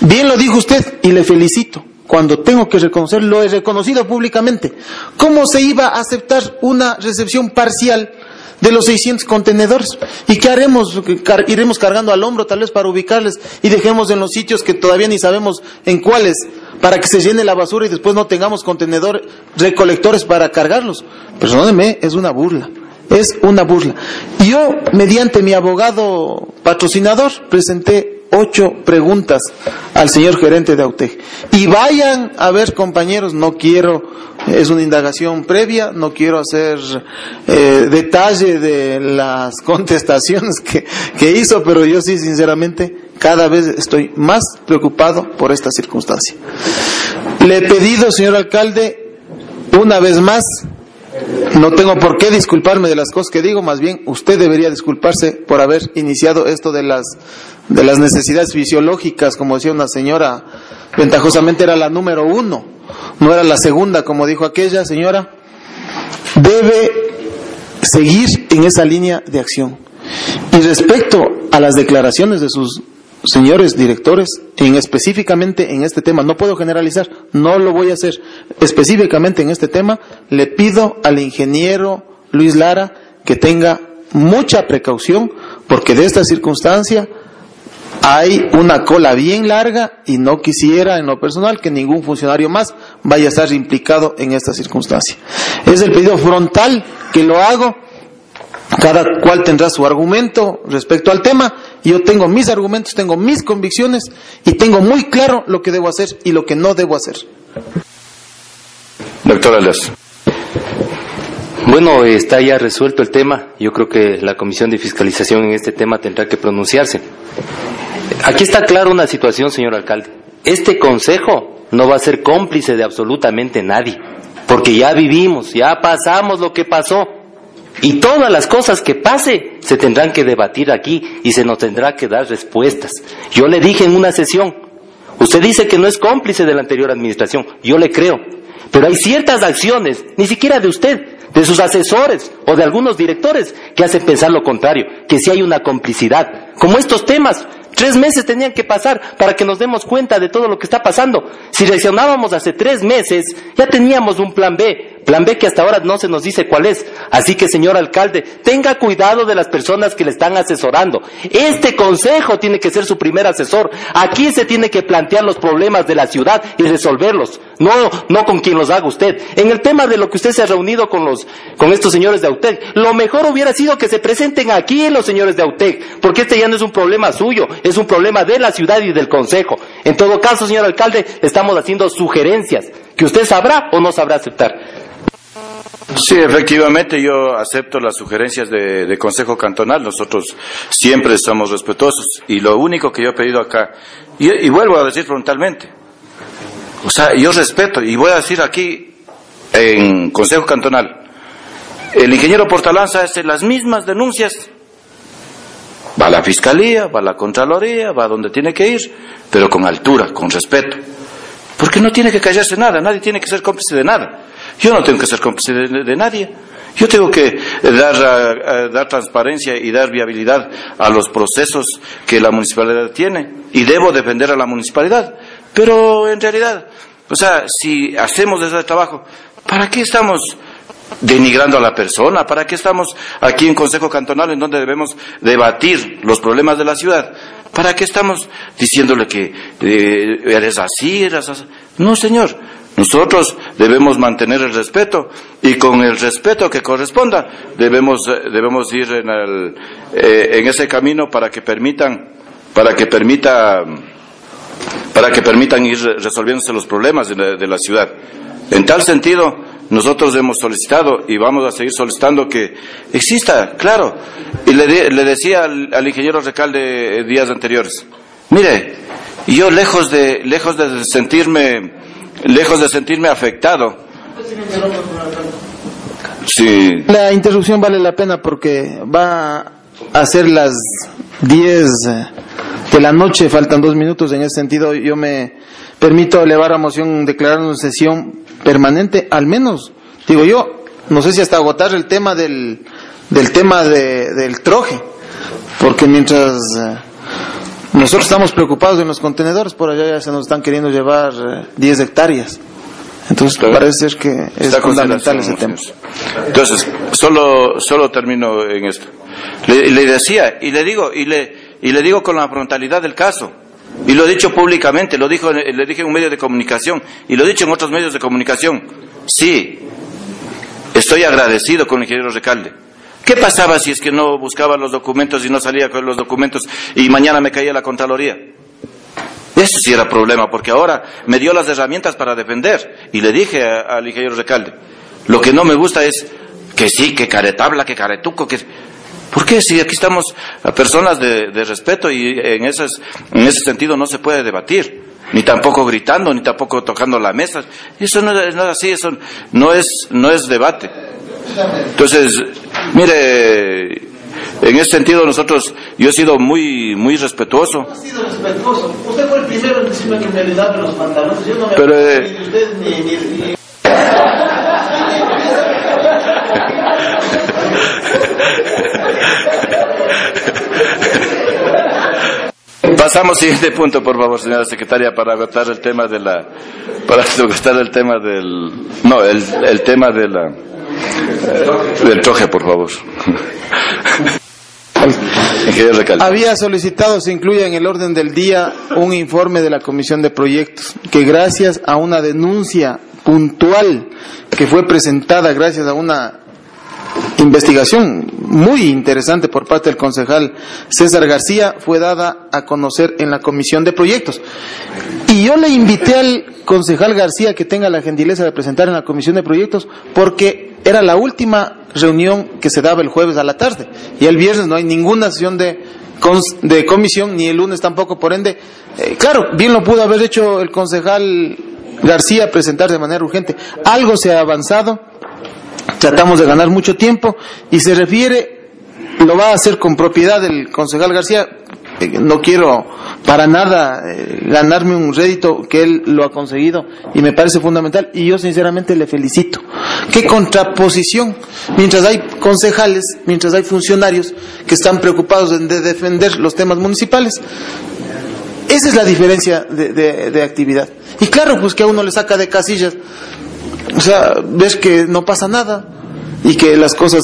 Bien lo dijo usted y le felicito cuando tengo que reconocer, lo he reconocido públicamente. ¿Cómo se iba a aceptar una recepción parcial de los 600 contenedores? ¿Y qué haremos? iremos cargando al hombro tal vez para ubicarles y dejemos en los sitios que todavía ni sabemos en cuáles para que se llene la basura y después no tengamos contenedores recolectores para cargarlos. Perdóneme, es una burla. Es una burla. Yo, mediante mi abogado patrocinador, presenté ocho preguntas al señor gerente de AUTEC. Y vayan a ver, compañeros, no quiero, es una indagación previa, no quiero hacer eh, detalle de las contestaciones que, que hizo, pero yo sí, sinceramente, cada vez estoy más preocupado por esta circunstancia. Le he pedido, señor alcalde, una vez más, no tengo por qué disculparme de las cosas que digo, más bien usted debería disculparse por haber iniciado esto de las, de las necesidades fisiológicas, como decía una señora, ventajosamente era la número uno, no era la segunda, como dijo aquella señora. Debe seguir en esa línea de acción. Y respecto a las declaraciones de sus señores directores, en específicamente en este tema, no puedo generalizar, no lo voy a hacer, específicamente en este tema, le pido al ingeniero Luis Lara que tenga mucha precaución, porque de esta circunstancia hay una cola bien larga y no quisiera en lo personal que ningún funcionario más vaya a estar implicado en esta circunstancia. Es el pedido frontal que lo hago cada cual tendrá su argumento respecto al tema. Yo tengo mis argumentos, tengo mis convicciones y tengo muy claro lo que debo hacer y lo que no debo hacer. Doctor Alias. Bueno, está ya resuelto el tema. Yo creo que la Comisión de Fiscalización en este tema tendrá que pronunciarse. Aquí está claro una situación, señor alcalde. Este consejo no va a ser cómplice de absolutamente nadie, porque ya vivimos, ya pasamos lo que pasó. Y todas las cosas que pase se tendrán que debatir aquí y se nos tendrá que dar respuestas. Yo le dije en una sesión, usted dice que no es cómplice de la anterior administración, yo le creo, pero hay ciertas acciones, ni siquiera de usted, de sus asesores o de algunos directores que hacen pensar lo contrario, que si hay una complicidad, como estos temas. Tres meses tenían que pasar para que nos demos cuenta de todo lo que está pasando. Si reaccionábamos hace tres meses, ya teníamos un plan B, Plan B que hasta ahora no se nos dice cuál es. Así que, señor alcalde, tenga cuidado de las personas que le están asesorando. Este consejo tiene que ser su primer asesor. Aquí se tiene que plantear los problemas de la ciudad y resolverlos. No, con quien los haga usted. En el tema de lo que usted se ha reunido con los, con estos señores de AUTEC, lo mejor hubiera sido que se presenten aquí los señores de AUTEC, porque este ya no es un problema suyo, es un problema de la ciudad y del consejo. En todo caso, señor alcalde, estamos haciendo sugerencias que usted sabrá o no sabrá aceptar. Sí, efectivamente, yo acepto las sugerencias de, Consejo Cantonal. Nosotros siempre somos respetuosos y lo único que yo he pedido acá, y, vuelvo a decir frontalmente, O sea, yo respeto y voy a decir aquí en Consejo Cantonal, el ingeniero Portalanza hace las mismas denuncias. Va a la Fiscalía, va a la Contraloría, va a donde tiene que ir, pero con altura, con respeto. Porque no tiene que callarse nada, nadie tiene que ser cómplice de nada. Yo no tengo que ser cómplice de, nadie. Yo tengo que dar, dar transparencia y dar viabilidad a los procesos que la municipalidad tiene y debo defender a la municipalidad. Pero en realidad, o sea, si hacemos ese trabajo, ¿para qué estamos denigrando a la persona? ¿Para qué estamos aquí en Consejo Cantonal en donde debemos debatir los problemas de la ciudad? ¿Para qué estamos diciéndole que eh, eres así, eres así? No, señor. Nosotros debemos mantener el respeto y con el respeto que corresponda debemos, eh, debemos ir en, el, eh, en ese camino para que permitan, para que permita, para que permitan ir resolviéndose los problemas de la ciudad. En tal sentido, nosotros hemos solicitado y vamos a seguir solicitando que exista, claro. Y le, le decía al, ingeniero Recalde días anteriores, mire, yo lejos de, lejos de sentirme, lejos de sentirme afectado, Sí. La interrupción vale la pena porque va a ser las 10 de la noche, faltan dos minutos. En ese sentido, yo me permito elevar a moción, declarar una sesión permanente, al menos, digo yo, no sé si hasta agotar el tema del, del tema de, del troje, porque mientras eh, nosotros estamos preocupados en los contenedores, por allá ya se nos están queriendo llevar 10 eh, hectáreas. Entonces parece ser que es fundamental ese tema. Entonces, solo, solo termino en esto. Le, le, decía, y le digo, y le, y le digo con la frontalidad del caso, y lo he dicho públicamente, lo dijo, le dije en un medio de comunicación y lo he dicho en otros medios de comunicación. Sí, estoy agradecido con el ingeniero Recalde. ¿Qué pasaba si es que no buscaba los documentos y no salía con los documentos y mañana me caía la Contraloría? Eso sí era problema, porque ahora me dio las herramientas para defender y le dije al ingeniero Recalde, lo que no me gusta es que sí, que caretabla, que caretuco, que... ¿Por qué? Si aquí estamos personas de, respeto y en, ese en ese sentido no se puede debatir, ni tampoco gritando, ni tampoco tocando la mesa. Eso no, es así, eso no es, no es debate. Entonces, mire, en ese sentido nosotros, yo he sido muy, muy respetuoso. Ha sido respetuoso. Usted fue el primero en decirme que me los pantalones. Yo no me Pero, eh, ni usted ni Pasamos siguiente punto, por favor, señora secretaria, para agotar el tema de la, para agotar el tema del, no, el, el tema de la, del troje, por favor. Había solicitado se incluya en el orden del día un informe de la Comisión de Proyectos que gracias a una denuncia puntual que fue presentada gracias a una investigación muy interesante por parte del concejal César García fue dada a conocer en la comisión de proyectos. Y yo le invité al concejal García que tenga la gentileza de presentar en la comisión de proyectos porque era la última reunión que se daba el jueves a la tarde. Y el viernes no hay ninguna sesión de, de comisión ni el lunes tampoco, por ende, eh, claro, bien lo pudo haber hecho el concejal García presentar de manera urgente. Algo se ha avanzado. Tratamos de ganar mucho tiempo. Y se refiere, lo va a hacer con propiedad el concejal García, no quiero para nada eh, ganarme un rédito que él lo ha conseguido y me parece fundamental y yo sinceramente le felicito. ¿Qué contraposición? Mientras hay concejales, mientras hay funcionarios que están preocupados de, defender los temas municipales, esa es la diferencia de, de actividad. Y claro, pues que a uno le saca de casillas o sea, ves que no pasa nada y que las cosas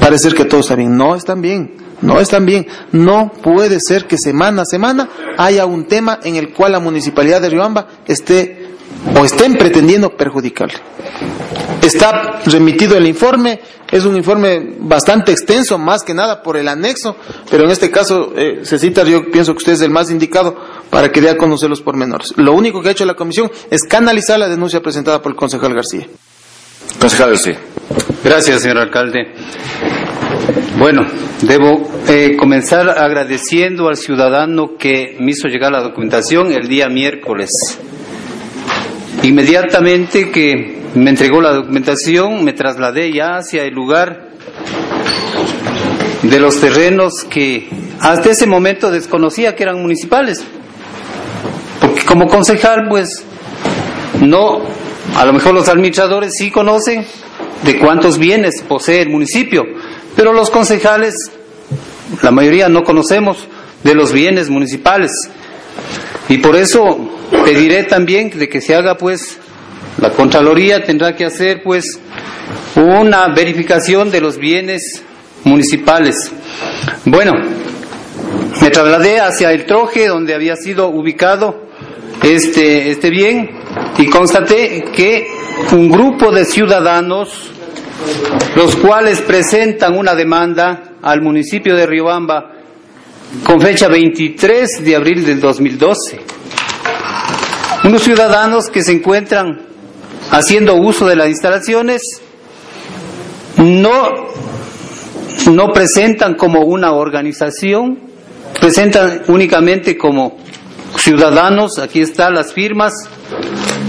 parecer que todo está bien. No están bien, no están bien. No puede ser que semana a semana haya un tema en el cual la municipalidad de Riobamba esté o estén pretendiendo perjudicarle. Está remitido el informe, es un informe bastante extenso, más que nada por el anexo, pero en este caso, eh, cita, yo pienso que usted es el más indicado para que dé a conocer los pormenores. Lo único que ha hecho la comisión es canalizar la denuncia presentada por el concejal García. Concejal García. Gracias, señor alcalde. Bueno, debo eh, comenzar agradeciendo al ciudadano que me hizo llegar la documentación el día miércoles Inmediatamente que me entregó la documentación, me trasladé ya hacia el lugar de los terrenos que hasta ese momento desconocía que eran municipales. Porque como concejal, pues, no, a lo mejor los administradores sí conocen de cuántos bienes posee el municipio, pero los concejales, la mayoría no conocemos de los bienes municipales. Y por eso pediré también de que se haga pues la Contraloría tendrá que hacer pues una verificación de los bienes municipales. Bueno, me trasladé hacia el Troje donde había sido ubicado este, este bien y constaté que un grupo de ciudadanos, los cuales presentan una demanda al municipio de Riobamba con fecha 23 de abril del 2012. Unos ciudadanos que se encuentran haciendo uso de las instalaciones no, no presentan como una organización, presentan únicamente como ciudadanos, aquí están las firmas,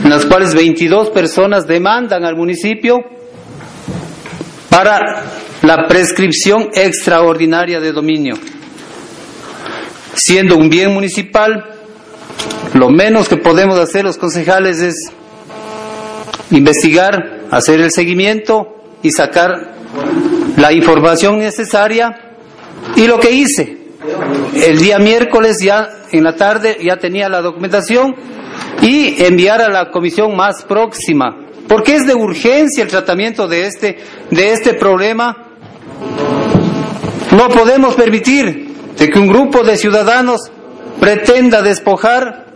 en las cuales 22 personas demandan al municipio para la prescripción extraordinaria de dominio. Siendo un bien municipal, lo menos que podemos hacer los concejales es investigar, hacer el seguimiento y sacar la información necesaria. Y lo que hice, el día miércoles ya en la tarde ya tenía la documentación y enviar a la comisión más próxima, porque es de urgencia el tratamiento de este, de este problema. No podemos permitir que un grupo de ciudadanos pretenda despojar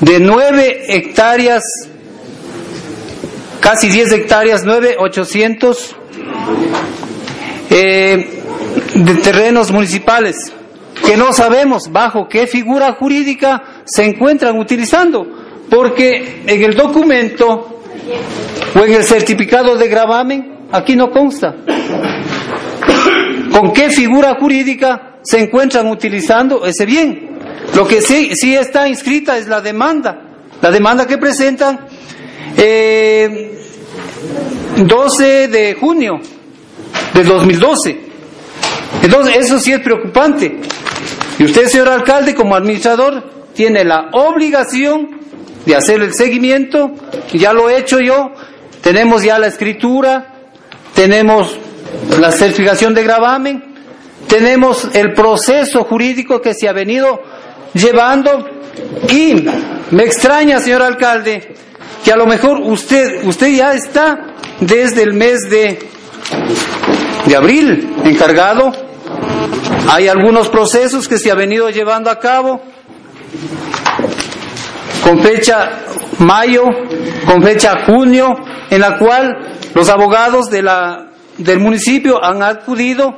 de nueve hectáreas, casi diez hectáreas, nueve ochocientos eh, de terrenos municipales que no sabemos bajo qué figura jurídica se encuentran utilizando, porque en el documento o en el certificado de gravamen aquí no consta. ¿Con qué figura jurídica se encuentran utilizando ese bien? Lo que sí, sí está inscrita es la demanda, la demanda que presentan eh, 12 de junio de 2012. Entonces, eso sí es preocupante. Y usted, señor alcalde, como administrador, tiene la obligación de hacer el seguimiento, ya lo he hecho yo, tenemos ya la escritura, tenemos la certificación de gravamen, tenemos el proceso jurídico que se ha venido llevando y me extraña, señor alcalde, que a lo mejor usted, usted ya está desde el mes de, de abril encargado. Hay algunos procesos que se ha venido llevando a cabo con fecha mayo, con fecha junio, en la cual los abogados de la, del municipio han acudido,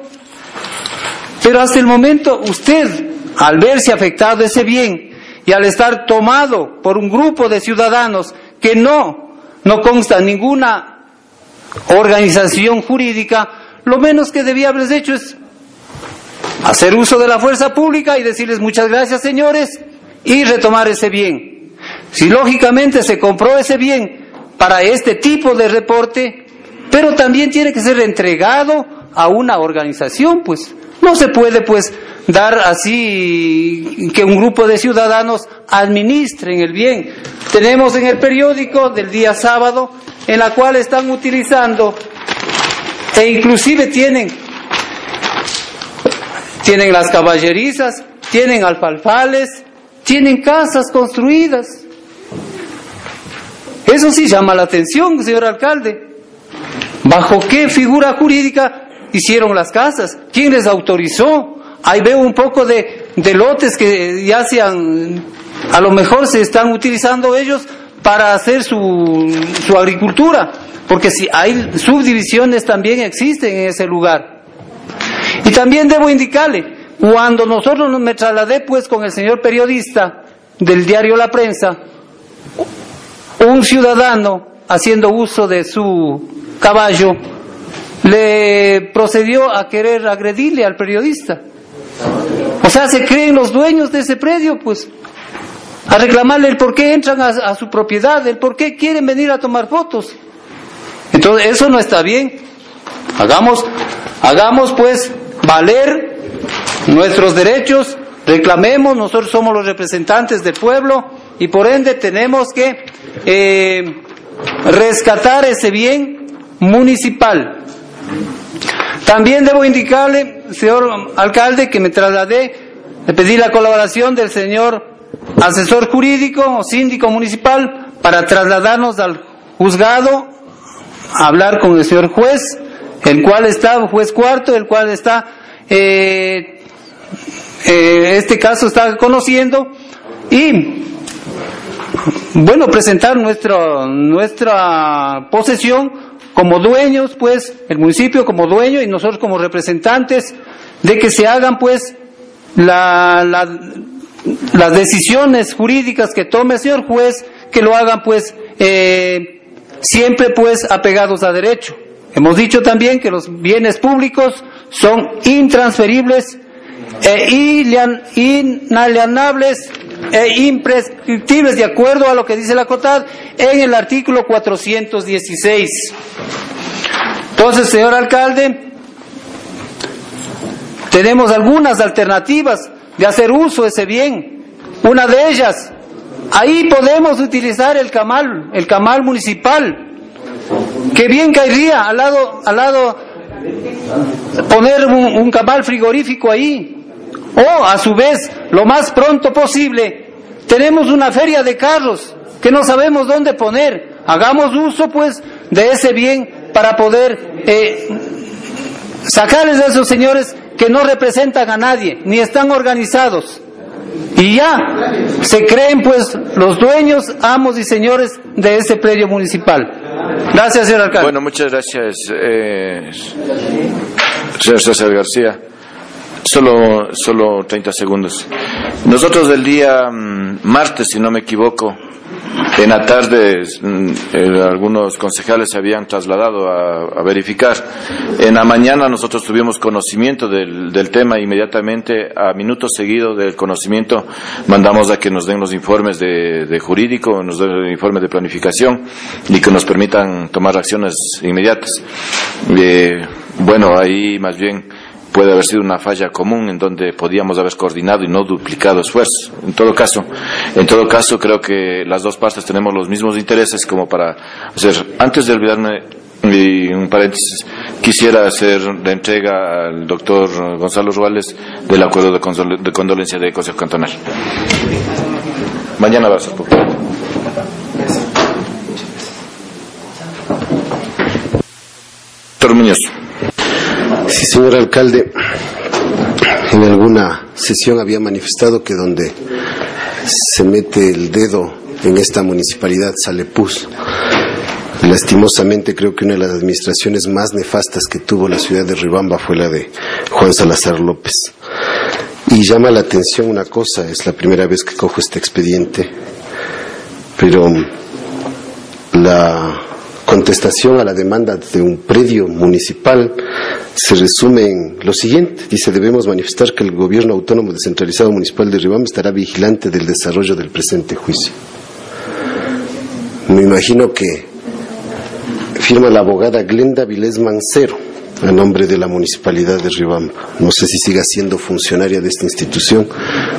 pero hasta el momento usted, al verse afectado ese bien y al estar tomado por un grupo de ciudadanos que no, no consta ninguna organización jurídica, lo menos que debía haber hecho es hacer uso de la fuerza pública y decirles muchas gracias señores y retomar ese bien. Si lógicamente se compró ese bien para este tipo de reporte, pero también tiene que ser entregado a una organización, pues no se puede pues dar así que un grupo de ciudadanos administren el bien. Tenemos en el periódico del día sábado en la cual están utilizando e inclusive tienen tienen las caballerizas, tienen alfalfales, tienen casas construidas. Eso sí llama la atención, señor alcalde. ¿Bajo qué figura jurídica hicieron las casas? ¿Quién les autorizó? Ahí veo un poco de, lotes que ya se han, a lo mejor se están utilizando ellos para hacer su, su agricultura, porque si hay subdivisiones también existen en ese lugar. Y también debo indicarle, cuando nosotros nos me trasladé pues con el señor periodista del diario La Prensa, un ciudadano haciendo uso de su caballo le procedió a querer agredirle al periodista. O sea, se creen los dueños de ese predio, pues. a reclamarle el por qué entran a, su propiedad, el por qué quieren venir a tomar fotos. Entonces, eso no está bien. Hagamos, hagamos pues valer nuestros derechos, reclamemos, nosotros somos los representantes del pueblo y por ende tenemos que eh, rescatar ese bien municipal. También debo indicarle, señor alcalde, que me trasladé, le pedí la colaboración del señor asesor jurídico o síndico municipal para trasladarnos al juzgado, a hablar con el señor juez, el cual está, juez cuarto, el cual está, eh, eh, este caso está conociendo, y bueno, presentar nuestro, nuestra posesión como dueños, pues, el municipio como dueño y nosotros como representantes de que se hagan, pues, la, la, las decisiones jurídicas que tome el señor juez, que lo hagan, pues, eh, siempre, pues, apegados a derecho. Hemos dicho también que los bienes públicos son intransferibles e inalienables e imprescriptibles de acuerdo a lo que dice la COTAD en el artículo 416. Entonces, señor alcalde, tenemos algunas alternativas de hacer uso de ese bien. Una de ellas, ahí podemos utilizar el camal, el camal municipal. Que bien caería al lado, al lado poner un camal frigorífico ahí. O, a su vez, lo más pronto posible, tenemos una feria de carros que no sabemos dónde poner. Hagamos uso, pues, de ese bien para poder eh, sacarles a esos señores que no representan a nadie, ni están organizados. Y ya se creen, pues, los dueños, amos y señores de ese predio municipal. Gracias, señor alcalde. Bueno, muchas gracias, eh, señor César García. Solo, solo 30 segundos. Nosotros el día mm, martes, si no me equivoco, en la tarde mm, algunos concejales se habían trasladado a, verificar. En la mañana nosotros tuvimos conocimiento del, del tema inmediatamente, a minutos seguidos del conocimiento mandamos a que nos den los informes de, de jurídico, nos den el informe de planificación y que nos permitan tomar acciones inmediatas. Eh, bueno, ahí más bien puede haber sido una falla común en donde podíamos haber coordinado y no duplicado esfuerzos. En todo caso, en todo caso creo que las dos partes tenemos los mismos intereses como para hacer. Antes de olvidarme y un paréntesis, quisiera hacer la entrega al doctor Gonzalo Ruales del acuerdo de, condol de condolencia del Consejo Cantonal. Mañana va a ser poco. Doctor Muñoz. Sí, señor alcalde, en alguna sesión había manifestado que donde se mete el dedo en esta municipalidad sale pus. Lastimosamente creo que una de las administraciones más nefastas que tuvo la ciudad de Ribamba fue la de Juan Salazar López. Y llama la atención una cosa, es la primera vez que cojo este expediente, pero la contestación a la demanda de un predio municipal se resume en lo siguiente. Dice, debemos manifestar que el gobierno autónomo descentralizado municipal de Ribamba estará vigilante del desarrollo del presente juicio. Me imagino que firma la abogada Glenda Vilés Mancero a nombre de la municipalidad de Ribamba. No sé si siga siendo funcionaria de esta institución,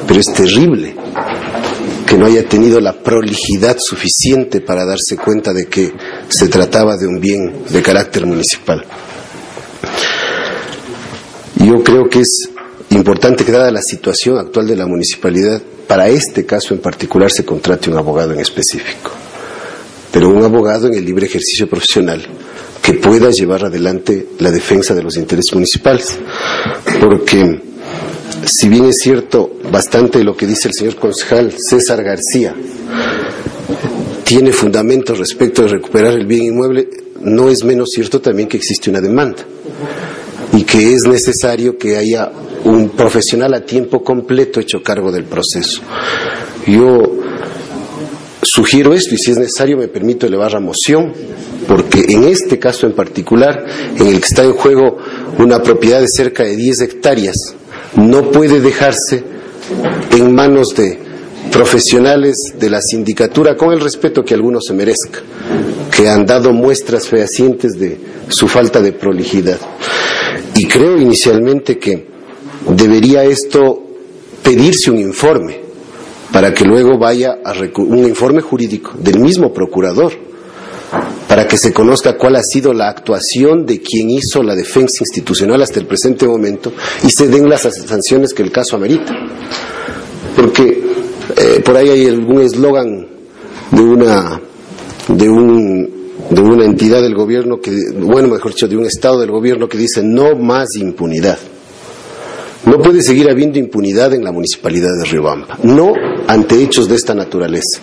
pero es terrible que no haya tenido la prolijidad suficiente para darse cuenta de que se trataba de un bien de carácter municipal. Yo creo que es importante que dada la situación actual de la municipalidad, para este caso en particular se contrate un abogado en específico, pero un abogado en el libre ejercicio profesional que pueda llevar adelante la defensa de los intereses municipales, porque si bien es cierto bastante lo que dice el señor concejal César García, tiene fundamentos respecto de recuperar el bien inmueble, no es menos cierto también que existe una demanda y que es necesario que haya un profesional a tiempo completo hecho cargo del proceso. Yo sugiero esto y si es necesario me permito elevar la moción porque en este caso en particular, en el que está en juego una propiedad de cerca de 10 hectáreas, no puede dejarse en manos de profesionales de la sindicatura, con el respeto que algunos se merezca, que han dado muestras fehacientes de su falta de prolijidad. Y creo inicialmente que debería esto pedirse un informe para que luego vaya a un informe jurídico del mismo procurador para que se conozca cuál ha sido la actuación de quien hizo la defensa institucional hasta el presente momento y se den las sanciones que el caso amerita. Porque eh, por ahí hay algún eslogan de una de un de una entidad del gobierno que bueno mejor dicho de un estado del gobierno que dice no más impunidad. No puede seguir habiendo impunidad en la municipalidad de Riobamba. No ante hechos de esta naturaleza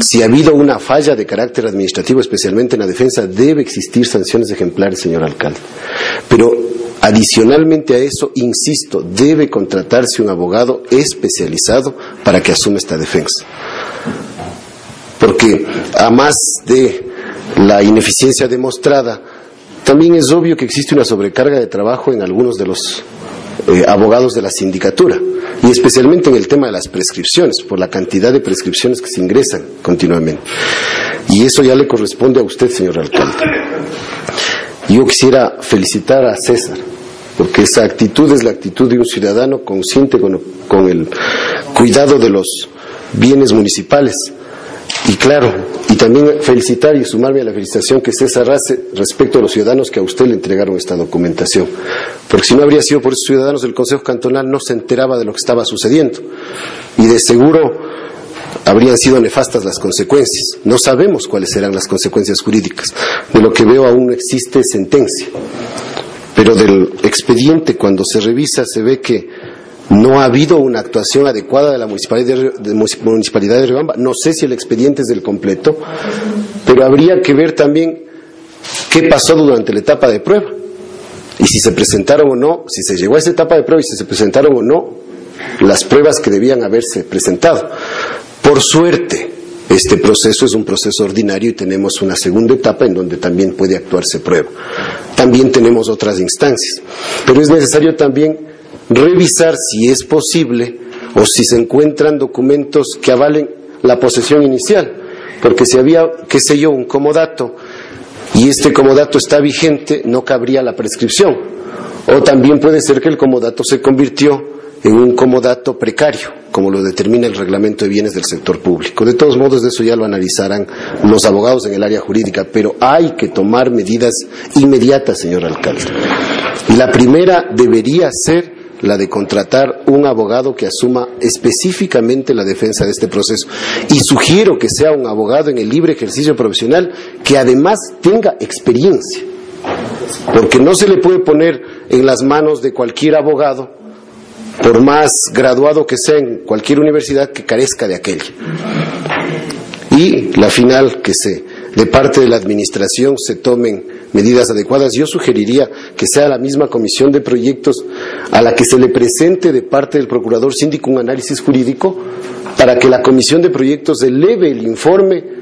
si ha habido una falla de carácter administrativo, especialmente en la defensa, debe existir sanciones ejemplares, señor alcalde. Pero adicionalmente a eso, insisto, debe contratarse un abogado especializado para que asuma esta defensa. Porque a más de la ineficiencia demostrada, también es obvio que existe una sobrecarga de trabajo en algunos de los eh, abogados de la sindicatura y especialmente en el tema de las prescripciones, por la cantidad de prescripciones que se ingresan continuamente. Y eso ya le corresponde a usted, señor alcalde. Yo quisiera felicitar a César, porque esa actitud es la actitud de un ciudadano consciente con, con el cuidado de los bienes municipales y claro, y también felicitar y sumarme a la felicitación que César hace respecto a los ciudadanos que a usted le entregaron esta documentación. Porque si no habría sido por esos ciudadanos, el Consejo Cantonal no se enteraba de lo que estaba sucediendo. Y de seguro habrían sido nefastas las consecuencias. No sabemos cuáles serán las consecuencias jurídicas. De lo que veo aún no existe sentencia. Pero del expediente, cuando se revisa, se ve que no ha habido una actuación adecuada de la municipalidad de, municipalidad de Riobamba. No sé si el expediente es del completo, pero habría que ver también qué pasó durante la etapa de prueba. Y si se presentaron o no, si se llegó a esa etapa de prueba y si se presentaron o no las pruebas que debían haberse presentado. Por suerte, este proceso es un proceso ordinario y tenemos una segunda etapa en donde también puede actuarse prueba. También tenemos otras instancias. Pero es necesario también revisar si es posible o si se encuentran documentos que avalen la posesión inicial, porque si había, qué sé yo, un comodato y este comodato está vigente, no cabría la prescripción. O también puede ser que el comodato se convirtió en un comodato precario, como lo determina el reglamento de bienes del sector público. De todos modos, de eso ya lo analizarán los abogados en el área jurídica, pero hay que tomar medidas inmediatas, señor alcalde. Y la primera debería ser la de contratar un abogado que asuma específicamente la defensa de este proceso. Y sugiero que sea un abogado en el libre ejercicio profesional que además tenga experiencia, porque no se le puede poner en las manos de cualquier abogado, por más graduado que sea en cualquier universidad, que carezca de aquella. Y la final, que se, de parte de la Administración se tomen medidas adecuadas. Yo sugeriría que sea la misma comisión de proyectos a la que se le presente de parte del procurador síndico un análisis jurídico para que la comisión de proyectos eleve el informe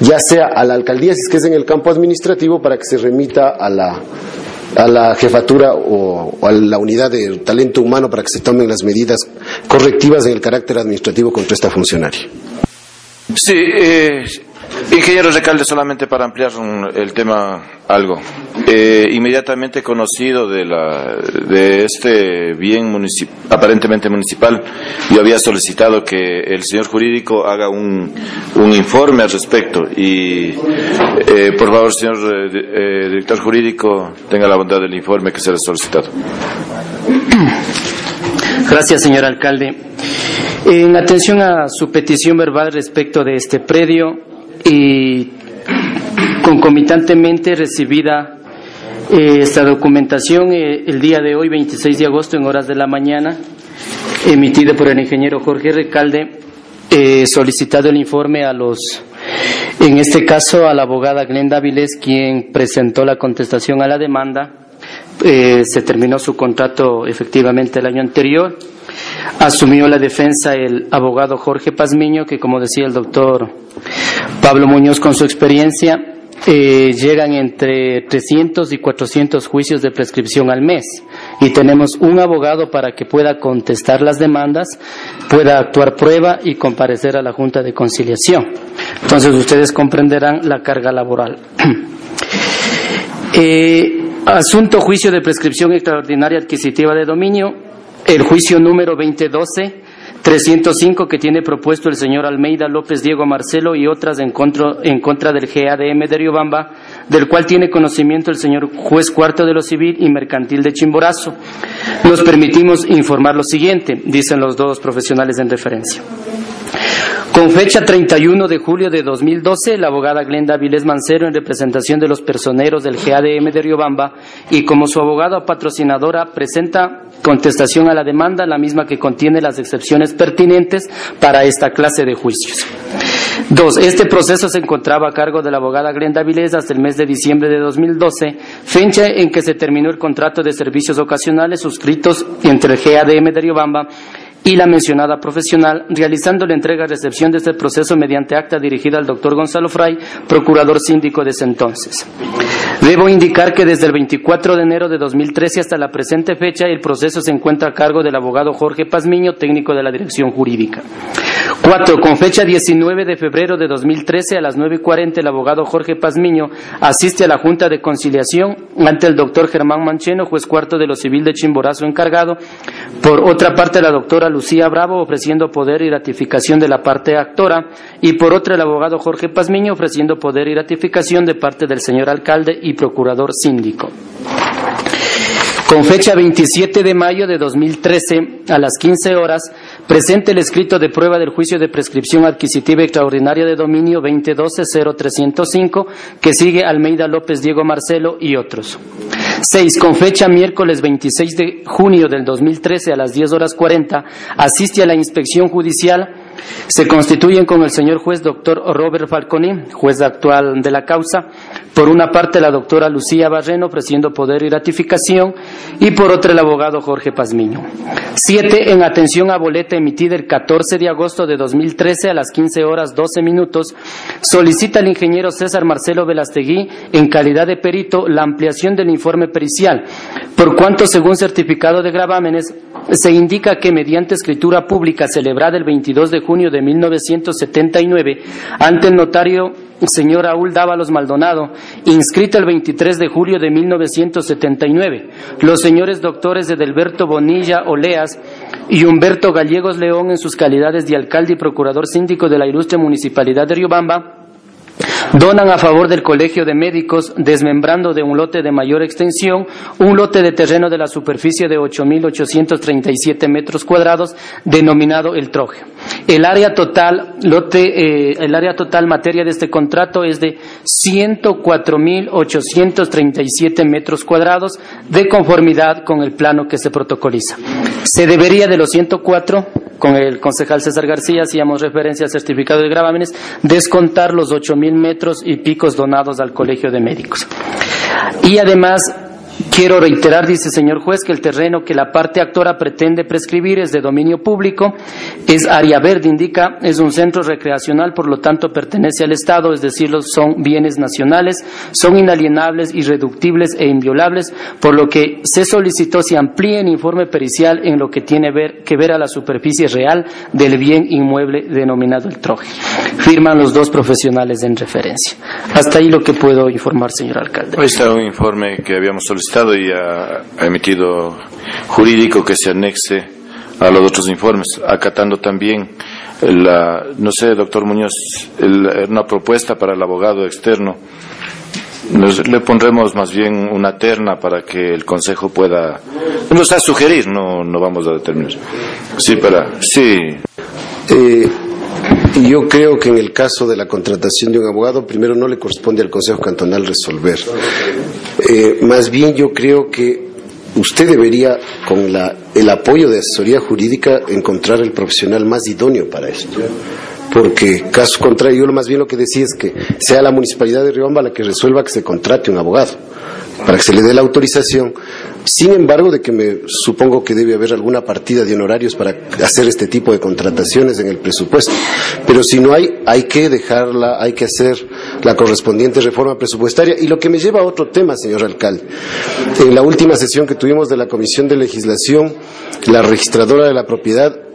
ya sea a la alcaldía si es que es en el campo administrativo para que se remita a la a la jefatura o, a la unidad de talento humano para que se tomen las medidas correctivas en el carácter administrativo contra esta funcionaria. Sí, eh, Ingeniero Recalde, solamente para ampliar el tema algo. Eh, inmediatamente conocido de, este bien aparentemente municipal, yo había solicitado que el señor jurídico haga un, un informe al respecto. Y eh, por favor, señor eh, director jurídico, tenga la bondad del informe que se le ha solicitado. Gracias, señor alcalde. En atención a su petición verbal respecto de este predio, y concomitantemente recibida eh, esta documentación eh, el día de hoy, 26 de agosto, en horas de la mañana, emitida por el ingeniero Jorge Recalde, eh, solicitado el informe a los, en este caso a la abogada Glenda Viles, quien presentó la contestación a la demanda. se terminó su contrato efectivamente el año anterior Asumió la defensa el abogado Jorge Pazmiño, que como decía el doctor Pablo Muñoz con su experiencia, eh, llegan entre 300 y 400 juicios de prescripción al mes y tenemos un abogado para que pueda contestar las demandas, pueda actuar prueba y comparecer a la Junta de Conciliación. Entonces ustedes comprenderán la carga laboral. Eh, asunto juicio de prescripción extraordinaria adquisitiva de dominio, el juicio número 2012 305 que tiene propuesto el señor Almeida López Diego Marcelo y otras en contra, en contra del GADM de Riobamba, del cual tiene conocimiento el señor juez cuarto de lo civil y mercantil de Chimborazo. Nos permitimos informar lo siguiente, dicen los dos profesionales en referencia. Con fecha 31 de julio de 2012, la abogada Glenda Viles Mancero, en representación de los personeros del GADM de Riobamba y como su abogada patrocinadora, presenta contestación a la demanda, la misma que contiene las excepciones pertinentes para esta clase de juicios. Dos, este proceso se encontraba a cargo de la abogada Glenda Vilés hasta el mes de diciembre de 2012, fecha en que se terminó el contrato de servicios ocasionales suscritos entre el GADM de Riobamba y la mencionada profesional, realizando la entrega y recepción de este proceso mediante acta dirigida al doctor Gonzalo Fray, procurador síndico de ese entonces. Debo indicar que desde el 24 de enero de 2013 hasta la presente fecha el proceso se encuentra a cargo del abogado Jorge Pazmiño, técnico de la Dirección Jurídica. Cuatro, con fecha 19 de febrero de 2013 a las 9.40 el abogado Jorge Pazmiño asiste a la Junta de Conciliación ante el doctor Germán Mancheno, juez cuarto de lo civil de Chimborazo encargado. Por otra parte, la doctora Lucía Bravo ofreciendo poder y ratificación de la parte actora y por otra el abogado Jorge Pazmiño ofreciendo poder y ratificación de parte del señor alcalde y procurador síndico. Con fecha 27 de mayo de 2013 a las 15 horas, presente el escrito de prueba del juicio de prescripción adquisitiva extraordinaria de dominio 2012-0305 que sigue Almeida López Diego Marcelo y otros. 6. Con fecha miércoles 26 de junio del 2013 a las 10 horas 40, asiste a la inspección judicial se constituyen con el señor juez doctor Robert Falconi, juez actual de la causa, por una parte la doctora Lucía Barreno ofreciendo poder y ratificación y por otra el abogado Jorge Pazmiño. Siete, en atención a boleta emitida el 14 de agosto de 2013 a las 15 horas 12 minutos, solicita el ingeniero César Marcelo Velastegui, en calidad de perito, la ampliación del informe pericial, por cuanto según certificado de gravámenes se indica que mediante escritura pública celebrada el 22 de junio de 1979 ante el notario señor Raúl Dávalos Maldonado, inscrita el 23 de julio de 1979, los señores doctores Edelberto Bonilla Oleas y Humberto Gallegos León en sus calidades de alcalde y procurador síndico de la ilustre municipalidad de Riobamba, Donan a favor del Colegio de Médicos, desmembrando de un lote de mayor extensión un lote de terreno de la superficie de 8.837 metros cuadrados, denominado El Troje. El área total, lote, eh, el área total materia de este contrato es de 104.837 metros cuadrados, de conformidad con el plano que se protocoliza. Se debería de los 104 con el concejal César García, hacíamos referencia al certificado de gravámenes, descontar los ocho mil metros y picos donados al Colegio de Médicos. Y además, Quiero reiterar, dice señor juez, que el terreno que la parte actora pretende prescribir es de dominio público, es área verde, indica, es un centro recreacional, por lo tanto pertenece al Estado, es decir, son bienes nacionales, son inalienables, irreductibles e inviolables, por lo que se solicitó se amplíe el informe pericial en lo que tiene que ver a la superficie real del bien inmueble denominado el troje. Firman los dos profesionales en referencia. Hasta ahí lo que puedo informar, señor alcalde. Ahí está un informe que habíamos solicitado Estado y ha, emitido jurídico que se anexe a los otros informes, acatando también la, no sé, doctor Muñoz, una propuesta para el abogado externo. le pondremos más bien una terna para que el Consejo pueda, nos a sugerir, no, no vamos a determinar. Sí, para, sí. Eh, yo creo que en el caso de la contratación de un abogado, primero no le corresponde al Consejo Cantonal resolver. Eh, más bien yo creo que usted debería, con el apoyo de asesoría jurídica, encontrar el profesional más idóneo para esto. Porque caso contrario, yo lo más bien lo que decía es que sea la municipalidad de Riobamba la que resuelva que se contrate un abogado para que se le dé la autorización. Sin embargo, de que me supongo que debe haber alguna partida de honorarios para hacer este tipo de contrataciones en el presupuesto. Pero si no hay, hay que dejarla, hay que hacer la correspondiente reforma presupuestaria. Y lo que me lleva a otro tema, señor alcalde. En la última sesión que tuvimos de la Comisión de Legislación, la registradora de la propiedad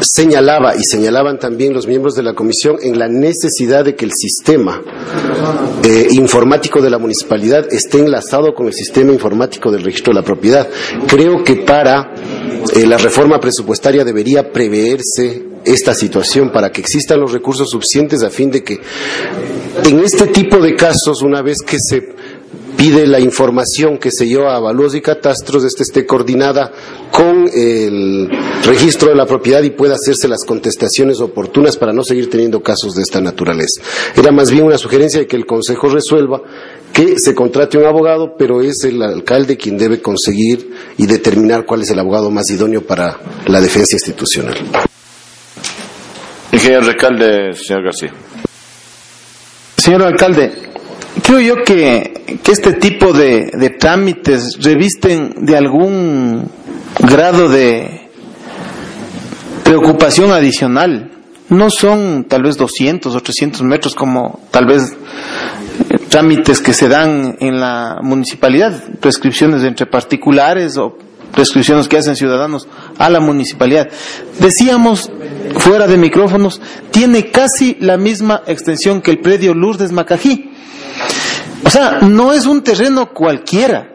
señalaba y señalaban también los miembros de la comisión en la necesidad de que el sistema eh, informático de la municipalidad esté enlazado con el sistema informático del registro de la propiedad. Creo que para eh, la reforma presupuestaria debería preverse esta situación para que existan los recursos suficientes a fin de que en este tipo de casos, una vez que se pide la información que se lleva a avalúos y catastros, este esté coordinada con el registro de la propiedad y pueda hacerse las contestaciones oportunas para no seguir teniendo casos de esta naturaleza. Era más bien una sugerencia de que el Consejo resuelva que se contrate un abogado, pero es el alcalde quien debe conseguir y determinar cuál es el abogado más idóneo para la defensa institucional. Ingeniero alcalde, señor García. Señor alcalde, creo yo que, este tipo de, de, trámites revisten de algún grado de preocupación adicional. No son tal vez 200 o 300 metros como tal vez eh, trámites que se dan en la municipalidad, prescripciones entre particulares o prescripciones que hacen ciudadanos a la municipalidad. Decíamos fuera de micrófonos, tiene casi la misma extensión que el predio Lourdes Macají. O sea, no es un terreno cualquiera.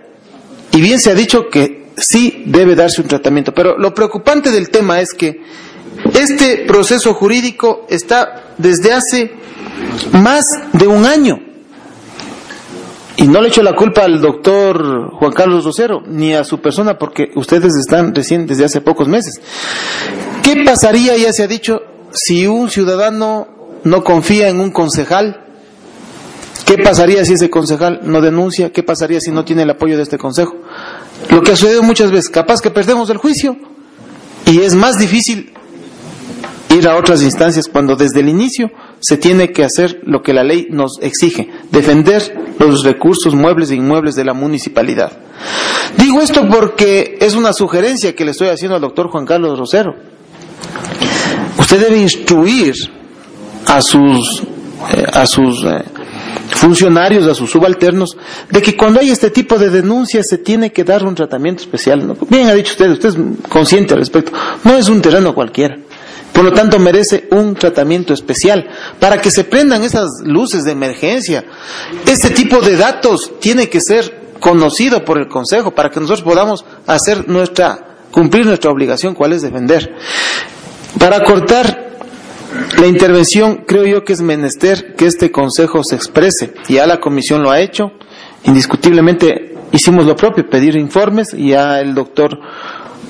Y bien se ha dicho que sí debe darse un tratamiento. Pero lo preocupante del tema es que este proceso jurídico está desde hace más de un año. Y no le echo la culpa al doctor Juan Carlos Rosero, ni a su persona, porque ustedes están recién desde hace pocos meses. ¿Qué pasaría, ya se ha dicho, si un ciudadano no confía en un concejal ¿Qué pasaría si ese concejal no denuncia? ¿Qué pasaría si no tiene el apoyo de este consejo? Lo que ha sucedido muchas veces, capaz que perdemos el juicio y es más difícil ir a otras instancias cuando desde el inicio se tiene que hacer lo que la ley nos exige, defender los recursos muebles e inmuebles de la municipalidad. Digo esto porque es una sugerencia que le estoy haciendo al doctor Juan Carlos Rosero. Usted debe instruir a sus, eh, a sus eh, funcionarios, a sus subalternos, de que cuando hay este tipo de denuncias se tiene que dar un tratamiento especial. Bien ha dicho usted, usted es consciente al respecto, no es un terreno cualquiera. Por lo tanto, merece un tratamiento especial para que se prendan esas luces de emergencia. Este tipo de datos tiene que ser conocido por el Consejo para que nosotros podamos hacer nuestra, cumplir nuestra obligación, cuál es defender. Para cortar la intervención creo yo que es menester que este Consejo se exprese. Ya la Comisión lo ha hecho. Indiscutiblemente hicimos lo propio, pedir informes. Ya el doctor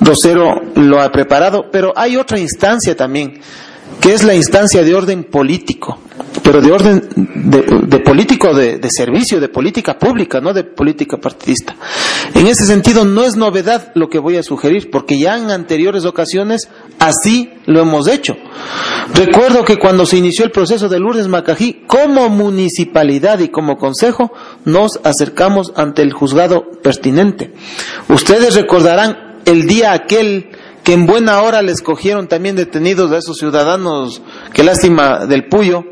Rosero lo ha preparado. Pero hay otra instancia también, que es la instancia de orden político pero de orden de, político de, de, servicio, de política pública, no de política partidista. En ese sentido, no es novedad lo que voy a sugerir, porque ya en anteriores ocasiones así lo hemos hecho. Recuerdo que cuando se inició el proceso de Lourdes Macají, como municipalidad y como consejo, nos acercamos ante el juzgado pertinente. Ustedes recordarán el día aquel que en buena hora les cogieron también detenidos a esos ciudadanos, qué lástima del Puyo,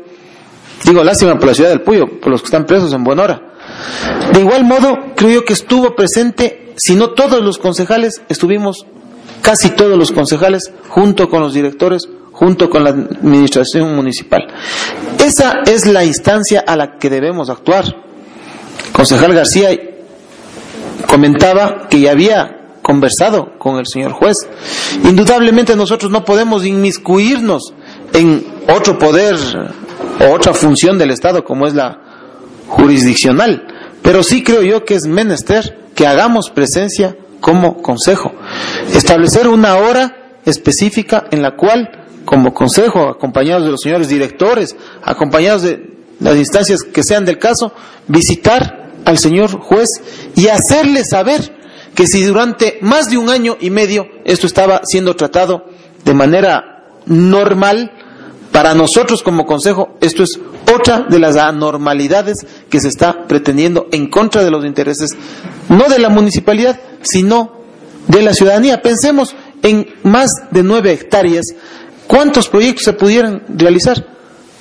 Digo, lástima por la ciudad del Puyo, por los que están presos en buena hora. De igual modo, creo que estuvo presente, si no todos los concejales, estuvimos casi todos los concejales, junto con los directores, junto con la administración municipal. Esa es la instancia a la que debemos actuar. concejal García comentaba que ya había conversado con el señor juez. Indudablemente nosotros no podemos inmiscuirnos en otro poder o otra función del Estado como es la jurisdiccional. Pero sí creo yo que es menester que hagamos presencia como consejo. Establecer una hora específica en la cual, como consejo, acompañados de los señores directores, acompañados de las instancias que sean del caso, visitar al señor juez y hacerle saber que si durante más de un año y medio esto estaba siendo tratado de manera normal, Para nosotros como Consejo, esto es otra de las anormalidades que se está pretendiendo en contra de los intereses, no de la municipalidad, sino de la ciudadanía. Pensemos en más de nueve hectáreas, ¿cuántos proyectos se pudieran realizar?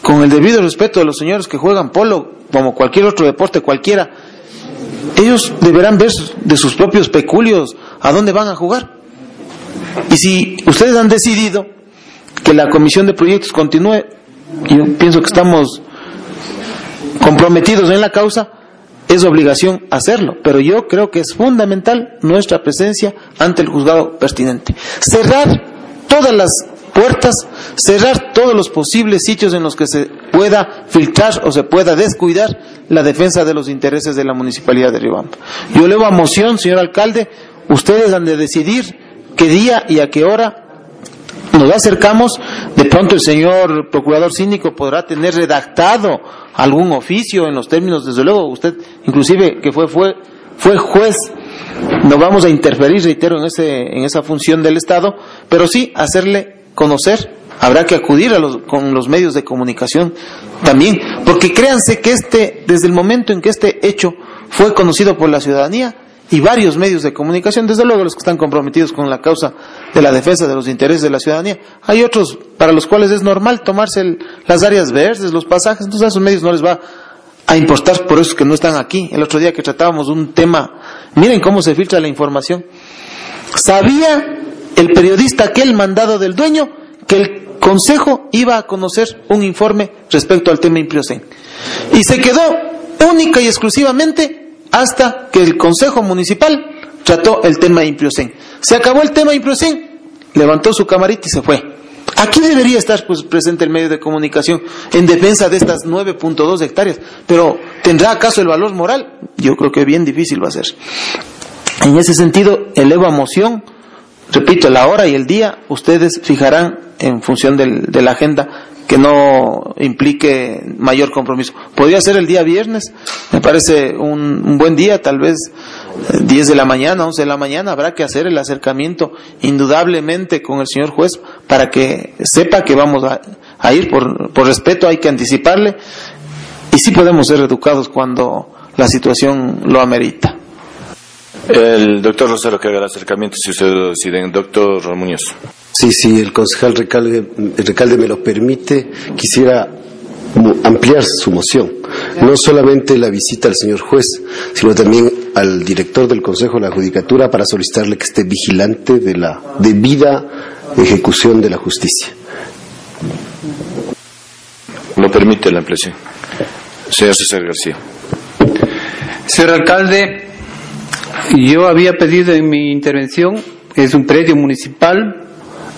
Con el debido respeto de los señores que juegan polo, como cualquier otro deporte cualquiera, ellos deberán ver de sus propios peculios a dónde van a jugar. Y si ustedes han decidido que la comisión de proyectos continúe, yo pienso que estamos comprometidos en la causa, es obligación hacerlo, pero yo creo que es fundamental nuestra presencia ante el juzgado pertinente. Cerrar todas las puertas, cerrar todos los posibles sitios en los que se pueda filtrar o se pueda descuidar la defensa de los intereses de la municipalidad de Ribampa. Yo elevo a moción, señor alcalde, ustedes han de decidir qué día y a qué hora nos acercamos, de pronto el señor procurador cínico podrá tener redactado algún oficio en los términos, desde luego, usted inclusive que fue, fue, fue juez, no vamos a interferir, reitero, en, ese, en esa función del Estado, pero sí hacerle conocer, habrá que acudir a los, con los medios de comunicación también, porque créanse que este, desde el momento en que este hecho fue conocido por la ciudadanía, y varios medios de comunicación, desde luego los que están comprometidos con la causa de la defensa de los intereses de la ciudadanía. Hay otros para los cuales es normal tomarse las áreas verdes, los pasajes, entonces a esos medios no les va a importar, por eso que no están aquí. El otro día que tratábamos un tema, miren cómo se filtra la información. ¿Sabía el periodista aquel mandado del dueño que el Consejo iba a conocer un informe respecto al tema Impriosen? Y se quedó única y exclusivamente hasta que el Consejo Municipal trató el tema Impriosen. Se acabó el tema Impriosen, levantó su camarita y se fue. Aquí debería estar pues, presente el medio de comunicación en defensa de estas 9.2 hectáreas, pero ¿tendrá acaso el valor moral? Yo creo que bien difícil va a. En ese sentido, elevo a moción, repito, la hora y el día, ustedes fijarán en función de la agenda que no implique mayor compromiso. Podría ser el día viernes, me parece un, buen día, tal vez 10 eh, de la mañana, 11 de la mañana, habrá que hacer el acercamiento indudablemente con el señor juez para que sepa que vamos a, ir, por, por respeto hay que anticiparle y sí podemos ser educados cuando la situación lo amerita. El doctor Rosero que haga el acercamiento si usted lo decide. Doctor Ramuñoz. Sí, sí, el concejal Recalde, Recalde me lo permite, quisiera ampliar su moción. No solamente la visita al señor juez, sino también al director del Consejo de la Judicatura para solicitarle que esté vigilante de la debida ejecución de la justicia. Lo permite la ampliación. Señor César García. Señor alcalde, yo había pedido en mi intervención, es un predio municipal,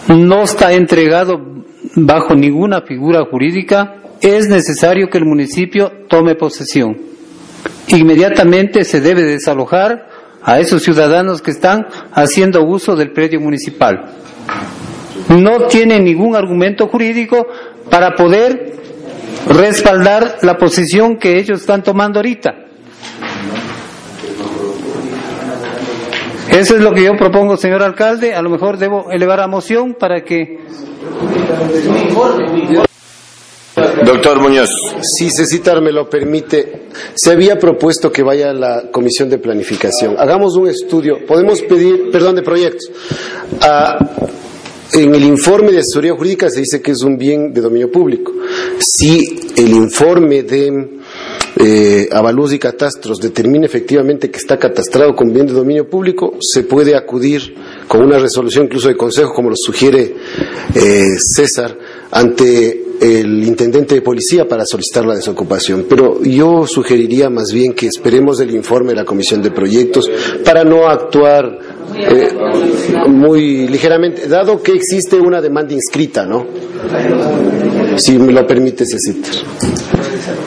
no está entregado bajo ninguna figura jurídica, es necesario que el municipio tome posesión. Inmediatamente se debe desalojar a esos ciudadanos que están haciendo uso del predio municipal. No tiene ningún argumento jurídico para poder respaldar la posición que ellos están tomando ahorita. Eso es lo que yo propongo, señor alcalde. A lo mejor debo elevar a moción para que. Doctor Muñoz. Si Cecitar me lo permite, se había propuesto que vaya a la comisión de planificación. Hagamos un estudio. Podemos pedir, perdón, de proyectos. Ah, en el informe de asesoría jurídica se dice que es un bien de dominio público. Si el informe de eh, avalúos y catastros determina efectivamente que está catastrado con bien de dominio público, se puede acudir con una resolución incluso de consejo, como lo sugiere eh, César, ante el intendente de policía para solicitar la desocupación. Pero yo sugeriría más bien que esperemos el informe de la Comisión de Proyectos para no actuar eh, muy ligeramente, dado que existe una demanda inscrita, ¿no? Si me lo permite, Cecitar.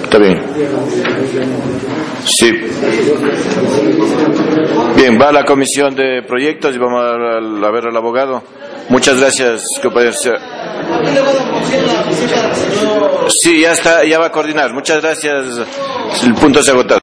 Está bien. Sí. Bien, va a la comisión de proyectos y vamos a, ver al abogado. Muchas gracias, compañeros. Sí, ya está, ya va a coordinar. Muchas gracias. El punto se ha agotado.